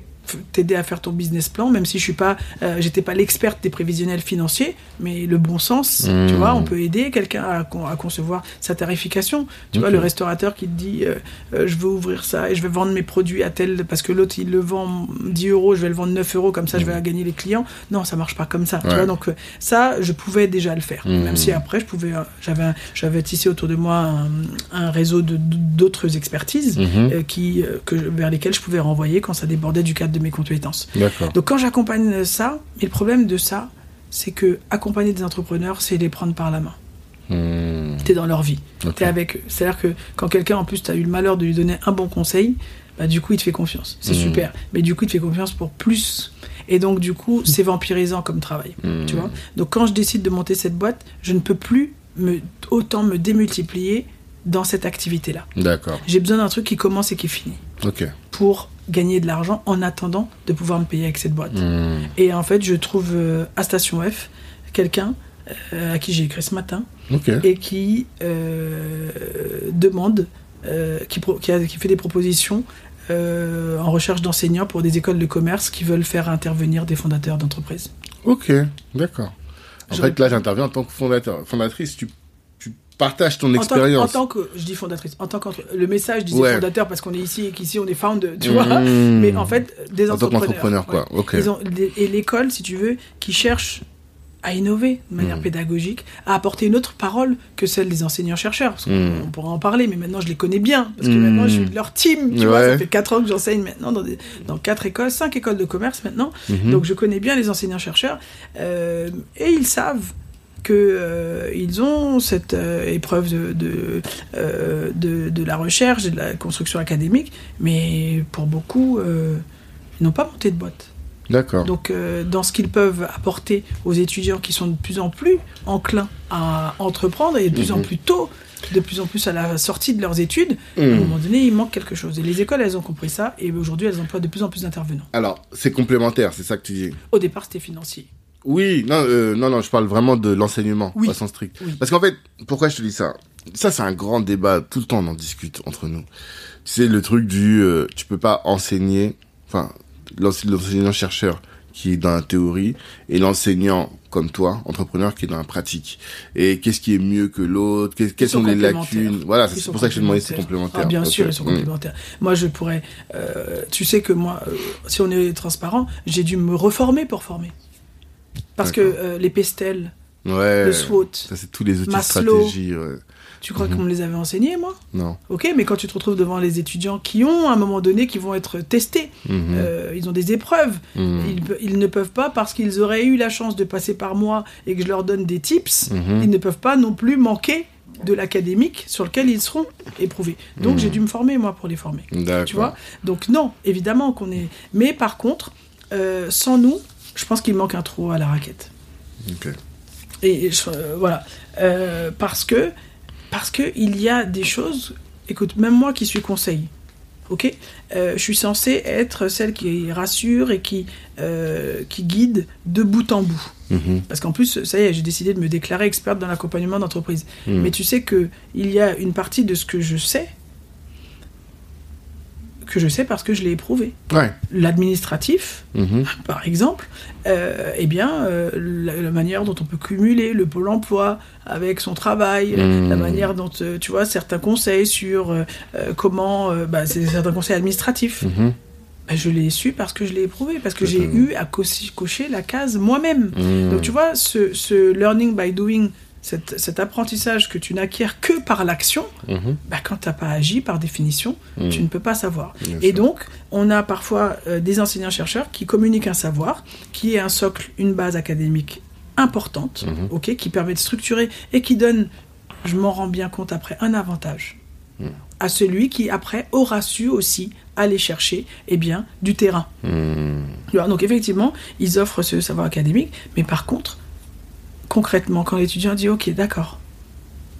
[SPEAKER 1] t'aider à faire ton business plan, même si je suis pas, euh, j'étais pas l'experte des prévisionnels financiers, mais le bon sens,
[SPEAKER 2] Mmh.
[SPEAKER 1] tu vois, on peut aider quelqu'un à, con- à concevoir sa tarification. Tu vois, le restaurateur qui te dit, euh, euh, je veux ouvrir ça et je vais vendre mes produits à tel, parce que l'autre il le vend 10 euros, je vais le vendre 9 euros, comme ça je vais gagner les clients. Non, ça marche pas comme ça. Tu vois, donc ça, je pouvais déjà le faire,
[SPEAKER 2] Mmh.
[SPEAKER 1] même si après je pouvais, j'avais, j'avais tissé autour de moi un, un réseau de d'autres expertises qui, que, vers lesquelles je pouvais renvoyer quand ça débordait du cadre de mes compétences. Donc quand j'accompagne ça, et le problème de ça, c'est que accompagner des entrepreneurs, c'est les prendre par la main.
[SPEAKER 2] Mmh.
[SPEAKER 1] T'es dans leur vie,
[SPEAKER 2] Ok.
[SPEAKER 1] t'es avec eux. C'est-à-dire que quand quelqu'un en plus t'as eu le malheur de lui donner un bon conseil, bah du coup il te fait confiance. C'est
[SPEAKER 2] Mhm.
[SPEAKER 1] super. Mais du coup il te fait confiance pour plus. Et donc du coup c'est vampirisant comme travail.
[SPEAKER 2] Mhm.
[SPEAKER 1] Tu vois? Donc quand je décide de monter cette boîte, je ne peux plus me, autant me démultiplier dans cette activité-là.
[SPEAKER 2] D'accord.
[SPEAKER 1] J'ai besoin d'un truc qui commence et qui finit
[SPEAKER 2] Ok.
[SPEAKER 1] pour gagner de l'argent en attendant de pouvoir me payer avec cette boîte.
[SPEAKER 2] Mmh.
[SPEAKER 1] Et en fait, je trouve euh, à Station F quelqu'un euh, à qui j'ai écrit ce matin et qui euh, demande, qui, qui, a- qui fait des propositions en recherche d'enseignants pour des écoles de commerce qui veulent faire intervenir des fondateurs d'entreprises.
[SPEAKER 2] Ok. D'accord. En
[SPEAKER 1] Je-
[SPEAKER 2] fait, là, j'interviens en tant que fondateur, fondatrice. Tu, tu partages ton
[SPEAKER 1] En que, en
[SPEAKER 2] expérience.
[SPEAKER 1] tant que, je dis fondatrice, en tant qu'entre, le message disait
[SPEAKER 2] Ouais.
[SPEAKER 1] fondateur parce qu'on est ici et qu'ici on est found, tu vois.
[SPEAKER 2] Mmh.
[SPEAKER 1] Mais en fait, des
[SPEAKER 2] en tant
[SPEAKER 1] entrepreneurs.
[SPEAKER 2] qu'entrepreneur, quoi.
[SPEAKER 1] ouais. Ils ont, et l'école, si tu veux, qui cherche à innover de manière
[SPEAKER 2] Mm.
[SPEAKER 1] pédagogique, à apporter une autre parole que celle des enseignants-chercheurs. Parce qu'on
[SPEAKER 2] Mm.
[SPEAKER 1] on pourra en parler, mais maintenant je les connais bien. Parce que
[SPEAKER 2] Mm.
[SPEAKER 1] maintenant je suis de leur team. Tu vois, ça fait 4 ans que j'enseigne maintenant dans, des, dans 4 écoles, 5 écoles de commerce maintenant.
[SPEAKER 2] Mhm.
[SPEAKER 1] Donc je connais bien les enseignants-chercheurs. Euh, et ils savent que euh, ont cette euh, épreuve de, de, euh, de, de la recherche et de la construction académique, mais pour beaucoup, ils n'ont pas monté de boîte.
[SPEAKER 2] D'accord.
[SPEAKER 1] Donc, dans ce qu'ils peuvent apporter aux étudiants qui sont de plus en plus enclins à entreprendre et de plus en
[SPEAKER 2] Mhm.
[SPEAKER 1] plus tôt, de plus en plus à la sortie de leurs études, à un
[SPEAKER 2] Mmh.
[SPEAKER 1] moment donné, il manque quelque chose. Et les écoles, elles ont compris ça, et aujourd'hui, elles emploient de plus en plus d'intervenants.
[SPEAKER 2] Alors, c'est complémentaire, c'est ça que tu dis.
[SPEAKER 1] Au départ, c'était financier.
[SPEAKER 2] Oui, non, euh, non, non, je parle vraiment de l'enseignement,
[SPEAKER 1] Oui.
[SPEAKER 2] pas sens strict.
[SPEAKER 1] Oui.
[SPEAKER 2] Parce qu'en fait, pourquoi je te dis ça? Ça, c'est un grand débat. Tout le temps, on en discute entre nous. C'est le truc du, euh, tu peux pas enseigner. Enfin, l'ense- l'enseignant chercheur, qui est dans la théorie et l'enseignant comme toi, entrepreneur qui est dans la pratique. Et qu'est-ce qui est mieux que l'autre? Quelles, sont, les lacunes? Voilà, c'est pour ça que je te demandais si c'est
[SPEAKER 1] complémentaires.
[SPEAKER 2] complémentaire.
[SPEAKER 1] Ah, bien sûr, ils sont
[SPEAKER 2] Mm.
[SPEAKER 1] complémentaires. Moi, je pourrais. euh, tu sais que moi, euh, si on est transparent, j'ai dû me reformer pour former. Parce que euh, les pestels,
[SPEAKER 2] Ouais.
[SPEAKER 1] le SWOT,
[SPEAKER 2] Ça, c'est tous les outils
[SPEAKER 1] Maslow.
[SPEAKER 2] de stratégie. ouais.
[SPEAKER 1] tu crois
[SPEAKER 2] Mhm.
[SPEAKER 1] qu'on me les avait enseignés, moi?
[SPEAKER 2] Non.
[SPEAKER 1] Ok, mais quand tu te retrouves devant les étudiants qui ont, à un moment donné, qui vont être testés,
[SPEAKER 2] Mhm.
[SPEAKER 1] euh, ils ont des épreuves.
[SPEAKER 2] Mhm.
[SPEAKER 1] Ils, ne peuvent pas, parce qu'ils auraient eu la chance de passer par moi et que je leur donne des tips, ils ne peuvent pas non plus manquer de l'académique sur lequel ils seront éprouvés. Donc j'ai dû me former, moi, pour les former.
[SPEAKER 2] D'accord.
[SPEAKER 1] Tu vois? Donc non, évidemment qu'on est... Mais par contre, euh, sans nous, je pense qu'il manque un trou à la raquette. Et, et je- euh, voilà. Euh, parce que parce que il y a des choses. Écoute, même moi qui suis conseil, ok, euh, je suis censée être celle qui rassure et qui qui guide de bout en bout.
[SPEAKER 2] Mhm.
[SPEAKER 1] Parce qu'en plus, ça y est, j'ai décidé de me déclarer experte dans l'accompagnement d'entreprise.
[SPEAKER 2] Mhm.
[SPEAKER 1] Mais tu sais que il y a une partie de ce que je sais que je sais parce que je l'ai éprouvé.
[SPEAKER 2] Ouais.
[SPEAKER 1] L'administratif,
[SPEAKER 2] Mhm.
[SPEAKER 1] par exemple, euh, eh bien, euh, la, la manière dont on peut cumuler le pôle emploi avec son travail,
[SPEAKER 2] Mmh.
[SPEAKER 1] la manière dont, euh, tu vois, certains conseils sur euh, comment, bah, c'est certains conseils administratifs,
[SPEAKER 2] Mhm.
[SPEAKER 1] bah, je l'ai su parce que je l'ai éprouvé, parce que j'ai eu à co- cocher la case moi-même.
[SPEAKER 2] Mhm.
[SPEAKER 1] Donc tu vois, ce, ce learning by doing, cet, cet apprentissage que tu n'acquiers que par l'action,
[SPEAKER 2] Mhm.
[SPEAKER 1] bah, quand tu n'as pas agi, par définition,
[SPEAKER 2] Mhm.
[SPEAKER 1] tu ne peux pas savoir.
[SPEAKER 2] Bien
[SPEAKER 1] Et
[SPEAKER 2] sûr.
[SPEAKER 1] donc, on a parfois euh, des enseignants-chercheurs qui communiquent un savoir, qui est un socle, une base académique importante,
[SPEAKER 2] Mhm.
[SPEAKER 1] ok, qui permet de structurer et qui donne, je m'en rends bien compte après, un avantage à celui qui après aura su aussi aller chercher eh bien, du terrain. Donc effectivement, ils offrent ce savoir académique, mais par contre, concrètement, quand l'étudiant dit OK, d'accord,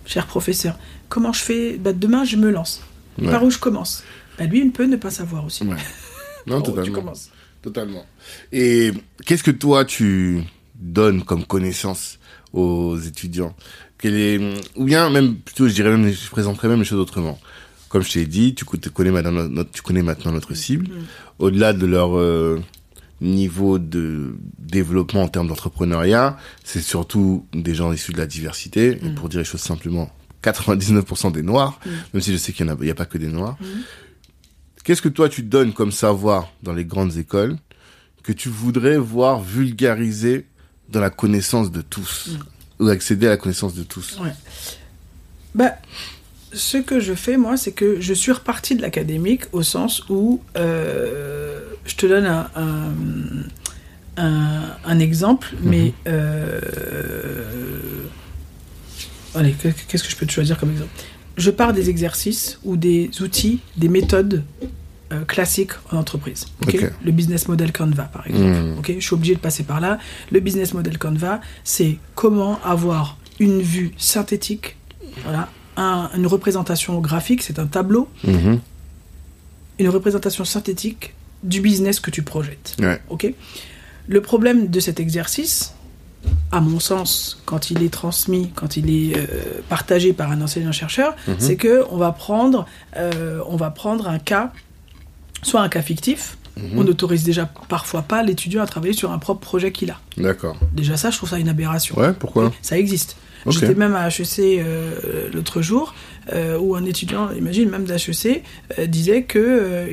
[SPEAKER 1] cher professeur, comment je fais? Bah, Demain, je me lance.
[SPEAKER 2] Ouais.
[SPEAKER 1] Par où je commence? Bah, Lui, il peut ne pas savoir aussi.
[SPEAKER 2] Ouais. (laughs) Non,
[SPEAKER 1] où tu
[SPEAKER 2] totalement.
[SPEAKER 1] commences
[SPEAKER 2] Totalement. Et qu'est-ce que toi tu donnes comme connaissance aux étudiants? Est ou bien même plutôt je dirais même je présenterais même les choses autrement. Comme je t'ai dit, tu co- tu connais maintenant notre, tu connais maintenant notre cible.
[SPEAKER 1] Mhm.
[SPEAKER 2] Au-delà de leur euh, niveau de développement en termes d'entrepreneuriat, c'est surtout des gens issus de la diversité. Et
[SPEAKER 1] Mhm.
[SPEAKER 2] pour dire les choses simplement, 99% des noirs,
[SPEAKER 1] Mhm.
[SPEAKER 2] même si je sais qu'il y en a, y a pas que des noirs.
[SPEAKER 1] Mhm.
[SPEAKER 2] Qu'est-ce que toi tu donnes comme savoir dans les grandes écoles que tu voudrais voir vulgarisé dans la connaissance de tous ou accéder à la connaissance de tous?
[SPEAKER 1] Ouais. Bah, ce que je fais, moi, c'est que je suis reparti de l'académique au sens où euh, je te donne un, un, un- un exemple, mais. euh, allez, que- qu'est-ce que je peux te choisir comme exemple? Je pars des exercices ou des outils, des méthodes euh, classiques en entreprise. Le business model Canva, par exemple.
[SPEAKER 2] Mhm.
[SPEAKER 1] Je suis obligé de passer par là. Le business model Canva, c'est comment avoir une vue synthétique, voilà, un- une représentation graphique, c'est un tableau,
[SPEAKER 2] Mhm.
[SPEAKER 1] une représentation synthétique du business que tu projettes.
[SPEAKER 2] Ouais.
[SPEAKER 1] Ok. Le problème de cet exercice, à mon sens, quand il est transmis, quand il est euh, partagé par un enseignant-chercheur,
[SPEAKER 2] Mhm.
[SPEAKER 1] c'est que on va prendre, euh, on va prendre un cas, soit un cas fictif.
[SPEAKER 2] Mhm.
[SPEAKER 1] On n'autorise déjà parfois pas l'étudiant à travailler sur un propre projet qu'il a.
[SPEAKER 2] D'accord.
[SPEAKER 1] Déjà ça, je trouve ça une aberration.
[SPEAKER 2] Ouais, pourquoi
[SPEAKER 1] Ça existe. J'étais même à HEC euh, l'autre jour, euh, où un étudiant, imagine même d'HEC, euh, disait que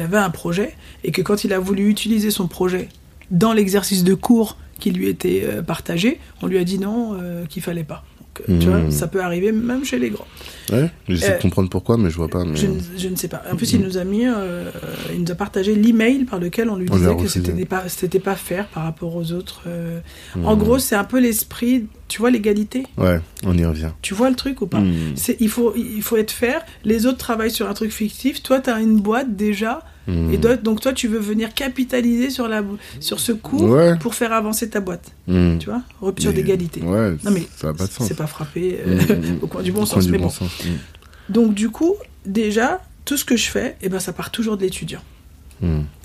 [SPEAKER 1] avait un projet et que quand il a voulu utiliser son projet dans l'exercice de cours qui lui était partagé, on lui a dit non, qu'il fallait pas. Euh, tu
[SPEAKER 2] Hmm.
[SPEAKER 1] vois, ça peut arriver même chez les grands.
[SPEAKER 2] Ouais, j'essaie
[SPEAKER 1] Euh,
[SPEAKER 2] de comprendre pourquoi, mais je vois pas. Mais...
[SPEAKER 1] Je, ne- je ne sais pas. En plus, il nous a mis, euh, il nous a partagé l'email par lequel on lui
[SPEAKER 2] On
[SPEAKER 1] disait que c'était pas, c'était pas faire par rapport aux autres. euh. En
[SPEAKER 2] Mhm.
[SPEAKER 1] gros, c'est un peu l'esprit, tu vois, l'égalité.
[SPEAKER 2] Ouais, on y revient.
[SPEAKER 1] Tu vois le truc ou pas? C'est, il, faut, il faut être faire. Les autres travaillent sur un truc fictif. Toi, tu as une boîte déjà. Et d'autres- donc, toi, tu veux venir capitaliser sur, la, sur ce cours
[SPEAKER 2] Ouais.
[SPEAKER 1] pour faire avancer ta boîte.
[SPEAKER 2] Mhm.
[SPEAKER 1] Tu vois Rupture d'égalité.
[SPEAKER 2] Ouais,
[SPEAKER 1] Non, mais
[SPEAKER 2] ça n'a pas de sens.
[SPEAKER 1] C'est pas frappé euh,
[SPEAKER 2] Mhm. (laughs)
[SPEAKER 1] au coin du bon
[SPEAKER 2] Au
[SPEAKER 1] sens.
[SPEAKER 2] du
[SPEAKER 1] mais
[SPEAKER 2] bon
[SPEAKER 1] bon.
[SPEAKER 2] sens.
[SPEAKER 1] Donc, du coup, déjà, tout ce que je fais, eh ben, ça part toujours de l'étudiant.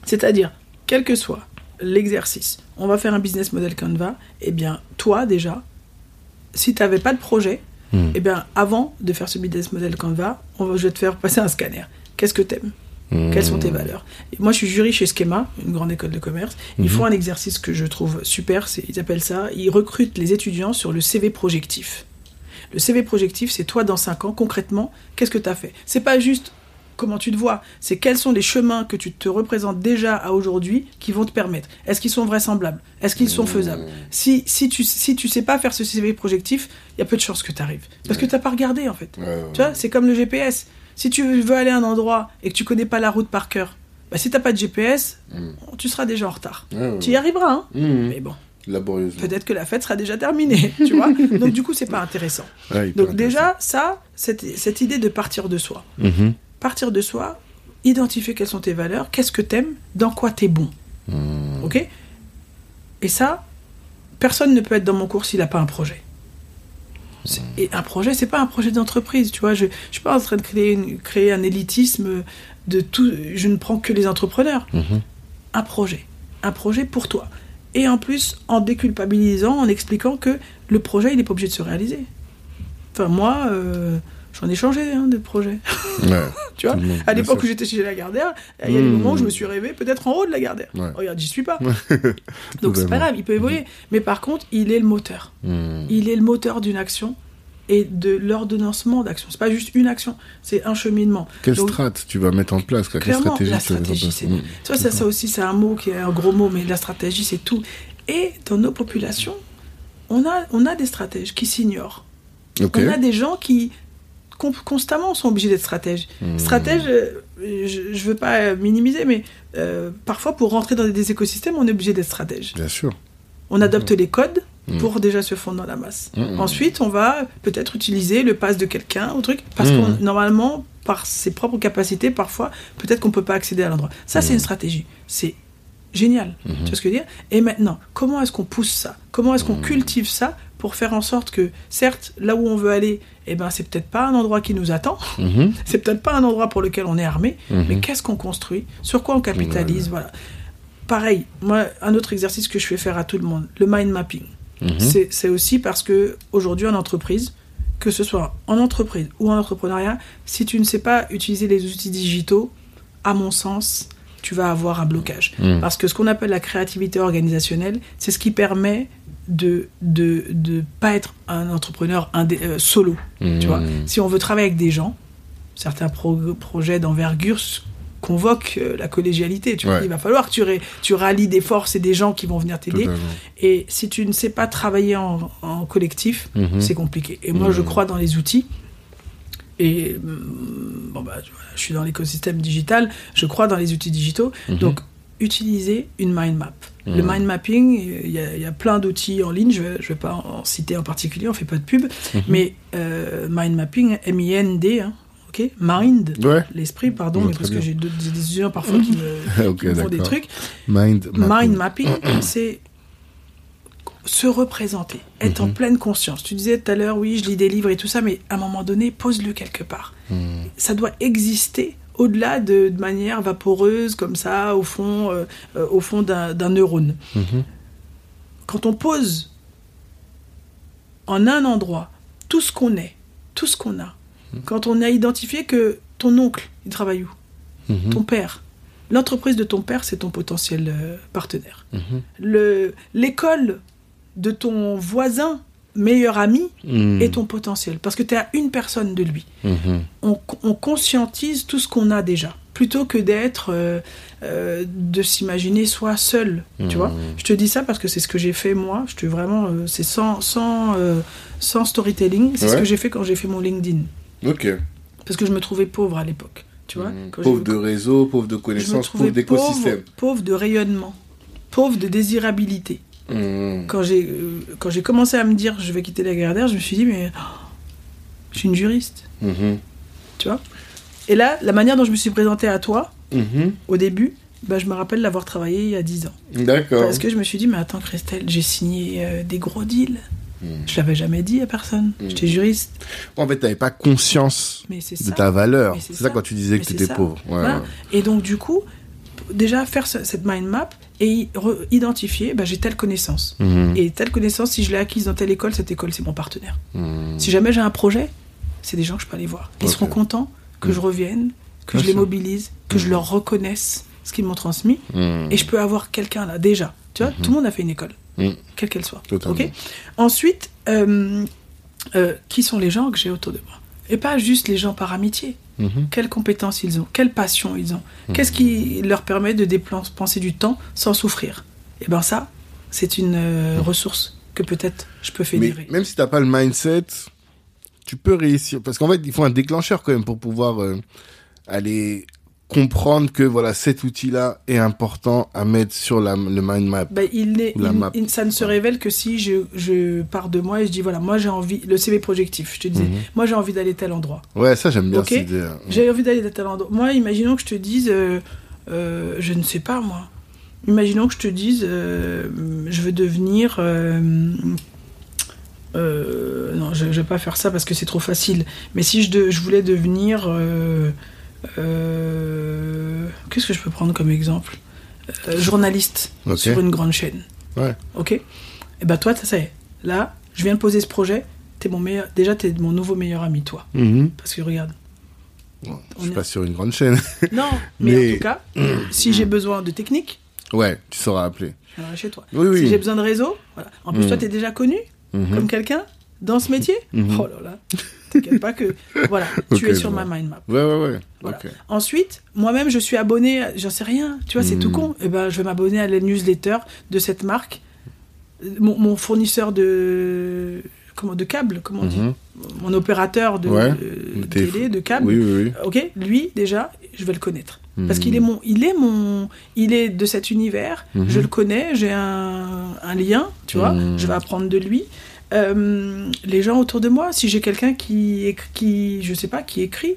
[SPEAKER 1] C'est-à-dire, quel que soit l'exercice, on va faire un business model Canva, eh bien, toi, déjà, si tu n'avais pas de projet,
[SPEAKER 2] Mhm.
[SPEAKER 1] eh bien, avant de faire ce business model Canva, on va, je vais te faire passer un scanner. Qu'est-ce que t'aimes? Quelles sont tes valeurs Et Moi, je suis jury chez Schema, une grande école de commerce. Ils font un exercice que je trouve super. Ils appellent ça. Ils recrutent les étudiants sur le CV projectif. Le CV projectif, c'est toi dans 5 ans, concrètement, qu'est-ce que tu as fait? C'est pas juste comment tu te vois, c'est quels sont les chemins que tu te représentes déjà à aujourd'hui qui vont te permettre. Est-ce qu'ils sont vraisemblables? Est-ce qu'ils sont faisables? Si, si, tu, si tu sais pas faire ce CV projectif, il y a peu de chances que tu arrives. Parce que tu n'as pas regardé, en fait.
[SPEAKER 2] Ouais, ouais.
[SPEAKER 1] Tu vois, c'est comme le GPS. Si tu veux aller à un endroit et que tu connais pas la route par cœur, bah, si t'as pas de GPS, tu seras déjà en retard.
[SPEAKER 2] Ouais,
[SPEAKER 1] Tu y arriveras, hein
[SPEAKER 2] Mhm.
[SPEAKER 1] mais bon,
[SPEAKER 2] Laborieusement.
[SPEAKER 1] peut-être que la fête sera déjà terminée, (laughs) tu vois. Donc du coup, c'est pas intéressant.
[SPEAKER 2] Ouais,
[SPEAKER 1] Donc déjà, ça, cette, cette idée de partir de soi.
[SPEAKER 2] Mhm.
[SPEAKER 1] Partir de soi, identifier quelles sont tes valeurs, qu'est-ce que t'aimes, dans quoi t'es bon.
[SPEAKER 2] Mhm.
[SPEAKER 1] Ok? Et ça, personne ne peut être dans mon cours s'il n'a pas un projet. Et un projet, c'est pas un projet d'entreprise, tu vois. Je, je suis pas en train de créer, une- créer un élitisme de tout. Je ne prends que les entrepreneurs.
[SPEAKER 2] Mhm.
[SPEAKER 1] Un projet, un projet pour toi. Et en plus, en déculpabilisant, en expliquant que le projet, il n'est pas obligé de se réaliser. Enfin, moi, euh, j'en ai changé hein, de projet.
[SPEAKER 2] Ouais. (laughs)
[SPEAKER 1] Tu vois,
[SPEAKER 2] monde,
[SPEAKER 1] à l'époque où j'étais chez Lagardère, il y a des
[SPEAKER 2] Mmh.
[SPEAKER 1] moments où je me suis rêvé peut-être en haut de Lagardère.
[SPEAKER 2] Ouais.
[SPEAKER 1] Regarde, j'y suis pas. (laughs) Donc c'est pas grave, il peut évoluer. Mais par contre, il est le moteur.
[SPEAKER 2] Mhm.
[SPEAKER 1] Il est le moteur d'une action et de l'ordonnancement d'action. C'est pas juste une action, c'est un cheminement.
[SPEAKER 2] Quelle
[SPEAKER 1] Donc,
[SPEAKER 2] strat tu vas mettre en place Quelle
[SPEAKER 1] Clairement,
[SPEAKER 2] stratégie
[SPEAKER 1] la stratégie, c'est. Tu vois, ça, ça aussi, c'est un mot qui est un gros mot, mais la stratégie, c'est tout. Et dans nos populations, on a, on a des stratèges qui s'ignorent. On a des gens qui constamment sont obligés d'être stratèges.
[SPEAKER 2] Mhm.
[SPEAKER 1] Stratège, euh, je, je veux pas minimiser, mais euh, parfois pour rentrer dans des écosystèmes, on est obligé d'être stratège.
[SPEAKER 2] Bien sûr.
[SPEAKER 1] On adopte les codes
[SPEAKER 2] Mhm.
[SPEAKER 1] pour déjà se fondre dans la masse.
[SPEAKER 2] Mhm.
[SPEAKER 1] Ensuite, on va peut-être utiliser le pass de quelqu'un ou truc, parce qu'on normalement, par ses propres capacités, parfois, peut-être qu'on peut pas accéder à l'endroit. Ça, c'est une stratégie. C'est génial. Tu vois ce que je veux dire? Et maintenant, comment est-ce qu'on pousse ça? Comment est-ce qu'on cultive ça pour faire en sorte que, certes, là où on veut aller, eh ben, c'est peut-être pas un endroit qui nous attend,
[SPEAKER 2] Mhm. (laughs)
[SPEAKER 1] c'est peut-être pas un endroit pour lequel on est armé,
[SPEAKER 2] Mhm.
[SPEAKER 1] mais qu'est-ce qu'on construit? Sur quoi on capitalise? Voilà. Pareil, moi, un autre exercice que je fais faire à tout le monde, le mind mapping.
[SPEAKER 2] Mhm.
[SPEAKER 1] C'est- aussi parce que aujourd'hui en entreprise, que ce soit en entreprise ou en entrepreneuriat, si tu ne sais pas utiliser les outils digitaux, à mon sens, tu vas avoir un blocage. Parce que ce qu'on appelle la créativité organisationnelle, c'est ce qui permet de de de pas être un entrepreneur indé- euh, solo. Tu vois,
[SPEAKER 2] Mhm.
[SPEAKER 1] si on veut travailler avec des gens, certains pro- projets d'envergure convoquent euh, la collégialité. Tu vois, il va falloir que tu, ré- tu rallies des forces et des gens qui vont venir t'aider. Et si tu ne sais pas travailler en, en collectif,
[SPEAKER 2] Mhm.
[SPEAKER 1] c'est compliqué. Et moi, je
[SPEAKER 2] Mhm.
[SPEAKER 1] crois dans les outils. Et bon, bah, je suis dans l'écosystème digital, je crois dans les outils digitaux. Donc, utiliser une mind map. Le
[SPEAKER 2] Mhm.
[SPEAKER 1] mind mapping, il y, a- il y a plein d'outils en ligne, je ne vais, pas en citer en particulier, on fait pas de pub,
[SPEAKER 2] Mhm.
[SPEAKER 1] mais euh, mind mapping, M-I-N-D, hein, ok Mind,
[SPEAKER 2] Ouais.
[SPEAKER 1] l'esprit, pardon, mais parce que j'ai des étudiants parfois qui me, (laughs)
[SPEAKER 2] Ok,
[SPEAKER 1] qui me font des trucs.
[SPEAKER 2] Mind mapping.
[SPEAKER 1] Mind mapping, (clears throat) c'est se représenter, être en
[SPEAKER 2] Mhm.
[SPEAKER 1] pleine conscience. Tu disais tout à l'heure, oui, je lis des livres et tout ça, mais à un moment donné, pose-le quelque part.
[SPEAKER 2] Mhm.
[SPEAKER 1] Ça doit exister au-delà de, de manière vaporeuse, comme ça, au fond, euh, euh, au fond d'un neurone.
[SPEAKER 2] Mhm.
[SPEAKER 1] Quand on pose en un endroit tout ce qu'on est, tout ce qu'on a, quand on a identifié que ton oncle, il travaille où?
[SPEAKER 2] Mhm.
[SPEAKER 1] Ton père. L'entreprise de ton père, c'est ton potentiel euh, partenaire.
[SPEAKER 2] Mhm.
[SPEAKER 1] Le- L'école de ton voisin, meilleur ami,
[SPEAKER 2] Mhm.
[SPEAKER 1] est ton potentiel. Parce que tu es à une personne de lui.
[SPEAKER 2] Mhm.
[SPEAKER 1] On, on conscientise tout ce qu'on a déjà. Plutôt que d'être, euh, euh, de s'imaginer soi seul. Tu vois Je te dis ça parce que c'est ce que j'ai fait moi. Je te vraiment, euh, c'est sans, sans, sans storytelling. C'est ce que j'ai fait quand j'ai fait mon LinkedIn.
[SPEAKER 2] Ok.
[SPEAKER 1] Parce que je me trouvais pauvre à l'époque. Tu vois. Quand
[SPEAKER 2] Pauvre de réseau, pauvre de connaissances, pauvre d'écosystème.
[SPEAKER 1] pauvre, pauvre de rayonnement, pauvre de désirabilité.
[SPEAKER 2] Mhm.
[SPEAKER 1] Quand j'ai quand j'ai commencé à me dire je vais quitter la Gardère, je me suis dit mais oh, je suis une juriste,
[SPEAKER 2] Mhm.
[SPEAKER 1] tu vois? Et là, la manière dont je me suis présentée à toi
[SPEAKER 2] Mhm.
[SPEAKER 1] au début, bah, je me rappelle l'avoir travaillé il y a 10 ans.
[SPEAKER 2] D'accord.
[SPEAKER 1] Parce que je me suis dit mais attends Christelle, j'ai signé euh, des gros deals.
[SPEAKER 2] Mhm.
[SPEAKER 1] Je l'avais jamais dit à personne.
[SPEAKER 2] Mm.
[SPEAKER 1] J'étais juriste.
[SPEAKER 2] En fait, t'avais pas conscience de ta valeur. C'est
[SPEAKER 1] c'est
[SPEAKER 2] ça
[SPEAKER 1] ça.
[SPEAKER 2] quand tu disais que t'étais
[SPEAKER 1] ça.
[SPEAKER 2] pauvre. Ouais,
[SPEAKER 1] Voilà.
[SPEAKER 2] ouais.
[SPEAKER 1] Et donc, du coup, déjà faire ce- cette mind map et identifier, bah, j'ai telle connaissance.
[SPEAKER 2] Mhm.
[SPEAKER 1] Et telle connaissance, si je l'ai acquise dans telle école, cette école, c'est mon partenaire.
[SPEAKER 2] Mhm.
[SPEAKER 1] Si jamais j'ai un projet, c'est des gens que je peux aller voir. Ils seront contents que je revienne que
[SPEAKER 2] Bien
[SPEAKER 1] je les mobilise, que je leur reconnaisse ce qu'ils m'ont transmis. Et je peux avoir quelqu'un là, déjà. Tu vois, tout le monde a fait une école, quelle qu'elle soit.
[SPEAKER 2] Totalement.
[SPEAKER 1] Ok Ensuite, euh, euh, qui sont les gens que j'ai autour de moi? Et pas juste les gens par amitié.
[SPEAKER 2] Mhm.
[SPEAKER 1] Quelles compétences ils ont Quelle passion ils ont Qu'est-ce qui leur permet de dépenser du temps sans souffrir? Et ben ça, c'est une euh, ressource que peut-être je peux
[SPEAKER 2] Mais
[SPEAKER 1] fédérer.
[SPEAKER 2] même si t'as pas le mindset, tu peux réussir. Parce qu'en fait, il faut un déclencheur quand même pour pouvoir euh, aller comprendre que voilà cet outil-là est important à mettre sur la, le mind map.
[SPEAKER 1] Ben, il n'est-
[SPEAKER 2] Ou la
[SPEAKER 1] il-
[SPEAKER 2] map.
[SPEAKER 1] il- ça ne se révèle que si je, je pars de moi et je dis voilà, moi j'ai envie, le CV projectif, je te disais,
[SPEAKER 2] Mhm.
[SPEAKER 1] moi j'ai envie d'aller tel endroit.
[SPEAKER 2] Ouais, ça j'aime bien cette idée. hein.
[SPEAKER 1] J'ai envie d'aller tel endroit. Moi, imaginons que je te dise, euh, euh, je ne sais pas moi. Imaginons que je te dise, euh, je veux devenir. non, je, je vais pas faire ça parce que c'est trop facile. Mais si je, de- je voulais devenir. Euh, Qu'est-ce que je peux prendre comme exemple Euh, Journaliste sur une grande chaîne.
[SPEAKER 2] Ouais.
[SPEAKER 1] Ok Et ben toi, ça y est. Là, je viens de poser ce projet. Es mon meilleur, déjà, tu es mon nouveau meilleur ami, toi.
[SPEAKER 2] Mhm.
[SPEAKER 1] Parce que regarde.
[SPEAKER 2] Bon, je suis
[SPEAKER 1] est-
[SPEAKER 2] pas sur une grande chaîne. (laughs)
[SPEAKER 1] Non, mais,
[SPEAKER 2] Mais-
[SPEAKER 1] en tout cas, si j'ai besoin de technique,
[SPEAKER 2] ouais, tu sauras appeler.
[SPEAKER 1] chez toi.
[SPEAKER 2] Oui, oui.
[SPEAKER 1] Si j'ai besoin de réseau, voilà. En plus,
[SPEAKER 2] Mm.
[SPEAKER 1] toi, tu es déjà connu
[SPEAKER 2] Mhm.
[SPEAKER 1] comme quelqu'un dans ce métier.
[SPEAKER 2] Mhm.
[SPEAKER 1] Oh là là, t'inquiète pas que. Voilà, (laughs) tu es sur ma mind map.
[SPEAKER 2] Ouais, ouais, ouais.
[SPEAKER 1] Voilà. Ensuite, moi-même, je suis abonné, j'en sais rien, tu vois, c'est
[SPEAKER 2] Mm.
[SPEAKER 1] tout con. Et ben, je vais m'abonner à la newsletter de cette marque. Mon, mon fournisseur de. Comment, de câbles, comment on dit
[SPEAKER 2] Mhm.
[SPEAKER 1] Mon opérateur de,
[SPEAKER 2] Ouais.
[SPEAKER 1] de
[SPEAKER 2] T'es-
[SPEAKER 1] télé, de câbles.
[SPEAKER 2] Oui, oui, oui.
[SPEAKER 1] Ok, lui déjà, je vais le connaître parce
[SPEAKER 2] Mhm.
[SPEAKER 1] qu'il est mon, il est mon, il est de cet univers.
[SPEAKER 2] Mhm.
[SPEAKER 1] Je le connais, j'ai un, un lien, tu vois.
[SPEAKER 2] Mhm.
[SPEAKER 1] Je vais apprendre de lui. Euh, les gens autour de moi, si j'ai quelqu'un qui, qui, je sais pas, qui écrit,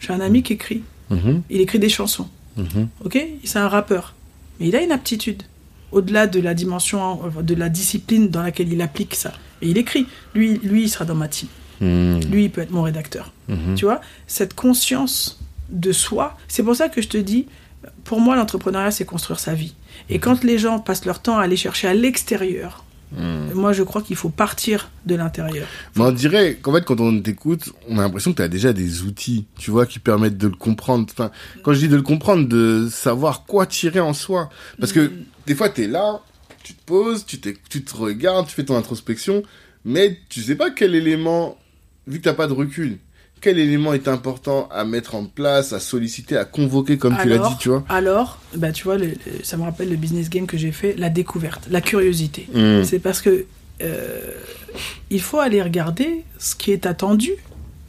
[SPEAKER 1] j'ai un ami qui écrit.
[SPEAKER 2] Mhm.
[SPEAKER 1] Il écrit des chansons,
[SPEAKER 2] Mhm.
[SPEAKER 1] ok? C'est un rappeur, mais il a une aptitude au-delà de la dimension, euh, de la discipline dans laquelle il applique ça. Et il écrit. Lui, lui, il sera dans ma team.
[SPEAKER 2] Mhm.
[SPEAKER 1] Lui, il peut être mon rédacteur.
[SPEAKER 2] Mhm.
[SPEAKER 1] Tu vois, cette conscience de soi, c'est pour ça que je te dis, pour moi, l'entrepreneuriat, c'est construire sa vie. Et quand les gens passent leur temps à aller chercher à l'extérieur,
[SPEAKER 2] Mhm.
[SPEAKER 1] moi, je crois qu'il faut partir de l'intérieur.
[SPEAKER 2] Mais on dirait qu'en fait, quand on t'écoute, on a l'impression que tu as déjà des outils, tu vois, qui permettent de le comprendre. Enfin, quand je dis de le comprendre, de savoir quoi tirer en soi. Parce que des fois, tu es là, tu te poses, tu, tu te regardes, tu fais ton introspection, mais tu sais pas quel élément, vu que t'as pas de recul, quel élément est important à mettre en place, à solliciter, à convoquer, comme tu l'as dit, tu vois.
[SPEAKER 1] Alors, bah, tu vois, le- le- ça me rappelle le business game que j'ai fait, la découverte, la curiosité.
[SPEAKER 2] Mhm.
[SPEAKER 1] C'est parce que euh, il faut aller regarder ce qui est attendu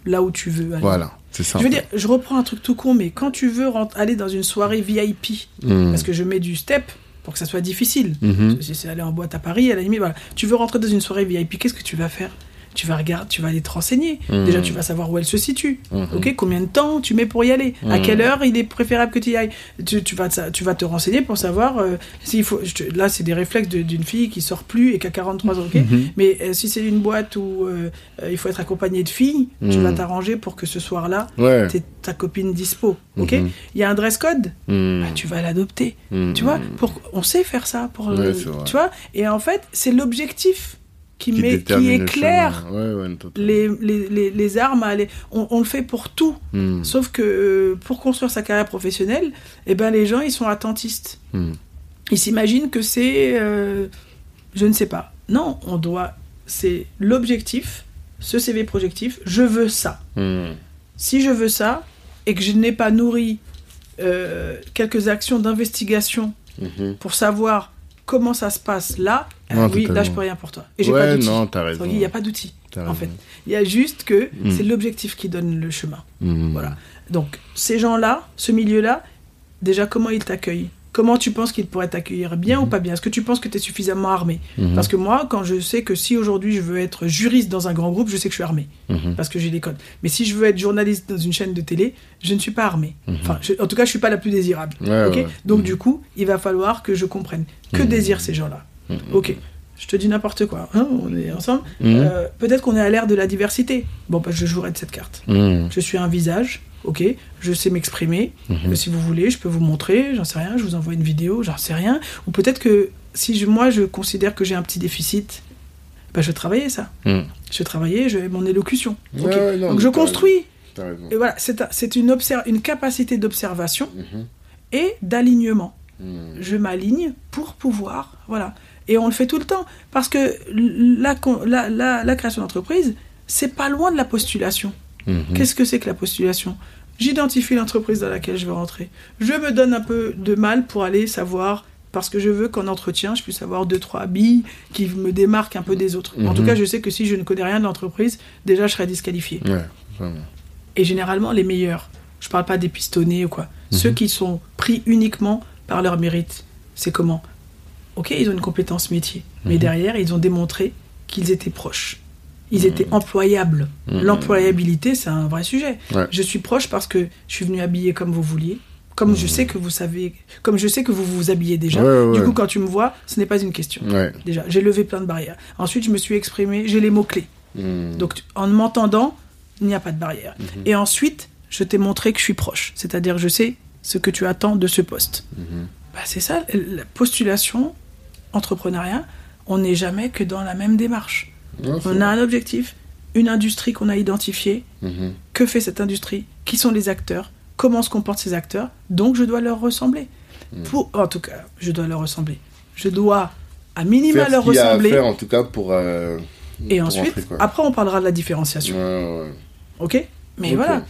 [SPEAKER 1] là où tu veux aller.
[SPEAKER 2] Voilà, c'est ça.
[SPEAKER 1] Je veux dire, je reprends un truc tout con, mais quand tu veux aller dans une soirée VIP,
[SPEAKER 2] Mhm.
[SPEAKER 1] parce que je mets du step pour que ça soit difficile.
[SPEAKER 2] Mhm.
[SPEAKER 1] Si c'est aller en boîte à Paris, à la limite, voilà. Tu veux rentrer dans une soirée VIP, qu'est-ce que tu vas faire? Tu vas regarder, tu vas aller te renseigner.
[SPEAKER 2] Mhm.
[SPEAKER 1] Déjà, tu vas savoir où elle se situe.
[SPEAKER 2] Mhm.
[SPEAKER 1] Ok, combien de temps tu mets pour y aller? À
[SPEAKER 2] Mhm.
[SPEAKER 1] quelle heure il est préférable que tu y ailles? Tu, tu vas, te- tu vas te renseigner pour savoir euh, s'il faut. je là, c'est des réflexes de- d'une fille qui sort plus et qui a 43 ans. Ok, mais euh, si c'est une boîte où euh, euh, il faut être accompagné de filles, tu vas t'arranger pour que ce soir-là,
[SPEAKER 2] Ouais.
[SPEAKER 1] ta copine dispo. Ok, il y a un dress code? Bah, tu vas l'adopter. Tu vois, pour, on sait faire ça. Pour,
[SPEAKER 2] Ouais,
[SPEAKER 1] le- tu vois, et en fait, c'est l'objectif qui,
[SPEAKER 2] Qui
[SPEAKER 1] met, qui
[SPEAKER 2] détermine le
[SPEAKER 1] éclaire.
[SPEAKER 2] Ouais, ouais,
[SPEAKER 1] les, les, les, les armes. à aller- on, on le fait pour tout.
[SPEAKER 2] Mhm.
[SPEAKER 1] Sauf que euh, pour construire sa carrière professionnelle, eh ben, les gens, ils sont attentistes.
[SPEAKER 2] Mhm.
[SPEAKER 1] Ils s'imaginent que c'est... euh, je ne sais pas. Non, on doit... C'est l'objectif, ce CV projectif, je veux ça.
[SPEAKER 2] Mhm.
[SPEAKER 1] Si je veux ça, et que je n'ai pas nourri euh, quelques actions d'investigation pour savoir comment ça se passe là, euh,
[SPEAKER 2] Non,
[SPEAKER 1] oui, là je peux rien pour toi. Et j'ai
[SPEAKER 2] Ouais,
[SPEAKER 1] pas d'outils.
[SPEAKER 2] non, t'as raison.
[SPEAKER 1] Il n'y a pas d'outils, en fait. Il y a juste que
[SPEAKER 2] Mm.
[SPEAKER 1] c'est l'objectif qui donne le chemin.
[SPEAKER 2] Mhm.
[SPEAKER 1] Voilà. Donc, ces gens-là, ce milieu-là, déjà, comment ils t'accueillent? Comment tu penses qu'ils pourraient t'accueillir bien ou pas bien? Est-ce que tu penses que tu es suffisamment armé?
[SPEAKER 2] Mhm.
[SPEAKER 1] Parce que moi, quand je sais que si aujourd'hui je veux être juriste dans un grand groupe, je sais que je suis armé
[SPEAKER 2] Mhm.
[SPEAKER 1] parce que j'ai les codes. Mais si je veux être journaliste dans une chaîne de télé, je ne suis pas armé. Enfin, je- en tout cas, je suis pas la plus désirable.
[SPEAKER 2] Mhm. Ouais,
[SPEAKER 1] ok?
[SPEAKER 2] ouais.
[SPEAKER 1] Donc
[SPEAKER 2] Mhm.
[SPEAKER 1] du coup, il va falloir que je comprenne que
[SPEAKER 2] Mhm.
[SPEAKER 1] désirent ces gens-là?
[SPEAKER 2] Mhm.
[SPEAKER 1] Ok. Je te dis n'importe quoi. hein, on est ensemble.
[SPEAKER 2] Mhm.
[SPEAKER 1] Euh, Peut-être qu'on est à l'ère de la diversité. Bon, bah, je jouerai de cette carte.
[SPEAKER 2] Mhm.
[SPEAKER 1] Je suis un visage. Ok. Je sais m'exprimer.
[SPEAKER 2] Mhm.
[SPEAKER 1] Si vous voulez, je peux vous montrer. J'en sais rien. Je vous envoie une vidéo. J'en sais rien. Ou peut-être que si je- moi je considère que j'ai un petit déficit, bah, je vais travailler ça.
[SPEAKER 2] Mhm.
[SPEAKER 1] Je vais travailler. Je mon élocution.
[SPEAKER 2] Ouais,
[SPEAKER 1] Ok.
[SPEAKER 2] ouais, non,
[SPEAKER 1] Donc je construis. Et voilà, c'est un- c'est une, capacité d'observation
[SPEAKER 2] Mhm.
[SPEAKER 1] et d'alignement.
[SPEAKER 2] Mhm.
[SPEAKER 1] Je m'aligne pour pouvoir, voilà. Et on le fait tout le temps parce que la, con- la, la, la création d'entreprise, c'est pas loin de la postulation.
[SPEAKER 2] Mhm.
[SPEAKER 1] Qu'est-ce que c'est que la postulation? J'identifie l'entreprise dans laquelle je veux rentrer. Je me donne un peu de mal pour aller savoir, parce que je veux qu'en entretien, je puisse avoir deux, trois billes qui me démarquent un peu des autres. En
[SPEAKER 2] Mhm.
[SPEAKER 1] tout cas, je sais que si je ne connais rien de l'entreprise, déjà, je serais disqualifié.
[SPEAKER 2] Ouais.
[SPEAKER 1] Et généralement, les meilleurs, je parle pas des pistonnés ou quoi, ceux qui sont pris uniquement par leur mérite. C'est comment? Ok, ils ont une compétence métier, mais derrière, ils ont démontré qu'ils étaient proches. Ils étaient employables.
[SPEAKER 2] Mhm.
[SPEAKER 1] L'employabilité, c'est un vrai sujet.
[SPEAKER 2] Ouais.
[SPEAKER 1] Je suis proche parce que je suis venu habiller comme vous vouliez. Comme je sais que vous savez, comme je sais que vous vous habillez déjà.
[SPEAKER 2] Ouais, ouais,
[SPEAKER 1] Du coup, quand tu me vois, ce n'est pas une question. Déjà, j'ai levé plein de barrières. Ensuite, je me suis exprimé, j'ai les mots-clés.
[SPEAKER 2] Mhm.
[SPEAKER 1] Donc, en m'entendant, il n'y a pas de barrière. Et ensuite, je t'ai montré que je suis proche. C'est-à-dire, je sais ce que tu attends de ce poste.
[SPEAKER 2] Mhm.
[SPEAKER 1] Bah, c'est ça, la postulation, entrepreneuriat, on n'est jamais que dans la même démarche. On a un objectif, une industrie qu'on a identifiée.
[SPEAKER 2] Mhm.
[SPEAKER 1] Que fait cette industrie? Qui sont les acteurs? Comment se comportent ces acteurs? Donc, je dois leur ressembler. Pour, en tout cas, je dois leur ressembler. Je dois, à minima,
[SPEAKER 2] Faire
[SPEAKER 1] leur
[SPEAKER 2] ce y a à
[SPEAKER 1] ressembler.
[SPEAKER 2] faire, en tout cas, pour. euh,
[SPEAKER 1] Et
[SPEAKER 2] pour
[SPEAKER 1] ensuite,
[SPEAKER 2] rentrer,
[SPEAKER 1] après, on parlera de la différenciation.
[SPEAKER 2] Ouais, ouais.
[SPEAKER 1] Ok? Mais voilà.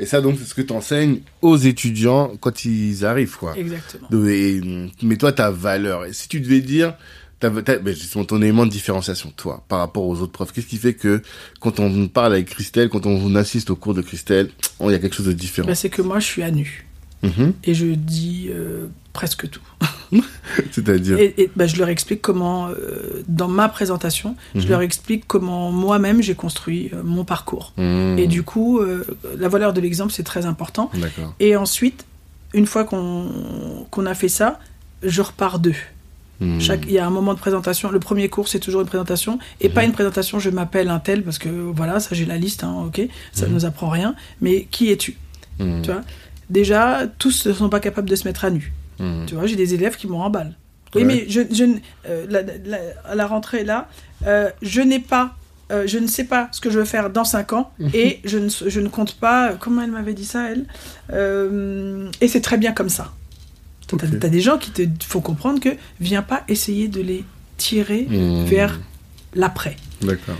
[SPEAKER 2] Et ça, donc, c'est ce que tu enseignes aux étudiants quand ils arrivent, quoi.
[SPEAKER 1] Exactement.
[SPEAKER 2] Et, mais toi, ta valeur. Et si tu devais dire, ta, ta, justement, ton élément de différenciation, toi, par rapport aux autres profs, qu'est-ce qui fait que quand on parle avec Christelle, quand on assiste au cours de Christelle, oh, il y a quelque chose de différent?
[SPEAKER 1] Bah, c'est que moi, je suis à nu.
[SPEAKER 2] Mhm.
[SPEAKER 1] Et je dis euh, presque tout. (laughs)
[SPEAKER 2] C'est-à-dire?
[SPEAKER 1] Et, et, bah, je leur explique comment, euh, dans ma présentation, je
[SPEAKER 2] Mhm.
[SPEAKER 1] leur explique comment moi-même j'ai construit euh, mon parcours.
[SPEAKER 2] Mhm.
[SPEAKER 1] Et du coup, la valeur de l'exemple, c'est très important.
[SPEAKER 2] D'accord.
[SPEAKER 1] Et ensuite, une fois qu'on qu'on a fait ça, je repars d'eux. Chaque, il y a un moment de présentation. Le premier cours, c'est toujours une présentation. Et pas une présentation, je m'appelle un tel, parce que voilà, ça j'ai la liste, hein, ok, ça ne nous apprend rien. Mais qui es-tu? Tu vois? Déjà, tous ne sont pas capables de se mettre à nu. Tu vois, j'ai des élèves qui m'ont en balle. Oui,
[SPEAKER 2] Ouais.
[SPEAKER 1] mais je, je, euh, la- la- à la rentrée là, euh, je n'ai pas, euh, je ne sais pas ce que je veux faire dans 5 ans et je ne, je ne compte pas. Comment elle m'avait dit ça, elle? Euh, Et c'est très bien comme ça. T'as
[SPEAKER 2] Ok.
[SPEAKER 1] as des gens qui te font comprendre que viens pas essayer de les tirer
[SPEAKER 2] Mhm.
[SPEAKER 1] vers l'après.
[SPEAKER 2] D'accord.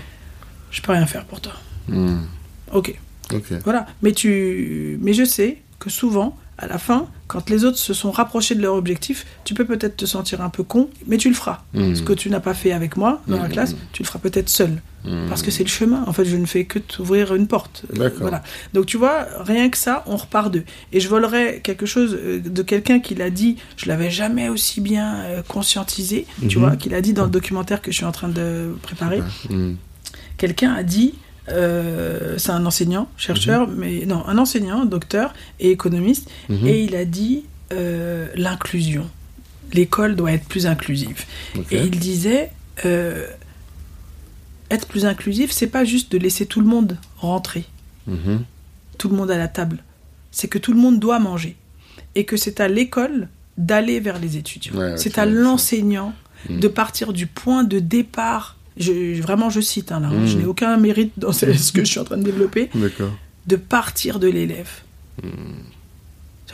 [SPEAKER 1] Je peux rien faire pour toi.
[SPEAKER 2] Mhm.
[SPEAKER 1] Ok.
[SPEAKER 2] Ok.
[SPEAKER 1] Voilà. Mais, tu... Mais je sais que souvent, à la fin, quand les autres se sont rapprochés de leur objectif, tu peux peut-être te sentir un peu con, mais tu le feras.
[SPEAKER 2] Mhm.
[SPEAKER 1] Ce que tu n'as pas fait avec moi dans la
[SPEAKER 2] Mhm.
[SPEAKER 1] classe, tu le feras peut-être seul.
[SPEAKER 2] Mhm.
[SPEAKER 1] Parce que c'est le chemin. En fait, je ne fais que t'ouvrir une porte. Euh. Voilà. Donc tu vois, rien que ça, on repart d'eux. Et je volerais quelque chose euh, de quelqu'un qui l'a dit, je l'avais jamais aussi bien euh, conscientisé, tu
[SPEAKER 2] Mhm.
[SPEAKER 1] vois, qui l'a dit dans le documentaire que je suis en train de préparer. Quelqu'un a dit, euh, c'est un enseignant, chercheur, mais non, un enseignant, docteur et économiste,
[SPEAKER 2] Mhm.
[SPEAKER 1] et il a dit euh, l'inclusion. L'école doit être plus inclusive. Et il disait, euh, être plus inclusif, c'est pas juste de laisser tout le monde rentrer,
[SPEAKER 2] Mhm.
[SPEAKER 1] tout le monde à la table. C'est que tout le monde doit manger. Et que c'est à l'école d'aller vers les étudiants.
[SPEAKER 2] Ouais,
[SPEAKER 1] c'est à l'enseignant de partir du point de départ. Je, vraiment, je cite, hein, là, hein,
[SPEAKER 2] Mm.
[SPEAKER 1] je n'ai aucun mérite dans ce, ce que je suis en train de développer, de partir de l'élève.
[SPEAKER 2] Mm.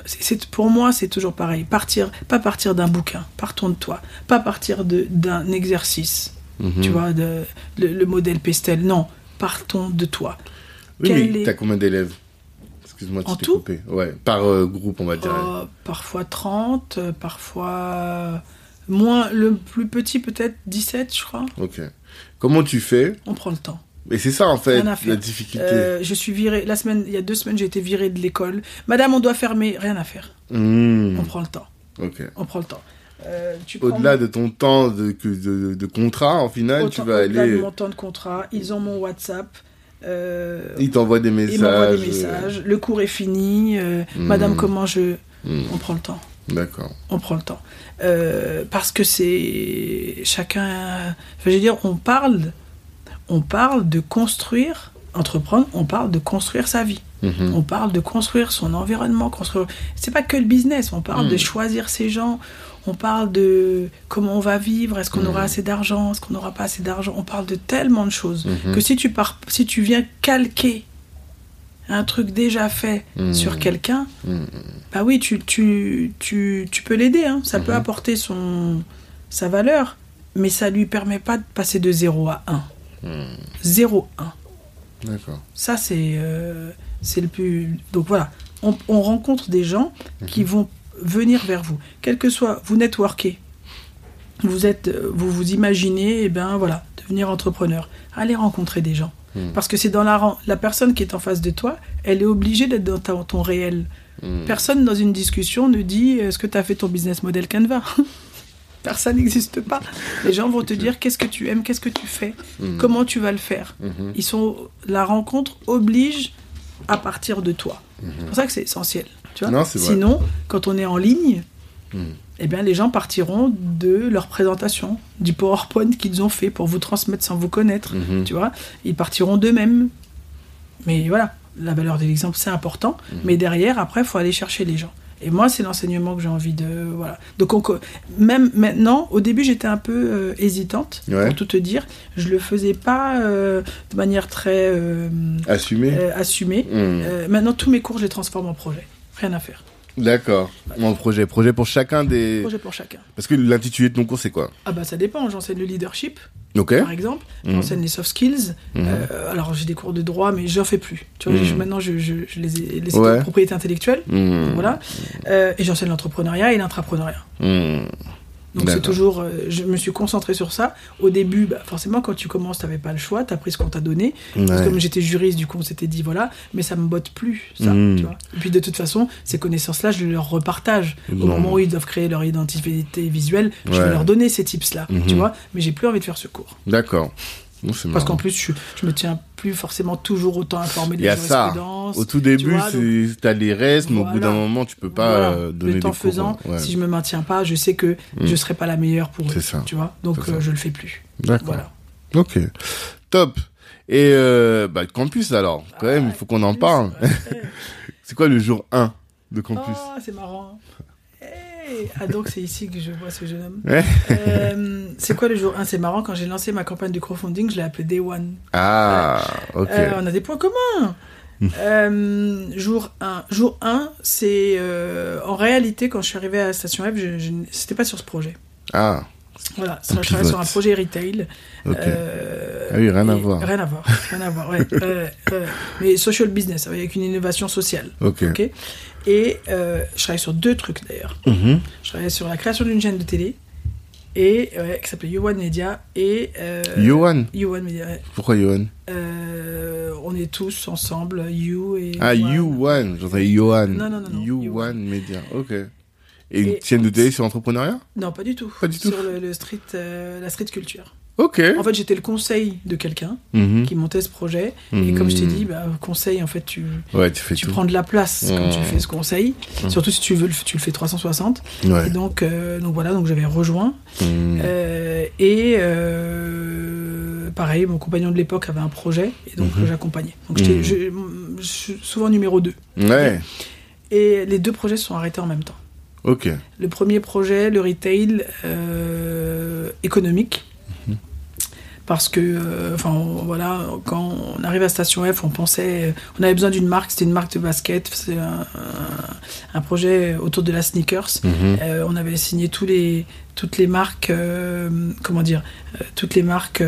[SPEAKER 1] C'est- pour moi, c'est toujours pareil. Partir, pas partir d'un bouquin, partons de toi. Pas partir de- d'un exercice,
[SPEAKER 2] Mhm.
[SPEAKER 1] tu vois, de, le, le modèle Pestel. Non, partons de toi.
[SPEAKER 2] Oui,
[SPEAKER 1] Quel
[SPEAKER 2] mais
[SPEAKER 1] est-
[SPEAKER 2] t'as combien d'élèves? Excuse-moi de
[SPEAKER 1] En tout
[SPEAKER 2] coupé. Ouais, par euh, groupe, on va dire.
[SPEAKER 1] Euh, parfois 30, euh, parfois moins. Le plus petit, peut-être 17, je crois.
[SPEAKER 2] Ok. Comment tu fais
[SPEAKER 1] On prend le temps.
[SPEAKER 2] Et c'est ça, en fait,
[SPEAKER 1] Rien à faire.
[SPEAKER 2] la difficulté.
[SPEAKER 1] Euh, je suis virée. La semaine, il y a deux semaines, j'ai été virée de l'école. Madame, on doit fermer. Rien à faire.
[SPEAKER 2] Hmm,
[SPEAKER 1] On prend le temps.
[SPEAKER 2] Ok.
[SPEAKER 1] On prend le temps. Euh,
[SPEAKER 2] Au-delà de ton temps de, de, de contrat, en final, tu vas
[SPEAKER 1] au-delà
[SPEAKER 2] aller.
[SPEAKER 1] de mon temps de contrat. Ils ont mon WhatsApp. Euh,
[SPEAKER 2] Ils t'envoient des messages.
[SPEAKER 1] ils m'envoient des
[SPEAKER 2] euh,
[SPEAKER 1] messages. Le cours est fini.
[SPEAKER 2] Hmm.
[SPEAKER 1] Madame, comment je.
[SPEAKER 2] hmm,
[SPEAKER 1] On prend le temps.
[SPEAKER 2] D'accord.
[SPEAKER 1] On prend le temps. Euh, parce que c'est. Chacun. Enfin, je veux dire, on parle. On parle de construire. Entreprendre, on parle de construire sa vie.
[SPEAKER 2] Mhm.
[SPEAKER 1] On parle de construire son environnement, construire. C'est pas que le business. On parle de choisir ses gens. On parle de comment on va vivre. Est-ce qu'on aura assez d'argent Est-ce qu'on n'aura pas assez d'argent On parle de tellement de choses
[SPEAKER 2] Mhm.
[SPEAKER 1] que si tu pars, si tu viens calquer un truc déjà fait
[SPEAKER 2] Mhm.
[SPEAKER 1] sur quelqu'un,
[SPEAKER 2] Mhm.
[SPEAKER 1] bah oui, tu, tu, tu, tu peux l'aider, hein. ça peut
[SPEAKER 2] Mhm.
[SPEAKER 1] apporter son, sa valeur, mais ça lui permet pas de passer de 0 à 1.
[SPEAKER 2] Mhm.
[SPEAKER 1] 0, 1.
[SPEAKER 2] D'accord.
[SPEAKER 1] Ça, c'est euh, c'est le plus. Donc voilà, on, on rencontre des gens qui vont venir vers vous. Quel que soit, vous networkez, vous, êtes, vous vous imaginez, eh ben voilà, devenir entrepreneur. Allez rencontrer des gens.
[SPEAKER 2] Mhm.
[SPEAKER 1] Parce que c'est dans la, la personne qui est en face de toi, elle est obligée d'être dans ta- ton réel.
[SPEAKER 2] Mhm.
[SPEAKER 1] Personne dans une discussion ne dit est-ce que tu as fait ton business model Canva? (laughs) Personne n'existe pas. Les gens vont te dire qu'est-ce que tu aimes, qu'est-ce que tu fais,
[SPEAKER 2] Mhm.
[SPEAKER 1] comment tu vas le faire. Ils sont la rencontre oblige à partir de toi. C'est pour ça que c'est essentiel. Tu vois
[SPEAKER 2] Non.
[SPEAKER 1] Sinon, quand on est en ligne. Eh bien, les gens partiront de leur présentation, du PowerPoint qu'ils ont fait pour vous transmettre sans vous connaître.
[SPEAKER 2] Mhm.
[SPEAKER 1] Tu vois Ils partiront d'eux-mêmes. Mais voilà, la valeur de l'exemple, c'est important.
[SPEAKER 2] Mhm.
[SPEAKER 1] Mais derrière, après, il faut aller chercher les gens. Et moi, c'est l'enseignement que j'ai envie de. Voilà. Donc, on même maintenant, au début, j'étais un peu euh, hésitante,
[SPEAKER 2] Ouais.
[SPEAKER 1] pour tout te dire. Je le faisais pas euh, de manière très euh,
[SPEAKER 2] Assumé.
[SPEAKER 1] euh, assumée.
[SPEAKER 2] Mhm.
[SPEAKER 1] Maintenant, tous mes cours, je les transforme en projet. Rien à faire.
[SPEAKER 2] D'accord. Mon projet. Projet pour chacun des.
[SPEAKER 1] Projet pour chacun.
[SPEAKER 2] Parce que l'intitulé de ton cours, c'est quoi?
[SPEAKER 1] Ah bah ça dépend. J'enseigne le leadership,
[SPEAKER 2] Ok.
[SPEAKER 1] par exemple.
[SPEAKER 2] Mhm.
[SPEAKER 1] J'enseigne les soft skills.
[SPEAKER 2] Mhm.
[SPEAKER 1] Euh, alors j'ai des cours de droit, mais j'en fais plus. Tu vois,
[SPEAKER 2] Mhm.
[SPEAKER 1] je- maintenant je, je, je les ai laissés
[SPEAKER 2] Ouais.
[SPEAKER 1] propriété intellectuelle. Voilà. Euh, et j'enseigne l'entrepreneuriat et l'intrapreneuriat.
[SPEAKER 2] Mhm.
[SPEAKER 1] Donc c'est toujours, euh, je me suis concentré sur ça. Au début, bah, forcément, quand tu commences, t'avais pas le choix, t'as pris ce qu'on t'a donné. Parce que. Comme j'étais juriste, du coup, on s'était dit voilà, mais ça me botte plus, ça.
[SPEAKER 2] Mhm.
[SPEAKER 1] Tu vois. Et puis de toute façon, ces connaissances-là, je les leur repartage. Au moment où ils doivent créer leur identité visuelle, je vais leur donner ces tips-là,
[SPEAKER 2] Mhm.
[SPEAKER 1] tu vois. Mais j'ai plus envie de faire ce cours.
[SPEAKER 2] D'accord.
[SPEAKER 1] Parce qu'en plus, je, je me tiens plus forcément toujours autant informé de
[SPEAKER 2] Il y
[SPEAKER 1] la
[SPEAKER 2] a ça.
[SPEAKER 1] jurisprudence.
[SPEAKER 2] Au tout début, c'est t'as les restes, mais au bout d'un moment, tu peux pas
[SPEAKER 1] Voilà.
[SPEAKER 2] euh, donner
[SPEAKER 1] le temps
[SPEAKER 2] des
[SPEAKER 1] faisant,
[SPEAKER 2] ouais.
[SPEAKER 1] si je me maintiens pas, je sais que
[SPEAKER 2] Mm.
[SPEAKER 1] je serai pas la meilleure pour eux.
[SPEAKER 2] C'est ça.
[SPEAKER 1] Tu vois, donc euh, je le fais plus.
[SPEAKER 2] D'accord.
[SPEAKER 1] Voilà.
[SPEAKER 2] Ok. Top. Et euh, bah, campus alors, quand même, il faut qu'on en parle. (laughs) C'est quoi le jour 1 de campus?
[SPEAKER 1] Oh, c'est marrant. Ah donc c'est ici que je vois ce jeune homme.
[SPEAKER 2] Ouais.
[SPEAKER 1] Euh, c'est quoi le jour? 1 C'est marrant, quand j'ai lancé ma campagne de crowdfunding, je l'ai appelé Day One.
[SPEAKER 2] Ah, ok.
[SPEAKER 1] Euh, on a des points communs. Euh, jour 1. Jour 1, c'est euh, en réalité, quand je suis arrivé à la station F, je, je, c'était pas sur ce projet.
[SPEAKER 2] Ah,
[SPEAKER 1] Voilà,
[SPEAKER 2] On
[SPEAKER 1] je travaillais sur un projet retail. Euh,
[SPEAKER 2] Ah oui, rien à voir.
[SPEAKER 1] Rien à voir, rien à voir, ouais. (laughs) Euh, euh, mais social business, avec une innovation sociale.
[SPEAKER 2] ok.
[SPEAKER 1] ok Et euh, je travaillais sur deux trucs d'ailleurs.
[SPEAKER 2] Mhm.
[SPEAKER 1] Je travaillais sur la création d'une chaîne de télé et ouais, qui s'appelait You One Media et euh,
[SPEAKER 2] Johan
[SPEAKER 1] You One Media. ouais.
[SPEAKER 2] Pourquoi Johan
[SPEAKER 1] Euh, on est tous ensemble, You et
[SPEAKER 2] Ah,
[SPEAKER 1] One.
[SPEAKER 2] J'entendais Johan.
[SPEAKER 1] Non, non, non, non,
[SPEAKER 2] One Media. Ok. Et une chaîne de télé sur l'entrepreneuriat?
[SPEAKER 1] Non, pas du tout.
[SPEAKER 2] Pas du tout.
[SPEAKER 1] Sur le, le street, euh, la street culture.
[SPEAKER 2] Ok.
[SPEAKER 1] En fait, j'étais le conseil de quelqu'un
[SPEAKER 2] Mhm.
[SPEAKER 1] qui montait ce projet. Et comme je t'ai
[SPEAKER 2] Mhm.
[SPEAKER 1] dit, bah, conseil, en fait, tu,
[SPEAKER 2] Ouais, tu fais
[SPEAKER 1] tu
[SPEAKER 2] tout.
[SPEAKER 1] prends de la place quand
[SPEAKER 2] Mhm.
[SPEAKER 1] tu fais ce conseil.
[SPEAKER 2] Mhm.
[SPEAKER 1] Surtout si tu veux, le- tu le fais 360.
[SPEAKER 2] Ouais.
[SPEAKER 1] Et donc, euh, donc voilà, donc j'avais rejoint.
[SPEAKER 2] Mhm.
[SPEAKER 1] Euh, et euh, pareil, mon compagnon de l'époque avait un projet et donc
[SPEAKER 2] Mhm.
[SPEAKER 1] j'accompagnais. Donc j'étais
[SPEAKER 2] Mhm.
[SPEAKER 1] je- je suis souvent numéro 2.
[SPEAKER 2] Ouais.
[SPEAKER 1] Et les deux projets se sont arrêtés en même temps.
[SPEAKER 2] Ok.
[SPEAKER 1] Le premier projet, le retail économique. Parce que, euh, enfin, on- voilà, quand on arrive à Station F, on pensait, on avait besoin d'une marque, c'était une marque de basket, c'est un, projet autour de la sneakers.
[SPEAKER 2] Mhm.
[SPEAKER 1] Euh, on avait signé tous les, toutes les marques, euh, comment dire, toutes les marques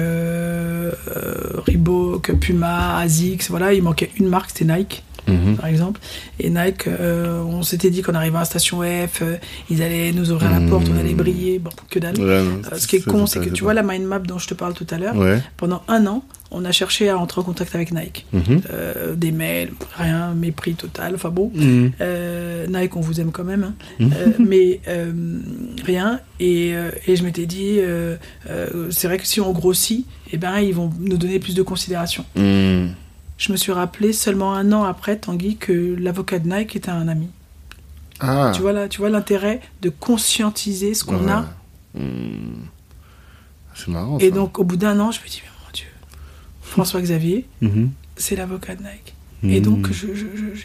[SPEAKER 1] Reebok, Puma, Asics, voilà, il manquait une marque, c'était Nike
[SPEAKER 2] Mhm.
[SPEAKER 1] par exemple. Et Nike, euh, on s'était dit qu'on arrivait à station F, euh, ils allaient nous ouvrir la porte, on allait briller, bon, que dalle.
[SPEAKER 2] Ouais, non,
[SPEAKER 1] Euh, ce qui est con, c'est que tu vois la mind map dont je te parle tout à l'heure,
[SPEAKER 2] Ouais.
[SPEAKER 1] pendant un an, on a cherché à entrer en contact avec Nike.
[SPEAKER 2] Mhm.
[SPEAKER 1] Euh, des mails, rien, mépris total, enfin bon.
[SPEAKER 2] Mhm.
[SPEAKER 1] Euh, Nike, on vous aime quand même, hein.
[SPEAKER 2] Mhm.
[SPEAKER 1] Euh, mais rien. Et, et je m'étais dit, c'est vrai que si on grossit, eh ben, ils vont nous donner plus de considération. Je me suis rappelé seulement un an après, Tanguy, que l'avocat de Nike était un ami.
[SPEAKER 2] Ah.
[SPEAKER 1] Tu vois là, tu vois l'intérêt de conscientiser ce qu'on
[SPEAKER 2] Ouais.
[SPEAKER 1] a.
[SPEAKER 2] Mhm. C'est marrant.
[SPEAKER 1] Et
[SPEAKER 2] ça.
[SPEAKER 1] donc, au bout d'un an, je me dis, mais mon Dieu, François Xavier,
[SPEAKER 2] Mhm.
[SPEAKER 1] c'est l'avocat de Nike. Et donc, je n'ai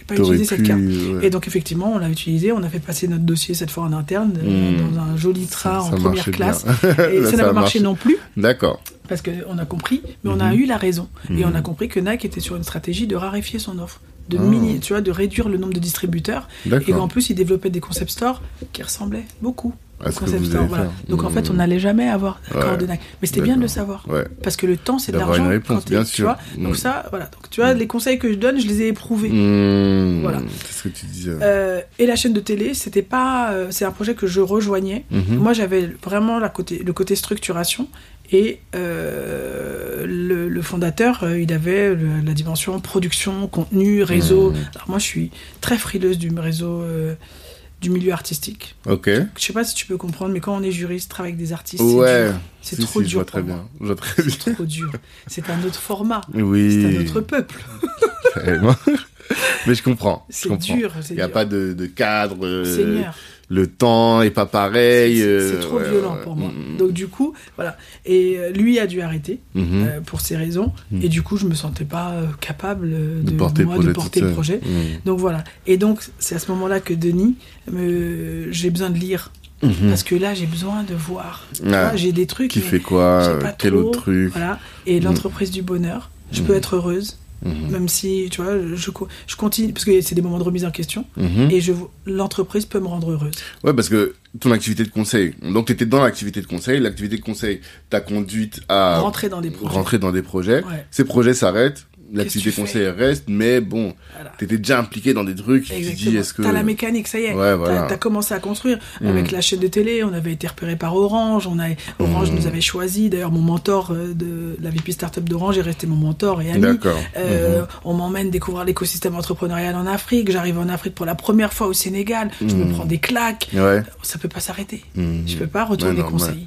[SPEAKER 1] pas utilisé cette
[SPEAKER 2] pu,
[SPEAKER 1] carte.
[SPEAKER 2] ouais.
[SPEAKER 1] Et donc, effectivement, on l'a utilisé. On a fait passer notre dossier cette fois en interne, euh,
[SPEAKER 2] Mm.
[SPEAKER 1] dans un joli train
[SPEAKER 2] Ça-
[SPEAKER 1] en première classe. (laughs) Et
[SPEAKER 2] Là,
[SPEAKER 1] ça n'a pas marché non plus,
[SPEAKER 2] D'accord.
[SPEAKER 1] parce qu'on a compris, mais on a
[SPEAKER 2] Mhm.
[SPEAKER 1] eu la raison. Et on a compris que Nike était sur une stratégie de raréfier son offre. de
[SPEAKER 2] Ah.
[SPEAKER 1] mini, tu vois, de réduire le nombre de distributeurs. Et en plus, ils développaient des concept stores qui ressemblaient beaucoup
[SPEAKER 2] ce que
[SPEAKER 1] concept
[SPEAKER 2] vous
[SPEAKER 1] stores.
[SPEAKER 2] allez
[SPEAKER 1] voilà.
[SPEAKER 2] faire.
[SPEAKER 1] Donc en fait, on n'allait jamais avoir d'accord
[SPEAKER 2] Ouais.
[SPEAKER 1] de Nike. Mais c'était bien de le savoir.
[SPEAKER 2] Ouais.
[SPEAKER 1] Parce que le temps, c'est de l'argent.
[SPEAKER 2] bien
[SPEAKER 1] tu
[SPEAKER 2] sûr.
[SPEAKER 1] vois. Donc
[SPEAKER 2] Mm.
[SPEAKER 1] ça, voilà. Donc tu vois, les conseils que je donne, je les ai éprouvés. Voilà.
[SPEAKER 2] C'est ce que tu disais.
[SPEAKER 1] Euh, et la chaîne de télé, c'était pas, euh, c'est un projet que je rejoignais.
[SPEAKER 2] Mhm.
[SPEAKER 1] Moi, j'avais vraiment la côté, le côté structuration et euh, le, le fondateur, euh, il avait le- la dimension production, contenu, réseau.
[SPEAKER 2] Mhm.
[SPEAKER 1] Alors moi, je suis très frileuse du réseau, euh, du milieu artistique.
[SPEAKER 2] Ok.
[SPEAKER 1] Je sais pas si tu peux comprendre, mais quand on est juriste, travaille avec des artistes,
[SPEAKER 2] Ouais.
[SPEAKER 1] c'est dur.
[SPEAKER 2] Si,
[SPEAKER 1] trop
[SPEAKER 2] si, Je
[SPEAKER 1] dur
[SPEAKER 2] vois très bien. Je vois très bien.
[SPEAKER 1] C'est trop dur. C'est un autre format.
[SPEAKER 2] Oui.
[SPEAKER 1] C'est un autre peuple. (laughs)
[SPEAKER 2] Mais je comprends.
[SPEAKER 1] C'est dur.
[SPEAKER 2] Il n'y a
[SPEAKER 1] dur.
[SPEAKER 2] pas de, de cadre. euh,
[SPEAKER 1] Seigneur.
[SPEAKER 2] Le temps est pas pareil.
[SPEAKER 1] C'est-
[SPEAKER 2] euh,
[SPEAKER 1] trop
[SPEAKER 2] ouais,
[SPEAKER 1] violent pour moi. Donc du coup, voilà. Et euh, lui a dû arrêter
[SPEAKER 2] Mhm.
[SPEAKER 1] euh, pour ces raisons.
[SPEAKER 2] Mhm.
[SPEAKER 1] Et du coup, je me sentais pas capable
[SPEAKER 2] de,
[SPEAKER 1] de,
[SPEAKER 2] porter
[SPEAKER 1] moi,
[SPEAKER 2] le projet.
[SPEAKER 1] de porter le projet.
[SPEAKER 2] Mhm.
[SPEAKER 1] Donc voilà. Et donc c'est à ce moment-là que Denis, me... j'ai besoin de lire parce que là j'ai besoin de voir.
[SPEAKER 2] Ah,
[SPEAKER 1] j'ai des trucs.
[SPEAKER 2] Qui fait quoi Quel
[SPEAKER 1] trop.
[SPEAKER 2] autre truc
[SPEAKER 1] Voilà. Et l'entreprise du bonheur. Je peux être heureuse,
[SPEAKER 2] Mhm.
[SPEAKER 1] même si, tu vois, je, je continue, parce que c'est des moments de remise en question,
[SPEAKER 2] Mhm.
[SPEAKER 1] et je, l'entreprise peut me rendre heureuse.
[SPEAKER 2] Ouais, parce que ton activité de conseil, donc tu étais dans l'activité de conseil, l'activité de conseil t'a conduite à
[SPEAKER 1] Rentrer dans des projets.
[SPEAKER 2] rentrer dans des projets.
[SPEAKER 1] Ouais.
[SPEAKER 2] Ces projets s'arrêtent, l'activité
[SPEAKER 1] Qu'est-ce que tu
[SPEAKER 2] conseil reste, mais bon,
[SPEAKER 1] Voilà.
[SPEAKER 2] t'étais déjà impliqué dans des trucs, tu dis est-ce que...
[SPEAKER 1] T'as la mécanique, ça y est.
[SPEAKER 2] Ouais, voilà.
[SPEAKER 1] T'as commencé à construire.
[SPEAKER 2] Mm.
[SPEAKER 1] Avec la chaîne de télé, on avait été repéré par Orange. On a, Orange
[SPEAKER 2] Mm.
[SPEAKER 1] nous avait choisi. D'ailleurs, mon mentor euh, de la VP Startup d'Orange est resté mon mentor et ami.
[SPEAKER 2] D'accord.
[SPEAKER 1] Euh. On m'emmène découvrir l'écosystème entrepreneurial en Afrique. J'arrive en Afrique pour la première fois au Sénégal. Je me
[SPEAKER 2] Mm.
[SPEAKER 1] prends des claques.
[SPEAKER 2] Ouais.
[SPEAKER 1] Ça peut pas s'arrêter. Je peux pas retourner conseiller.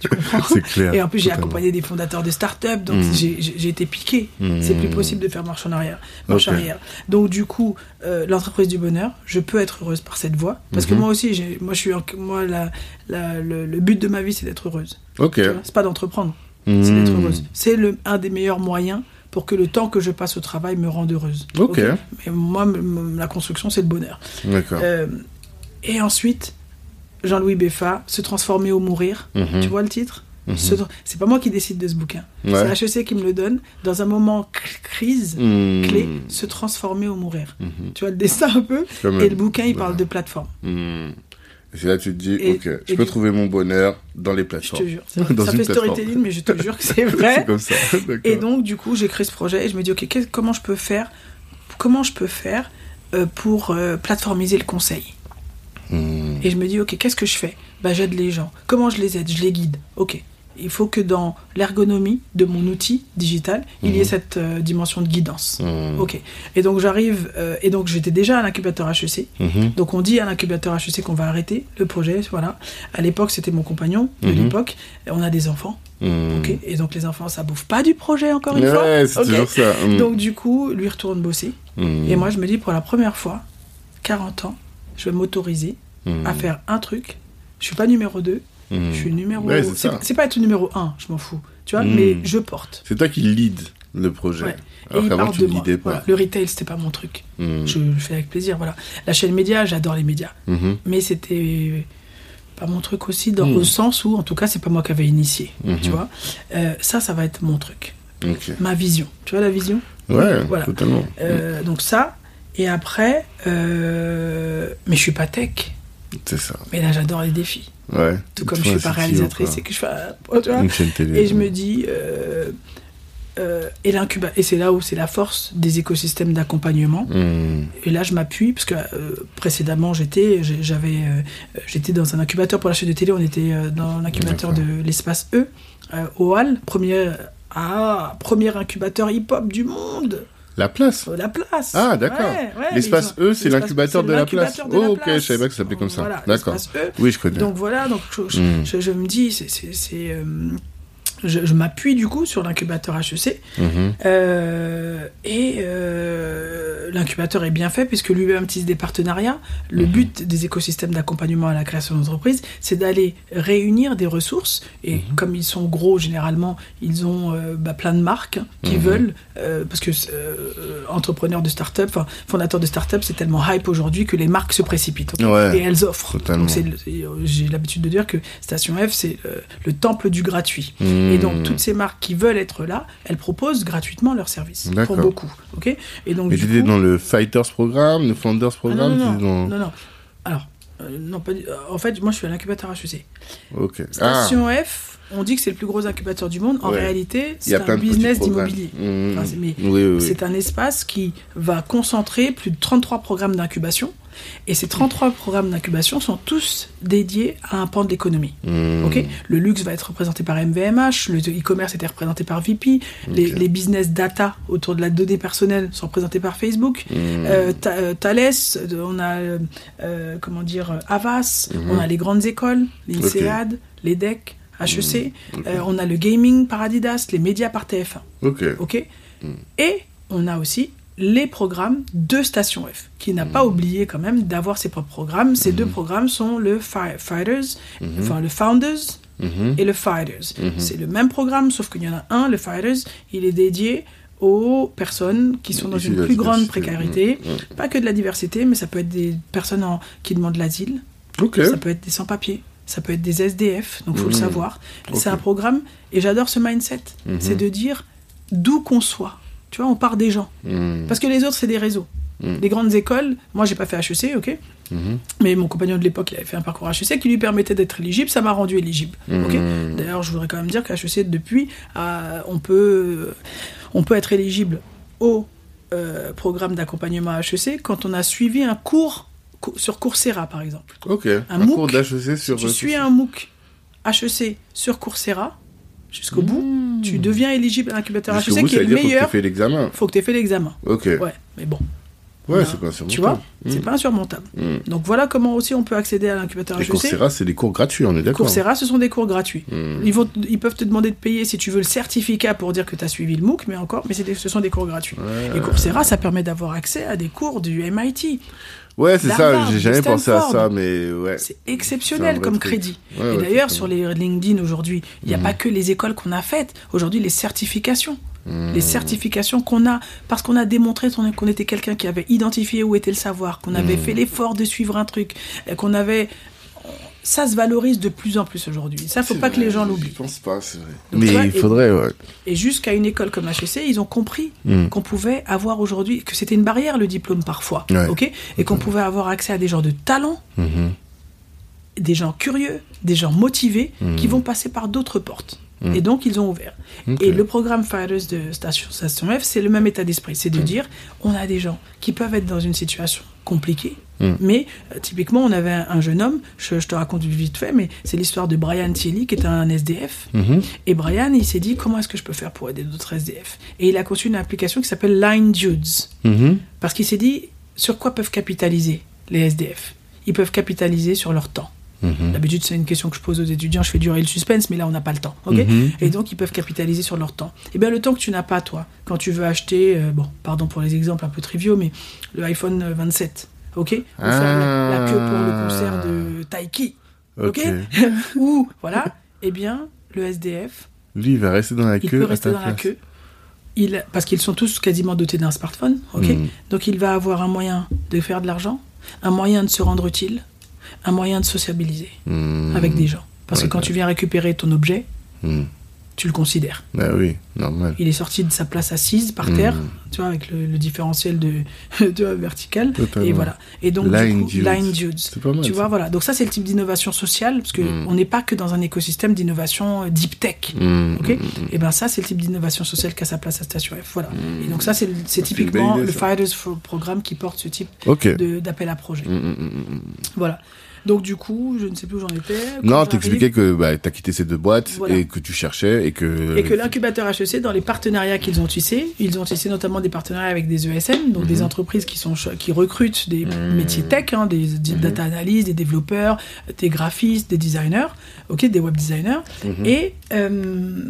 [SPEAKER 1] tu comprends (laughs)
[SPEAKER 2] clair.
[SPEAKER 1] Et en plus, j'ai accompagné des fondateurs de start-up, donc j'ai- été piqué. C'est plus possible de faire marche en arrière. Marche
[SPEAKER 2] Ok.
[SPEAKER 1] arrière. Donc du coup, euh, l'entreprise du bonheur, je peux être heureuse par cette voie, parce que
[SPEAKER 2] Mhm.
[SPEAKER 1] moi aussi, j'ai- moi je suis, en- moi la, la- le, le but de ma vie, c'est d'être heureuse.
[SPEAKER 2] Ok.
[SPEAKER 1] C'est pas d'entreprendre, c'est d'être
[SPEAKER 2] Mhm.
[SPEAKER 1] heureuse. C'est le un des meilleurs moyens pour que le temps que je passe au travail me rende heureuse.
[SPEAKER 2] Ok.
[SPEAKER 1] Mais moi, la construction, c'est le bonheur.
[SPEAKER 2] D'accord.
[SPEAKER 1] Euh, et ensuite, Jean-Louis Beffa, se transformer ou mourir.
[SPEAKER 2] Mhm.
[SPEAKER 1] Tu vois le titre?
[SPEAKER 2] Mhm.
[SPEAKER 1] Se- C'est pas moi qui décide de ce bouquin.
[SPEAKER 2] Ouais.
[SPEAKER 1] C'est HEC qui me le donne. Dans un moment cr- crise,
[SPEAKER 2] Mhm.
[SPEAKER 1] clé, se transformer ou mourir.
[SPEAKER 2] Mhm.
[SPEAKER 1] Tu vois le dessin un peu. Et le bouquin, il
[SPEAKER 2] Ouais.
[SPEAKER 1] parle de plateforme.
[SPEAKER 2] Et c'est là que tu te dis,
[SPEAKER 1] Et-
[SPEAKER 2] ok, je peux trouver mon bonheur dans les
[SPEAKER 1] Je te
[SPEAKER 2] plateformes.
[SPEAKER 1] jure. (laughs)
[SPEAKER 2] Dans
[SPEAKER 1] ça
[SPEAKER 2] une
[SPEAKER 1] fait
[SPEAKER 2] plateforme.
[SPEAKER 1] storytelling, mais je te jure que c'est (laughs)
[SPEAKER 2] c'est
[SPEAKER 1] vrai.
[SPEAKER 2] comme ça. (laughs) D'accord.
[SPEAKER 1] et donc, du coup, j'ai créé ce projet et je me dis, ok, comment je peux faire Comment je peux faire euh, pour euh, plateformiser le conseil?
[SPEAKER 2] Mhm.
[SPEAKER 1] Et je me dis, ok, qu'est-ce que je fais? Bah, J'aide les gens. Comment je les aide? Je les guide. Ok. Il faut que dans l'ergonomie de mon outil digital, il y ait
[SPEAKER 2] Mhm.
[SPEAKER 1] cette euh, dimension de guidance.
[SPEAKER 2] Mhm.
[SPEAKER 1] Ok. Et donc j'arrive, euh, et donc j'étais déjà à l'incubateur HEC.
[SPEAKER 2] Mhm.
[SPEAKER 1] Donc on dit à l'incubateur HEC qu'on va arrêter le projet, voilà. À l'époque, c'était mon compagnon de l'époque. On a des enfants, ok. Et donc les enfants, ça bouffe pas du projet encore une fois.
[SPEAKER 2] Ouais, c'est toujours ça.
[SPEAKER 1] Donc du coup, lui retourne bosser. Et moi, je me dis pour la première fois, 40 ans, je vais m'autoriser à faire un truc. Je suis pas numéro 2, Je suis numéro.
[SPEAKER 2] Ouais, c'est
[SPEAKER 1] pas être numéro 1, je m'en fous. Tu vois, mais je porte.
[SPEAKER 2] C'est toi qui lead le projet.
[SPEAKER 1] Ouais.
[SPEAKER 2] Alors qu'avant, tu ne
[SPEAKER 1] moi.
[SPEAKER 2] leadais pas.
[SPEAKER 1] Voilà. Le retail, c'était pas mon truc.
[SPEAKER 2] Mhm.
[SPEAKER 1] Je le fais avec plaisir, voilà. La chaîne média, j'adore les médias.
[SPEAKER 2] Mhm.
[SPEAKER 1] mais c'était pas mon truc aussi dans
[SPEAKER 2] Hmm.
[SPEAKER 1] au sens où en tout cas c'est pas moi qui avais initié
[SPEAKER 2] Mhm.
[SPEAKER 1] tu vois Euh, ça ça va être mon truc ma vision tu vois la vision?
[SPEAKER 2] Ouais,
[SPEAKER 1] Voilà.
[SPEAKER 2] totalement.
[SPEAKER 1] Euh, donc ça et après euh, mais je suis pas tech
[SPEAKER 2] C'est ça.
[SPEAKER 1] mais là j'adore les défis
[SPEAKER 2] Ouais.
[SPEAKER 1] tout comme je
[SPEAKER 2] vois,
[SPEAKER 1] suis pas réalisatrice et que je fais tu vois
[SPEAKER 2] télé.
[SPEAKER 1] et je me dis euh, euh, et c'est là où c'est la force des écosystèmes d'accompagnement
[SPEAKER 2] Mhm.
[SPEAKER 1] Et là, je m'appuie parce que euh, précédemment, j'étais, j'avais, euh, j'étais dans un incubateur pour la chaîne de télé. On était euh, dans l'incubateur de l'espace E au Hall, premier, ah, premier incubateur hip-hop du monde,
[SPEAKER 2] La place.
[SPEAKER 1] euh, la place.
[SPEAKER 2] Ah, d'accord.
[SPEAKER 1] Ouais, ouais,
[SPEAKER 2] L'espace E, c'est l'incubateur de la place.
[SPEAKER 1] de la
[SPEAKER 2] ok,
[SPEAKER 1] place.
[SPEAKER 2] je savais pas que ça s'appelait comme ça.
[SPEAKER 1] Voilà,
[SPEAKER 2] D'accord.
[SPEAKER 1] E.
[SPEAKER 2] Oui, je connais.
[SPEAKER 1] Donc voilà, donc je, je-
[SPEAKER 2] Mm.
[SPEAKER 1] je- je me dis, c'est, c'est, c'est, euh, je, je m'appuie du coup sur l'incubateur HEC
[SPEAKER 2] Mhm.
[SPEAKER 1] euh, et euh, l'incubateur est bien fait puisque lui-même tisse des partenariats. Le
[SPEAKER 2] Mhm.
[SPEAKER 1] but des écosystèmes d'accompagnement à la création d'entreprise, c'est d'aller réunir des ressources. Et
[SPEAKER 2] Mhm.
[SPEAKER 1] comme ils sont gros, généralement, ils ont euh, bah, plein de marques qui
[SPEAKER 2] Mhm.
[SPEAKER 1] veulent, parce que entrepreneurs de start-up, enfin, fondateurs de start-up, c'est tellement hype aujourd'hui que les marques se précipitent.
[SPEAKER 2] Ouais.
[SPEAKER 1] Et elles offrent. J'ai l'habitude de dire que Station F, c'est le temple du gratuit. Et donc, toutes ces marques qui veulent être là, elles proposent gratuitement leurs services. Pour beaucoup. OK? Et donc, du
[SPEAKER 2] tu étais
[SPEAKER 1] coup-
[SPEAKER 2] dans le Fighters Programme, le Founders
[SPEAKER 1] Ah,
[SPEAKER 2] Programme
[SPEAKER 1] non, non,
[SPEAKER 2] t'étais
[SPEAKER 1] non,
[SPEAKER 2] dans-
[SPEAKER 1] non, non. Alors, euh, non, pas euh, En fait, moi, je suis à l'incubateur HEC.
[SPEAKER 2] Ok. Ah,
[SPEAKER 1] Station F, on dit que c'est le plus gros incubateur du monde. En
[SPEAKER 2] Ouais.
[SPEAKER 1] réalité, c'est un business d'immobilier.
[SPEAKER 2] Mmh.
[SPEAKER 1] Enfin, c'est- mais
[SPEAKER 2] Oui, oui, oui.
[SPEAKER 1] C'est un espace qui va concentrer plus de 33 programmes d'incubation. Et ces 33 programmes d'incubation sont tous dédiés à un pan de l'économie.
[SPEAKER 2] Mmh.
[SPEAKER 1] Le luxe va être représenté par MVMH, le e-commerce était représenté par VP, les, les business data autour de la donnée personnelle sont représentés par Facebook.
[SPEAKER 2] Mmh.
[SPEAKER 1] Euh, Tha- euh, Thales, euh, on a euh, comment dire Avas, on a les grandes écoles, l'INSEAD, l'EDEC, HEC, euh, on a le gaming par Adidas, les médias par TF1.
[SPEAKER 2] Ok.
[SPEAKER 1] Ok? Et on a aussi les programmes de Station F, qui n'a pas oublié quand même d'avoir ses propres programmes. Ces deux programmes sont le enfin le Founders
[SPEAKER 2] Mhm.
[SPEAKER 1] et le Fighters. C'est le même programme, sauf qu'il y en a un, le Fighters, il est dédié aux personnes qui sont dans une plus grande précarité.
[SPEAKER 2] Mhm.
[SPEAKER 1] Pas que de la diversité, mais ça peut être des personnes en- qui demandent l'asile, ça peut être des sans-papiers, ça peut être des SDF, donc faut le
[SPEAKER 2] Mhm.
[SPEAKER 1] savoir. C'est un programme, et j'adore ce mindset,
[SPEAKER 2] Mhm.
[SPEAKER 1] c'est de dire d'où qu'on soit. Tu vois, on part des gens.
[SPEAKER 2] Mmh.
[SPEAKER 1] Parce que les autres, c'est des réseaux.
[SPEAKER 2] Mhm.
[SPEAKER 1] Les grandes écoles, moi j'ai pas fait HEC, ok
[SPEAKER 2] Mhm.
[SPEAKER 1] mais mon compagnon de l'époque, il avait fait un parcours HEC qui lui permettait d'être éligible, ça m'a rendu éligible.
[SPEAKER 2] Mhm.
[SPEAKER 1] D'ailleurs, je voudrais quand même dire qu'à HEC, depuis, euh, on, peut, on peut être éligible au euh, programme d'accompagnement HEC quand on a suivi un cours co- sur Coursera, par exemple.
[SPEAKER 2] Ok.
[SPEAKER 1] Un
[SPEAKER 2] Un,
[SPEAKER 1] MOOC,
[SPEAKER 2] cours d'HEC sur.
[SPEAKER 1] tu suis un MOOC HEC sur Coursera jusqu'au bout, tu deviens éligible à l'incubateur HEC qui est le
[SPEAKER 2] dire faut que
[SPEAKER 1] meilleur.
[SPEAKER 2] tu fait l'examen.
[SPEAKER 1] Faut que tu aies fait l'examen.
[SPEAKER 2] Ok.
[SPEAKER 1] Ouais, mais bon.
[SPEAKER 2] Ouais, c'est pas insurmontable.
[SPEAKER 1] Tu vois, c'est
[SPEAKER 2] Mm.
[SPEAKER 1] pas insurmontable.
[SPEAKER 2] Mm.
[SPEAKER 1] Donc voilà comment aussi on peut accéder à l'incubateur
[SPEAKER 2] Et
[SPEAKER 1] HEC.
[SPEAKER 2] Coursera, c'est des cours gratuits, on est d'accord.
[SPEAKER 1] Coursera, ce sont des cours gratuits. Ils, vont, ils peuvent te demander de payer si tu veux le certificat pour dire que tu as suivi le MOOC, mais encore, mais c'est des- ce sont des cours gratuits.
[SPEAKER 2] Ouais.
[SPEAKER 1] Et Coursera, ça permet d'avoir accès à des cours du MIT.
[SPEAKER 2] Ouais, c'est ça, j'ai jamais pensé à ça, mais ouais.
[SPEAKER 1] C'est exceptionnel comme
[SPEAKER 2] truc.
[SPEAKER 1] crédit.
[SPEAKER 2] Ouais,
[SPEAKER 1] et
[SPEAKER 2] ouais,
[SPEAKER 1] d'ailleurs, sur les LinkedIn aujourd'hui, il n'y a pas que les écoles qu'on a faites. Aujourd'hui, les certifications.
[SPEAKER 2] Mm.
[SPEAKER 1] Les certifications qu'on a, parce qu'on a démontré qu'on était quelqu'un qui avait identifié où était le savoir, qu'on avait
[SPEAKER 2] Mm.
[SPEAKER 1] fait l'effort de suivre un truc, et qu'on avait. Ça se valorise de plus en plus aujourd'hui. Ça, faut pas que les gens
[SPEAKER 2] Je
[SPEAKER 1] l'oublient.
[SPEAKER 2] pense pas, c'est vrai.
[SPEAKER 1] Donc,
[SPEAKER 2] mais il
[SPEAKER 1] et-
[SPEAKER 2] faudrait, ouais.
[SPEAKER 1] Et jusqu'à une école comme HEC, ils ont compris
[SPEAKER 2] Mm.
[SPEAKER 1] qu'on pouvait avoir aujourd'hui, que c'était une barrière le diplôme parfois,
[SPEAKER 2] Ouais.
[SPEAKER 1] ok, et qu'on pouvait avoir accès à des gens de talent,
[SPEAKER 2] Mhm.
[SPEAKER 1] des gens curieux, des gens motivés,
[SPEAKER 2] Mhm.
[SPEAKER 1] qui vont passer par d'autres portes.
[SPEAKER 2] Mhm.
[SPEAKER 1] Et donc ils ont ouvert. Et le programme Fighters de Station, Station F, c'est le même état d'esprit, c'est de
[SPEAKER 2] Mhm.
[SPEAKER 1] dire, on a des gens qui peuvent être dans une situation compliquée,
[SPEAKER 2] Mhm.
[SPEAKER 1] mais euh, typiquement on avait un, un jeune homme, je, je te raconte vite fait, mais c'est l'histoire de Brian Thielly qui est un SDF.
[SPEAKER 2] Mhm.
[SPEAKER 1] Et Brian, il s'est dit comment est-ce que je peux faire pour aider d'autres SDF Et il a conçu une application qui s'appelle Line Dudes.
[SPEAKER 2] Mhm.
[SPEAKER 1] Parce qu'il s'est dit sur quoi peuvent capitaliser les SDF Ils peuvent capitaliser sur leur temps.
[SPEAKER 2] Mhm.
[SPEAKER 1] D'habitude, c'est une question que je pose aux étudiants, je fais durer le suspense, mais là, on n'a pas le temps.
[SPEAKER 2] Mhm.
[SPEAKER 1] Et donc, ils peuvent capitaliser sur leur temps. Et bien, le temps que tu n'as pas, toi, quand tu veux acheter, euh, bon, pardon pour les exemples un peu triviaux, mais le iPhone euh, 27, ok Ou faire la, la queue pour le concert de Taiki, ok,
[SPEAKER 2] Ok. (laughs)
[SPEAKER 1] Ou, voilà, eh bien, le SDF,
[SPEAKER 2] Lui, il va rester dans la
[SPEAKER 1] il
[SPEAKER 2] queue.
[SPEAKER 1] peut
[SPEAKER 2] à
[SPEAKER 1] rester dans la queue. Il, parce qu'ils sont tous quasiment dotés d'un smartphone, ok
[SPEAKER 2] Mhm.
[SPEAKER 1] Donc il va avoir un moyen de faire de l'argent, un moyen de se rendre utile, un moyen de sociabiliser
[SPEAKER 2] Mhm.
[SPEAKER 1] avec des gens. Parce
[SPEAKER 2] Ouais,
[SPEAKER 1] que quand
[SPEAKER 2] ouais.
[SPEAKER 1] tu viens récupérer ton objet,
[SPEAKER 2] Mhm.
[SPEAKER 1] tu le considères.
[SPEAKER 2] Bah oui, normal.
[SPEAKER 1] Il est sorti de sa place assise par terre, tu vois, avec le, le différentiel de, (laughs) de vertical.
[SPEAKER 2] Totalement.
[SPEAKER 1] Et voilà. Et donc,
[SPEAKER 2] Line
[SPEAKER 1] du coup,
[SPEAKER 2] dudes.
[SPEAKER 1] line dudes.
[SPEAKER 2] Pas mal.
[SPEAKER 1] Tu
[SPEAKER 2] ça.
[SPEAKER 1] vois, voilà. Donc ça, c'est le type d'innovation sociale, parce que on n'est pas que dans un écosystème d'innovation euh, deep tech. Ok Et ben ça, c'est le type d'innovation sociale qui a sa place à Station F. Voilà. Et donc ça, c'est
[SPEAKER 2] une
[SPEAKER 1] typiquement
[SPEAKER 2] idée,
[SPEAKER 1] le. Fighters for Programme qui porte ce type
[SPEAKER 2] Ok.
[SPEAKER 1] de- d'appel à projet. Voilà. Donc du coup, je ne sais plus où j'en étais.
[SPEAKER 2] Non, t'expliquais que bah, t'as quitté ces deux boîtes
[SPEAKER 1] Voilà.
[SPEAKER 2] et que tu cherchais et que.
[SPEAKER 1] Et que l'incubateur HEC, dans les partenariats qu'ils ont tissés, ils ont tissé notamment des partenariats avec des ESN, donc
[SPEAKER 2] Mhm.
[SPEAKER 1] des entreprises qui, sont, qui recrutent des métiers tech, hein, des, des data analysts, des développeurs, des graphistes, des designers, ok, des web designers,
[SPEAKER 2] Mhm.
[SPEAKER 1] et euh,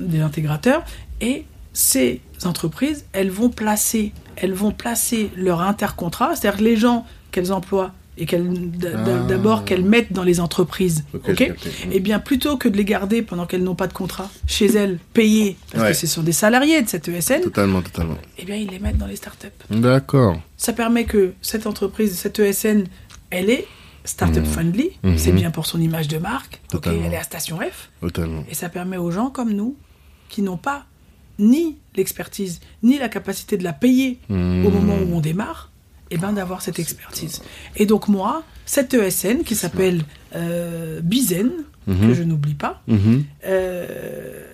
[SPEAKER 1] des intégrateurs. Et ces entreprises, elles vont placer, elles vont placer leur intercontrat, c'est-à-dire les gens qu'elles emploient et qu'elles
[SPEAKER 2] Ah.
[SPEAKER 1] d'abord qu'elles mettent dans les entreprises,
[SPEAKER 2] Ok,
[SPEAKER 1] ok, et bien, plutôt que de les garder pendant qu'elles n'ont pas de contrat chez elles, payées, parce
[SPEAKER 2] Ouais.
[SPEAKER 1] que ce sont des salariés de cette ESN,
[SPEAKER 2] Totalement, totalement.
[SPEAKER 1] eh bien, ils les mettent dans les startups.
[SPEAKER 2] D'accord.
[SPEAKER 1] Ça permet que cette entreprise, cette ESN, elle est startup friendly,
[SPEAKER 2] Mhm.
[SPEAKER 1] c'est bien pour son image de marque, ok,
[SPEAKER 2] Totalement.
[SPEAKER 1] elle est à Station F,
[SPEAKER 2] Totalement.
[SPEAKER 1] et ça permet aux gens comme nous qui n'ont pas ni l'expertise, ni la capacité de la payer au
[SPEAKER 2] Mmh.
[SPEAKER 1] moment où on démarre, et ben d'avoir cette expertise. Et donc moi, cette ESN qui s'appelle euh, Bizen,
[SPEAKER 2] Mhm.
[SPEAKER 1] que je n'oublie pas,
[SPEAKER 2] Mhm.
[SPEAKER 1] euh,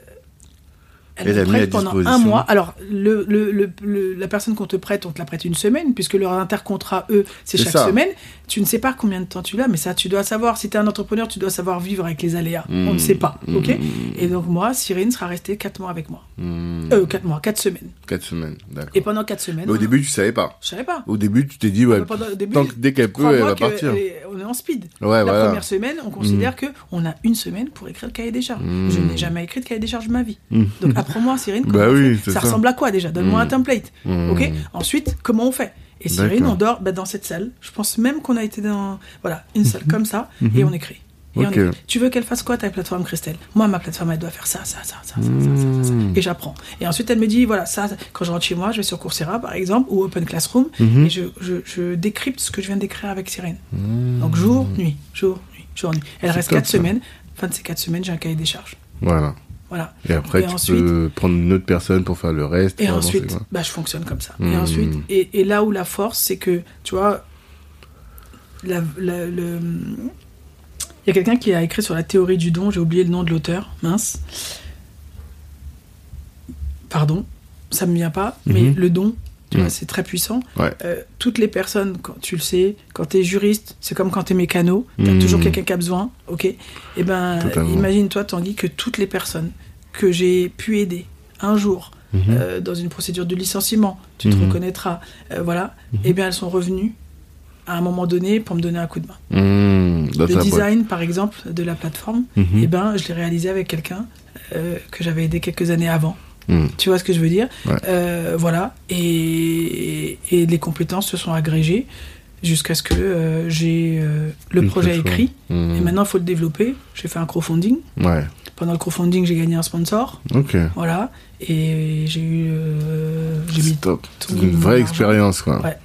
[SPEAKER 1] elle
[SPEAKER 2] Elle
[SPEAKER 1] me prête pendant un mois. Alors, le, le- le- le- la personne qu'on te prête, on te la prête une semaine, puisque leur intercontrat, eux, c'est
[SPEAKER 2] C'est
[SPEAKER 1] chaque
[SPEAKER 2] ça.
[SPEAKER 1] semaine. Tu ne sais pas combien de temps tu l'as, mais ça, tu dois savoir. Si tu es un entrepreneur, tu dois savoir vivre avec les aléas. On ne sait pas,
[SPEAKER 2] Mmh.
[SPEAKER 1] ok? Et donc, moi, Cyrine sera restée 4 mois avec moi.
[SPEAKER 2] Mmh.
[SPEAKER 1] Euh, 4 mois, 4 semaines.
[SPEAKER 2] Quatre semaines, d'accord.
[SPEAKER 1] Et pendant 4 semaines.
[SPEAKER 2] Mais au
[SPEAKER 1] on-
[SPEAKER 2] début, tu savais pas.
[SPEAKER 1] Je savais pas.
[SPEAKER 2] Au début, tu t'es dit, ouais,
[SPEAKER 1] Pendant- début,
[SPEAKER 2] tant que dès qu'elle peut, elle va
[SPEAKER 1] que
[SPEAKER 2] partir.
[SPEAKER 1] elle est- on est en speed.
[SPEAKER 2] Ouais,
[SPEAKER 1] la
[SPEAKER 2] voilà.
[SPEAKER 1] première semaine, on considère que on a une semaine pour écrire le cahier des charges.
[SPEAKER 2] Mm.
[SPEAKER 1] Je n'ai jamais écrit de cahier des charges de ma vie.
[SPEAKER 2] Mm.
[SPEAKER 1] Donc apprends-moi, Cyrine. (laughs)
[SPEAKER 2] Bah
[SPEAKER 1] comment on
[SPEAKER 2] oui,
[SPEAKER 1] fait
[SPEAKER 2] c'est
[SPEAKER 1] ça,
[SPEAKER 2] ça.
[SPEAKER 1] ressemble à quoi déjà? Donne-moi
[SPEAKER 2] Mm.
[SPEAKER 1] un template.
[SPEAKER 2] Mm.
[SPEAKER 1] Ok. Ensuite, comment on fait? Et Cyrine, on dort bah, dans cette salle. Je pense même qu'on a été dans voilà, une salle comme ça et on écrit. Et on écrit. Tu veux qu'elle fasse quoi ta plateforme, Christelle? Moi, ma plateforme, elle doit faire ça, ça, ça, ça, ça, ça, ça, Et j'apprends. Et ensuite, elle me dit voilà, ça, quand je rentre chez moi, je vais sur Coursera, par exemple, ou Open Classroom, et je, décrypte ce que je viens d'écrire avec Cyrine. Donc, jour, nuit, jour, nuit, jour, nuit. Elle reste 4 semaines. Fin de ces 4 semaines, j'ai un cahier des charges.
[SPEAKER 2] Voilà.
[SPEAKER 1] Voilà.
[SPEAKER 2] Et après,
[SPEAKER 1] Et
[SPEAKER 2] tu
[SPEAKER 1] ensuite-
[SPEAKER 2] peux prendre une autre personne pour faire le reste.
[SPEAKER 1] Et
[SPEAKER 2] avancer,
[SPEAKER 1] ensuite, bah, je fonctionne comme ça. Et
[SPEAKER 2] Mhm.
[SPEAKER 1] ensuite, et, et là où la force, c'est que, tu vois, la- la- le... il y a quelqu'un qui a écrit sur la théorie du don, j'ai oublié le nom de l'auteur, mince. Pardon, ça me vient pas, mais
[SPEAKER 2] Mhm.
[SPEAKER 1] le don, tu vois, c'est très puissant.
[SPEAKER 2] Ouais.
[SPEAKER 1] Euh, toutes les personnes, quand tu le sais, quand tu es juriste, c'est comme quand tu es mécano, tu as
[SPEAKER 2] Mhm.
[SPEAKER 1] toujours quelqu'un qui a besoin, ok? Et ben,
[SPEAKER 2] Totalement.
[SPEAKER 1] imagine-toi, Tanguy, que toutes les personnes que j'ai pu aider un jour
[SPEAKER 2] Mhm.
[SPEAKER 1] euh, dans une procédure de licenciement, tu te
[SPEAKER 2] Mhm.
[SPEAKER 1] reconnaîtras, euh, voilà, et bien elles sont revenues à un moment donné pour me donner un coup de main.
[SPEAKER 2] Dans
[SPEAKER 1] Le design, par exemple, de la plateforme, et ben, je l'ai réalisé avec quelqu'un que j'avais aidé quelques années avant.
[SPEAKER 2] Mmh.
[SPEAKER 1] Tu vois ce que je veux dire
[SPEAKER 2] Ouais.
[SPEAKER 1] Euh, Voilà. Et, et les compétences se sont agrégées jusqu'à ce que euh, j'ai euh, le
[SPEAKER 2] Une
[SPEAKER 1] projet écrit.
[SPEAKER 2] Mmh.
[SPEAKER 1] Et maintenant, il faut le développer. J'ai fait un crowdfunding.
[SPEAKER 2] Ouais,
[SPEAKER 1] Pendant le crowdfunding, j'ai gagné un sponsor.
[SPEAKER 2] ok.
[SPEAKER 1] Voilà. Et j'ai eu. j'ai
[SPEAKER 2] top. C'est une vraie expérience, quoi.
[SPEAKER 1] Ouais.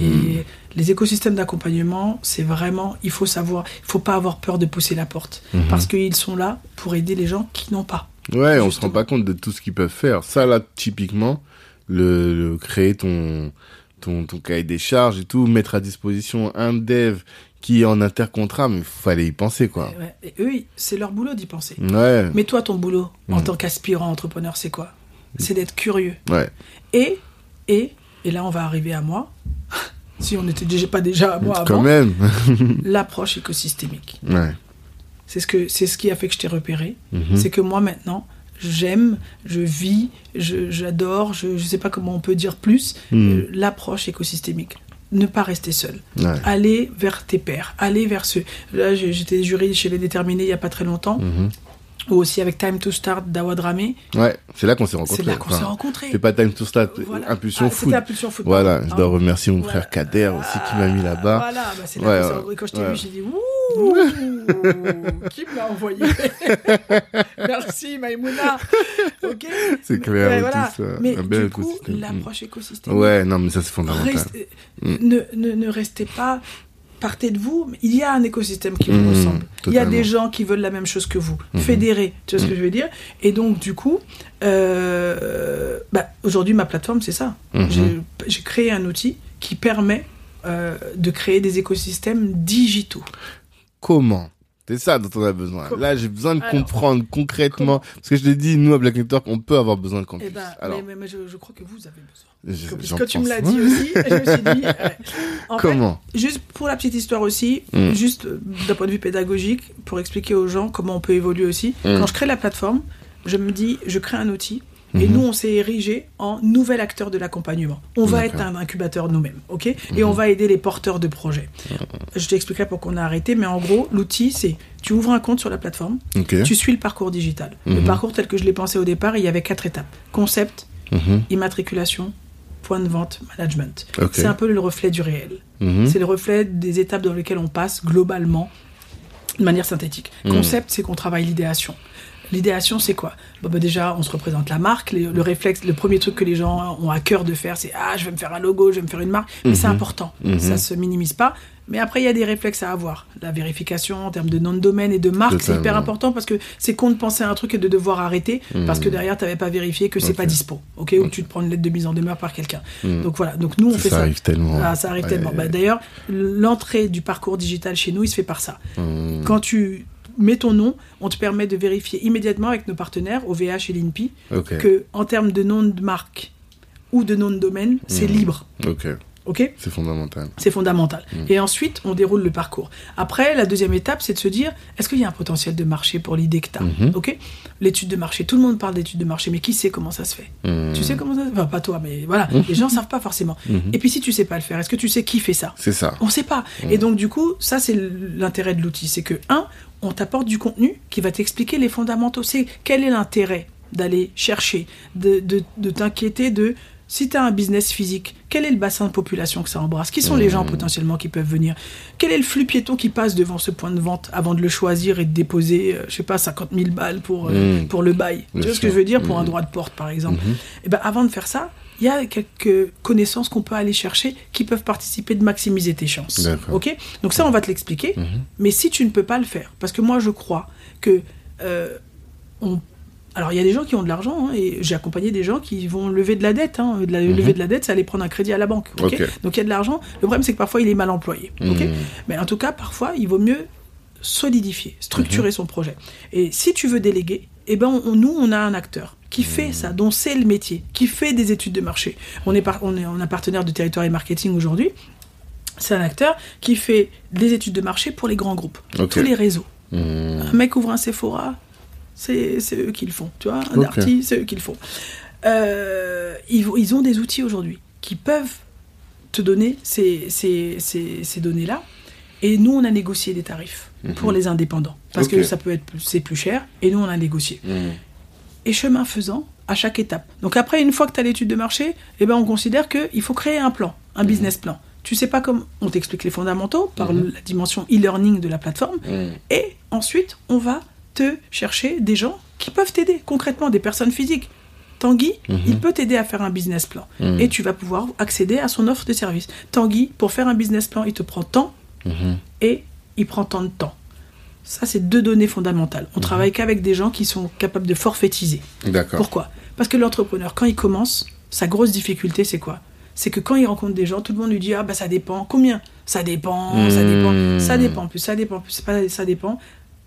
[SPEAKER 1] Et les écosystèmes d'accompagnement, c'est vraiment, il faut savoir, il faut pas avoir peur de pousser la porte,
[SPEAKER 2] Mhm.
[SPEAKER 1] parce qu'ils sont là pour aider les gens qui n'ont pas.
[SPEAKER 2] Ouais, on se rend pas compte de tout ce qu'ils peuvent faire. Ça, là, typiquement, le, le créer ton, ton, ton cahier des charges et tout, mettre à disposition un dev qui est en intercontrat, mais fallait y penser, quoi.
[SPEAKER 1] Ouais. Et eux, c'est leur boulot d'y penser.
[SPEAKER 2] Ouais,
[SPEAKER 1] Mais toi, ton boulot, en
[SPEAKER 2] Mhm.
[SPEAKER 1] tant qu'aspirant entrepreneur, c'est quoi? C'est d'être curieux.
[SPEAKER 2] ouais.
[SPEAKER 1] Et, et, et là, on va arriver à moi. (laughs) si on n'était déjà pas déjà à moi
[SPEAKER 2] Quand
[SPEAKER 1] avant,
[SPEAKER 2] même. (laughs)
[SPEAKER 1] l'approche écosystémique.
[SPEAKER 2] ouais.
[SPEAKER 1] C'est ce, que, c'est ce qui a fait que je t'ai repéré.
[SPEAKER 2] Mhm.
[SPEAKER 1] C'est que moi, maintenant, j'aime, je vis, je- j'adore, je ne sais pas comment on peut dire plus,
[SPEAKER 2] Mhm.
[SPEAKER 1] euh, l'approche écosystémique. Ne pas rester seul.
[SPEAKER 2] Ouais.
[SPEAKER 1] Aller vers tes pairs, aller vers ceux. Là, j'étais jury chez Les Déterminés il n'y a pas très longtemps,
[SPEAKER 2] Mhm.
[SPEAKER 1] ou aussi avec Time to Start d'Awad Ramé.
[SPEAKER 2] Ouais, c'est là qu'on s'est rencontrés.
[SPEAKER 1] C'est là qu'on
[SPEAKER 2] Enfin,
[SPEAKER 1] s'est rencontrés.
[SPEAKER 2] C'est pas Time to Start,
[SPEAKER 1] Voilà.
[SPEAKER 2] Impulsion
[SPEAKER 1] Ah,
[SPEAKER 2] Foot.
[SPEAKER 1] Impulsion Foot.
[SPEAKER 2] Voilà, je dois
[SPEAKER 1] Hein
[SPEAKER 2] remercier mon
[SPEAKER 1] Voilà.
[SPEAKER 2] frère Kader aussi qui m'a mis là-bas.
[SPEAKER 1] Voilà, bah, c'est là
[SPEAKER 2] Ouais.
[SPEAKER 1] Quand je t'ai
[SPEAKER 2] Ouais.
[SPEAKER 1] vu, j'ai dit Ouh, qui me l'a envoyé? (laughs) Merci, Maïmouna. Ok
[SPEAKER 2] C'est clair, et
[SPEAKER 1] voilà.
[SPEAKER 2] tout ça.
[SPEAKER 1] Mais du coup, l'approche écosystémique.
[SPEAKER 2] Ouais, non, mais ça c'est fondamental.
[SPEAKER 1] Restez-
[SPEAKER 2] Mm.
[SPEAKER 1] ne, ne, ne restez pas, partez de vous. mais Il y a un écosystème qui vous
[SPEAKER 2] Mm,
[SPEAKER 1] ressemble. Il y a des gens qui veulent la même chose que vous.
[SPEAKER 2] Mhm.
[SPEAKER 1] Fédérés, tu vois ce
[SPEAKER 2] Mm.
[SPEAKER 1] que je veux dire? Et donc, du coup, euh, bah, aujourd'hui, ma plateforme, c'est ça.
[SPEAKER 2] Mhm.
[SPEAKER 1] J'ai- J'ai créé un outil qui permet euh, de créer des écosystèmes digitaux.
[SPEAKER 2] Comment C'est ça dont on a besoin.
[SPEAKER 1] Comment
[SPEAKER 2] Là, j'ai besoin de
[SPEAKER 1] Alors,
[SPEAKER 2] comprendre concrètement. Parce que je l'ai dit, nous, à Black Network, on peut avoir besoin de
[SPEAKER 1] Eh
[SPEAKER 2] campus.
[SPEAKER 1] ben,
[SPEAKER 2] Alors,
[SPEAKER 1] mais, mais- mais je, je crois que vous avez besoin.
[SPEAKER 2] je-
[SPEAKER 1] que tu me l'as dit aussi, je me suis dit. (laughs) En fait,
[SPEAKER 2] Comment
[SPEAKER 1] Juste pour la petite histoire aussi,
[SPEAKER 2] Mm.
[SPEAKER 1] juste euh, d'un point de vue pédagogique, pour expliquer aux gens comment on peut évoluer aussi.
[SPEAKER 2] Mm.
[SPEAKER 1] Quand je crée la plateforme, je me dis, je crée un outil. Et
[SPEAKER 2] Mhm.
[SPEAKER 1] nous, on s'est érigé en nouvel acteur de l'accompagnement. On va être un incubateur nous-mêmes, ok? Et
[SPEAKER 2] Mhm.
[SPEAKER 1] on va aider les porteurs de projets. Je t'expliquerai pourquoi on a arrêté, mais en gros, l'outil, c'est tu ouvres un compte sur la plateforme, tu suis le parcours digital. Le
[SPEAKER 2] Mhm.
[SPEAKER 1] parcours tel que je l'ai pensé au départ, il y avait quatre étapes concept,
[SPEAKER 2] Mhm.
[SPEAKER 1] immatriculation, point de vente, management. C'est un peu le reflet du réel.
[SPEAKER 2] Mhm.
[SPEAKER 1] C'est le reflet des étapes dans lesquelles on passe globalement de manière synthétique. Concept, c'est qu'on travaille l'idéation. L'idéation, c'est quoi? Bah, Déjà, on se représente la marque. Le, le réflexe, le premier truc que les gens ont à cœur de faire, c'est Ah, je vais me faire un logo, je vais me faire une marque. Mais c'est important. Ça se minimise pas. Mais après, il y a des réflexes à avoir. La vérification en termes de nom de domaine et de marque, c'est hyper important parce que c'est con de penser à un truc et de devoir arrêter parce que derrière, tu n'avais pas vérifié que c'est
[SPEAKER 2] Ok.
[SPEAKER 1] pas dispo. ok? Ou tu te prends une lettre de mise en demeure par quelqu'un. Donc voilà. Donc nous, on
[SPEAKER 2] Ça,
[SPEAKER 1] fait
[SPEAKER 2] ça
[SPEAKER 1] ça.
[SPEAKER 2] arrive tellement.
[SPEAKER 1] Ah, ça arrive
[SPEAKER 2] Ouais.
[SPEAKER 1] tellement. Bah, D'ailleurs, l'entrée du parcours digital chez nous, il se fait par ça.
[SPEAKER 2] Hmm.
[SPEAKER 1] Quand tu mets ton nom, on te permet de vérifier immédiatement avec nos partenaires, OVH et l'INPI,
[SPEAKER 2] Ok.
[SPEAKER 1] que en termes de nom de marque ou de nom de domaine, c'est libre.
[SPEAKER 2] Ok.
[SPEAKER 1] Ok?
[SPEAKER 2] C'est fondamental.
[SPEAKER 1] c'est fondamental. Et ensuite, on déroule le parcours. Après, la deuxième étape, c'est de se dire, est-ce qu'il y a un potentiel de marché pour l'idée que tu as
[SPEAKER 2] Mhm.
[SPEAKER 1] Ok? L'étude de marché, tout le monde parle d'étude de marché, mais qui sait comment ça se fait? Tu sais comment ça se fait? Enfin, pas toi, mais voilà, les gens savent pas forcément. Et puis, si tu sais pas le faire, est-ce que tu sais qui fait ça?
[SPEAKER 2] C'est ça.
[SPEAKER 1] on sait pas. Et donc, du coup, ça, c'est l'intérêt de l'outil. C'est que, un, on t'apporte du contenu qui va t'expliquer les fondamentaux. C'est quel est l'intérêt d'aller chercher, de, de, de t'inquiéter de si tu as un business physique, quel est le bassin de population que ça embrasse? Qui sont les gens potentiellement qui peuvent venir? Quel est le flux piéton qui passe devant ce point de vente avant de le choisir et de déposer, euh, je sais pas, 50 000 balles pour, euh,
[SPEAKER 2] Mm.
[SPEAKER 1] pour le bail? Tu vois ce que je veux dire? Pour un
[SPEAKER 2] Mhm.
[SPEAKER 1] droit de porte, par exemple. Et ben, avant de faire ça, il y a quelques connaissances qu'on peut aller chercher qui peuvent participer de maximiser tes chances. Ok? Donc ça, on va te l'expliquer.
[SPEAKER 2] Mhm.
[SPEAKER 1] Mais si tu ne peux pas le faire, parce que moi, je crois que euh, on alors, il y a des gens qui ont de l'argent, hein, et j'ai accompagné des gens qui vont lever de la dette. Hein, de la, Lever de la dette, c'est aller prendre un crédit à la banque. ok?
[SPEAKER 2] Ok.
[SPEAKER 1] Donc, il y a de l'argent. Le problème, c'est que parfois, il est mal employé.
[SPEAKER 2] Mhm.
[SPEAKER 1] Mais en tout cas, parfois, il vaut mieux solidifier, structurer son projet. Et si tu veux déléguer, eh ben, on- nous, on a un acteur qui fait ça, dont c'est le métier, qui fait des études de marché. On est, par- on est, on a partenaire de territoire et marketing aujourd'hui. C'est un acteur qui fait des études de marché pour les grands groupes, tous les réseaux.
[SPEAKER 2] Hmm.
[SPEAKER 1] Un mec ouvre un Sephora, c'est eux qui le font, tu vois. Un
[SPEAKER 2] Ok.
[SPEAKER 1] Darty, c'est eux qui le font. Euh, ils, ont des outils aujourd'hui qui peuvent te donner ces, ces, ces, ces données-là. Et nous, on a négocié des tarifs pour les indépendants. Parce
[SPEAKER 2] Mhm.
[SPEAKER 1] Que ça peut être c'est plus cher. Et nous, on a négocié.
[SPEAKER 2] Hmm.
[SPEAKER 1] Et chemin faisant, à chaque étape. Donc après, une fois que tu as l'étude de marché, eh ben, on considère qu'il faut créer un plan, un
[SPEAKER 2] Mhm.
[SPEAKER 1] business plan. Tu sais pas comment. On t'explique les fondamentaux par la dimension e-learning de la plateforme. Et ensuite, on va te chercher des gens qui peuvent t'aider concrètement, des personnes physiques. Tanguy, il peut t'aider à faire un business plan.
[SPEAKER 2] Mhm.
[SPEAKER 1] Et tu vas pouvoir accéder à son offre de service. Tanguy, pour faire un business plan, il te prend
[SPEAKER 2] Mhm.
[SPEAKER 1] et il prend tant de temps. Ça, c'est deux données fondamentales. On travaille qu'avec des gens qui sont capables de forfaitiser.
[SPEAKER 2] D'accord.
[SPEAKER 1] Pourquoi? Parce que l'entrepreneur, quand il commence, sa grosse difficulté, c'est quoi? C'est que quand il rencontre des gens, tout le monde lui dit Ah, bah ça dépend. Combien? Ça dépend, ça
[SPEAKER 2] Mmh.
[SPEAKER 1] dépend, ça dépend, plus ça dépend, plus pas, ça dépend.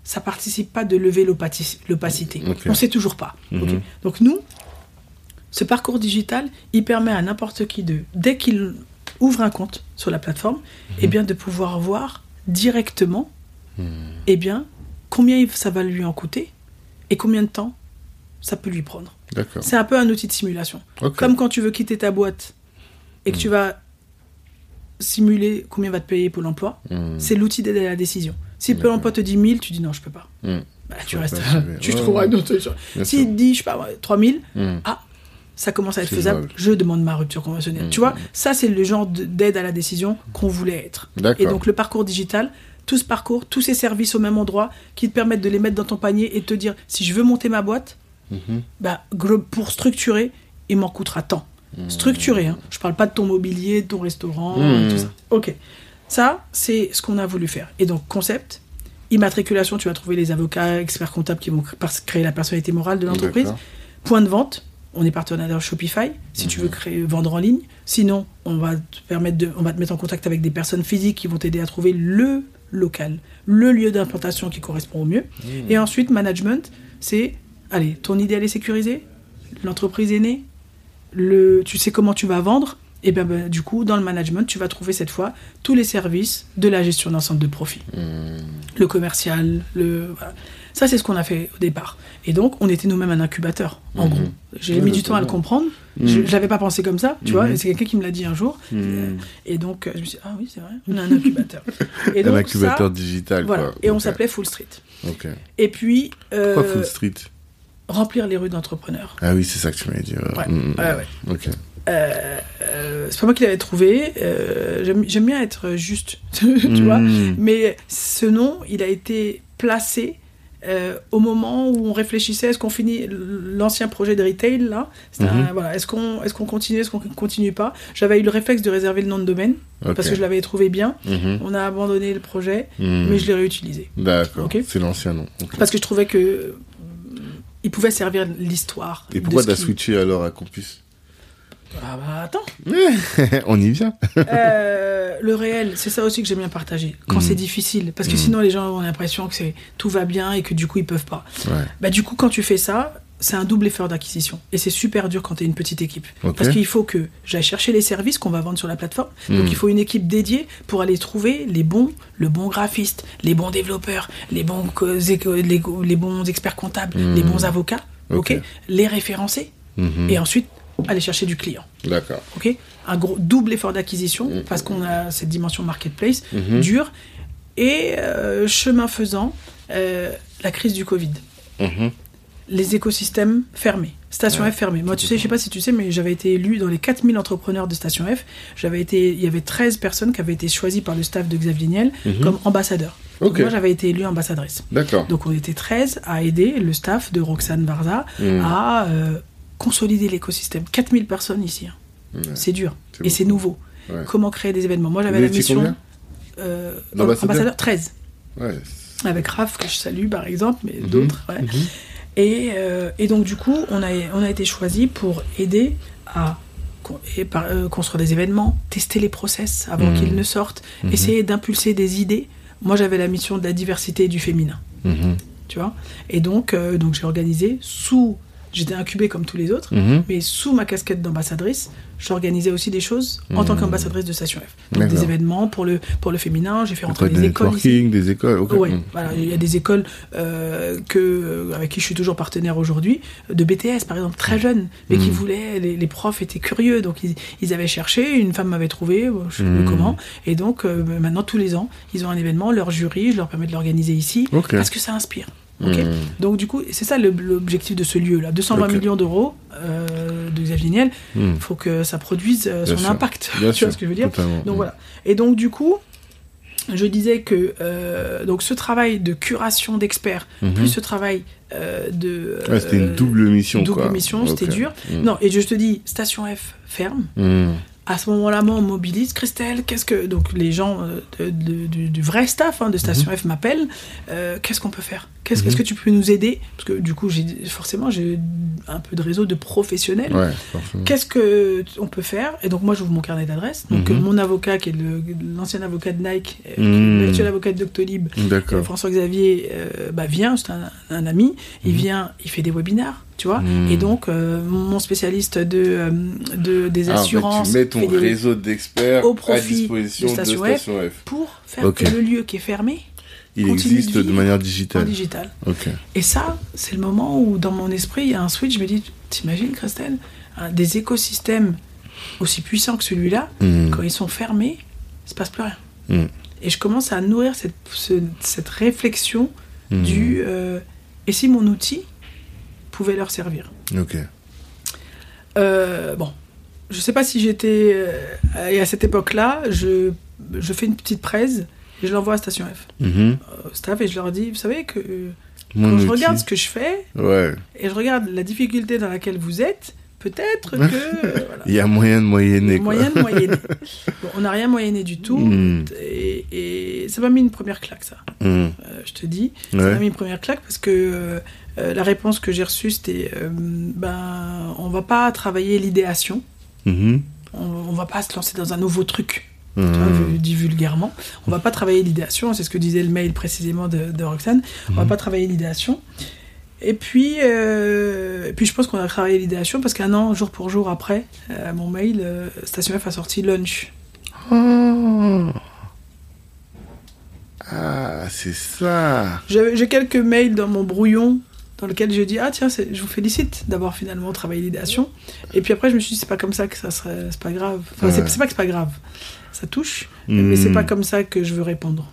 [SPEAKER 1] Ça participe pas de lever l'opacité.
[SPEAKER 2] Ok.
[SPEAKER 1] On sait toujours pas.
[SPEAKER 2] Mhm.
[SPEAKER 1] Donc, nous, ce parcours digital, il permet à n'importe qui de, dès qu'il ouvre un compte sur la plateforme, eh bien, de pouvoir voir directement eh bien, combien ça va lui en coûter et combien de temps ça peut lui prendre. C'est un peu un outil de simulation. Comme quand tu veux quitter ta boîte et que tu vas simuler combien va te payer Pôle emploi,
[SPEAKER 2] Hmm.
[SPEAKER 1] c'est l'outil d'aide à la décision. Si Pôle emploi te dit 1000, tu dis non, je peux pas.
[SPEAKER 2] Hmm.
[SPEAKER 1] Bah, tu restes, (laughs) tu
[SPEAKER 2] Ouais,
[SPEAKER 1] trouveras
[SPEAKER 2] ouais.
[SPEAKER 1] une autre solution. S'il te dit, je sais pas, ouais, 3000,
[SPEAKER 2] Hmm.
[SPEAKER 1] ah, ça commence à être faisable, je demande ma rupture conventionnelle. Tu vois, ça c'est le genre de- d'aide à la décision qu'on voulait être. Et donc le parcours digital, tout ce parcours, tous ces services au même endroit qui te permettent de les mettre dans ton panier et de te dire si je veux monter ma boîte,
[SPEAKER 2] Mhm.
[SPEAKER 1] bah, pour structurer, il m'en coûtera tant. Structurer, hein. je parle pas de ton mobilier, de ton restaurant, tout ça. Ok. Ça, c'est ce qu'on a voulu faire. Et donc, concept, immatriculation, tu vas trouver les avocats, experts comptables qui vont créer la personnalité morale de l'entreprise. Point de vente, on est partenaire Shopify, si tu veux créer, vendre en ligne. Sinon, on va te permettre de, on va te mettre en contact avec des personnes physiques qui vont t'aider à trouver le local, le lieu d'implantation qui correspond au mieux. Et ensuite, management, c'est, allez, ton idéal est sécurisé, l'entreprise est née, le, tu sais comment tu vas vendre, et bien ben, du coup, dans le management, tu vas trouver cette fois tous les services de la gestion d'un centre de profit. Le commercial, le... voilà. Ça, c'est ce qu'on a fait au départ. Et donc, on était nous-mêmes un incubateur, en
[SPEAKER 2] Mhm.
[SPEAKER 1] gros. J'ai mis du temps à le comprendre.
[SPEAKER 2] Mhm.
[SPEAKER 1] Je Je l'avais pas pensé comme ça, tu vois.
[SPEAKER 2] Mhm.
[SPEAKER 1] Et c'est quelqu'un qui me l'a dit un jour. Et donc, euh, je me suis dit, ah oui, c'est vrai, on a un incubateur. (laughs) Et
[SPEAKER 2] Un incubateur
[SPEAKER 1] ça,
[SPEAKER 2] digital.
[SPEAKER 1] voilà.
[SPEAKER 2] Quoi.
[SPEAKER 1] Et on s'appelait Full Street. Et puis, euh,
[SPEAKER 2] Pourquoi Full Street?
[SPEAKER 1] remplir les rues d'entrepreneurs.
[SPEAKER 2] Ah oui, c'est ça que tu m'avais dit. ouais.
[SPEAKER 1] Ouais,
[SPEAKER 2] Mhm.
[SPEAKER 1] ouais. Euh, euh, c'est pas moi qui l'avais trouvé. euh, J'aime bien être juste, (laughs) tu vois. Mais ce nom, il a été placé euh, au moment où on réfléchissait, est-ce qu'on finit l'ancien projet de retail là? Un-
[SPEAKER 2] Mhm.
[SPEAKER 1] voilà, Est-ce qu'on est qu'on continue, est-ce qu'on continue pas? J'avais eu le réflexe de réserver le nom de domaine parce que je l'avais trouvé bien.
[SPEAKER 2] Mhm.
[SPEAKER 1] On a abandonné le projet,
[SPEAKER 2] Mhm.
[SPEAKER 1] mais je l'ai réutilisé.
[SPEAKER 2] D'accord. C'est l'ancien nom.
[SPEAKER 1] Parce que je trouvais que euh, il pouvait servir l'histoire.
[SPEAKER 2] Et pourquoi t'as switché alors à Campus?
[SPEAKER 1] Ah bah attends. (laughs)
[SPEAKER 2] On y vient.
[SPEAKER 1] Euh, le réel, c'est ça aussi que j'aime bien partager. Quand
[SPEAKER 2] Mhm.
[SPEAKER 1] c'est difficile, parce que
[SPEAKER 2] Mhm.
[SPEAKER 1] sinon les gens ont l'impression que c'est tout va bien et que du coup ils peuvent pas.
[SPEAKER 2] Ouais.
[SPEAKER 1] Bah du coup quand tu fais ça, c'est un double effort d'acquisition et c'est super dur quand tu es une petite équipe. Parce qu'il faut que j'aille chercher les services qu'on va vendre sur la plateforme. Donc
[SPEAKER 2] Mhm.
[SPEAKER 1] il faut une équipe dédiée pour aller trouver les bons, le bon graphiste, les bons développeurs, les bons les, les experts comptables, les bons avocats, les référencer
[SPEAKER 2] Mhm.
[SPEAKER 1] et ensuite aller chercher du client.
[SPEAKER 2] D'accord.
[SPEAKER 1] Ok, un gros double effort d'acquisition
[SPEAKER 2] Mhm.
[SPEAKER 1] parce qu'on a cette dimension marketplace
[SPEAKER 2] Mhm.
[SPEAKER 1] dure et euh, chemin faisant euh, la crise du Covid,
[SPEAKER 2] Mhm.
[SPEAKER 1] les écosystèmes fermés, Station
[SPEAKER 2] Ouais.
[SPEAKER 1] F fermée. Moi, tu sais, je sais pas si tu sais, mais j'avais été élu dans les 4000 entrepreneurs de Station F. J'avais été, il y avait 13 personnes qui avaient été choisies par le staff de Xavier Niel
[SPEAKER 2] Mhm.
[SPEAKER 1] comme ambassadeurs. Donc
[SPEAKER 2] Ok.
[SPEAKER 1] Moi, j'avais été élue ambassadrice.
[SPEAKER 2] D'accord.
[SPEAKER 1] Donc, on était 13 à aider le staff de Roxane Varza
[SPEAKER 2] Mhm.
[SPEAKER 1] à euh, consolider l'écosystème. 4000 personnes ici. hein.
[SPEAKER 2] Ouais.
[SPEAKER 1] C'est dur. Et c'est nouveau.
[SPEAKER 2] Ouais.
[SPEAKER 1] Comment créer des événements? Moi, j'avais la mission. euh, ambassadeur 13.
[SPEAKER 2] Ouais.
[SPEAKER 1] Avec Raph, que je salue par exemple, mais
[SPEAKER 2] Mhm.
[SPEAKER 1] d'autres. ouais.
[SPEAKER 2] Mhm.
[SPEAKER 1] Et, euh, et donc, du coup, on a, on a été choisi pour aider à con- et par- euh, construire des événements, tester les process avant
[SPEAKER 2] Mhm.
[SPEAKER 1] qu'ils ne sortent, essayer d'impulser des idées. Moi, j'avais la mission de la diversité et du féminin, tu vois? Et donc, donc j'ai organisé sous. J'étais incubée comme tous les autres,
[SPEAKER 2] Mhm.
[SPEAKER 1] mais sous ma casquette d'ambassadrice, j'organisais aussi des choses en tant
[SPEAKER 2] Mhm.
[SPEAKER 1] qu'ambassadrice de Station F. Donc des événements pour le, pour le féminin, j'ai fait rentrer des écoles ici.
[SPEAKER 2] des écoles.
[SPEAKER 1] Ouais,
[SPEAKER 2] Mhm.
[SPEAKER 1] voilà, il y a des écoles euh, que, euh, avec qui je suis toujours partenaire aujourd'hui, de BTS par exemple, très jeunes, mais qui voulaient, les, les profs étaient curieux, donc ils, ils avaient cherché, une femme m'avait trouvé, je sais plus comment, et donc euh, maintenant tous les ans, ils ont un événement, leur jury, je leur permets de l'organiser ici,
[SPEAKER 2] Ok.
[SPEAKER 1] parce que ça inspire.
[SPEAKER 2] Mhm.
[SPEAKER 1] Donc du coup, c'est ça l'objectif de ce lieu-là, 220
[SPEAKER 2] Ok.
[SPEAKER 1] millions d'euros euh, de Xavier Niel,
[SPEAKER 2] Mhm.
[SPEAKER 1] il faut que ça produise euh, son
[SPEAKER 2] sûr.
[SPEAKER 1] impact, (laughs)
[SPEAKER 2] Bien
[SPEAKER 1] tu
[SPEAKER 2] sûr.
[SPEAKER 1] vois ce que je veux dire
[SPEAKER 2] Totalement.
[SPEAKER 1] donc
[SPEAKER 2] Mhm.
[SPEAKER 1] voilà. Et donc du coup, je disais que euh, donc ce travail de curation d'experts,
[SPEAKER 2] Mhm.
[SPEAKER 1] plus ce travail euh, de
[SPEAKER 2] Ouais, c'était une double mission.
[SPEAKER 1] double
[SPEAKER 2] quoi.
[SPEAKER 1] mission, c'était dur. Non, et je te dis, Station F ferme.
[SPEAKER 2] Mhm.
[SPEAKER 1] À ce moment-là, moi, on mobilise. Christelle, qu'est-ce que donc les gens euh, de- de- du, vrai staff hein, de Station F m'appellent. Euh, qu'est-ce qu'on peut faire? Qu'est-ce
[SPEAKER 2] Mhm.
[SPEAKER 1] est-ce que tu peux nous aider? Parce que du coup, j'ai forcément j'ai un peu de réseau de professionnels.
[SPEAKER 2] Ouais.
[SPEAKER 1] Qu'est-ce que on peut faire? Et donc moi j'ouvre mon carnet d'adresses. Donc
[SPEAKER 2] Mhm.
[SPEAKER 1] euh, mon avocat qui est l'ancien avocat de Nike, euh, qui est
[SPEAKER 2] Mhm.
[SPEAKER 1] l'actuel avocat de Doctolib. François Xavier bah, vient, c'est un, un ami. Il
[SPEAKER 2] Mhm.
[SPEAKER 1] vient, il fait des webinaires, tu vois. Et donc euh, mon spécialiste de, euh, de des
[SPEAKER 2] Ah, en fait,
[SPEAKER 1] assurances
[SPEAKER 2] tu mets ton
[SPEAKER 1] des-
[SPEAKER 2] réseau d'experts
[SPEAKER 1] au
[SPEAKER 2] à
[SPEAKER 1] profit
[SPEAKER 2] disposition
[SPEAKER 1] de
[SPEAKER 2] de
[SPEAKER 1] Station
[SPEAKER 2] Station,
[SPEAKER 1] F.
[SPEAKER 2] F.
[SPEAKER 1] pour faire que le lieu qui est fermé
[SPEAKER 2] Il existe
[SPEAKER 1] de
[SPEAKER 2] manière
[SPEAKER 1] en
[SPEAKER 2] digitale.
[SPEAKER 1] digital. Et ça, c'est le moment où dans mon esprit, il y a un switch. Je me dis, t'imagines, Christelle, hein, des écosystèmes aussi puissants que celui-là,
[SPEAKER 2] Mhm.
[SPEAKER 1] quand ils sont fermés, il se passe plus rien.
[SPEAKER 2] Mhm.
[SPEAKER 1] Et je commence à nourrir cette, ce- cette réflexion du euh, et si mon outil pouvait leur servir.
[SPEAKER 2] Ok.
[SPEAKER 1] Euh, bon, je sais pas si j'étais euh, et à cette époque-là, je, je fais une petite presse et je l'envoie à Station F,
[SPEAKER 2] Mhm.
[SPEAKER 1] au staff, et je leur dis, vous savez que euh, quand je regarde ce que je fais
[SPEAKER 2] Ouais.
[SPEAKER 1] et je regarde la difficulté dans laquelle vous êtes, peut-être (laughs) que euh, voilà.
[SPEAKER 2] Il y a moyen de moyenner. quoi.
[SPEAKER 1] Moyen de moyenner. (laughs) Bon, on n'a rien moyenné du tout.
[SPEAKER 2] Mm.
[SPEAKER 1] Et, et ça m'a mis une première claque, ça. Euh, je te dis. Ça m'a mis une première claque parce que euh, la réponse que j'ai reçue, c'était euh, ben, on va pas travailler l'idéation.
[SPEAKER 2] Mhm.
[SPEAKER 1] On, on va pas se lancer dans un nouveau truc. Tu vois, je dis vulgairement. On va pas travailler l'idéation. C'est ce que disait le mail précisément de, de Roxane. On va
[SPEAKER 2] Mhm.
[SPEAKER 1] pas travailler l'idéation. Et puis, euh, et puis je pense qu'on a travaillé l'idéation parce qu'un an, jour pour jour après euh, mon mail, Station F a sorti Lunch.
[SPEAKER 2] Oh. Ah, c'est ça.
[SPEAKER 1] J'ai quelques mails dans mon brouillon dans lequel je dis ah tiens je vous félicite d'avoir finalement travaillé l'idéation et puis après je me suis dit c'est pas comme ça que ça serait c'est pas grave enfin, c'est-
[SPEAKER 2] Ouais.
[SPEAKER 1] c'est pas que c'est pas grave ça touche mais c'est pas comme ça que je veux répondre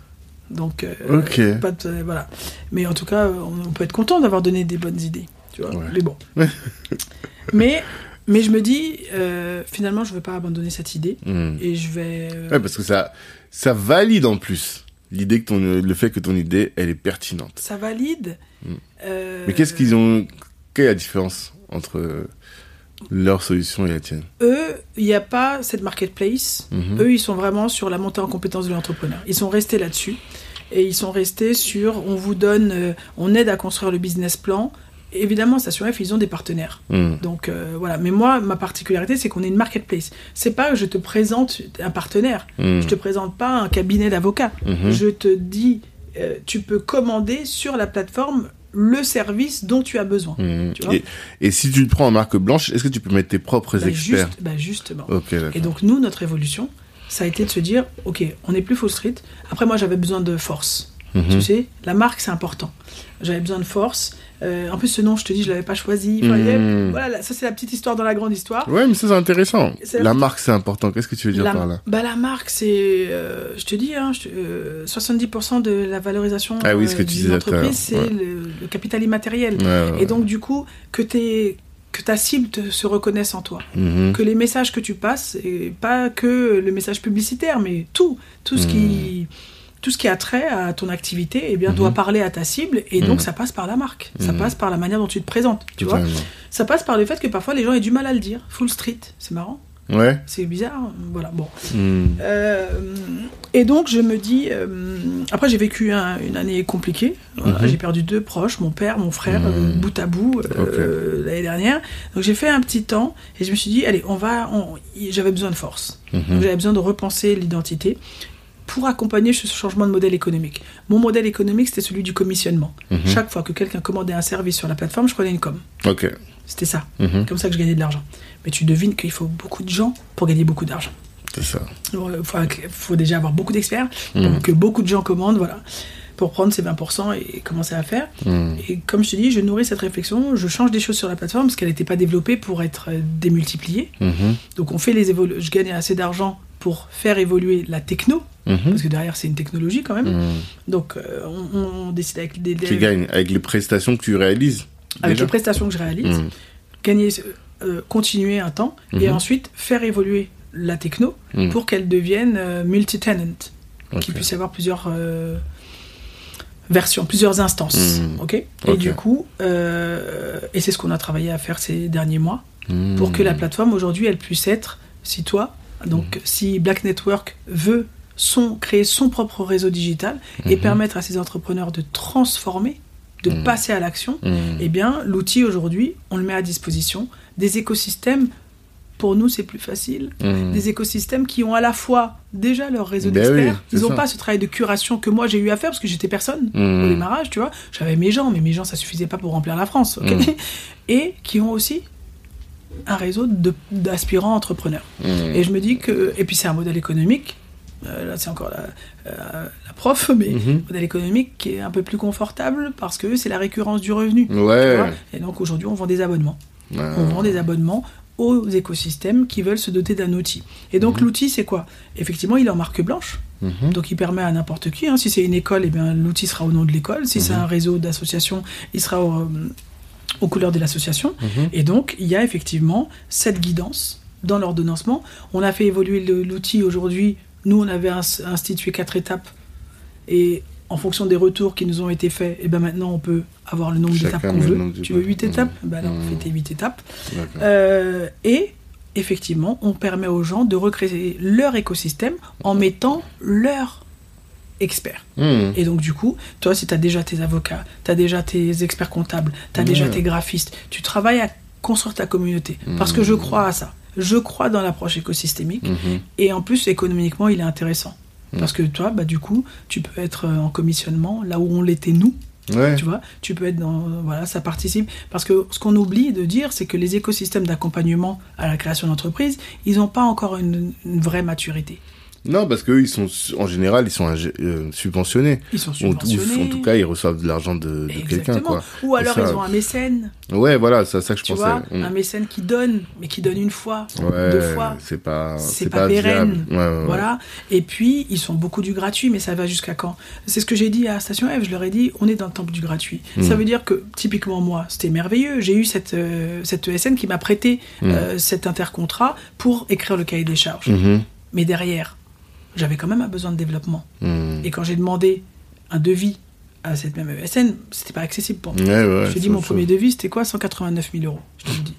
[SPEAKER 1] donc euh, pas de- voilà mais en tout cas on, on peut être content d'avoir donné des bonnes idées tu vois
[SPEAKER 2] Ouais.
[SPEAKER 1] mais bon (laughs) mais mais je me dis euh, finalement je veux pas abandonner cette idée
[SPEAKER 2] Mhm.
[SPEAKER 1] et je vais euh,
[SPEAKER 2] Ouais, parce que ça, ça valide en plus. l'idée que ton, le fait que ton idée, elle est pertinente.
[SPEAKER 1] Ça valide. Euh,
[SPEAKER 2] Mais qu'est-ce qu'ils ont, quelle est la différence entre leur solution et la tienne?
[SPEAKER 1] Eux, il n'y a pas cette marketplace.
[SPEAKER 2] Mhm.
[SPEAKER 1] Eux, ils sont vraiment sur la montée en compétence de l'entrepreneur. Ils sont restés là-dessus. Et ils sont restés sur, on vous donne, euh, on aide à construire le business plan. Évidemment, Station F, ils ont des partenaires.
[SPEAKER 2] Hmm.
[SPEAKER 1] Donc euh, voilà. Mais moi, ma particularité, c'est qu'on est une marketplace. C'est pas que je te présente un partenaire.
[SPEAKER 2] Hmm.
[SPEAKER 1] Je te présente pas un cabinet d'avocats.
[SPEAKER 2] Mhm.
[SPEAKER 1] Je te dis, euh, tu peux commander sur la plateforme le service dont tu as besoin. Tu vois
[SPEAKER 2] Et, et si tu le prends en marque blanche, est-ce que tu peux mettre tes propres
[SPEAKER 1] Bah,
[SPEAKER 2] experts
[SPEAKER 1] juste- bah, justement.
[SPEAKER 2] Ok, d'accord.
[SPEAKER 1] Et donc nous, notre évolution, ça a été de se dire, ok, on n'est plus full street. Après, moi, j'avais besoin de force.
[SPEAKER 2] Mhm.
[SPEAKER 1] Tu sais, la marque, c'est important. J'avais besoin de force. Euh, en plus, ce nom, je te dis, je l'avais pas choisi. Enfin,
[SPEAKER 2] Mhm.
[SPEAKER 1] Voilà, là, ça c'est la petite histoire dans la grande histoire.
[SPEAKER 2] Ouais, mais ça c'est intéressant. La marque c'est important. Qu'est-ce que tu veux dire
[SPEAKER 1] la,
[SPEAKER 2] par là
[SPEAKER 1] bah, la marque, c'est, euh, je te dis, hein, je te- euh, 70% de la valorisation
[SPEAKER 2] Ah oui, ce que
[SPEAKER 1] euh,
[SPEAKER 2] tu
[SPEAKER 1] d'une entreprise, c'est
[SPEAKER 2] ouais.
[SPEAKER 1] le, le capital immatériel.
[SPEAKER 2] Ouais, ouais,
[SPEAKER 1] Et donc, du coup, que, t'es- que ta cible te- se reconnaisse en toi.
[SPEAKER 2] Mhm.
[SPEAKER 1] que les messages que tu passes, et pas que le message publicitaire, mais tout, tout ce qui, tout ce qui a trait à ton activité, eh bien,
[SPEAKER 2] Mhm.
[SPEAKER 1] doit parler à ta cible, et donc
[SPEAKER 2] Mhm.
[SPEAKER 1] ça passe par la marque, ça
[SPEAKER 2] Mhm.
[SPEAKER 1] passe par la manière dont tu te présentes, tu vois. Ça passe par le fait que parfois les gens aient du mal à le dire. Full street, c'est marrant,
[SPEAKER 2] Ouais.
[SPEAKER 1] c'est bizarre, voilà, bon. Euh, et donc je me dis, euh, après j'ai vécu un- une année compliquée. Voilà,
[SPEAKER 2] Mhm.
[SPEAKER 1] J'ai perdu deux proches, mon père, mon frère,
[SPEAKER 2] Mhm.
[SPEAKER 1] euh, bout à bout l'année dernière. Donc j'ai fait un petit temps et je me suis dit, allez, on va, j'avais besoin de force.
[SPEAKER 2] Mhm.
[SPEAKER 1] Donc, J'avais besoin de repenser l'identité pour accompagner ce changement de modèle économique. Mon modèle économique, c'était celui du commissionnement.
[SPEAKER 2] Mhm.
[SPEAKER 1] Chaque fois que quelqu'un commandait un service sur la plateforme, je prenais une com.
[SPEAKER 2] Ok.
[SPEAKER 1] C'était ça.
[SPEAKER 2] Mhm.
[SPEAKER 1] Comme ça que je gagnais de l'argent. Mais tu devines qu'il faut beaucoup de gens pour gagner beaucoup d'argent.
[SPEAKER 2] C'est ça.
[SPEAKER 1] Il faut, faut déjà avoir beaucoup d'experts,
[SPEAKER 2] Mhm.
[SPEAKER 1] que beaucoup de gens commandent, voilà, pour prendre ces 20% et commencer à faire. Et comme je te dis, je nourris cette réflexion, je change des choses sur la plateforme parce qu'elle n'était pas développée pour être euh, démultipliée. Donc on fait les je gagne assez d'argent pour faire évoluer la techno,
[SPEAKER 2] Mhm.
[SPEAKER 1] parce que derrière c'est une technologie quand même.
[SPEAKER 2] Hmm.
[SPEAKER 1] Donc euh, on, on décide avec des,
[SPEAKER 2] Tu gagnes avec les prestations que tu réalises.
[SPEAKER 1] avec
[SPEAKER 2] déjà
[SPEAKER 1] les prestations que je réalise,
[SPEAKER 2] Hmm.
[SPEAKER 1] gagner, euh, continuer un temps et
[SPEAKER 2] Mhm.
[SPEAKER 1] ensuite faire évoluer la techno pour qu'elle devienne euh, multi-tenant.
[SPEAKER 2] Ok.
[SPEAKER 1] qu'il puisse y avoir plusieurs euh, versions, plusieurs instances.
[SPEAKER 2] Mhm.
[SPEAKER 1] ok? Et du coup, euh, et c'est ce qu'on a travaillé à faire ces derniers mois, pour que la plateforme aujourd'hui, elle puisse être, si toi, donc
[SPEAKER 2] Mhm.
[SPEAKER 1] si Black Network veut son, créer son propre réseau digital et
[SPEAKER 2] Mhm.
[SPEAKER 1] permettre à ses entrepreneurs de transformer, de
[SPEAKER 2] Mhm.
[SPEAKER 1] passer à l'action,
[SPEAKER 2] Hmm.
[SPEAKER 1] eh bien, l'outil aujourd'hui, on le met à disposition des écosystèmes. Pour nous, c'est plus facile des écosystèmes qui ont à la fois déjà leur réseau
[SPEAKER 2] Ben
[SPEAKER 1] d'experts,
[SPEAKER 2] oui,
[SPEAKER 1] ils n'ont pas ce travail de curation que moi j'ai eu à faire parce que j'étais personne au démarrage, tu vois. J'avais mes gens, mais mes gens ça suffisait pas pour remplir la France. (laughs) Et qui ont aussi un réseau d'aspirants entrepreneurs. Et je me dis que, et puis c'est un modèle économique. Euh, là, c'est encore la, euh, la prof, (laughs) mais
[SPEAKER 2] Mhm.
[SPEAKER 1] modèle économique qui est un peu plus confortable parce que c'est la récurrence du revenu.
[SPEAKER 2] Ouais.
[SPEAKER 1] Et donc aujourd'hui, on vend des abonnements
[SPEAKER 2] Ouais.
[SPEAKER 1] on vend des abonnements aux écosystèmes qui veulent se doter d'un outil. Et donc
[SPEAKER 2] Mhm.
[SPEAKER 1] l'outil, c'est quoi? Effectivement, il est en marque blanche,
[SPEAKER 2] Mhm.
[SPEAKER 1] donc il permet à n'importe qui. hein. Si c'est une école, eh bien l'outil sera au nom de l'école. Si c'est un réseau d'associations, il sera au- euh, aux couleurs de l'association. Et donc, il y a effectivement cette guidance dans l'ordonnancement. On a fait évoluer l'outil aujourd'hui. Nous, on avait ins- institué quatre étapes. Et en fonction des retours qui nous ont été faits, et ben maintenant, on peut avoir le nombre d'étapes qu'on veut. Tu veux huit étapes?
[SPEAKER 2] Mhm.
[SPEAKER 1] Ben alors, on
[SPEAKER 2] Mhm.
[SPEAKER 1] fait tes huit étapes. Euh, et effectivement, on permet aux gens de recréer leur écosystème en mettant leur expert.
[SPEAKER 2] Hmm.
[SPEAKER 1] Et donc, du coup, toi, si tu as déjà tes avocats, tu as déjà tes experts comptables, tu as déjà
[SPEAKER 2] Ouais.
[SPEAKER 1] tes graphistes, tu travailles à construire ta communauté. Parce que je crois à ça. Je crois dans l'approche écosystémique.
[SPEAKER 2] Mhm.
[SPEAKER 1] Et en plus, économiquement, il est intéressant.
[SPEAKER 2] Mhm.
[SPEAKER 1] Parce que toi, bah, du coup, tu peux être euh, en commissionnement là où on l'était nous.
[SPEAKER 2] Ouais.
[SPEAKER 1] Tu vois, tu peux être dans. Voilà, ça participe. Parce que ce qu'on oublie de dire, c'est que les écosystèmes d'accompagnement à la création d'entreprise, ils n'ont pas encore une, une vraie maturité.
[SPEAKER 2] Non, parce qu'eux, ils sont, en général, ils sont euh, subventionnés.
[SPEAKER 1] Ils sont
[SPEAKER 2] Ou, ou-
[SPEAKER 1] subventionnés.
[SPEAKER 2] en tout cas, ils reçoivent de l'argent de, de quelqu'un, quoi.
[SPEAKER 1] Ou alors
[SPEAKER 2] ça.
[SPEAKER 1] ils ont un mécène,
[SPEAKER 2] Ouais, voilà, c'est ça que je
[SPEAKER 1] tu
[SPEAKER 2] pensais.
[SPEAKER 1] vois,
[SPEAKER 2] Hmm.
[SPEAKER 1] un mécène qui donne, mais qui donne une fois,
[SPEAKER 2] Ouais,
[SPEAKER 1] deux fois.
[SPEAKER 2] c'est pas,
[SPEAKER 1] C'est pas pérenne.
[SPEAKER 2] Ouais, ouais.
[SPEAKER 1] Voilà. Et puis, ils sont beaucoup du gratuit, mais ça va jusqu'à quand? C'est ce que j'ai dit à Station F. Je leur ai dit, on est dans le temple du gratuit.
[SPEAKER 2] Mm.
[SPEAKER 1] Ça veut dire que, typiquement, moi, c'était merveilleux. J'ai eu cette, euh, cette ESN qui m'a prêté
[SPEAKER 2] Mm.
[SPEAKER 1] euh, cet intercontrat pour écrire le cahier des charges.
[SPEAKER 2] Mhm.
[SPEAKER 1] Mais derrière, j'avais quand même un besoin de développement.
[SPEAKER 2] Hmm.
[SPEAKER 1] Et quand j'ai demandé un devis à cette même ESN, c'était pas accessible pour moi.
[SPEAKER 2] Ouais, ouais,
[SPEAKER 1] je te dis, mon premier devis, c'était quoi? 189 000 euros. Je te le dis.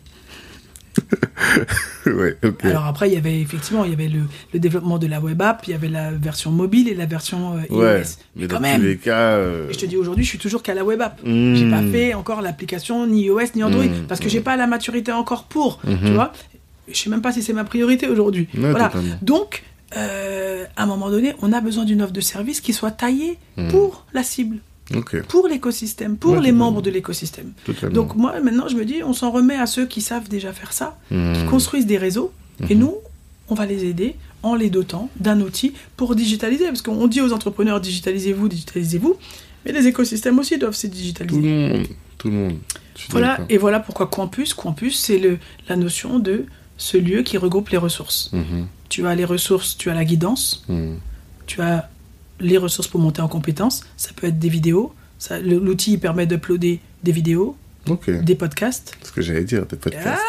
[SPEAKER 2] ouais, ok.
[SPEAKER 1] Alors après, il y avait effectivement, il y avait le, le développement de la web app, il y avait la version mobile et la version euh, iOS.
[SPEAKER 2] ouais,
[SPEAKER 1] Mais quand
[SPEAKER 2] dans
[SPEAKER 1] même,
[SPEAKER 2] tous les cas. euh,
[SPEAKER 1] je te dis aujourd'hui, je suis toujours qu'à la web app.
[SPEAKER 2] hmm.
[SPEAKER 1] J'ai pas fait encore l'application ni iOS ni Android
[SPEAKER 2] Mm,
[SPEAKER 1] parce que j'ai pas la maturité encore pour, tu
[SPEAKER 2] Mhm.
[SPEAKER 1] vois. Je sais même pas si c'est ma priorité aujourd'hui.
[SPEAKER 2] Ouais,
[SPEAKER 1] voilà.
[SPEAKER 2] totalement.
[SPEAKER 1] Donc, euh, à un moment donné, on a besoin d'une offre de service qui soit taillée pour la cible, pour l'écosystème, pour
[SPEAKER 2] Ouais,
[SPEAKER 1] les membres de l'écosystème. Donc moi, maintenant, je me dis, on s'en remet à ceux qui savent déjà faire ça,
[SPEAKER 2] Hmm.
[SPEAKER 1] qui construisent des réseaux, et nous, on va les aider en les dotant d'un outil pour digitaliser. Parce qu'on dit aux entrepreneurs, digitalisez-vous, digitalisez-vous, mais les écosystèmes aussi doivent se
[SPEAKER 2] Tout
[SPEAKER 1] digitaliser.
[SPEAKER 2] le monde, tout le monde.
[SPEAKER 1] Voilà, et voilà pourquoi Campus, Campus, c'est la notion de ce lieu qui regroupe les ressources.
[SPEAKER 2] Mhm,
[SPEAKER 1] Tu as les ressources, tu as la guidance,
[SPEAKER 2] mhm.
[SPEAKER 1] tu as les ressources pour monter en compétences, ça peut être des vidéos, l'outil permet d'uploader des vidéos,
[SPEAKER 2] Ok,
[SPEAKER 1] des podcasts,
[SPEAKER 2] ce que j'allais dire, des podcasts.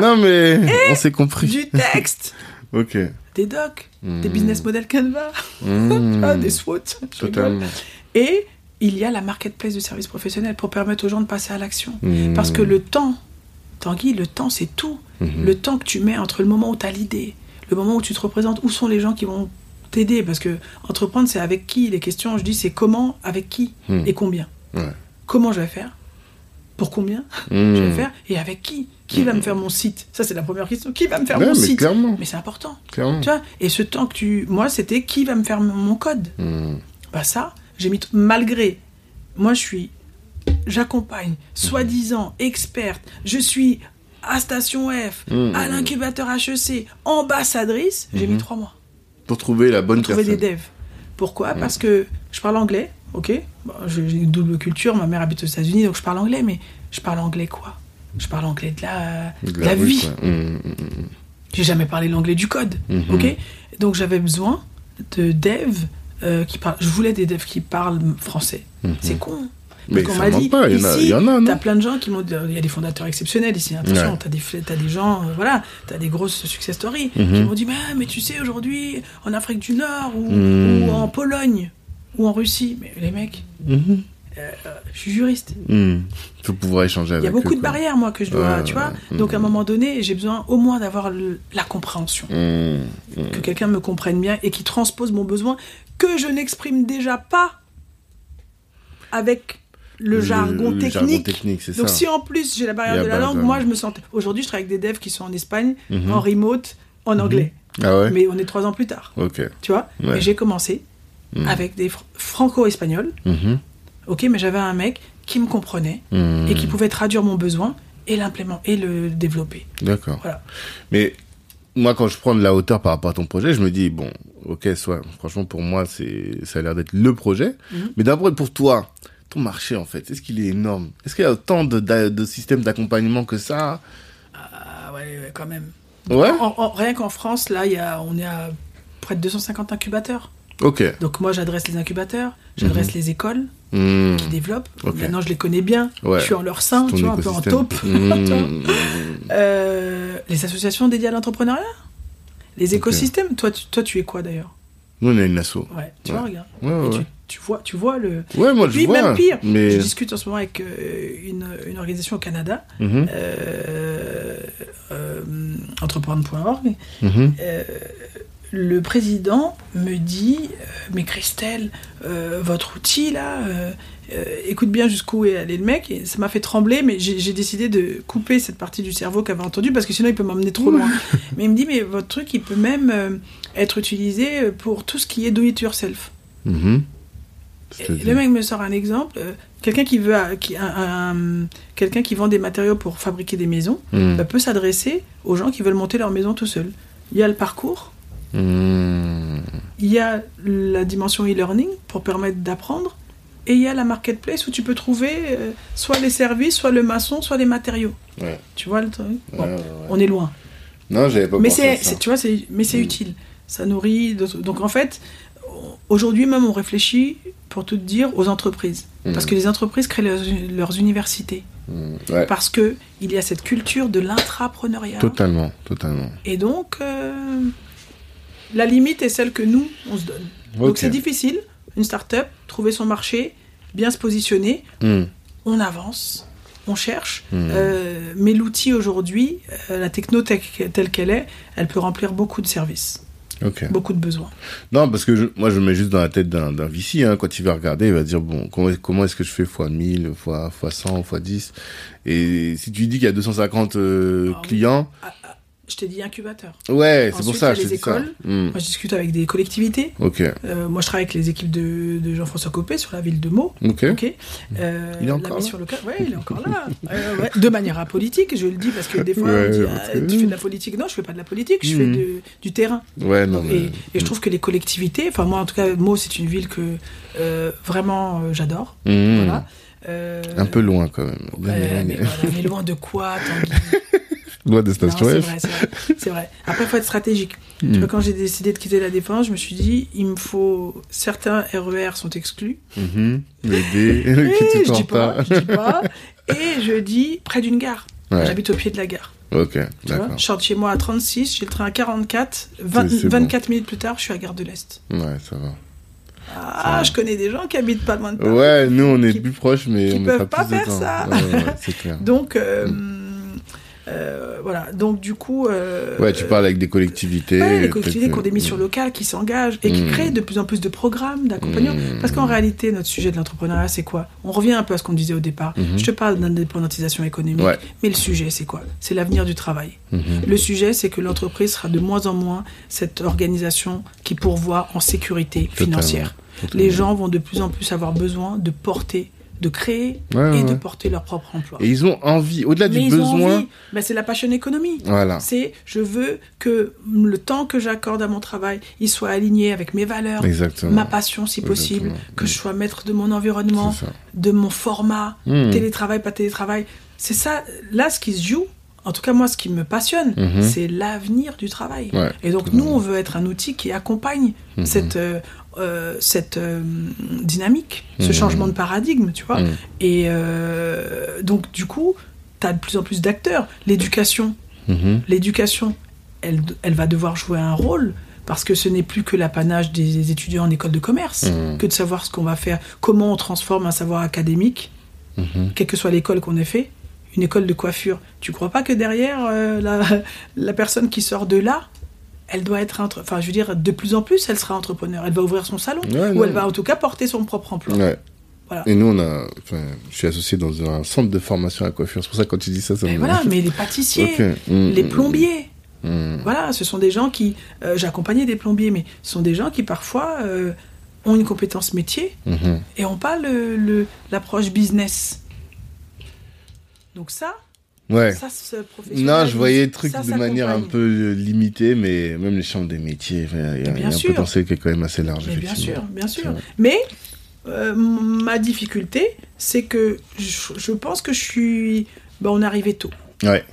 [SPEAKER 2] non mais, on s'est compris.
[SPEAKER 1] du texte, (laughs)
[SPEAKER 2] Ok.
[SPEAKER 1] des docs, des
[SPEAKER 2] Hmm.
[SPEAKER 1] business model Canva,
[SPEAKER 2] Hmm. (laughs)
[SPEAKER 1] ah, des SWOT.
[SPEAKER 2] Totalement.
[SPEAKER 1] Et il y a la marketplace de services professionnels pour permettre aux gens de passer à l'action.
[SPEAKER 2] Hmm.
[SPEAKER 1] Parce que le temps, Tanguy, le temps c'est tout. Le temps que tu mets entre le moment où tu as l'idée, le moment où tu te représentes, où sont les gens qui vont t'aider? Parce que entreprendre, c'est avec qui? Les questions, je dis, c'est comment, avec qui
[SPEAKER 2] Hmm.
[SPEAKER 1] et combien?
[SPEAKER 2] Ouais.
[SPEAKER 1] Comment je vais faire? Pour combien
[SPEAKER 2] Hmm.
[SPEAKER 1] je vais faire? Et avec qui? Qui va me faire mon site? Ça, c'est la première question. Qui va me faire
[SPEAKER 2] Ouais,
[SPEAKER 1] mon
[SPEAKER 2] mais
[SPEAKER 1] site?
[SPEAKER 2] clairement.
[SPEAKER 1] Mais c'est important.
[SPEAKER 2] Clairement.
[SPEAKER 1] Tu vois? Et ce temps que tu. Moi, c'était qui va me faire mon- code?
[SPEAKER 2] Hmm.
[SPEAKER 1] bah ça, j'ai mis t- malgré moi je suis j'accompagne soi-disant experte, je suis à Station F,
[SPEAKER 2] Mhm.
[SPEAKER 1] à l'incubateur HEC, ambassadrice, j'ai mis trois mois
[SPEAKER 2] Pour trouver la bonne
[SPEAKER 1] pour trouver des
[SPEAKER 2] personne.
[SPEAKER 1] devs. Pourquoi Parce que je parle anglais, ok Bon, J'ai une double culture, ma mère habite aux États-Unis, donc je parle anglais, mais je parle anglais quoi Je parle anglais de la,
[SPEAKER 2] De
[SPEAKER 1] la vie. J'ai jamais parlé l'anglais du code, ok Donc j'avais besoin de devs euh, qui parlent. Je voulais des devs qui parlent français. C'est con.
[SPEAKER 2] Mais ça
[SPEAKER 1] m'a dit,
[SPEAKER 2] pas, il y en a-
[SPEAKER 1] ici,
[SPEAKER 2] il y en a,
[SPEAKER 1] t'as plein de gens qui m'ont dit, il y a des fondateurs exceptionnels ici, attention,
[SPEAKER 2] Ouais.
[SPEAKER 1] t'as des, t'as des gens, euh, voilà, t'as des grosses success stories
[SPEAKER 2] Mhm.
[SPEAKER 1] qui m'ont dit, mais, mais tu sais, aujourd'hui, en Afrique du Nord, ou,
[SPEAKER 2] Mhm.
[SPEAKER 1] ou en Pologne, ou en Russie, mais les mecs,
[SPEAKER 2] Mhm.
[SPEAKER 1] je suis juriste.
[SPEAKER 2] Hmm. Faut pouvoir échanger
[SPEAKER 1] Il
[SPEAKER 2] avec
[SPEAKER 1] y a beaucoup
[SPEAKER 2] eux,
[SPEAKER 1] de barrières, moi, que je dois,
[SPEAKER 2] Ouais,
[SPEAKER 1] tu vois.
[SPEAKER 2] ouais.
[SPEAKER 1] Donc, à un moment donné, j'ai besoin au moins d'avoir la compréhension. Que quelqu'un me comprenne bien et qui transpose mon besoin que je n'exprime déjà pas avec le, jargon
[SPEAKER 2] le
[SPEAKER 1] technique.
[SPEAKER 2] jargon technique,
[SPEAKER 1] Donc
[SPEAKER 2] ça.
[SPEAKER 1] si en plus j'ai la barrière de la langue, moi je me sens... Aujourd'hui je travaille avec des devs qui sont en Espagne,
[SPEAKER 2] Mhm.
[SPEAKER 1] en remote, en anglais.
[SPEAKER 2] Ah ouais
[SPEAKER 1] Mais on est trois ans plus tard,
[SPEAKER 2] Ok.
[SPEAKER 1] tu vois?
[SPEAKER 2] Ouais.
[SPEAKER 1] J'ai commencé
[SPEAKER 2] Mhm.
[SPEAKER 1] avec des fr- franco-espagnols,
[SPEAKER 2] Mhm.
[SPEAKER 1] ok, mais j'avais un mec qui me comprenait et qui pouvait traduire mon besoin et l'implémenter et le développer.
[SPEAKER 2] D'accord.
[SPEAKER 1] Voilà.
[SPEAKER 2] Mais moi, quand je prends de la hauteur par rapport à ton projet, je me dis, bon, ok, soit, franchement, pour moi, c'est, ça a l'air d'être le projet.
[SPEAKER 1] Mhm.
[SPEAKER 2] Mais d'abord, pour toi, ton marché, en fait, est-ce qu'il est énorme? Est-ce qu'il y a autant de, systèmes d'accompagnement que ça?
[SPEAKER 1] Ah ouais, ouais, quand même.
[SPEAKER 2] Ouais?
[SPEAKER 1] En- en- rien qu'en France, là, y a, on est à près de 250 incubateurs.
[SPEAKER 2] Ok.
[SPEAKER 1] Donc moi, j'adresse les incubateurs, j'adresse les écoles
[SPEAKER 2] Hmm.
[SPEAKER 1] qui développent. Maintenant, je les connais bien.
[SPEAKER 2] Ouais.
[SPEAKER 1] Je suis en leur sein, tu vois, un peu en taupe. (laughs) Vois. Euh, les associations dédiées à l'entrepreneuriat? Les écosystèmes? Toi tu, toi, tu es quoi d'ailleurs?
[SPEAKER 2] Nous, on a une asso.
[SPEAKER 1] Ouais, tu
[SPEAKER 2] Ouais.
[SPEAKER 1] vois, regarde.
[SPEAKER 2] Ouais,
[SPEAKER 1] tu, tu vois, tu vois le.
[SPEAKER 2] Ouais, moi,
[SPEAKER 1] Et
[SPEAKER 2] je vois.
[SPEAKER 1] même pire,
[SPEAKER 2] Mais...
[SPEAKER 1] je discute en ce moment avec euh, une, une organisation au Canada,
[SPEAKER 2] Mhm.
[SPEAKER 1] euh, euh, entreprendre.org,
[SPEAKER 2] Mhm.
[SPEAKER 1] Le président me dit Mais Christelle, votre outil là, écoute bien jusqu'où est allé le mec. Et ça m'a fait trembler, mais j'ai décidé de couper cette partie du cerveau qu'avait entendu parce que sinon il peut m'emmener trop loin. (laughs) mais il me dit Mais votre truc, il peut même être utilisé pour tout ce qui est do it yourself.
[SPEAKER 2] Mhm. C'est-à-dire
[SPEAKER 1] le mec me sort un exemple. euh, quelqu'un qui veut, euh, qui, quelqu'un qui vend des matériaux pour fabriquer des maisons
[SPEAKER 2] Hmm.
[SPEAKER 1] bah, peut s'adresser aux gens qui veulent monter leur maison tout seul. Il y a le parcours,
[SPEAKER 2] Hmm.
[SPEAKER 1] il y a la dimension e-learning pour permettre d'apprendre, et il y a la marketplace où tu peux trouver euh, soit les services, soit le maçon, soit les matériaux.
[SPEAKER 2] Ouais.
[SPEAKER 1] Tu vois le truc? Bon,
[SPEAKER 2] Ouais, ouais, ouais.
[SPEAKER 1] On est loin.
[SPEAKER 2] Non, j'avais pas
[SPEAKER 1] Mais
[SPEAKER 2] pensé à ça.
[SPEAKER 1] tu vois, mais c'est
[SPEAKER 2] Mm.
[SPEAKER 1] utile. Ça nourrit. Donc en fait, aujourd'hui même, on réfléchit, pour tout dire, aux entreprises.
[SPEAKER 2] Mm.
[SPEAKER 1] Parce que les entreprises créent leurs, leurs universités.
[SPEAKER 2] Ouais.
[SPEAKER 1] Parce que il y a cette culture de l'intrapreneuriat.
[SPEAKER 2] Totalement, totalement.
[SPEAKER 1] Et donc, euh, la limite est celle que nous, on se donne. Donc c'est difficile, une start-up, trouver son marché, bien se positionner,
[SPEAKER 2] Hmm.
[SPEAKER 1] on avance, on cherche, euh, mais l'outil aujourd'hui, euh, la techno telle qu'elle est, elle peut remplir beaucoup de services,
[SPEAKER 2] Ok.
[SPEAKER 1] beaucoup de besoins.
[SPEAKER 2] Non, parce que je- moi, je me mets juste dans la tête d'un VC. Hein, quand il va regarder, il va dire bon, comment, comment est-ce que je fais x 1000, fois, fois 100, fois 10 Et si tu dis qu'il y a 250 euh,
[SPEAKER 1] Ah oui.
[SPEAKER 2] clients,
[SPEAKER 1] Ah, ah, je t'ai dit incubateur.
[SPEAKER 2] ouais, c'est pour ça,
[SPEAKER 1] il y a
[SPEAKER 2] je
[SPEAKER 1] les
[SPEAKER 2] ça.
[SPEAKER 1] écoles.
[SPEAKER 2] Hmm.
[SPEAKER 1] Moi, je discute avec des collectivités.
[SPEAKER 2] Ok,
[SPEAKER 1] Euh, moi, je travaille avec les équipes de, de Jean-François Copé sur la ville de Meaux.
[SPEAKER 2] ok.
[SPEAKER 1] Ok. Euh,
[SPEAKER 2] Il est encore là.
[SPEAKER 1] Ouais, il est encore là. (laughs) Euh, ouais. De manière apolitique, je le dis parce que des fois,
[SPEAKER 2] Ouais,
[SPEAKER 1] on dit ah,
[SPEAKER 2] que-
[SPEAKER 1] tu fais de la politique. Non, je fais pas de la politique, je fais de- du terrain.
[SPEAKER 2] Ouais, non, mais.
[SPEAKER 1] Et, et je trouve que les collectivités, enfin moi en tout cas, Meaux c'est une ville que euh, vraiment euh, j'adore.
[SPEAKER 2] Hmm.
[SPEAKER 1] Voilà. Euh,
[SPEAKER 2] Un peu loin quand même.
[SPEAKER 1] Mais, voilà, mais loin de quoi, (laughs) Tanguy
[SPEAKER 2] Loin des
[SPEAKER 1] Non,
[SPEAKER 2] stations
[SPEAKER 1] c'est vrai, c'est vrai. Après, il faut être stratégique. Tu
[SPEAKER 2] Hmm.
[SPEAKER 1] vois, quand j'ai décidé de quitter la défense, je me suis dit, il me faut certains RER sont exclus.
[SPEAKER 2] Mhm. Le D,
[SPEAKER 1] Et
[SPEAKER 2] qui
[SPEAKER 1] je dis pas, je dis pas. (laughs) Et je dis près d'une gare.
[SPEAKER 2] Ouais.
[SPEAKER 1] J'habite au pied de la gare.
[SPEAKER 2] Ok, d'accord.
[SPEAKER 1] je sors de chez moi à 36, j'ai le train à 44, 20
[SPEAKER 2] C'est- c'est
[SPEAKER 1] 24 minutes plus tard, je suis à Gare de l'Est.
[SPEAKER 2] Ouais, ça va.
[SPEAKER 1] Ah, je connais des gens qui habitent pas loin de Paris.
[SPEAKER 2] Ouais, nous on est
[SPEAKER 1] Qui-
[SPEAKER 2] plus proches, mais
[SPEAKER 1] qui
[SPEAKER 2] on
[SPEAKER 1] peuvent pas
[SPEAKER 2] plus de
[SPEAKER 1] faire
[SPEAKER 2] temps.
[SPEAKER 1] ça.
[SPEAKER 2] Ouais, clair. (laughs)
[SPEAKER 1] Donc, euh, euh, voilà. Donc, du coup. euh,
[SPEAKER 2] Ouais, tu parles avec des collectivités.
[SPEAKER 1] Ouais, les collectivités qui ont des missions locales, qui s'engagent et qui
[SPEAKER 2] Mm.
[SPEAKER 1] créent de plus en plus de programmes d'accompagnement.
[SPEAKER 2] Mm.
[SPEAKER 1] Parce qu'en réalité, notre sujet de l'entrepreneuriat, c'est quoi? On revient un peu à ce qu'on disait au départ.
[SPEAKER 2] Mhm.
[SPEAKER 1] Je te parle d'indépendantisation économique,
[SPEAKER 2] Ouais.
[SPEAKER 1] mais le sujet, c'est quoi? C'est l'avenir du travail. Le sujet, c'est que l'entreprise sera de moins en moins cette organisation qui pourvoit en sécurité financière.
[SPEAKER 2] Totalement.
[SPEAKER 1] Les gens vont de plus en plus avoir besoin de porter, de créer
[SPEAKER 2] Ouais,
[SPEAKER 1] et
[SPEAKER 2] ouais.
[SPEAKER 1] de porter leur propre emploi.
[SPEAKER 2] Et ils ont envie, au-delà du
[SPEAKER 1] Mais
[SPEAKER 2] besoin.
[SPEAKER 1] Ben, c'est la passion économie.
[SPEAKER 2] Voilà.
[SPEAKER 1] C'est je veux que le temps que j'accorde à mon travail, il soit aligné avec mes valeurs,
[SPEAKER 2] Exactement.
[SPEAKER 1] ma passion si possible,
[SPEAKER 2] Exactement.
[SPEAKER 1] que je sois maître de mon environnement, de mon format,
[SPEAKER 2] Hmm.
[SPEAKER 1] télétravail, pas télétravail. C'est ça, là, ce qui se joue. En tout cas, moi, ce qui me passionne,
[SPEAKER 2] Mhm.
[SPEAKER 1] c'est l'avenir du travail.
[SPEAKER 2] Ouais,
[SPEAKER 1] Et donc, nous, on veut être un outil qui accompagne
[SPEAKER 2] Mhm.
[SPEAKER 1] cette, euh, euh, cette euh, dynamique, ce
[SPEAKER 2] Mhm.
[SPEAKER 1] changement de paradigme, tu vois.
[SPEAKER 2] Mhm.
[SPEAKER 1] Et euh, donc, du coup, tu as de plus en plus d'acteurs. L'éducation,
[SPEAKER 2] Mhm.
[SPEAKER 1] l'éducation, elle, elle va devoir jouer un rôle parce que ce n'est plus que l'apanage des étudiants en école de commerce que de savoir ce qu'on va faire, comment on transforme un savoir académique, quelle que soit l'école qu'on ait fait, une école de coiffure. Tu crois pas que derrière la, (laughs) la personne qui sort de là, elle doit être, entre- enfin, je veux dire, de plus en plus, elle sera entrepreneur. Elle va ouvrir son salon
[SPEAKER 2] Ouais,
[SPEAKER 1] ou
[SPEAKER 2] non.
[SPEAKER 1] elle va en tout cas porter son propre emploi.
[SPEAKER 2] Ouais.
[SPEAKER 1] Voilà.
[SPEAKER 2] Et nous, on a, enfin, je suis associé dans un centre de formation à coiffure. C'est pour ça que quand tu dis ça, ça me.
[SPEAKER 1] voilà, (laughs) mais les pâtissiers,
[SPEAKER 2] Ok. Mm,
[SPEAKER 1] les
[SPEAKER 2] mm,
[SPEAKER 1] plombiers,
[SPEAKER 2] mm.
[SPEAKER 1] Voilà, ce sont des gens qui. euh, J'ai accompagné des plombiers, mais ce sont des gens qui parfois euh, ont une compétence métier
[SPEAKER 2] Mhm.
[SPEAKER 1] et n'ont pas le- le- l'approche business. Donc ça,
[SPEAKER 2] Ouais.
[SPEAKER 1] ça
[SPEAKER 2] Non, je voyais le truc
[SPEAKER 1] Ça
[SPEAKER 2] de manière un peu euh, limitée, mais même les chambres des métiers, il y a, y a un potentiel qui est quand même assez large.
[SPEAKER 1] Mais bien sûr, bien sûr. Mais euh, ma difficulté, c'est que je, je pense que je suis. ben, on est arrivé tôt.
[SPEAKER 2] Ouais.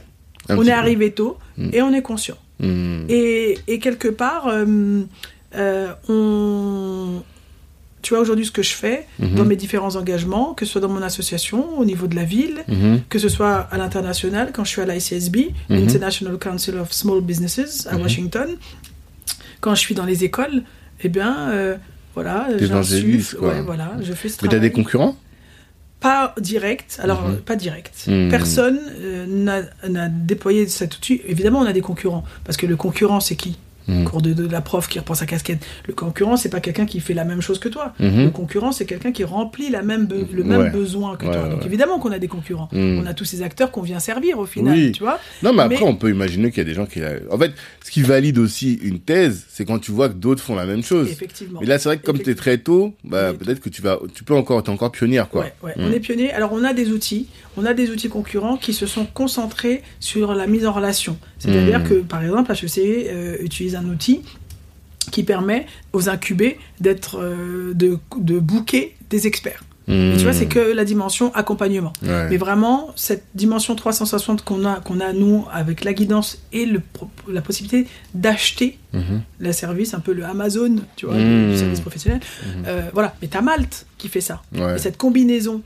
[SPEAKER 2] Un
[SPEAKER 1] on est
[SPEAKER 2] peu.
[SPEAKER 1] arrivé tôt
[SPEAKER 2] Mm.
[SPEAKER 1] et on est conscient.
[SPEAKER 2] Mm.
[SPEAKER 1] Et, et quelque part, euh, euh, on... tu vois aujourd'hui ce que je fais
[SPEAKER 2] Mhm.
[SPEAKER 1] dans mes différents engagements, que ce soit dans mon association, au niveau de la ville,
[SPEAKER 2] Mhm.
[SPEAKER 1] que ce soit à l'international, quand je suis à l'ICSB,
[SPEAKER 2] Mhm.
[SPEAKER 1] International Council of Small Businesses à. Washington, quand je suis dans les écoles, eh bien, euh, voilà, j'insuffle, ouais, voilà, je fais ce
[SPEAKER 2] Mais t'as
[SPEAKER 1] travail.
[SPEAKER 2] des concurrents?
[SPEAKER 1] Pas direct, alors pas direct. Personne euh, n'a n'a déployé cet outil. Évidemment, on a des concurrents, parce que le concurrent, c'est qui?
[SPEAKER 2] Mhm.
[SPEAKER 1] cours de, de la prof qui reprend sa casquette. Le concurrent, c'est pas quelqu'un qui fait la même chose que toi.
[SPEAKER 2] Mhm.
[SPEAKER 1] Le concurrent, c'est quelqu'un qui remplit la même be- le même
[SPEAKER 2] Ouais.
[SPEAKER 1] besoin que
[SPEAKER 2] Ouais,
[SPEAKER 1] toi. Donc
[SPEAKER 2] ouais.
[SPEAKER 1] évidemment qu'on a des concurrents.
[SPEAKER 2] Mhm.
[SPEAKER 1] On a tous ces acteurs qu'on vient servir au final,
[SPEAKER 2] Oui.
[SPEAKER 1] tu vois.
[SPEAKER 2] Non, mais après,
[SPEAKER 1] Mais-
[SPEAKER 2] on peut imaginer qu'il y a des gens qui. En fait, ce qui valide aussi une thèse, c'est quand tu vois que d'autres font la même chose.
[SPEAKER 1] Effectivement.
[SPEAKER 2] Mais là, c'est vrai que comme tu es très tôt, bah, peut-être que tu vas, tu peux encore, t'es encore pionnière, quoi. Mm.
[SPEAKER 1] On est pionnier. Alors on a des outils, on a des outils concurrents qui se sont concentrés sur la mise en relation. C'est-à-dire
[SPEAKER 2] Mm.
[SPEAKER 1] que par exemple HEC euh, utilise un outil qui permet aux incubés d'être euh, de, de booker des experts. Et tu vois, c'est que la dimension accompagnement.
[SPEAKER 2] Ouais.
[SPEAKER 1] Mais vraiment, cette dimension 360 qu'on a, qu'on a nous, avec la guidance et le, la possibilité d'acheter
[SPEAKER 2] Mhm.
[SPEAKER 1] le service, un peu le Amazon, tu vois,
[SPEAKER 2] Mmh.
[SPEAKER 1] du service professionnel. Euh, voilà. Mais t'as Malte qui fait ça.
[SPEAKER 2] Ouais.
[SPEAKER 1] Et cette combinaison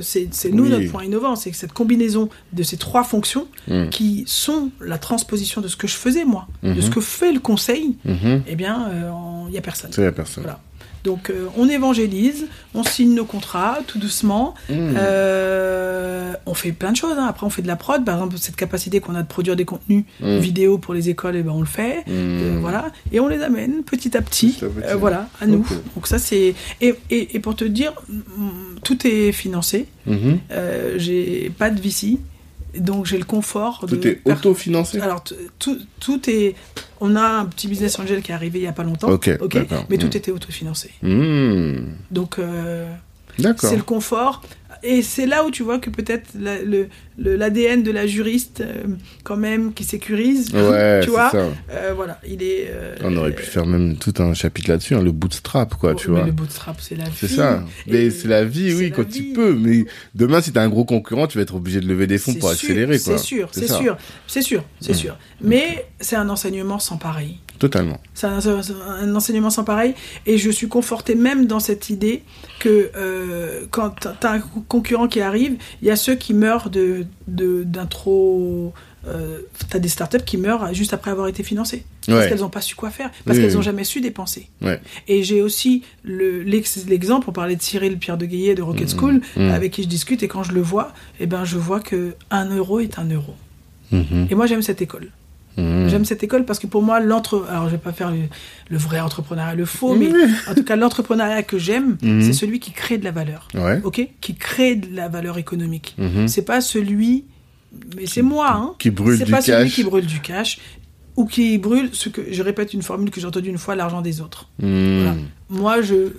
[SPEAKER 1] c'est c'est nous
[SPEAKER 2] Oui.
[SPEAKER 1] notre point innovant, c'est que cette combinaison de ces trois fonctions
[SPEAKER 2] Mm.
[SPEAKER 1] qui sont la transposition de ce que je faisais moi, de
[SPEAKER 2] Mhm.
[SPEAKER 1] ce que fait le conseil,
[SPEAKER 2] Mhm.
[SPEAKER 1] eh bien, il n'y a personne.
[SPEAKER 2] C'est la personne.
[SPEAKER 1] Voilà. Donc euh, on évangélise, on signe nos contrats tout doucement,
[SPEAKER 2] Mm.
[SPEAKER 1] euh, on fait plein de choses. hein. Après on fait de la prod, par exemple cette capacité qu'on a de produire des contenus
[SPEAKER 2] Mm.
[SPEAKER 1] vidéo pour les écoles, eh ben, on le fait.
[SPEAKER 2] Mm.
[SPEAKER 1] Euh, voilà, et on les amène petit à petit,
[SPEAKER 2] Petit à petit.
[SPEAKER 1] euh, voilà, à nous.
[SPEAKER 2] Ok.
[SPEAKER 1] Donc ça c'est et, et, et pour te dire, mm, tout est financé. J'ai pas de VC, donc j'ai le confort.
[SPEAKER 2] Tout
[SPEAKER 1] de
[SPEAKER 2] est autofinancé
[SPEAKER 1] Alors tout, tout est. On a un petit business angel qui est arrivé il y a pas longtemps.
[SPEAKER 2] Ok, d'accord.
[SPEAKER 1] mais tout
[SPEAKER 2] Mm.
[SPEAKER 1] était autofinancé.
[SPEAKER 2] Mm.
[SPEAKER 1] Donc euh,
[SPEAKER 2] D'accord.
[SPEAKER 1] c'est le confort. Et c'est là où tu vois que peut-être l'ADN de la juriste, euh, quand même, qui sécurise,
[SPEAKER 2] Ouais, (laughs)
[SPEAKER 1] tu vois,
[SPEAKER 2] ça.
[SPEAKER 1] euh, voilà, il est. euh,
[SPEAKER 2] On aurait pu faire même tout un chapitre là-dessus, hein, le bootstrap, quoi, tu
[SPEAKER 1] mais
[SPEAKER 2] vois.
[SPEAKER 1] Le bootstrap, c'est la vie.
[SPEAKER 2] C'est ça. Mais c'est la vie, oui,
[SPEAKER 1] la
[SPEAKER 2] quand
[SPEAKER 1] vie.
[SPEAKER 2] tu peux. Mais demain, si t'as un gros concurrent, tu vas être obligé de lever des fonds pour
[SPEAKER 1] sûr,
[SPEAKER 2] accélérer, quoi.
[SPEAKER 1] C'est sûr, c'est sûr, c'est sûr, c'est
[SPEAKER 2] Mm.
[SPEAKER 1] sûr. Mais c'est un enseignement sans pareil.
[SPEAKER 2] Totalement.
[SPEAKER 1] C'est un, un enseignement sans pareil. Et je suis confortée même dans cette idée que euh, quand tu as un concurrent qui arrive, il y a ceux qui meurent de, de, d'un trop. Euh, tu as des startups qui meurent juste après avoir été financées. Parce
[SPEAKER 2] Ouais.
[SPEAKER 1] qu'elles n'ont pas su quoi faire. Parce
[SPEAKER 2] Oui,
[SPEAKER 1] qu'elles
[SPEAKER 2] oui.
[SPEAKER 1] n'ont jamais su dépenser.
[SPEAKER 2] Ouais.
[SPEAKER 1] Et j'ai aussi le, l'ex- l'exemple, on parlait de Cyril Pierre de Guillet de Rocket School,
[SPEAKER 2] Mhm.
[SPEAKER 1] avec qui je discute, et quand je le vois, eh ben, je vois que un euro est un euro.
[SPEAKER 2] Mhm.
[SPEAKER 1] Et moi, j'aime cette école.
[SPEAKER 2] Mhm.
[SPEAKER 1] J'aime cette école parce que pour moi, l'entre... Alors, je vais pas faire le, le vrai entrepreneuriat, le faux, mais en tout cas, l'entrepreneuriat que j'aime,
[SPEAKER 2] Mhm.
[SPEAKER 1] c'est celui qui crée de la valeur.
[SPEAKER 2] Ouais.
[SPEAKER 1] OK? Qui crée de la valeur économique.
[SPEAKER 2] Mhm.
[SPEAKER 1] C'est pas celui... Mais c'est moi, hein.
[SPEAKER 2] Qui brûle
[SPEAKER 1] C'est
[SPEAKER 2] du
[SPEAKER 1] pas celui
[SPEAKER 2] cash.
[SPEAKER 1] qui brûle du cash ou qui brûle ce que... Je répète une formule que j'ai entendue une fois, l'argent des autres. Voilà. Moi, je...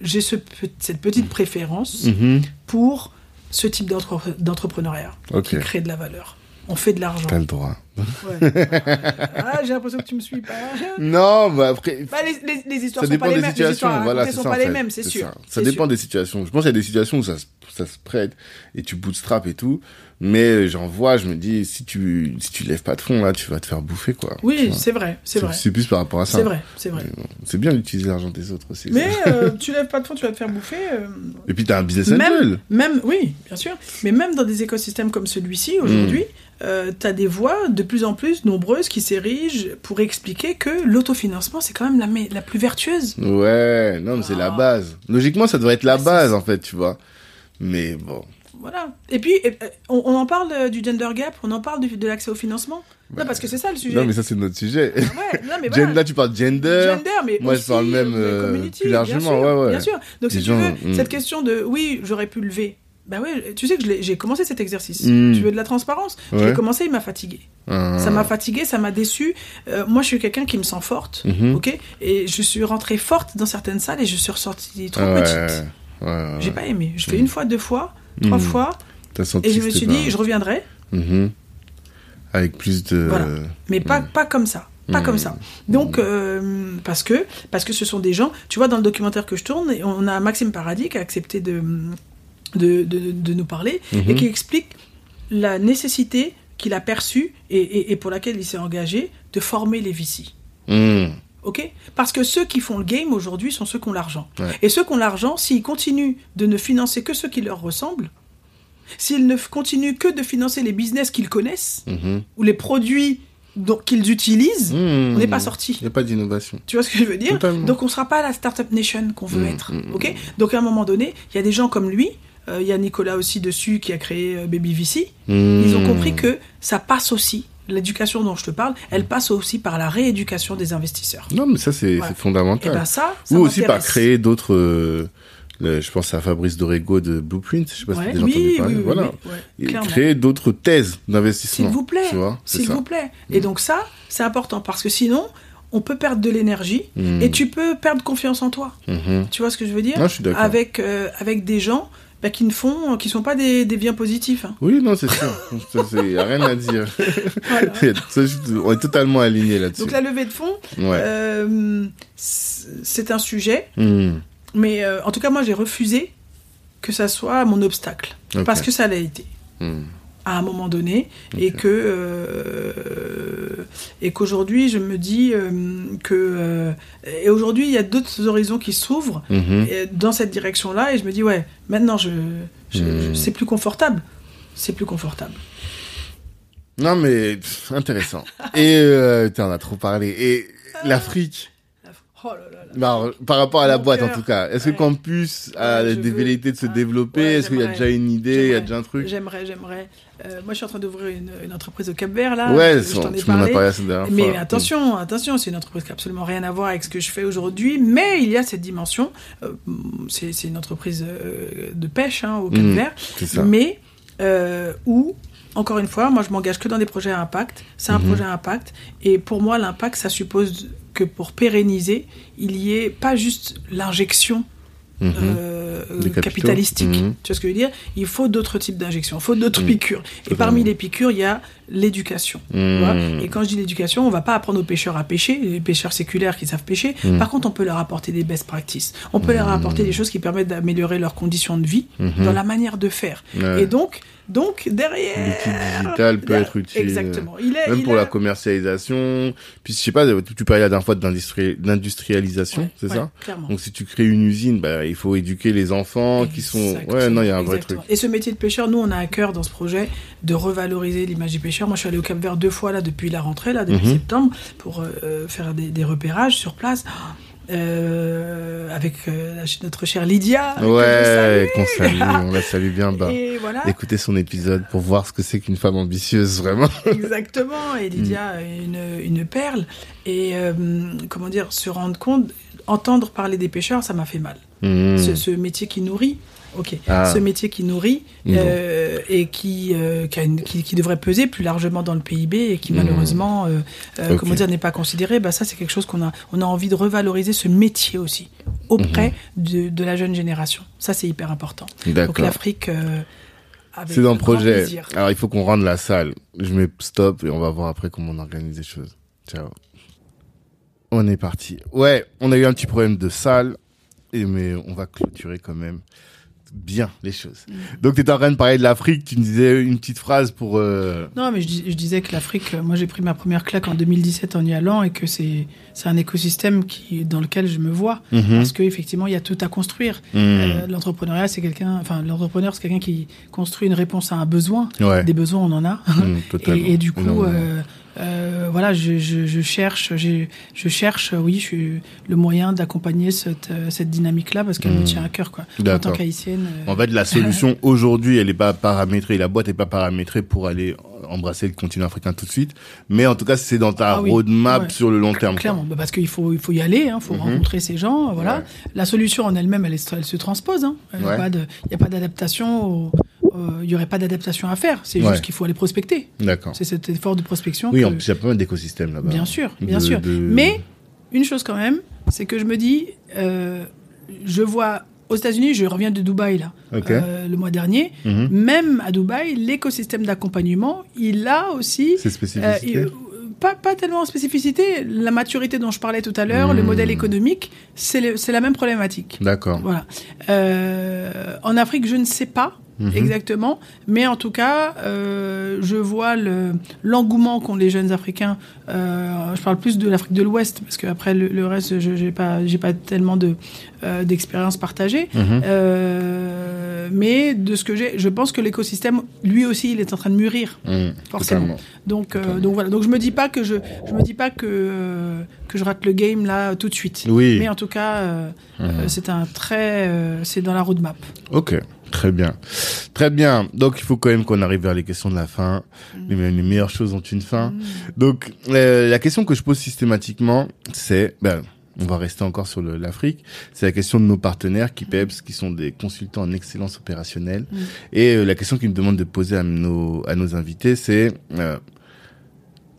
[SPEAKER 1] J'ai ce cette petite préférence
[SPEAKER 2] Mhm.
[SPEAKER 1] pour ce type d'entre- d'entrepreneuriat qui crée de la valeur. On fait de l'argent.
[SPEAKER 2] T'as le droit.
[SPEAKER 1] Ouais. ah, j'ai l'impression que tu me suis pas.
[SPEAKER 2] Non, mais après,
[SPEAKER 1] Bah, les, les, les histoires
[SPEAKER 2] ça
[SPEAKER 1] sont pas les mêmes. Les histoires
[SPEAKER 2] Voilà,
[SPEAKER 1] sont
[SPEAKER 2] ça.
[SPEAKER 1] pas
[SPEAKER 2] en
[SPEAKER 1] les
[SPEAKER 2] fait.
[SPEAKER 1] mêmes, c'est sûr.
[SPEAKER 2] Ça, dépend
[SPEAKER 1] sûr.
[SPEAKER 2] des situations. Je pense qu'il y a des situations où ça, se- ça se prête et tu bootstrap et tout. Mais j'en vois, je me dis, si tu, si tu lèves pas de fond, là, tu vas te faire bouffer, quoi. Tu
[SPEAKER 1] Oui, c'est vrai, c'est vrai.
[SPEAKER 2] C'est plus par rapport à ça.
[SPEAKER 1] C'est vrai, c'est vrai.
[SPEAKER 2] Bon, C'est bien d'utiliser l'argent des autres aussi.
[SPEAKER 1] Mais euh, (laughs) tu lèves pas de fond, tu vas te faire bouffer. euh,
[SPEAKER 2] Et puis t'as un business
[SPEAKER 1] même,
[SPEAKER 2] angel.
[SPEAKER 1] même, oui, bien sûr. Mais même dans des écosystèmes comme celui-ci, aujourd'hui,
[SPEAKER 2] Mm.
[SPEAKER 1] tu as des voix de plus en plus nombreuses qui s'érigent pour expliquer que l'autofinancement, c'est quand même la, la plus vertueuse.
[SPEAKER 2] Ouais, non, mais c'est la
[SPEAKER 1] Ah.
[SPEAKER 2] base. Logiquement, ça devrait être la
[SPEAKER 1] Ah,
[SPEAKER 2] base, en fait, tu vois. Mais bon.
[SPEAKER 1] Voilà. Et puis, euh, on, on en parle euh, du gender gap, on en parle de l'accès au financement.
[SPEAKER 2] Bah,
[SPEAKER 1] non, parce que c'est ça le sujet.
[SPEAKER 2] Non, mais ça, c'est notre sujet.
[SPEAKER 1] Ah ouais, non, mais (laughs) voilà.
[SPEAKER 2] Gender, tu parles gender.
[SPEAKER 1] Gender, mais
[SPEAKER 2] Moi, je
[SPEAKER 1] aussi,
[SPEAKER 2] parle même,
[SPEAKER 1] euh, community,
[SPEAKER 2] plus largement,
[SPEAKER 1] bien sûr,
[SPEAKER 2] ouais, ouais.
[SPEAKER 1] Bien sûr. Donc, si
[SPEAKER 2] Les
[SPEAKER 1] tu
[SPEAKER 2] gens,
[SPEAKER 1] veux,
[SPEAKER 2] mm.
[SPEAKER 1] cette question de oui, j'aurais pu lever. Bah ouais, tu sais que je j'ai commencé cet exercice.
[SPEAKER 2] Mm.
[SPEAKER 1] Tu veux de la transparence Je
[SPEAKER 2] Ouais.
[SPEAKER 1] l'ai commencé, il m'a fatigué.
[SPEAKER 2] Ah.
[SPEAKER 1] Ça m'a fatigué, ça m'a déçu. Euh, moi, je suis quelqu'un qui me sent forte,
[SPEAKER 2] Mhm.
[SPEAKER 1] ok? Et je suis rentrée forte dans certaines salles et je suis ressortie trop
[SPEAKER 2] Ah ouais,
[SPEAKER 1] petite.
[SPEAKER 2] ouais.
[SPEAKER 1] J'ai pas aimé. Je fais
[SPEAKER 2] Mm.
[SPEAKER 1] une fois, deux fois, trois
[SPEAKER 2] Mm.
[SPEAKER 1] fois, et je me suis dit, je reviendrai,
[SPEAKER 2] Mhm. Avec plus de.
[SPEAKER 1] Voilà. mais pas, pas comme ça. Pas
[SPEAKER 2] Mm.
[SPEAKER 1] comme ça. Donc, euh, parce, que, parce que ce sont des gens, tu vois, dans le documentaire que je tourne, on a Maxime Paradis qui a accepté de, de, de, de nous parler et
[SPEAKER 2] Mhm.
[SPEAKER 1] qui explique la nécessité qu'il a perçue et, et, et pour laquelle il s'est engagé de former les VC.
[SPEAKER 2] Mhm.
[SPEAKER 1] Ok? Parce que ceux qui font le game aujourd'hui sont ceux qui ont l'argent.
[SPEAKER 2] Ouais.
[SPEAKER 1] Et ceux qui ont l'argent, s'ils continuent de ne financer que ceux qui leur ressemblent, s'ils ne continuent que de financer les business qu'ils connaissent,
[SPEAKER 2] Mhm.
[SPEAKER 1] ou les produits qu'ils utilisent,
[SPEAKER 2] Mhm.
[SPEAKER 1] on n'est pas sorti.
[SPEAKER 2] Il n'y a pas d'innovation.
[SPEAKER 1] Tu vois ce que je veux dire?
[SPEAKER 2] Totalement.
[SPEAKER 1] Donc on ne sera pas la startup nation qu'on veut
[SPEAKER 2] Mm,
[SPEAKER 1] être.
[SPEAKER 2] mm,
[SPEAKER 1] ok? Donc à un moment donné, il y a des gens comme lui, euh, il y a Nicolas aussi dessus qui a créé euh, Baby VC. Ils ont
[SPEAKER 2] Mhm.
[SPEAKER 1] compris que ça passe aussi, l'éducation dont je te parle, elle passe aussi par la rééducation des investisseurs.
[SPEAKER 2] Non, mais ça, c'est
[SPEAKER 1] Voilà.
[SPEAKER 2] c'est
[SPEAKER 1] Et
[SPEAKER 2] fondamental.
[SPEAKER 1] ben ça, ça
[SPEAKER 2] Ou aussi par créer d'autres. euh, je pense à Fabrice Dorego de Blueprint. Je sais pas si tu as déjà
[SPEAKER 1] oui,
[SPEAKER 2] entendu parler.
[SPEAKER 1] oui,
[SPEAKER 2] voilà.
[SPEAKER 1] oui, ouais,
[SPEAKER 2] créer d'autres thèses d'investissement.
[SPEAKER 1] S'il vous plaît, s'il vous plaît. Et donc ça, c'est important parce que sinon, on peut perdre de l'énergie
[SPEAKER 2] Mhm.
[SPEAKER 1] et tu peux perdre confiance en toi.
[SPEAKER 2] Mhm.
[SPEAKER 1] Tu vois ce que je veux dire
[SPEAKER 2] Non, je suis d'accord.
[SPEAKER 1] Avec euh, avec des gens bah, qui ne font, qui sont pas des, des biens positifs. hein.
[SPEAKER 2] Oui, non, c'est sûr. (laughs) Il n'y a rien à dire.
[SPEAKER 1] Voilà. (laughs)
[SPEAKER 2] On est totalement alignés là-dessus.
[SPEAKER 1] Donc la levée de fonds,
[SPEAKER 2] Ouais.
[SPEAKER 1] euh, c'est un sujet,
[SPEAKER 2] Mhm.
[SPEAKER 1] mais euh, en tout cas moi j'ai refusé que ça soit mon obstacle parce que ça l'a été.
[SPEAKER 2] Mhm.
[SPEAKER 1] À un moment donné et que euh, et qu'aujourd'hui je me dis euh, que euh, et aujourd'hui il y a d'autres horizons qui s'ouvrent
[SPEAKER 2] Mhm.
[SPEAKER 1] dans cette direction-là et je me dis ouais maintenant je, je-
[SPEAKER 2] Hmm.
[SPEAKER 1] je- c'est plus confortable, c'est plus confortable.
[SPEAKER 2] Non, mais pff, intéressant. Et euh, putain, on a trop parlé. Et l'Afrique,
[SPEAKER 1] Oh là là là.
[SPEAKER 2] bah, alors, par rapport à la a en tout cas, est-ce que
[SPEAKER 1] Ouais.
[SPEAKER 2] Campus a
[SPEAKER 1] Ouais,
[SPEAKER 2] des velléités de se développer
[SPEAKER 1] ouais,
[SPEAKER 2] Est-ce qu'il y a déjà une idée Il y a déjà un truc
[SPEAKER 1] J'aimerais, j'aimerais. Euh, moi, je suis en train d'ouvrir une, une entreprise au Cap Vert là.
[SPEAKER 2] Ouais,
[SPEAKER 1] je, t'en ai parlé.
[SPEAKER 2] parlé
[SPEAKER 1] Mais
[SPEAKER 2] fois.
[SPEAKER 1] attention, attention, c'est une entreprise qui n'a absolument rien à voir avec ce que je fais aujourd'hui, mais il y a cette dimension. euh, c'est, une entreprise euh, de pêche hein, au Cap
[SPEAKER 2] Mhm,
[SPEAKER 1] Vert, mais où, encore une fois, moi je m'engage que dans des projets à impact. C'est un
[SPEAKER 2] Mhm.
[SPEAKER 1] projet à impact, et pour moi, l'impact, ça suppose que pour pérenniser, il y ait pas juste l'injection
[SPEAKER 2] Mhm.
[SPEAKER 1] euh, capitalistique.
[SPEAKER 2] Mhm.
[SPEAKER 1] Tu vois ce que je veux dire? Il faut d'autres types d'injections, il faut d'autres piqûres. Et parmi les piqûres, il y a l'éducation.
[SPEAKER 2] Mhm.
[SPEAKER 1] Et quand je dis l'éducation, on va pas apprendre aux pêcheurs à pêcher, les pêcheurs séculaires qui savent pêcher.
[SPEAKER 2] Mhm.
[SPEAKER 1] Par contre, on peut leur apporter des best practices. On peut leur apporter des choses qui permettent d'améliorer leurs conditions de vie dans la manière de faire.
[SPEAKER 2] Ouais.
[SPEAKER 1] Et donc, donc derrière.
[SPEAKER 2] L'outil digital peut être utile.
[SPEAKER 1] Exactement. Il est,
[SPEAKER 2] Même
[SPEAKER 1] il
[SPEAKER 2] pour la commercialisation. Puis, je sais pas, tu parlais la dernière fois d'industri- d'industrialisation,
[SPEAKER 1] Ouais,
[SPEAKER 2] c'est
[SPEAKER 1] ouais,
[SPEAKER 2] ça
[SPEAKER 1] Clairement.
[SPEAKER 2] Donc, si tu crées une usine, bah, il faut éduquer les enfants qui sont... Ouais, non, il y a un vrai truc.
[SPEAKER 1] Et ce métier de pêcheur, nous, on a à cœur dans ce projet de revaloriser l'image du pêcheur. Moi, je suis allé au Cap Vert deux fois là depuis la rentrée, là, depuis
[SPEAKER 2] Mhm.
[SPEAKER 1] septembre, pour euh, faire des, des repérages sur place. (gasps) Euh, avec euh, notre chère Lydia.
[SPEAKER 2] Ouais,
[SPEAKER 1] salue.
[SPEAKER 2] qu'on salue, on la salue bien bas.
[SPEAKER 1] Et voilà,
[SPEAKER 2] Écoutez son épisode pour voir ce que c'est qu'une femme ambitieuse, vraiment. (laughs)
[SPEAKER 1] exactement. Et Lydia, est une, une perle. Et euh, comment dire, se rendre compte, entendre parler des pêcheurs, ça m'a fait mal. Ce, ce métier qui nourrit, ok,
[SPEAKER 2] Ah.
[SPEAKER 1] ce métier qui nourrit euh, et qui, euh, qui, une- qui, qui devrait peser plus largement dans le PIB et qui
[SPEAKER 2] Mhm.
[SPEAKER 1] malheureusement, euh, comment dire, n'est pas considéré. Bah ça, c'est quelque chose qu'on a, on a envie de revaloriser ce métier aussi auprès
[SPEAKER 2] Mhm.
[SPEAKER 1] de, de la jeune génération. Ça, c'est hyper important. Donc l'Afrique.
[SPEAKER 2] C'est dans le projet.
[SPEAKER 1] plaisir.
[SPEAKER 2] Alors, il faut qu'on rende la salle. Je mets stop et on va voir après comment on organise les choses. Ciao. On est parti. Ouais, on a eu un petit problème de salle, mais on va clôturer quand même bien les choses. Donc, tu étais en train de parler de l'Afrique. Tu me disais une petite phrase pour... euh,
[SPEAKER 1] Non, mais je, dis- je disais que l'Afrique, euh, moi j'ai pris ma première claque en 2017 en y allant et que c'est un écosystème qui dans lequel je me vois
[SPEAKER 2] mhm,
[SPEAKER 1] parce qu'effectivement il y a tout à construire.
[SPEAKER 2] mhm.
[SPEAKER 1] Euh, l'entrepreneuriat, c'est quelqu'un, enfin, l'entrepreneur, c'est quelqu'un qui construit une réponse à un besoin.
[SPEAKER 2] ouais.
[SPEAKER 1] Des besoins, on en a. (laughs)
[SPEAKER 2] Totalement.
[SPEAKER 1] Et, et du coup, euh, voilà, je, je, je cherche, je cherche, euh, oui, je suis le moyen d'accompagner cette, euh, cette dynamique-là parce qu'elle me
[SPEAKER 2] Mhm.
[SPEAKER 1] tient à cœur, quoi. En tant qu'haïtienne. euh,
[SPEAKER 2] En fait, la (laughs) solution aujourd'hui, elle n'est pas paramétrée. La boîte n'est pas paramétrée pour aller embrasser le continent africain tout de suite. Mais en tout cas, c'est dans ta
[SPEAKER 1] Ah oui,
[SPEAKER 2] roadmap
[SPEAKER 1] ouais.
[SPEAKER 2] sur le long terme.
[SPEAKER 1] Clairement, bah parce qu'il faut, il faut y aller, il faut
[SPEAKER 2] Mhm.
[SPEAKER 1] rencontrer ces gens, voilà.
[SPEAKER 2] Ouais.
[SPEAKER 1] La solution en elle-même, elle, se transpose. hein. Il n'y
[SPEAKER 2] Ouais.
[SPEAKER 1] a pas de- il y a pas d'adaptation. Au- euh, Il n'y aurait pas d'adaptation à faire. C'est
[SPEAKER 2] Ouais.
[SPEAKER 1] juste qu'il faut aller prospecter.
[SPEAKER 2] D'accord.
[SPEAKER 1] C'est cet effort de prospection.
[SPEAKER 2] Oui,
[SPEAKER 1] que-
[SPEAKER 2] en plus, il y a pas mal d'écosystèmes là-bas.
[SPEAKER 1] Bien sûr, bien
[SPEAKER 2] De-
[SPEAKER 1] sûr.
[SPEAKER 2] de-
[SPEAKER 1] Mais une chose quand même, c'est que je me dis, euh, je vois aux États-Unis, je reviens de Dubaï là, euh, le mois dernier.
[SPEAKER 2] Mhm.
[SPEAKER 1] Même à Dubaï, l'écosystème d'accompagnement, il a aussi
[SPEAKER 2] C'est
[SPEAKER 1] euh,
[SPEAKER 2] spécificité.
[SPEAKER 1] euh, pas, pas tellement en spécificité. La maturité dont je parlais tout à l'heure, le
[SPEAKER 2] Hmm.
[SPEAKER 1] modèle économique, c'est la même problématique.
[SPEAKER 2] D'accord.
[SPEAKER 1] Voilà. Euh, en Afrique, je ne sais pas
[SPEAKER 2] Mhm.
[SPEAKER 1] exactement, mais en tout cas, euh, je vois le- l'engouement qu'ont les jeunes Africains. Euh, je parle plus de l'Afrique de l'Ouest parce qu'après le, le reste, je j'ai pas j'ai pas tellement de euh, d'expérience partagée.
[SPEAKER 2] Mhm.
[SPEAKER 1] Euh, mais de ce que j'ai, je pense que l'écosystème, lui aussi, il est en train de mûrir.
[SPEAKER 2] Mhm.
[SPEAKER 1] Forcément.
[SPEAKER 2] Totalement.
[SPEAKER 1] Donc, donc voilà. Donc je me dis pas que je, je me dis pas que que je rate le game là tout de suite.
[SPEAKER 2] Oui.
[SPEAKER 1] Mais en tout cas, c'est un très, c'est dans la roadmap.
[SPEAKER 2] Ok. Très bien. Très bien. Donc, il faut quand même qu'on arrive vers les questions de la fin. Les, les meilleures choses ont une fin.
[SPEAKER 1] Mm.
[SPEAKER 2] Donc, euh, la question que je pose systématiquement, c'est, ben, on va rester encore sur l'Afrique, c'est la question de nos partenaires qui PEPS, qui sont des consultants en excellence opérationnelle.
[SPEAKER 1] Mm.
[SPEAKER 2] Et euh, la question qu'ils me demandent de poser à nos, à nos invités, c'est euh,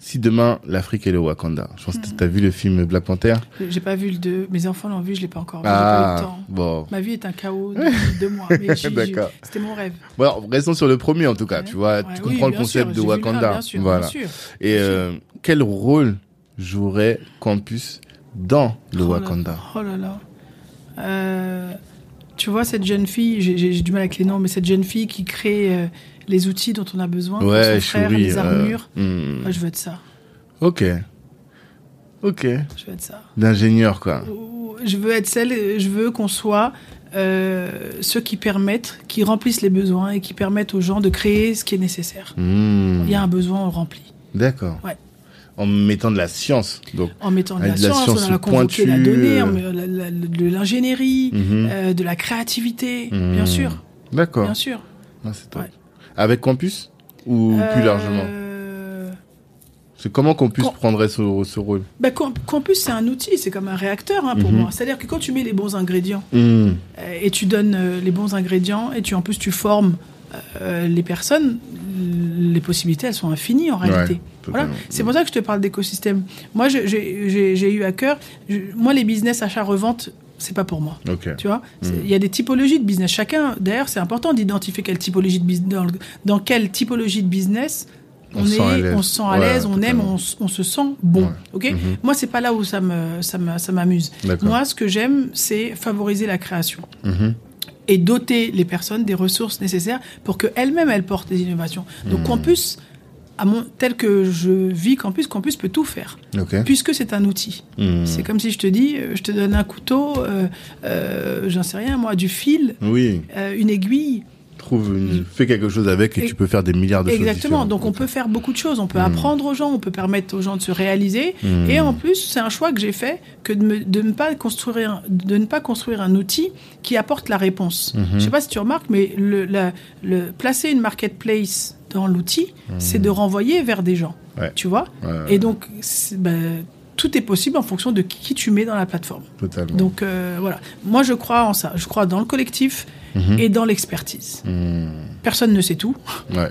[SPEAKER 2] si demain l'Afrique est le Wakanda. Je pense que
[SPEAKER 1] Mm.
[SPEAKER 2] tu as vu le film Black Panther?
[SPEAKER 1] J'ai pas vu le 2. Mes enfants l'ont vu, je l'ai pas encore vu. J'ai pas eu le
[SPEAKER 2] Ah,
[SPEAKER 1] temps.
[SPEAKER 2] bon.
[SPEAKER 1] Ma vie est un chaos depuis (laughs) deux mois.
[SPEAKER 2] D'accord.
[SPEAKER 1] C'était mon rêve.
[SPEAKER 2] Bon, alors, restons sur le premier en tout cas,
[SPEAKER 1] Ouais.
[SPEAKER 2] tu vois,
[SPEAKER 1] Ouais,
[SPEAKER 2] tu
[SPEAKER 1] oui,
[SPEAKER 2] comprends le concept
[SPEAKER 1] sûr,
[SPEAKER 2] de Wakanda.
[SPEAKER 1] bien sûr,
[SPEAKER 2] voilà.
[SPEAKER 1] bien sûr.
[SPEAKER 2] Et euh, quel rôle jouerait Campus dans le
[SPEAKER 1] Oh là-
[SPEAKER 2] Wakanda?
[SPEAKER 1] Oh là là. Euh, tu vois, cette jeune fille, j'ai du mal avec les noms, mais cette jeune fille qui crée euh, les outils dont on a besoin
[SPEAKER 2] Ouais,
[SPEAKER 1] pour frère, les
[SPEAKER 2] euh,
[SPEAKER 1] armures.
[SPEAKER 2] hmm.
[SPEAKER 1] Moi, je veux être ça.
[SPEAKER 2] Ok. Ok.
[SPEAKER 1] Je veux être ça.
[SPEAKER 2] D'ingénieur, quoi.
[SPEAKER 1] Je veux être celle, je veux qu'on soit euh, ceux qui permettent, qui remplissent les besoins et qui permettent aux gens de créer ce qui est nécessaire.
[SPEAKER 2] Hmm.
[SPEAKER 1] Il y a un besoin, on le remplit.
[SPEAKER 2] D'accord.
[SPEAKER 1] Ouais.
[SPEAKER 2] En mettant de la science. Donc,
[SPEAKER 1] En mettant de la,
[SPEAKER 2] de la
[SPEAKER 1] science,
[SPEAKER 2] science
[SPEAKER 1] on a la
[SPEAKER 2] pointue,
[SPEAKER 1] donnée, la- la- de l'ingénierie,
[SPEAKER 2] Mhm.
[SPEAKER 1] euh, de la créativité, bien sûr,
[SPEAKER 2] D'accord.
[SPEAKER 1] bien sûr.
[SPEAKER 2] Ah, c'est top.
[SPEAKER 1] Ouais.
[SPEAKER 2] Avec Campus Ou plus
[SPEAKER 1] Euh,
[SPEAKER 2] largement C'est comment Campus
[SPEAKER 1] Cam-
[SPEAKER 2] prendrait ce, ce rôle
[SPEAKER 1] bah, Camp- Campus, c'est un outil, c'est comme un réacteur hein, pour
[SPEAKER 2] Mhm.
[SPEAKER 1] moi. C'est-à-dire que quand tu mets les bons ingrédients
[SPEAKER 2] Hmm.
[SPEAKER 1] euh, et tu donnes euh, les bons ingrédients et tu en plus tu formes euh, les personnes, les possibilités elles sont infinies en réalité.
[SPEAKER 2] Ouais,
[SPEAKER 1] Voilà. C'est pour ça que je te parle d'écosystème. Moi, j'ai eu à cœur. je- moi, les business achat-revente, c'est pas pour moi. Tu vois, C'est-
[SPEAKER 2] Mm.
[SPEAKER 1] il y a des typologies de business. Chacun, d'ailleurs, c'est important d'identifier quelle typologie de business, dans, le- dans quelle typologie de business
[SPEAKER 2] On
[SPEAKER 1] est,
[SPEAKER 2] sent à l'aise.
[SPEAKER 1] on se sent à
[SPEAKER 2] Ouais,
[SPEAKER 1] l'aise, on aime, on, se sent bon.
[SPEAKER 2] Ouais.
[SPEAKER 1] Ok?
[SPEAKER 2] Mhm.
[SPEAKER 1] Moi, c'est pas là où ça me, ça me- ça m'amuse. Moi, ce que j'aime, c'est favoriser la création
[SPEAKER 2] Mhm.
[SPEAKER 1] et doter les personnes des ressources nécessaires pour qu'elles-mêmes elles portent des innovations. Donc
[SPEAKER 2] Mhm.
[SPEAKER 1] Campus, à mon, tel que je vis Campus, Campus peut tout faire puisque c'est un outil.
[SPEAKER 2] Hmm.
[SPEAKER 1] C'est comme si je te dis, euh, je te donne un couteau, euh, euh, j'en sais rien, moi, du fil,
[SPEAKER 2] Oui.
[SPEAKER 1] euh, une aiguille.
[SPEAKER 2] Trouve une... Fais quelque chose avec et
[SPEAKER 1] Et-
[SPEAKER 2] tu peux faire des milliards de choses
[SPEAKER 1] Exactement. Donc on peut faire beaucoup de choses. On peut
[SPEAKER 2] Mhm.
[SPEAKER 1] apprendre aux gens, on peut permettre aux gens de se réaliser.
[SPEAKER 2] Mhm.
[SPEAKER 1] Et en plus, c'est un choix que j'ai fait que de, me- de ne pas construire, un- de ne pas construire un outil qui apporte la réponse. Je sais pas si tu remarques, mais le, la- le placer une marketplace dans l'outil, c'est de renvoyer vers des gens.
[SPEAKER 2] Mhm. Ouais.
[SPEAKER 1] Tu vois.
[SPEAKER 2] Ouais,
[SPEAKER 1] Et donc, ben, tout est possible en fonction de qui tu mets dans la plateforme.
[SPEAKER 2] totalement.
[SPEAKER 1] Donc euh, voilà, moi je crois en ça. Je crois dans le collectif
[SPEAKER 2] Mhm.
[SPEAKER 1] et dans l'expertise.
[SPEAKER 2] Hmm.
[SPEAKER 1] Personne ne sait tout.
[SPEAKER 2] Ouais,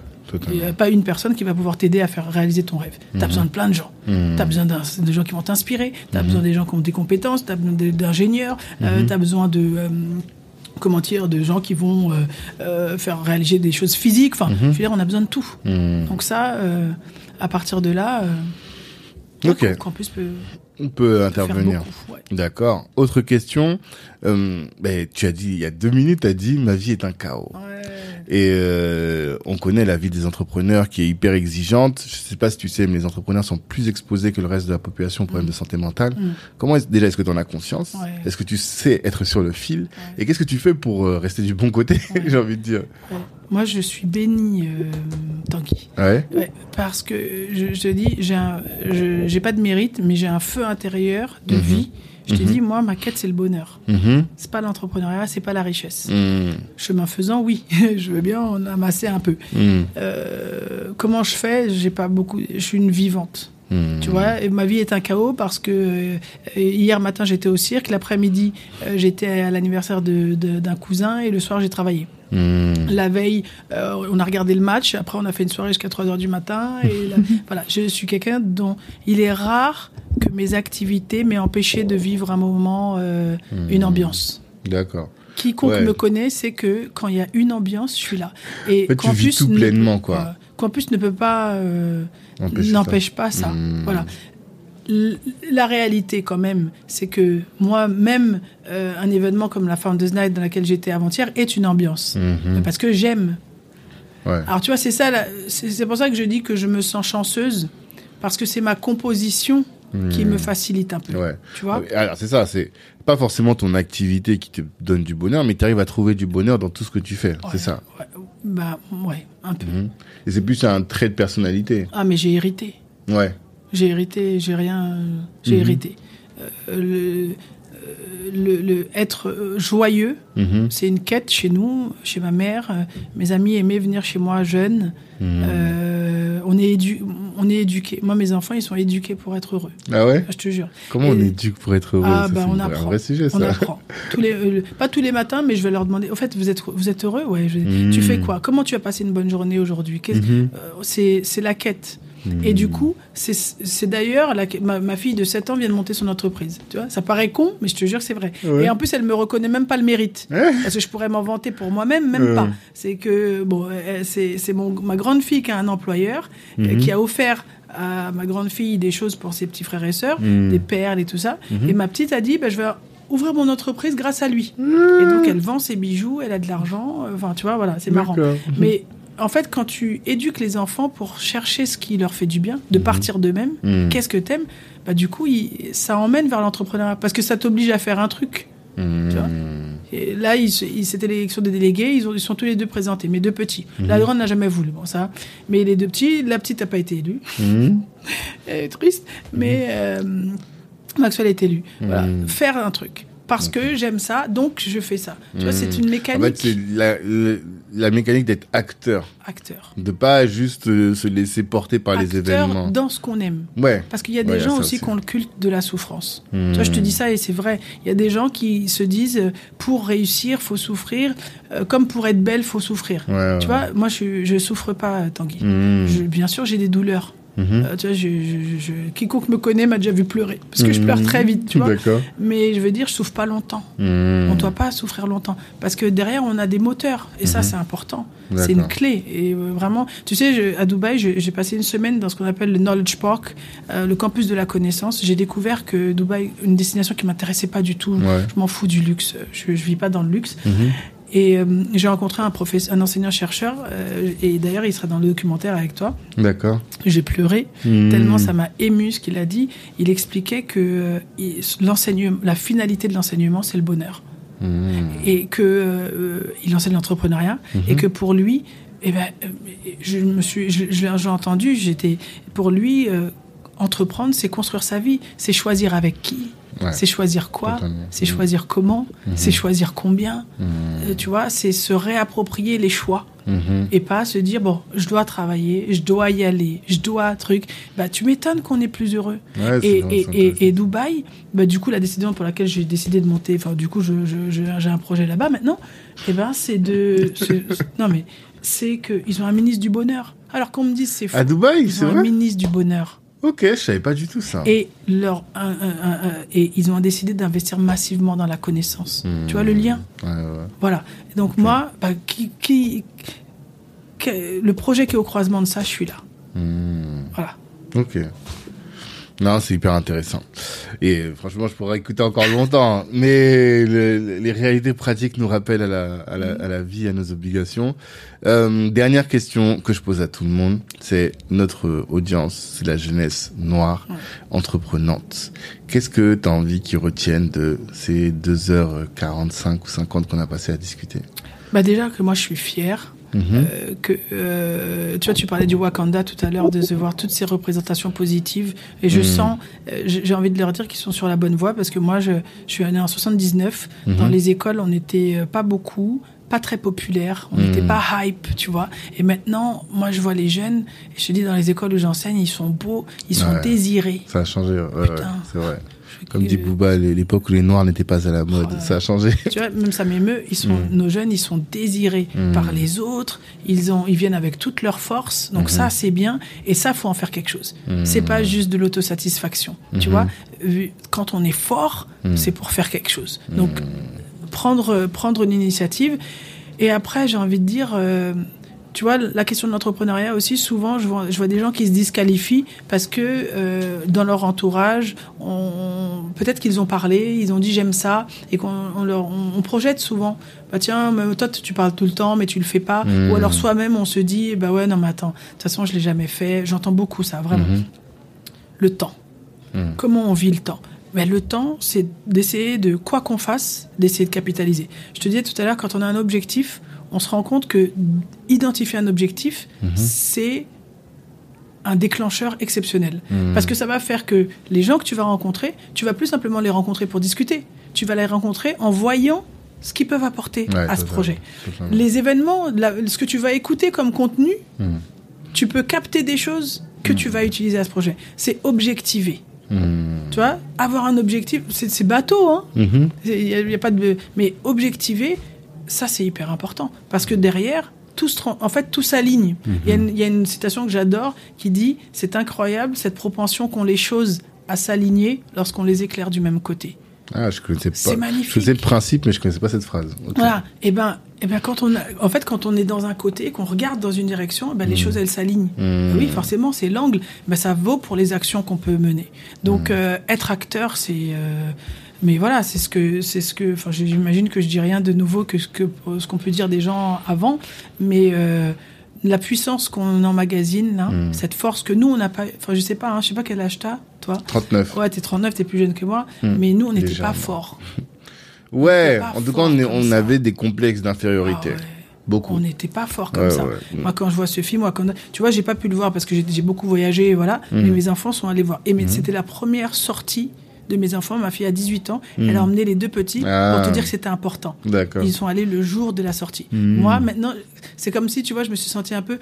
[SPEAKER 1] Il n'y a pas une personne qui va pouvoir t'aider à faire réaliser ton rêve. Tu as besoin de plein de gens.
[SPEAKER 2] Hmm.
[SPEAKER 1] Tu as besoin de gens qui vont t'inspirer. Tu as besoin des gens qui ont des compétences. Tu as besoin d'ingénieurs. tu as besoin de. euh, comment dire, de gens qui vont euh, euh, faire réaliser des choses physiques. Enfin, je veux dire, on a besoin de tout.
[SPEAKER 2] Hmm.
[SPEAKER 1] Donc ça, euh, à partir de là, euh,
[SPEAKER 2] Ok.
[SPEAKER 1] Campus peut
[SPEAKER 2] On peut intervenir.
[SPEAKER 1] ouais.
[SPEAKER 2] D'accord. Autre question. Euh, ben, tu as dit, il y a deux minutes, tu as dit, ma vie est un chaos.
[SPEAKER 1] Ouais.
[SPEAKER 2] Et euh, on connaît la vie des entrepreneurs qui est hyper exigeante. Je sais pas si tu sais, mais les entrepreneurs sont plus exposés que le reste de la population aux problèmes de santé mentale.
[SPEAKER 1] Mm.
[SPEAKER 2] Comment est déjà est-ce que tu en as conscience?
[SPEAKER 1] Ouais.
[SPEAKER 2] Est-ce que tu sais être sur le fil? Et qu'est-ce que tu fais pour euh, rester du bon côté
[SPEAKER 1] Ouais. (laughs)
[SPEAKER 2] J'ai envie de dire?
[SPEAKER 1] Moi, je suis béni, euh, Tanguy.
[SPEAKER 2] Ouais.
[SPEAKER 1] Parce que je, je te dis, j'ai pas de mérite, mais j'ai un feu intérieur de
[SPEAKER 2] Mhm.
[SPEAKER 1] vie. Je te
[SPEAKER 2] Mhm.
[SPEAKER 1] dis, moi, ma quête, c'est le bonheur.
[SPEAKER 2] Mhm.
[SPEAKER 1] C'est pas l'entrepreneuriat, c'est pas la richesse.
[SPEAKER 2] Mm.
[SPEAKER 1] Chemin faisant, oui, (laughs) je veux bien en amasser un peu. Euh, comment je fais? J'ai pas beaucoup. Je suis une vivante. Tu vois, ma vie est un chaos parce que euh, hier matin j'étais au cirque, l'après-midi euh, j'étais à l'anniversaire de- de- d'un cousin et le soir j'ai travaillé.
[SPEAKER 2] Mm.
[SPEAKER 1] La veille, euh, on a regardé le match. Après, on a fait une soirée jusqu'à 3 heures du matin. Et (laughs) voilà, je suis quelqu'un dont il est rare que mes activités m'aient empêché de vivre un moment, euh, une ambiance.
[SPEAKER 2] D'accord.
[SPEAKER 1] Quiconque
[SPEAKER 2] Ouais.
[SPEAKER 1] me connaît sait que quand il y a une ambiance, je suis là. Et
[SPEAKER 2] fait, tu vis tout
[SPEAKER 1] ne
[SPEAKER 2] pleinement, quoi.
[SPEAKER 1] Campus ne peut pas, n'empêche pas ça.
[SPEAKER 2] Mm.
[SPEAKER 1] Voilà. L- La réalité, quand même, c'est que moi, même euh, un événement comme la Founders Night dans laquelle j'étais avant-hier est une ambiance.
[SPEAKER 2] Mhm.
[SPEAKER 1] Parce que j'aime.
[SPEAKER 2] Ouais.
[SPEAKER 1] Alors tu vois, c'est ça, c'est pour ça que je dis que je me sens chanceuse, parce que c'est ma composition qui me facilite un peu.
[SPEAKER 2] Hmm. Ouais.
[SPEAKER 1] Tu vois
[SPEAKER 2] Alors c'est ça, c'est pas forcément ton activité qui te donne du bonheur, mais tu arrives à trouver du bonheur dans tout ce que tu fais. C'est ça.
[SPEAKER 1] Bah ouais, un peu.
[SPEAKER 2] Mhm. Et c'est plus un trait de personnalité.
[SPEAKER 1] Ah mais j'ai hérité.
[SPEAKER 2] Ouais.
[SPEAKER 1] J'ai hérité, j'ai rien, euh, j'ai
[SPEAKER 2] Mhm.
[SPEAKER 1] hérité. Euh, le, le, le être euh, joyeux,
[SPEAKER 2] Mhm.
[SPEAKER 1] c'est une quête chez nous, chez ma mère. Euh, Mes amis aimaient venir chez moi jeune.
[SPEAKER 2] Mhm.
[SPEAKER 1] Euh, on est édu on est éduqués. Moi, mes enfants, ils sont éduqués pour être heureux.
[SPEAKER 2] Ah ouais?
[SPEAKER 1] Je te jure.
[SPEAKER 2] Comment on éduque pour être heureux?
[SPEAKER 1] Ah,
[SPEAKER 2] Ça,
[SPEAKER 1] bah, on apprend.
[SPEAKER 2] un vrai sujet,
[SPEAKER 1] On
[SPEAKER 2] ça.
[SPEAKER 1] apprend. Tous les, euh, le- pas tous les matins, mais je vais leur demander. Au fait, vous êtes, vous êtes heureux? Ouais. je-
[SPEAKER 2] Mhm.
[SPEAKER 1] Tu fais quoi? Comment tu as passé une bonne journée aujourd'hui?
[SPEAKER 2] Mhm.
[SPEAKER 1] euh, c'est la quête. Et du coup, c'est d'ailleurs, ma, ma fille de 7 ans vient de monter son entreprise. Tu vois, ça paraît con, mais je te jure, c'est vrai.
[SPEAKER 2] Ouais.
[SPEAKER 1] Et en plus, elle me reconnaît même pas le mérite.
[SPEAKER 2] Hein
[SPEAKER 1] Parce que je pourrais m'en vanter pour moi-même, même pas. C'est que, bon, euh, c'est c'est ma grande fille qui a un employeur, euh,
[SPEAKER 2] Mhm.
[SPEAKER 1] qui a offert à ma grande fille des choses pour ses petits frères et sœurs,
[SPEAKER 2] Mhm.
[SPEAKER 1] des perles et tout ça.
[SPEAKER 2] Mhm.
[SPEAKER 1] Et ma petite a dit, bah, je vais ouvrir mon entreprise grâce à lui. Et donc, elle vend ses bijoux, elle a de l'argent. euh, Enfin, tu vois, voilà, c'est marrant. Mais en fait, quand tu éduques les enfants pour chercher ce qui leur fait du bien, de
[SPEAKER 2] Mhm.
[SPEAKER 1] partir d'eux-mêmes,
[SPEAKER 2] Mhm.
[SPEAKER 1] qu'est-ce que t'aimes? Bah, Du coup, il- ça emmène vers l'entrepreneuriat. Parce que ça t'oblige à faire un truc.
[SPEAKER 2] Mmh.
[SPEAKER 1] Tu vois? Et là, ils se- ils- c'était l'élection des délégués, ils, ont, ils sont tous les deux présentés, mes deux petits.
[SPEAKER 2] Mhm.
[SPEAKER 1] La grande n'a jamais voulu, bon ça. Mais les deux petits, la petite n'a pas été élue. (laughs) Elle est triste, mais euh, Maxwell est élu. Voilà.
[SPEAKER 2] Mhm.
[SPEAKER 1] Faire un truc. Parce que j'aime ça, donc je fais ça. Tu vois, c'est une
[SPEAKER 2] En
[SPEAKER 1] mécanique
[SPEAKER 2] fait, c'est la, la mécanique d'être acteur,
[SPEAKER 1] acteur.
[SPEAKER 2] de pas juste euh, se laisser porter par les
[SPEAKER 1] Acteur
[SPEAKER 2] événements.
[SPEAKER 1] dans ce qu'on aime.
[SPEAKER 2] Ouais.
[SPEAKER 1] Parce qu'il y a des gens aussi
[SPEAKER 2] aussi.
[SPEAKER 1] qui ont le culte de la souffrance.
[SPEAKER 2] Mmh.
[SPEAKER 1] Tu vois, je te dis ça et c'est vrai. Il y a des gens qui se disent euh, pour réussir, faut souffrir, euh, comme pour être belle, faut souffrir.
[SPEAKER 2] Ouais.
[SPEAKER 1] Tu vois, moi je, je souffre pas, Tanguy.
[SPEAKER 2] Mmh.
[SPEAKER 1] Je- bien sûr, j'ai des douleurs.
[SPEAKER 2] Mhm.
[SPEAKER 1] Euh, tu vois, je, je- je- quiconque me connaît m'a déjà vu pleurer. Parce que je pleure
[SPEAKER 2] Mhm.
[SPEAKER 1] très vite, tu vois.
[SPEAKER 2] D'accord.
[SPEAKER 1] Mais je veux dire, je souffre pas longtemps.
[SPEAKER 2] Mmh.
[SPEAKER 1] On ne doit pas souffrir longtemps. Parce que derrière, on a des moteurs. Et ça,
[SPEAKER 2] Mhm.
[SPEAKER 1] c'est important. C'est une clé. Et euh, vraiment, tu sais, je- à Dubaï, j'ai passé une semaine dans ce qu'on appelle le Knowledge Park, euh, le campus de la connaissance. J'ai découvert que Dubaï, une destination qui m'intéressait pas du tout.
[SPEAKER 2] Ouais.
[SPEAKER 1] Je m'en fous du luxe. Je, je vis pas dans le luxe. Et euh, j'ai rencontré un professeur, un enseignant-chercheur. euh, et d'ailleurs, il sera dans le documentaire avec toi.
[SPEAKER 2] D'accord.
[SPEAKER 1] J'ai pleuré
[SPEAKER 2] Mmh.
[SPEAKER 1] tellement ça m'a ému ce qu'il a dit. Il expliquait que euh, l'enseignement, la finalité de l'enseignement, c'est le bonheur.
[SPEAKER 2] Mmh.
[SPEAKER 1] Et que euh, il enseigne l'entrepreneuriat et
[SPEAKER 2] Mhm.
[SPEAKER 1] que pour lui, eh ben, je me suis, je, je l'ai j'ai entendu, j'étais pour lui. Entreprendre, c'est construire sa vie, c'est choisir avec qui,
[SPEAKER 2] Ouais.
[SPEAKER 1] c'est choisir quoi, c'est
[SPEAKER 2] Mhm.
[SPEAKER 1] choisir comment,
[SPEAKER 2] Mhm.
[SPEAKER 1] c'est choisir combien.
[SPEAKER 2] Mmh.
[SPEAKER 1] Euh, tu vois, c'est se réapproprier les choix
[SPEAKER 2] Mhm.
[SPEAKER 1] et pas se dire bon, je dois travailler, je dois y aller, je dois truc. Bah, tu m'étonnes qu'on est plus heureux.
[SPEAKER 2] Ouais,
[SPEAKER 1] Et,
[SPEAKER 2] vrai,
[SPEAKER 1] et, et, Dubaï, bah, du coup, la décision pour laquelle j'ai décidé de monter, enfin, du coup, je, je- je- j'ai un projet là-bas maintenant, et ben, c'est de. non, mais c'est qu'ils ont un ministre du bonheur. Alors qu'on me dise c'est fou.
[SPEAKER 2] À Dubaï, c'est
[SPEAKER 1] ont un
[SPEAKER 2] vrai?
[SPEAKER 1] ministre du bonheur.
[SPEAKER 2] Ok, je savais pas du tout ça.
[SPEAKER 1] Et, leur, un- un- un- un- et ils ont décidé d'investir massivement dans la connaissance.
[SPEAKER 2] Mmh.
[SPEAKER 1] Tu vois le lien
[SPEAKER 2] Ouais, ouais.
[SPEAKER 1] Voilà. Et donc, moi, bah, qui, qui, le projet qui est au croisement de ça, je suis là.
[SPEAKER 2] Mmh.
[SPEAKER 1] Voilà.
[SPEAKER 2] Ok. Non, c'est hyper intéressant. Et franchement, je pourrais écouter encore longtemps. Mais le- les réalités pratiques nous rappellent à la, à la, à la vie, à nos obligations. Euh, dernière question que je pose à tout le monde, c'est notre audience, c'est la jeunesse noire,
[SPEAKER 1] Ouais.
[SPEAKER 2] entreprenante. Qu'est-ce que tu as envie qu'ils retiennent de ces 2h45 ou 50 qu'on a passé à discuter?
[SPEAKER 1] Bah, déjà que moi, je suis fière.
[SPEAKER 2] Mhm.
[SPEAKER 1] Euh, que euh, tu vois tu parlais du Wakanda tout à l'heure de se voir toutes ces représentations positives et je
[SPEAKER 2] Mhm.
[SPEAKER 1] sens euh, j'ai envie de leur dire qu'ils sont sur la bonne voie parce que moi je, je suis né en 79 dans
[SPEAKER 2] Mhm.
[SPEAKER 1] les écoles on n'était pas beaucoup pas très populaire on n'était pas hype tu vois et maintenant moi je vois les jeunes et je te dis dans les écoles où j'enseigne ils sont beaux ils sont
[SPEAKER 2] Ouais.
[SPEAKER 1] désirés
[SPEAKER 2] Ça a changé, ouais, c'est vrai. Comme dit Booba, l'époque où les noirs n'étaient pas à la mode,
[SPEAKER 1] Oh.
[SPEAKER 2] ça a changé.
[SPEAKER 1] tu vois, même ça m'émeut. Ils sont,
[SPEAKER 2] Mm.
[SPEAKER 1] nos jeunes, ils sont désirés
[SPEAKER 2] Mm.
[SPEAKER 1] par les autres. Ils ont, ils viennent avec toute leur force. Donc
[SPEAKER 2] Mhm.
[SPEAKER 1] ça, c'est bien. Et ça, faut en faire quelque chose.
[SPEAKER 2] Mm.
[SPEAKER 1] C'est pas juste de l'autosatisfaction. Tu
[SPEAKER 2] Mhm.
[SPEAKER 1] vois, Vu- quand on est fort, c'est pour faire quelque chose. Donc prendre, prendre une initiative. Et après, j'ai envie de dire. euh, tu vois, la question de l'entrepreneuriat aussi, souvent, je vois, je vois des gens qui se disqualifient parce que euh, dans leur entourage, on, peut-être qu'ils ont parlé, ils ont dit j'aime ça, et qu'on on leur, on, on projette souvent. Bah tiens, mais toi tu parles tout le temps, mais tu le fais pas. Ou alors soi-même on se dit bah ouais non mais attends, de toute façon je l'ai jamais fait. J'entends beaucoup ça vraiment.
[SPEAKER 2] Mhm.
[SPEAKER 1] Le temps.
[SPEAKER 2] Mhm.
[SPEAKER 1] Comment on vit le temps? Mais le temps, c'est d'essayer de, quoi qu'on fasse, d'essayer de capitaliser. Je te disais tout à l'heure, quand on a un objectif, on se rend compte que identifier un objectif,
[SPEAKER 2] Mhm.
[SPEAKER 1] c'est un déclencheur exceptionnel.
[SPEAKER 2] Mhm.
[SPEAKER 1] Parce que ça va faire que les gens que tu vas rencontrer, tu vas plus simplement les rencontrer pour discuter. Tu vas les rencontrer en voyant ce qu'ils peuvent apporter
[SPEAKER 2] Ouais,
[SPEAKER 1] à ce projet.
[SPEAKER 2] totalement.
[SPEAKER 1] Les événements, la- ce que tu vas écouter comme contenu,
[SPEAKER 2] Mhm.
[SPEAKER 1] tu peux capter des choses que tu vas utiliser à ce projet. C'est objectiver. Tu vois, avoir un objectif, c'est bateau, hein. Il a pas de, mais objectiver, ça c'est hyper important parce que derrière, tout se, en fait, tout s'aligne. Il y a une- il y, a une citation que j'adore qui dit c'est incroyable cette propension qu'ont les choses à s'aligner lorsqu'on les éclaire du même côté.
[SPEAKER 2] Ah, je connaissais pas.
[SPEAKER 1] C'est magnifique.
[SPEAKER 2] Je connaissais le principe, mais je connaissais pas cette phrase.
[SPEAKER 1] Voilà. Et ben, et ben quand on, a, en fait, quand on est dans un côté, qu'on regarde dans une direction, eh ben les choses elles s'alignent.
[SPEAKER 2] Mhm.
[SPEAKER 1] Oui, forcément, c'est l'angle. Ben, ça vaut pour les actions qu'on peut mener. Donc, euh, être acteur, c'est. euh, mais voilà, c'est ce que, c'est ce que. Enfin, j'imagine que je dis rien de nouveau que ce que ce qu'on peut dire des gens avant, mais euh, la puissance qu'on emmagasine là,
[SPEAKER 2] Mm.
[SPEAKER 1] cette force que nous on n'a pas. Enfin, je sais pas, hein, je sais pas quel âge t'as, toi.
[SPEAKER 2] 39.
[SPEAKER 1] Ouais, t'es 39, t'es plus jeune que moi,
[SPEAKER 2] Mm.
[SPEAKER 1] mais nous on n'était pas forts. (laughs)
[SPEAKER 2] Ouais,
[SPEAKER 1] pas
[SPEAKER 2] en tout cas,
[SPEAKER 1] fort
[SPEAKER 2] on, avait des complexes d'infériorité.
[SPEAKER 1] Ah ouais.
[SPEAKER 2] Beaucoup.
[SPEAKER 1] On n'était pas forts comme
[SPEAKER 2] Ouais,
[SPEAKER 1] ça.
[SPEAKER 2] ouais.
[SPEAKER 1] Moi, quand je vois ce film, moi, quand, tu vois, j'ai pas pu le voir parce que j'ai beaucoup voyagé, voilà. Mais mes enfants sont allés voir. Et c'était la première sortie de mes enfants. Ma fille a 18 ans. Elle a emmené les deux petits.
[SPEAKER 2] Ah.
[SPEAKER 1] pour te dire que c'était important. Ils sont allés le jour de la sortie.
[SPEAKER 2] Mm.
[SPEAKER 1] Moi, maintenant, c'est comme si, tu vois, je me suis sentie un peu.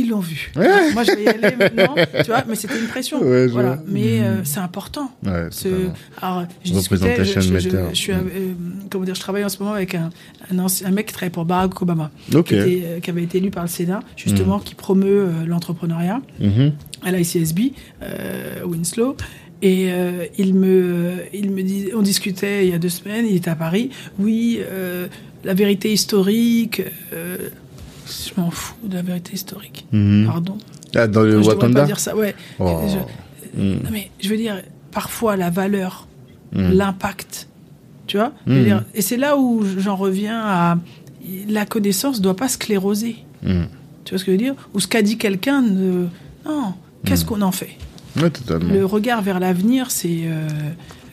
[SPEAKER 1] Ils l'ont vu.
[SPEAKER 2] Ouais.
[SPEAKER 1] Moi, je vais y aller maintenant, tu vois, mais c'était une pression.
[SPEAKER 2] Ouais,
[SPEAKER 1] voilà. Mais
[SPEAKER 2] Mm.
[SPEAKER 1] euh, c'est important.
[SPEAKER 2] Ouais,
[SPEAKER 1] Ce,
[SPEAKER 2] totalement.
[SPEAKER 1] alors, je discutais, je, je- je-
[SPEAKER 2] matter.
[SPEAKER 1] je suis,
[SPEAKER 2] Mm.
[SPEAKER 1] euh, comment dire, je travaille en ce moment avec un, un, ancien- un mec qui travaille pour Barack Obama,
[SPEAKER 2] Ok.
[SPEAKER 1] qui, était, euh, qui avait été élu par le Sénat, justement, qui promeut l'entrepreneuriat
[SPEAKER 2] Mhm.
[SPEAKER 1] à l'ICSB, Winslow. Et euh, il me, il me dit, on discutait il y a deux semaines, il était à Paris. Oui, euh, la vérité historique. euh, je m'en fous de la vérité historique.
[SPEAKER 2] Mhm.
[SPEAKER 1] Pardon.
[SPEAKER 2] Ah, dans le
[SPEAKER 1] je
[SPEAKER 2] Wakanda
[SPEAKER 1] pas dire ça. Ouais.
[SPEAKER 2] Oh.
[SPEAKER 1] Je-
[SPEAKER 2] Mm.
[SPEAKER 1] non, mais je veux dire, parfois la valeur,
[SPEAKER 2] Mm.
[SPEAKER 1] l'impact, tu vois Je veux
[SPEAKER 2] Mm.
[SPEAKER 1] dire, Et c'est là où j'en reviens à la connaissance doit pas scléroser. Tu vois ce que je veux dire? Ou ce qu'a dit quelqu'un, ne... non. Qu'est-ce qu'on en fait?
[SPEAKER 2] Totalement.
[SPEAKER 1] Le regard vers l'avenir, c'est euh,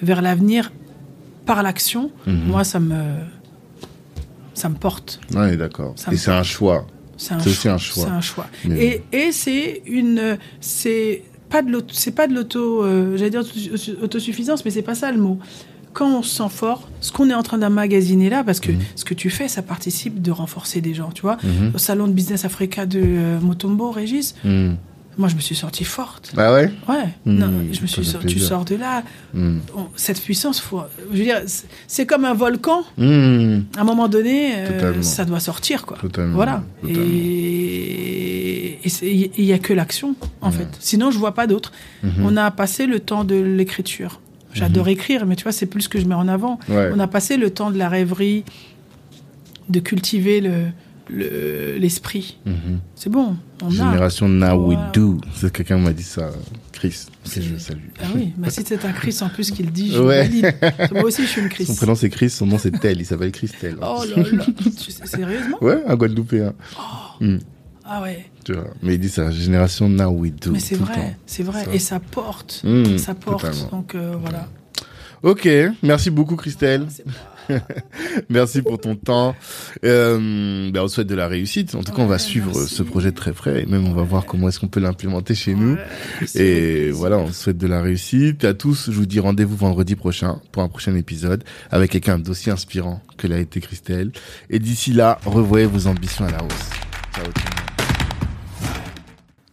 [SPEAKER 1] vers l'avenir par l'action.
[SPEAKER 2] Mhm.
[SPEAKER 1] Moi, ça me, ça me porte.
[SPEAKER 2] Ouais, d'accord. Et c'est un choix.
[SPEAKER 1] C'est
[SPEAKER 2] aussi
[SPEAKER 1] choix.
[SPEAKER 2] un choix.
[SPEAKER 1] C'est un choix.
[SPEAKER 2] Mais-
[SPEAKER 1] Et, et c'est une, c'est pas de l'auto, c'est pas de l'auto, euh, j'allais dire auto- autosuffisance, mais c'est pas ça le mot. Quand on se sent fort, ce qu'on est en train d'emmagasiner là, parce que
[SPEAKER 2] Mhm.
[SPEAKER 1] ce que tu fais, ça participe de renforcer des gens, tu vois.
[SPEAKER 2] Mhm.
[SPEAKER 1] Au salon de Business Africa de euh, Motombo, Régis. Moi je me suis sentie forte.
[SPEAKER 2] Ah ouais?
[SPEAKER 1] Ouais,
[SPEAKER 2] Mhm,
[SPEAKER 1] non, je me suis sorti, tu sors de là,
[SPEAKER 2] Mm.
[SPEAKER 1] on- cette puissance, faut, je veux dire, c'est- comme un volcan.
[SPEAKER 2] Mm.
[SPEAKER 1] À un moment donné, euh, ça doit sortir, quoi.
[SPEAKER 2] Totalement.
[SPEAKER 1] Voilà.
[SPEAKER 2] Totalement.
[SPEAKER 1] Et il n'y a que l'action, en fait. Sinon, je vois pas d'autre.
[SPEAKER 2] Mhm.
[SPEAKER 1] On a passé le temps de l'écriture. J'adore écrire, mais tu vois, c'est plus ce que je mets en avant.
[SPEAKER 2] Ouais.
[SPEAKER 1] On a passé le temps de la rêverie, de cultiver le le- l'esprit.
[SPEAKER 2] Mhm.
[SPEAKER 1] c'est bon, on a.
[SPEAKER 2] Génération Now We. Do. C'est quelqu'un m'a dit ça, Chris. Que je salue.
[SPEAKER 1] Ah oui, bah si c'est un Chris en plus qui le dit, je
[SPEAKER 2] Ouais.
[SPEAKER 1] valide. Moi aussi, je suis une Chris.
[SPEAKER 2] Son prénom c'est Chris, son nom c'est Tel. Il s'appelle Christelle.
[SPEAKER 1] Oh là là. Tu sais, Sérieusement?
[SPEAKER 2] Ouais, un Guadeloupéen. Mm.
[SPEAKER 1] Ah ouais.
[SPEAKER 2] Tu vois. Mais il dit ça, génération Now We Do.
[SPEAKER 1] Mais c'est vrai, c'est vrai.
[SPEAKER 2] Ça.
[SPEAKER 1] Et ça porte.
[SPEAKER 2] Mm,
[SPEAKER 1] ça porte.
[SPEAKER 2] totalement.
[SPEAKER 1] Donc euh, voilà.
[SPEAKER 2] Ok, merci beaucoup Christelle.
[SPEAKER 1] Pas- (laughs)
[SPEAKER 2] Merci pour ton temps. Euh, ben, on souhaite de la réussite. En tout cas, on va suivre
[SPEAKER 1] merci.
[SPEAKER 2] ce projet de très près et même on va voir comment est-ce qu'on peut l'implémenter chez nous.
[SPEAKER 1] Ouais, c'est
[SPEAKER 2] Et voilà, on souhaite de la réussite. À tous, je vous dis rendez-vous vendredi prochain pour un prochain épisode avec quelqu'un d'aussi inspirant que l'a été Christelle. Et d'ici là, revoyez vos ambitions à la hausse. Ciao tout le monde.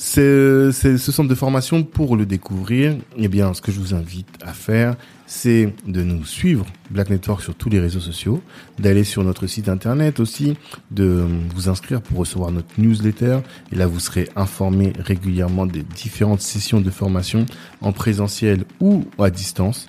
[SPEAKER 2] C'est ce centre de formation pour le découvrir. Eh bien, ce que je vous invite à faire, c'est de nous suivre Black Network sur tous les réseaux sociaux, d'aller sur notre site internet aussi, de vous inscrire pour recevoir notre newsletter. Et là, vous serez informé régulièrement des différentes sessions de formation en présentiel ou à distance